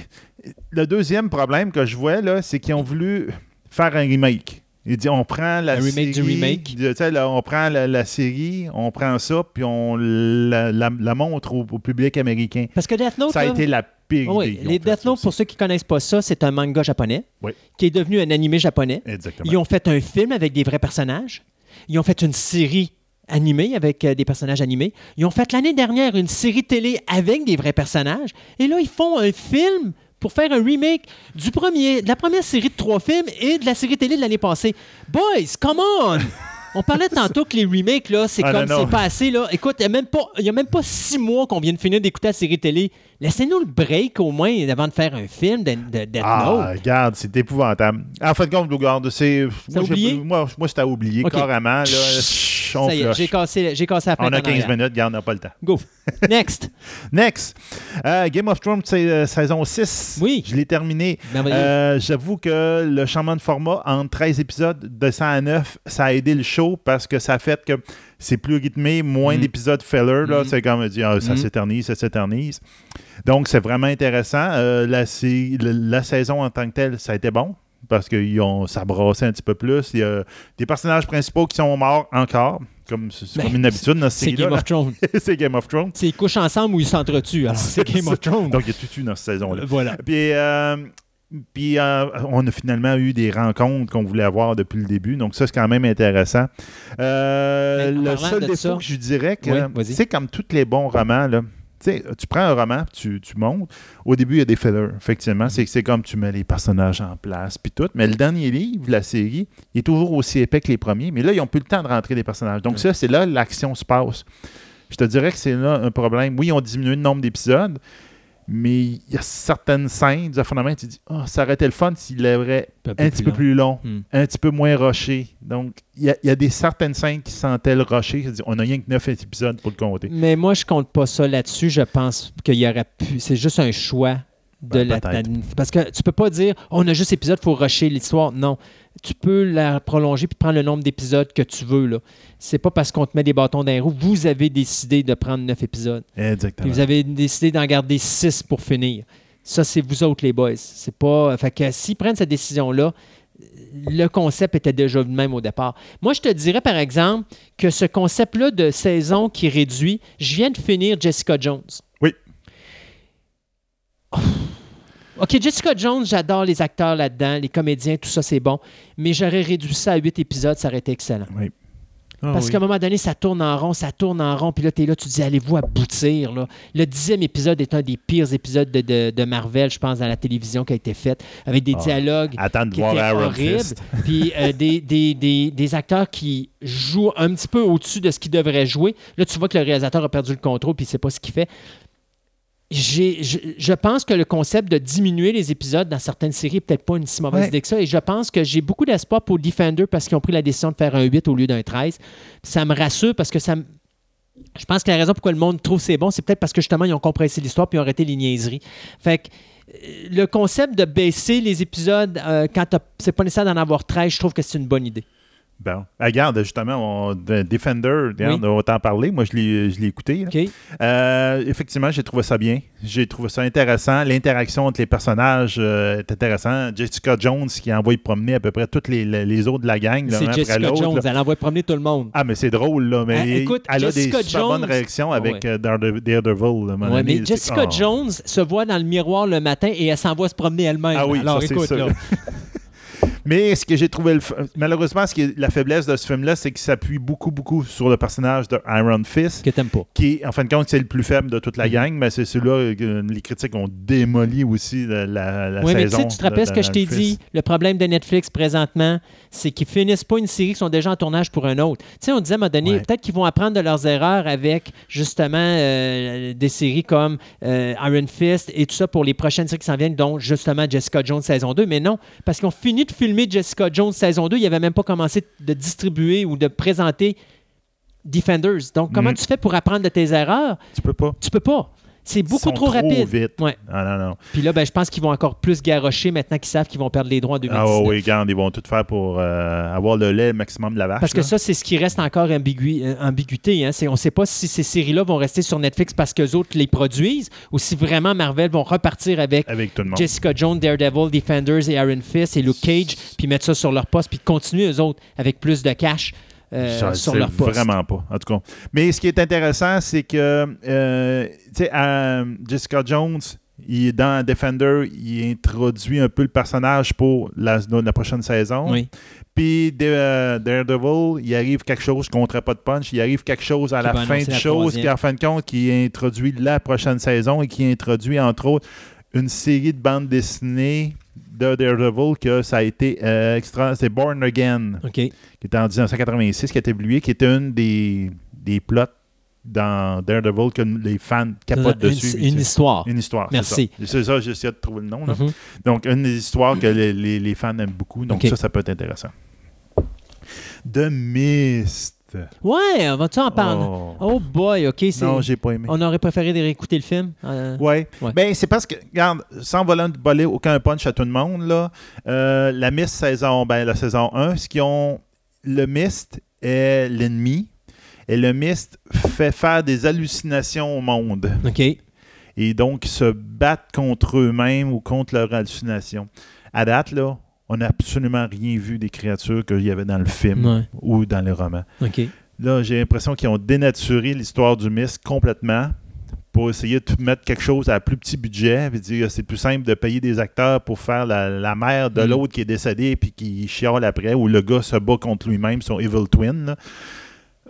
S3: le deuxième problème que je vois, là, c'est qu'ils ont voulu faire un remake. Ils disent, on prend la
S2: remake
S3: série,
S2: remake.
S3: là, on prend la, la série, on prend ça, puis on la, la- la montre au, au public américain.
S2: Parce que Death Note.
S3: Ça a
S2: là-
S3: été la pire
S2: oui,
S3: idée.
S2: les Death Note, pour ceux qui connaissent pas ça, c'est un manga japonais
S3: Oui.
S2: qui est devenu un animé japonais.
S3: Exactement.
S2: Ils ont fait un film avec des vrais personnages. Ils ont fait une série animée avec euh, des personnages animés. Ils ont fait l'année dernière une série télé avec des vrais personnages. Et là, ils font un film pour faire un remake du premier, de la première série de trois films et de la série télé de l'année passée. Boys, come on! On parlait tantôt que les remakes, là, c'est
S3: Ah,
S2: comme c'est pas assez. Là. Écoute, il n'y a, même pas- il y a même pas six mois qu'on vient de finir d'écouter la série télé. Laissez-nous le break au moins avant de faire un film de, de
S3: Ah, regarde, c'est épouvantable. En fin de compte, regarde, c'est. Moi, moi, moi c'était à oublier carrément. Là,
S2: Ça y est, j'ai cassé, j'ai cassé la
S3: On a
S2: fenêtre en
S3: 15
S2: arrière.
S3: minutes, regarde, on n'a pas le temps.
S2: Go. Next.
S3: Next. Euh, Game of Thrones, c'est euh, saison 6.
S2: Oui.
S3: Je l'ai terminé. Euh, J'avoue que le changement de format entre 13 épisodes de 100 à 9, ça a aidé le show parce que ça a fait que c'est plus rythmé, moins
S2: Mm.
S3: d'épisodes filler. là.
S2: Mm.
S3: C'est comme dire, ah, ça
S2: Mm.
S3: s'éternise, ça s'éternise. Donc, c'est vraiment intéressant. Euh, la, sé- la, la saison en tant que telle, ça a été bon parce qu'ils ont ça brassait un petit peu plus. Il y a des personnages principaux qui sont morts encore, comme c'est
S2: Ben,
S3: comme une habitude dans cette
S2: C'est. Game of Thrones.
S3: c'est Game of Thrones.
S2: C'est ils couchent ensemble ou ils s'entretuent. C'est Game of Thrones.
S3: Donc, il y a tout eu dans cette saison-là.
S2: voilà.
S3: Puis, euh, puis euh, on a finalement eu des rencontres qu'on voulait avoir depuis le début. Donc, ça, c'est quand même intéressant. Euh, le seul défaut
S2: ça-
S3: que je dirais, que
S2: Oui, vas-y.
S3: c'est comme tous les bons romans, là. Tu sais, tu prends un roman, tu, tu montes. Au début, il y a des fillers, effectivement. C'est c'est comme tu mets les personnages en place, puis tout. Mais le dernier livre, la série, il est toujours aussi épais que les premiers. Mais là, ils n'ont plus le temps de rentrer des personnages. Donc, ça, c'est là l'action se passe. Je te dirais que c'est là un problème. Oui, ils ont diminué le nombre d'épisodes, mais il y a certaines scènes, du fondament, tu dis, oh, ça aurait été le fun s'il avait un petit peu plus long,
S2: Hmm.
S3: un petit peu moins rushé. Donc, il y, a- il y a des certaines scènes qui sentaient le dis, On n'a rien que 9 épisodes pour le compter.
S2: Mais moi, je compte pas ça là-dessus. Je pense qu'il y aurait pu. C'est juste un choix de
S3: Ben,
S2: la.
S3: peut-être.
S2: Parce que tu peux pas dire oh, on a juste épisode, il faut rusher l'histoire. Non. Tu peux la prolonger puis prendre le nombre d'épisodes que tu veux. là. C'est pas parce qu'on te met des bâtons dans les roues. Vous avez décidé de prendre neuf épisodes. Puis
S3: Exactement.
S2: vous avez décidé d'en garder six pour finir. Ça, c'est vous autres, les boys. C'est pas. Fait que s'ils prennent cette décision-là, le concept était déjà le même au départ. Moi, je te dirais, par exemple, que ce concept-là de saison qui réduit, je viens de finir Jessica Jones.
S3: Oui.
S2: Oh. OK, Jessica Jones, j'adore les acteurs là-dedans, les comédiens, tout ça, c'est bon. Mais j'aurais réduit ça à huit épisodes, ça aurait été excellent.
S3: Oui. Ah
S2: Parce
S3: oui.
S2: qu'à un moment donné, ça tourne en rond, ça tourne en rond, puis là, tu es là, tu te dis, allez-vous aboutir. Là? Le dixième épisode est un des pires épisodes de, de- de Marvel, je pense, dans la télévision qui a été fait, avec des
S3: Ah.
S2: dialogues
S3: Attends de
S2: qui
S3: voir
S2: étaient
S3: Iron
S2: horribles, puis euh, des, des- des- des acteurs qui jouent un petit peu au-dessus de ce qu'ils devraient jouer. Là, tu vois que le réalisateur a perdu le contrôle, puis il sait pas ce qu'il fait. Je, je pense que le concept de diminuer les épisodes dans certaines séries n'est peut-être pas une si mauvaise
S3: Ouais.
S2: idée que ça. Et je pense que j'ai beaucoup d'espoir pour Defender parce qu'ils ont pris la décision de faire un 8 au lieu d'un 13. Ça me rassure parce que ça me. Je pense que la raison pourquoi le monde trouve c'est bon, c'est peut-être parce que justement, ils ont compressé l'histoire puis ils ont arrêté les niaiseries. Fait que euh, le concept de baisser les épisodes euh, quand c'est pas nécessaire d'en avoir 13, je trouve que c'est une bonne idée.
S3: Bon. Ah, Regarde, justement, on- de- Defender, regarde,
S2: Oui.
S3: on va t'en parler. Moi, je l'ai écouté. là.
S2: OK?
S3: Euh, effectivement, j'ai trouvé ça bien. J'ai trouvé ça intéressant. L'interaction entre les personnages euh, est intéressant. Jessica Jones qui envoie promener à peu près tous les, autres de la gang.
S2: C'est Jessica Jones,
S3: là.
S2: elle envoie promener tout le monde.
S3: Ah, mais c'est drôle, là. Mais
S2: Ah, écoute,
S3: elle a
S2: Jessica
S3: des super bonnes
S2: Jones-
S3: réactions avec
S2: Ouais.
S3: euh, Darede- Daredevil. là,
S2: Ouais, mais Jessica
S3: oh.
S2: Jones se voit dans le miroir le matin et elle s'envoie se promener elle-même.
S3: Ah oui,
S2: Alors
S3: ça,
S2: écoute, là,
S3: Mais ce que j'ai trouvé, le f- malheureusement, ce qui est la faiblesse de ce film-là, c'est qu'il s'appuie beaucoup, beaucoup sur le personnage de Iron Fist.
S2: que t'aimes pas.
S3: qui en fin de compte, c'est le plus faible de toute la gang, mais c'est celui-là que les critiques ont démoli aussi la, la, la
S2: Oui, mais tu
S3: saison.
S2: sais, tu te rappelles ce que je t'ai dit? Le problème de Netflix présentement, c'est qu'ils finissent pas une série qui sont déjà en tournage pour un autre. Tu sais, on disait à un moment donné,
S3: Ouais.
S2: peut-être qu'ils vont apprendre de leurs erreurs avec justement euh, des séries comme euh, Iron Fist et tout ça pour les prochaines séries qui s'en viennent, dont justement Jessica Jones saison 2. Mais non, parce qu'ils ont fini de filmer Jessica Jones saison 2, ils n'avaient même pas commencé de distribuer ou de présenter Defenders. Donc, comment
S3: Mm.
S2: tu fais pour apprendre de tes erreurs?
S3: Tu peux pas.
S2: Tu peux pas. C'est beaucoup trop rapide.
S3: vite.
S2: Ouais.
S3: Ah non, non.
S2: Puis là, ben, je pense qu'ils vont encore plus garrocher maintenant qu'ils savent qu'ils vont perdre les droits en 2019.
S3: Ah oui, regarde, ils vont tout faire pour euh, avoir le lait maximum de la vache.
S2: Parce que
S3: là.
S2: ça, c'est ce qui reste encore ambigu- euh, ambiguïté. Hein. C'est- On ne sait pas si ces séries-là vont rester sur Netflix parce qu'eux autres les produisent ou si vraiment Marvel vont repartir avec
S3: Avec tout le monde.
S2: Jessica Jones, Daredevil, Defenders et Iron Fist et Luke Cage, puis mettre ça sur leur poste, puis continuer eux autres avec plus de cash euh,
S3: Je
S2: sur
S3: sais
S2: leur poste.
S3: Vraiment pas, en tout cas. Mais ce qui est intéressant, c'est que, euh, euh, Jessica Jones, il, dans Defender, il introduit un peu le personnage pour la, la prochaine saison.
S2: Oui.
S3: Puis de- euh, Daredevil, il arrive quelque chose, compterai pas de punch, il arrive quelque chose à
S2: Qui
S3: la fin de
S2: la
S3: chose
S2: troisième.
S3: qui, en fin de compte, qui introduit la prochaine saison et qui introduit, entre autres, une série de bandes dessinées de Daredevil que ça a été euh, extra. C'est Born Again qui était en 1986, qui a été publié, qui était une des, des plots dans Daredevil que les fans capotent
S2: une,
S3: dessus.
S2: une histoire.
S3: Une histoire.
S2: Merci.
S3: ça. C'est ça, j'essaie de trouver le nom. là.
S2: Mhm.
S3: Donc, une des histoires que les, les- les fans aiment beaucoup. Donc, ça, ça peut être intéressant. The Mist.
S2: Ouais, on va-tu en parler?
S3: Oh.
S2: Oh, boy, OK. c'est-
S3: Non, j'ai pas aimé.
S2: On aurait préféré de réécouter le film. Euh,
S3: Ouais.
S2: Ouais.
S3: Ben, c'est parce que, regarde, sans voler, voler aucun punch à tout le monde, là, euh, la Mist saison, ben, la saison 1, ce qu'ils ont. Le Mist est l'ennemi. Et le Mist fait faire des hallucinations au monde.
S2: OK.
S3: Et donc, ils se battent contre eux-mêmes ou contre leurs hallucinations. À date, là, on n'a absolument rien vu des créatures qu'il y avait dans le film
S2: Ouais.
S3: ou dans les romans. Là, j'ai l'impression qu'ils ont dénaturé l'histoire du Mist complètement pour essayer de mettre quelque chose à plus petit budget. Puis dire c'est plus simple de payer des acteurs pour faire la, la mère de
S2: Mm.
S3: l'autre qui est décédé puis qui chiale après, ou le gars se bat contre lui-même, son Evil Twin. là.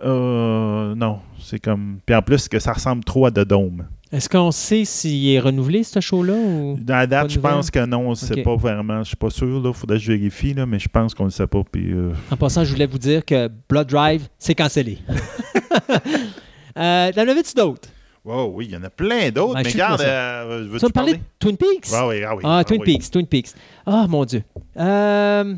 S3: Euh, non, c'est comme. Puis en plus, que ça ressemble trop à The Dome.
S2: Est-ce qu'on sait s'il est renouvelé, ce show-là? Ou...
S3: Dans la date, je pense que non, c'est
S2: Ok.
S3: pas vraiment. Je suis pas sûr, là. Faudrait que je vérifie, là, mais je pense qu'on ne sait pas. Puis, euh,
S2: En passant, je voulais vous dire que Blood Drive, c'est cancellé. euh, T'en avais-tu d'autres?
S3: wow, oui, il y en a plein d'autres.
S2: Ouais,
S3: mais regarde, euh, veux-tu
S2: Tu vas me parler
S3: parler?
S2: de Twin Peaks?
S3: Ah oui, ah oui.
S2: Ah,
S3: ah
S2: Twin
S3: oui.
S2: Peaks, Twin Peaks. Ah, mon Dieu. Euh,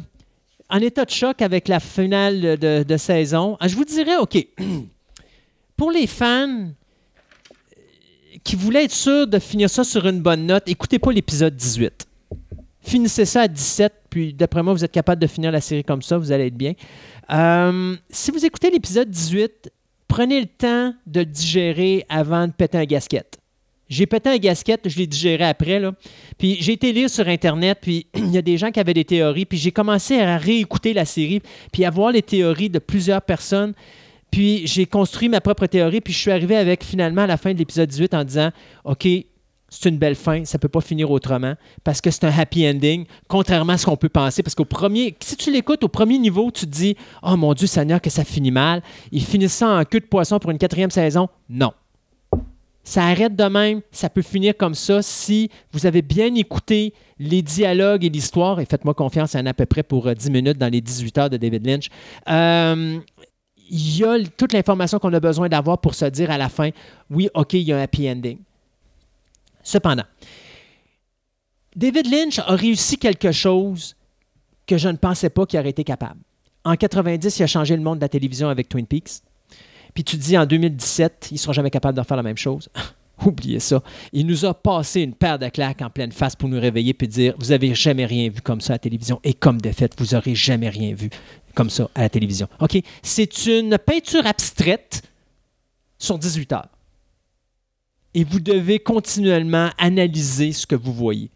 S2: en état de choc avec la finale de, de saison, ah, je vous dirais, OK, pour les fans qui voulaient être sûrs de finir ça sur une bonne note, écoutez pas l'épisode 18. Finissez ça à 17, puis d'après moi, vous êtes capable de finir la série comme ça, vous allez être bien. Euh, si vous écoutez l'épisode 18, prenez le temps de digérer avant de péter un gasket. J'ai pété un gasket, je l'ai digéré après. Puis j'ai été lire sur Internet, puis il y a des gens qui avaient des théories, puis j'ai commencé à réécouter la série, puis à voir les théories de plusieurs personnes. Puis j'ai construit ma propre théorie, puis je suis arrivé avec finalement à la fin de l'épisode 18 en disant OK, c'est une belle fin, ça peut pas finir autrement, parce que c'est un happy ending, contrairement à ce qu'on peut penser. Parce qu'au premier, si tu l'écoutes au premier niveau, tu te dis Oh mon Dieu, Seigneur, que ça finit mal. Ils finissent ça en queue de poisson pour une quatrième saison. Non. Ça arrête de même, ça peut finir comme ça si vous avez bien écouté les dialogues et l'histoire, et faites-moi confiance, il y en a à peu près pour euh, 10 minutes dans les 18 heures de David Lynch. Euh, il y a toute l'information qu'on a besoin d'avoir pour se dire à la fin, oui, OK, il y a un happy ending. Cependant, David Lynch a réussi quelque chose que je ne pensais pas qu'il aurait été capable. En 90, il a changé le monde de la télévision avec Twin Peaks. Puis tu dis en 2017, ils ne seront jamais capables de refaire la même chose. Oubliez ça. Il nous a passé une paire de claques en pleine face pour nous réveiller puis dire Vous n'avez jamais rien vu comme ça à la télévision. Et comme de fait, vous n'aurez jamais rien vu comme ça à la télévision. OK? C'est une peinture abstraite sur 18 heures. Et vous devez continuellement analyser ce que vous voyez.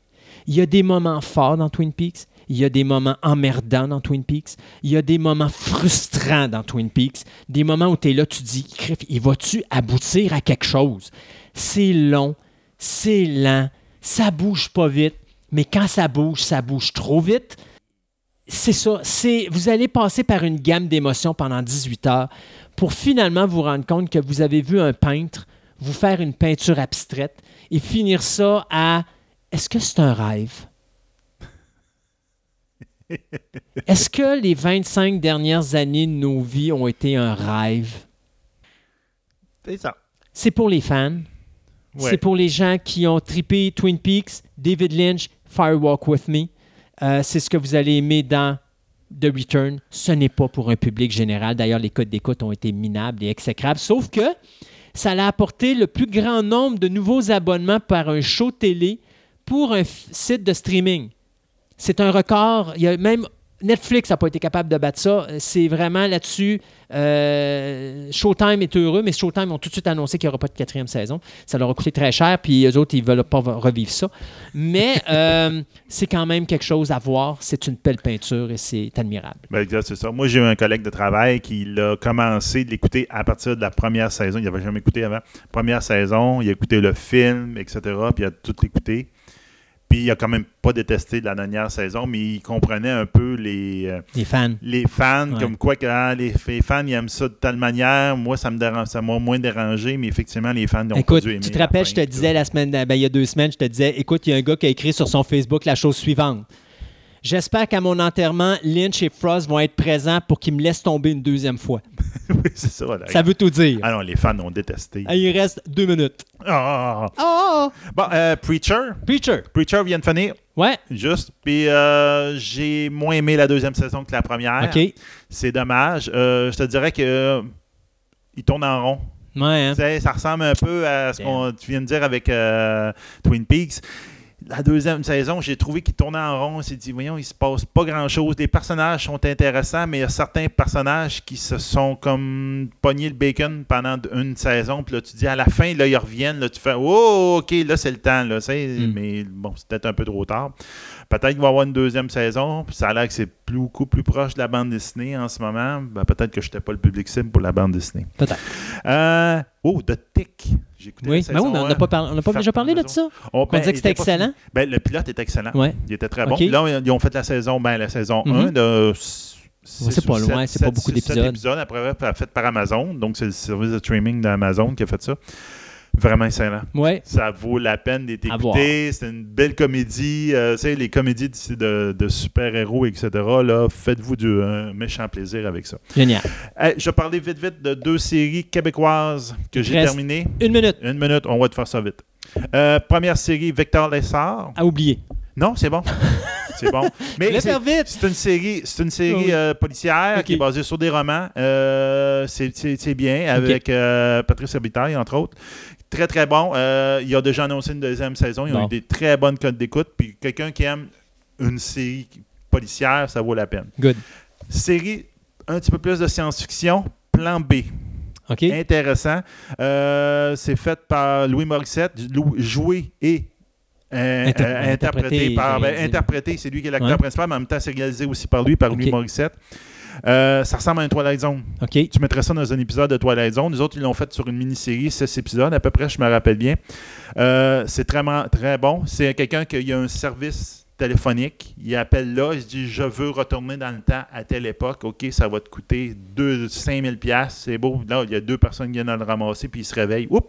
S2: Il y a des moments forts dans Twin Peaks. Il y a des moments emmerdants dans Twin Peaks. Il y a des moments frustrants dans Twin Peaks. Des moments où tu es là, tu dis, il va-tu aboutir à quelque chose? C'est long, c'est lent, ça bouge pas vite, mais quand ça bouge, ça bouge trop vite. C'est ça. C'est, vous allez passer par une gamme d'émotions pendant 18 heures pour finalement vous rendre compte que vous avez vu un peintre vous faire une peinture abstraite et finir ça à est-ce que c'est un rêve? Est-ce que les 25 dernières années de nos vies ont été un rêve?
S3: C'est ça.
S2: C'est pour les fans? C'est pour les gens qui ont trippé Twin Peaks, David Lynch, Firewalk With Me. Euh, c'est ce que vous allez aimer dans The Return, ce n'est pas pour un public général. D'ailleurs, les codes d'écoute ont été minables et exécrables. Sauf que ça a apporté le plus grand nombre de nouveaux abonnements par un show télé pour un site de streaming. C'est un record. Il y a même Netflix n'a pas été capable de battre ça. C'est vraiment là-dessus. euh, Showtime est heureux, mais Showtime ont tout de suite annoncé qu'il n'y aura pas de quatrième saison. Ça leur a coûté très cher, puis eux autres, ils ne veulent pas revivre ça. Mais euh, c'est quand même quelque chose à voir. C'est une belle peinture et c'est admirable.
S3: Ben, exact, c'est ça. Moi, j'ai eu un collègue de travail qui l'a commencé de l'écouter à partir de la première saison. Il n'avait jamais écouté avant. Première saison, il a écouté le film, etc. Puis il a tout écouté. Puis il a quand même pas détesté la dernière saison, mais il comprenait un peu les, euh,
S2: Les fans.
S3: les fans,
S2: Ouais.
S3: comme quoi que ah, les, les fans ils aiment ça de telle manière. Moi, ça me dérange, ça m'a moins dérangé, mais effectivement, les fans n'ont pas
S2: Écoute,
S3: dû aimer.
S2: tu te rappelles, je te
S3: tout.
S2: disais la semaine, ben, il y a deux semaines, je te disais, écoute, il y a un gars qui a écrit sur son Facebook la chose suivante. J'espère qu'à mon enterrement, Lynch et Frost vont être présents pour qu'ils me laissent tomber une deuxième fois.
S3: oui, c'est ça. là.
S2: Ça veut tout dire.
S3: Ah non, les fans ont détesté.
S2: Ah, il reste deux minutes.
S3: Ah.
S2: Oh!
S3: Bon, euh, Preacher.
S2: Preacher.
S3: Preacher vient de finir.
S2: Ouais.
S3: Juste. Puis euh, j'ai moins aimé la deuxième saison que la première.
S2: OK.
S3: C'est dommage. Euh, je te dirais que euh, il tourne en rond.
S2: Ouais, hein?
S3: Ça ressemble un peu à ce qu'on tu viens de dire avec euh, Twin Peaks. La deuxième saison, j'ai trouvé qu'il tournait en rond. On s'est dit, voyons, il se passe pas grand-chose. Les personnages sont intéressants, mais il y a certains personnages qui se sont comme pognés le bacon pendant une saison. Puis là, tu dis, à la fin, là, ils reviennent. Là, tu fais, oh, OK, là, c'est le temps. Là.
S2: Mm.
S3: Mais bon, c'est peut-être un peu trop tard. Peut-être qu'il va y avoir une deuxième saison. Puis ça a l'air que c'est plus- beaucoup plus proche de la bande dessinée en ce moment. Ben, peut-être que je n'étais pas le public cible pour la bande dessinée.
S2: Peut-être.
S3: Euh, oh, The Tick. J'ai écouté
S2: Oui,
S3: la
S2: mais oui,
S3: saison
S2: mais on n'a pas, on déjà parlé de ça?
S3: On,
S2: On disait que c'était
S3: pas
S2: excellent.
S3: Ben, le pilote est excellent.
S2: Ouais.
S3: Il était très bon. Là, ils ont fait la saison, ben, la saison
S2: Mhm.
S3: 1 de. s- six
S2: c'est pas loin, c'est pas beaucoup d'épisodes.
S3: épisodes après fait par Amazon. Donc, c'est le service de streaming d'Amazon qui a fait ça. Vraiment excellent.
S2: Ouais.
S3: Ça vaut la peine d'être écouté. C'est une belle comédie. Euh, tu sais, les comédies de, super-héros, etc. Là, faites-vous du un méchant plaisir avec ça.
S2: Génial.
S3: Hey, je vais parler vite, vite de deux séries québécoises que j'ai terminées.
S2: Une minute
S3: Une minute, on va te faire ça vite. Euh, première série, Victor Lessard.
S2: à oublier.
S3: Non, c'est bon. c'est bon. Mais c'est, une série, c'est une série euh, policière qui est basée sur des romans. Euh, c'est, bien, avec euh, Patrice Habitaille, entre autres. Très, très bon. Euh, il a déjà annoncé une deuxième saison. Ils ont
S2: Bon.
S3: eu des très bonnes codes d'écoute. Puis quelqu'un qui aime une série policière, ça vaut la peine.
S2: Good.
S3: Série un petit peu plus de science-fiction, Plan B.
S2: OK.
S3: Intéressant. Euh, c'est fait par Louis Morissette, joué et euh,
S2: Inter-
S3: euh, interprété
S2: interprété,
S3: par. ben, interprété, c'est lui qui est l'acteur
S2: Ouais.
S3: principal, mais en même temps, c'est réalisé aussi par lui, par Louis. Morissette. Euh, ça ressemble à un Twilight Zone.
S2: OK.
S3: Tu mettrais ça dans un épisode de Twilight Zone. Les autres, ils l'ont fait sur une mini-série, 6 épisodes à peu près, je me rappelle bien. Euh, c'est très, très bon. C'est quelqu'un qui a un service téléphonique. Il appelle là, il se dit Je veux retourner dans le temps à telle époque. OK, ça va te coûter 2 5000 C'est beau. Là, il y a deux personnes qui viennent à le ramasser, puis il se réveille. Oups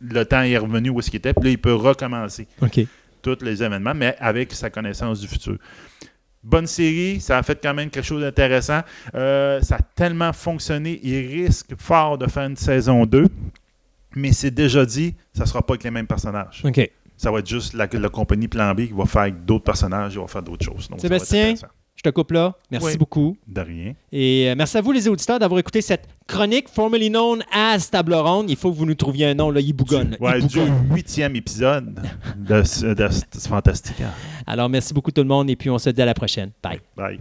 S3: Le temps est revenu où est-ce qu'il était. Puis là, il peut recommencer
S2: OK.
S3: tous les événements, mais avec sa connaissance du futur. Bonne série, ça a fait quand même quelque chose d'intéressant. Euh, ça a tellement fonctionné, il risque fort de faire une saison 2, mais c'est déjà dit, ça ne sera pas avec les mêmes personnages.
S2: OK.
S3: Ça va être juste la, la compagnie Plan B qui va faire avec d'autres personnages, il va faire d'autres choses. Donc, ça va être
S2: Sébastien? Je te coupe là. Merci
S3: Oui.
S2: beaucoup.
S3: De rien.
S2: Et euh, merci à vous, les auditeurs, d'avoir écouté cette chronique formerly known as Table Ronde. Il faut que vous nous trouviez un nom, là. Il bougonne.
S3: Ouais, du huitième épisode de, de, c'est fantastique.
S2: Alors, merci beaucoup tout le monde et puis on se dit à la prochaine. Bye.
S3: Bye.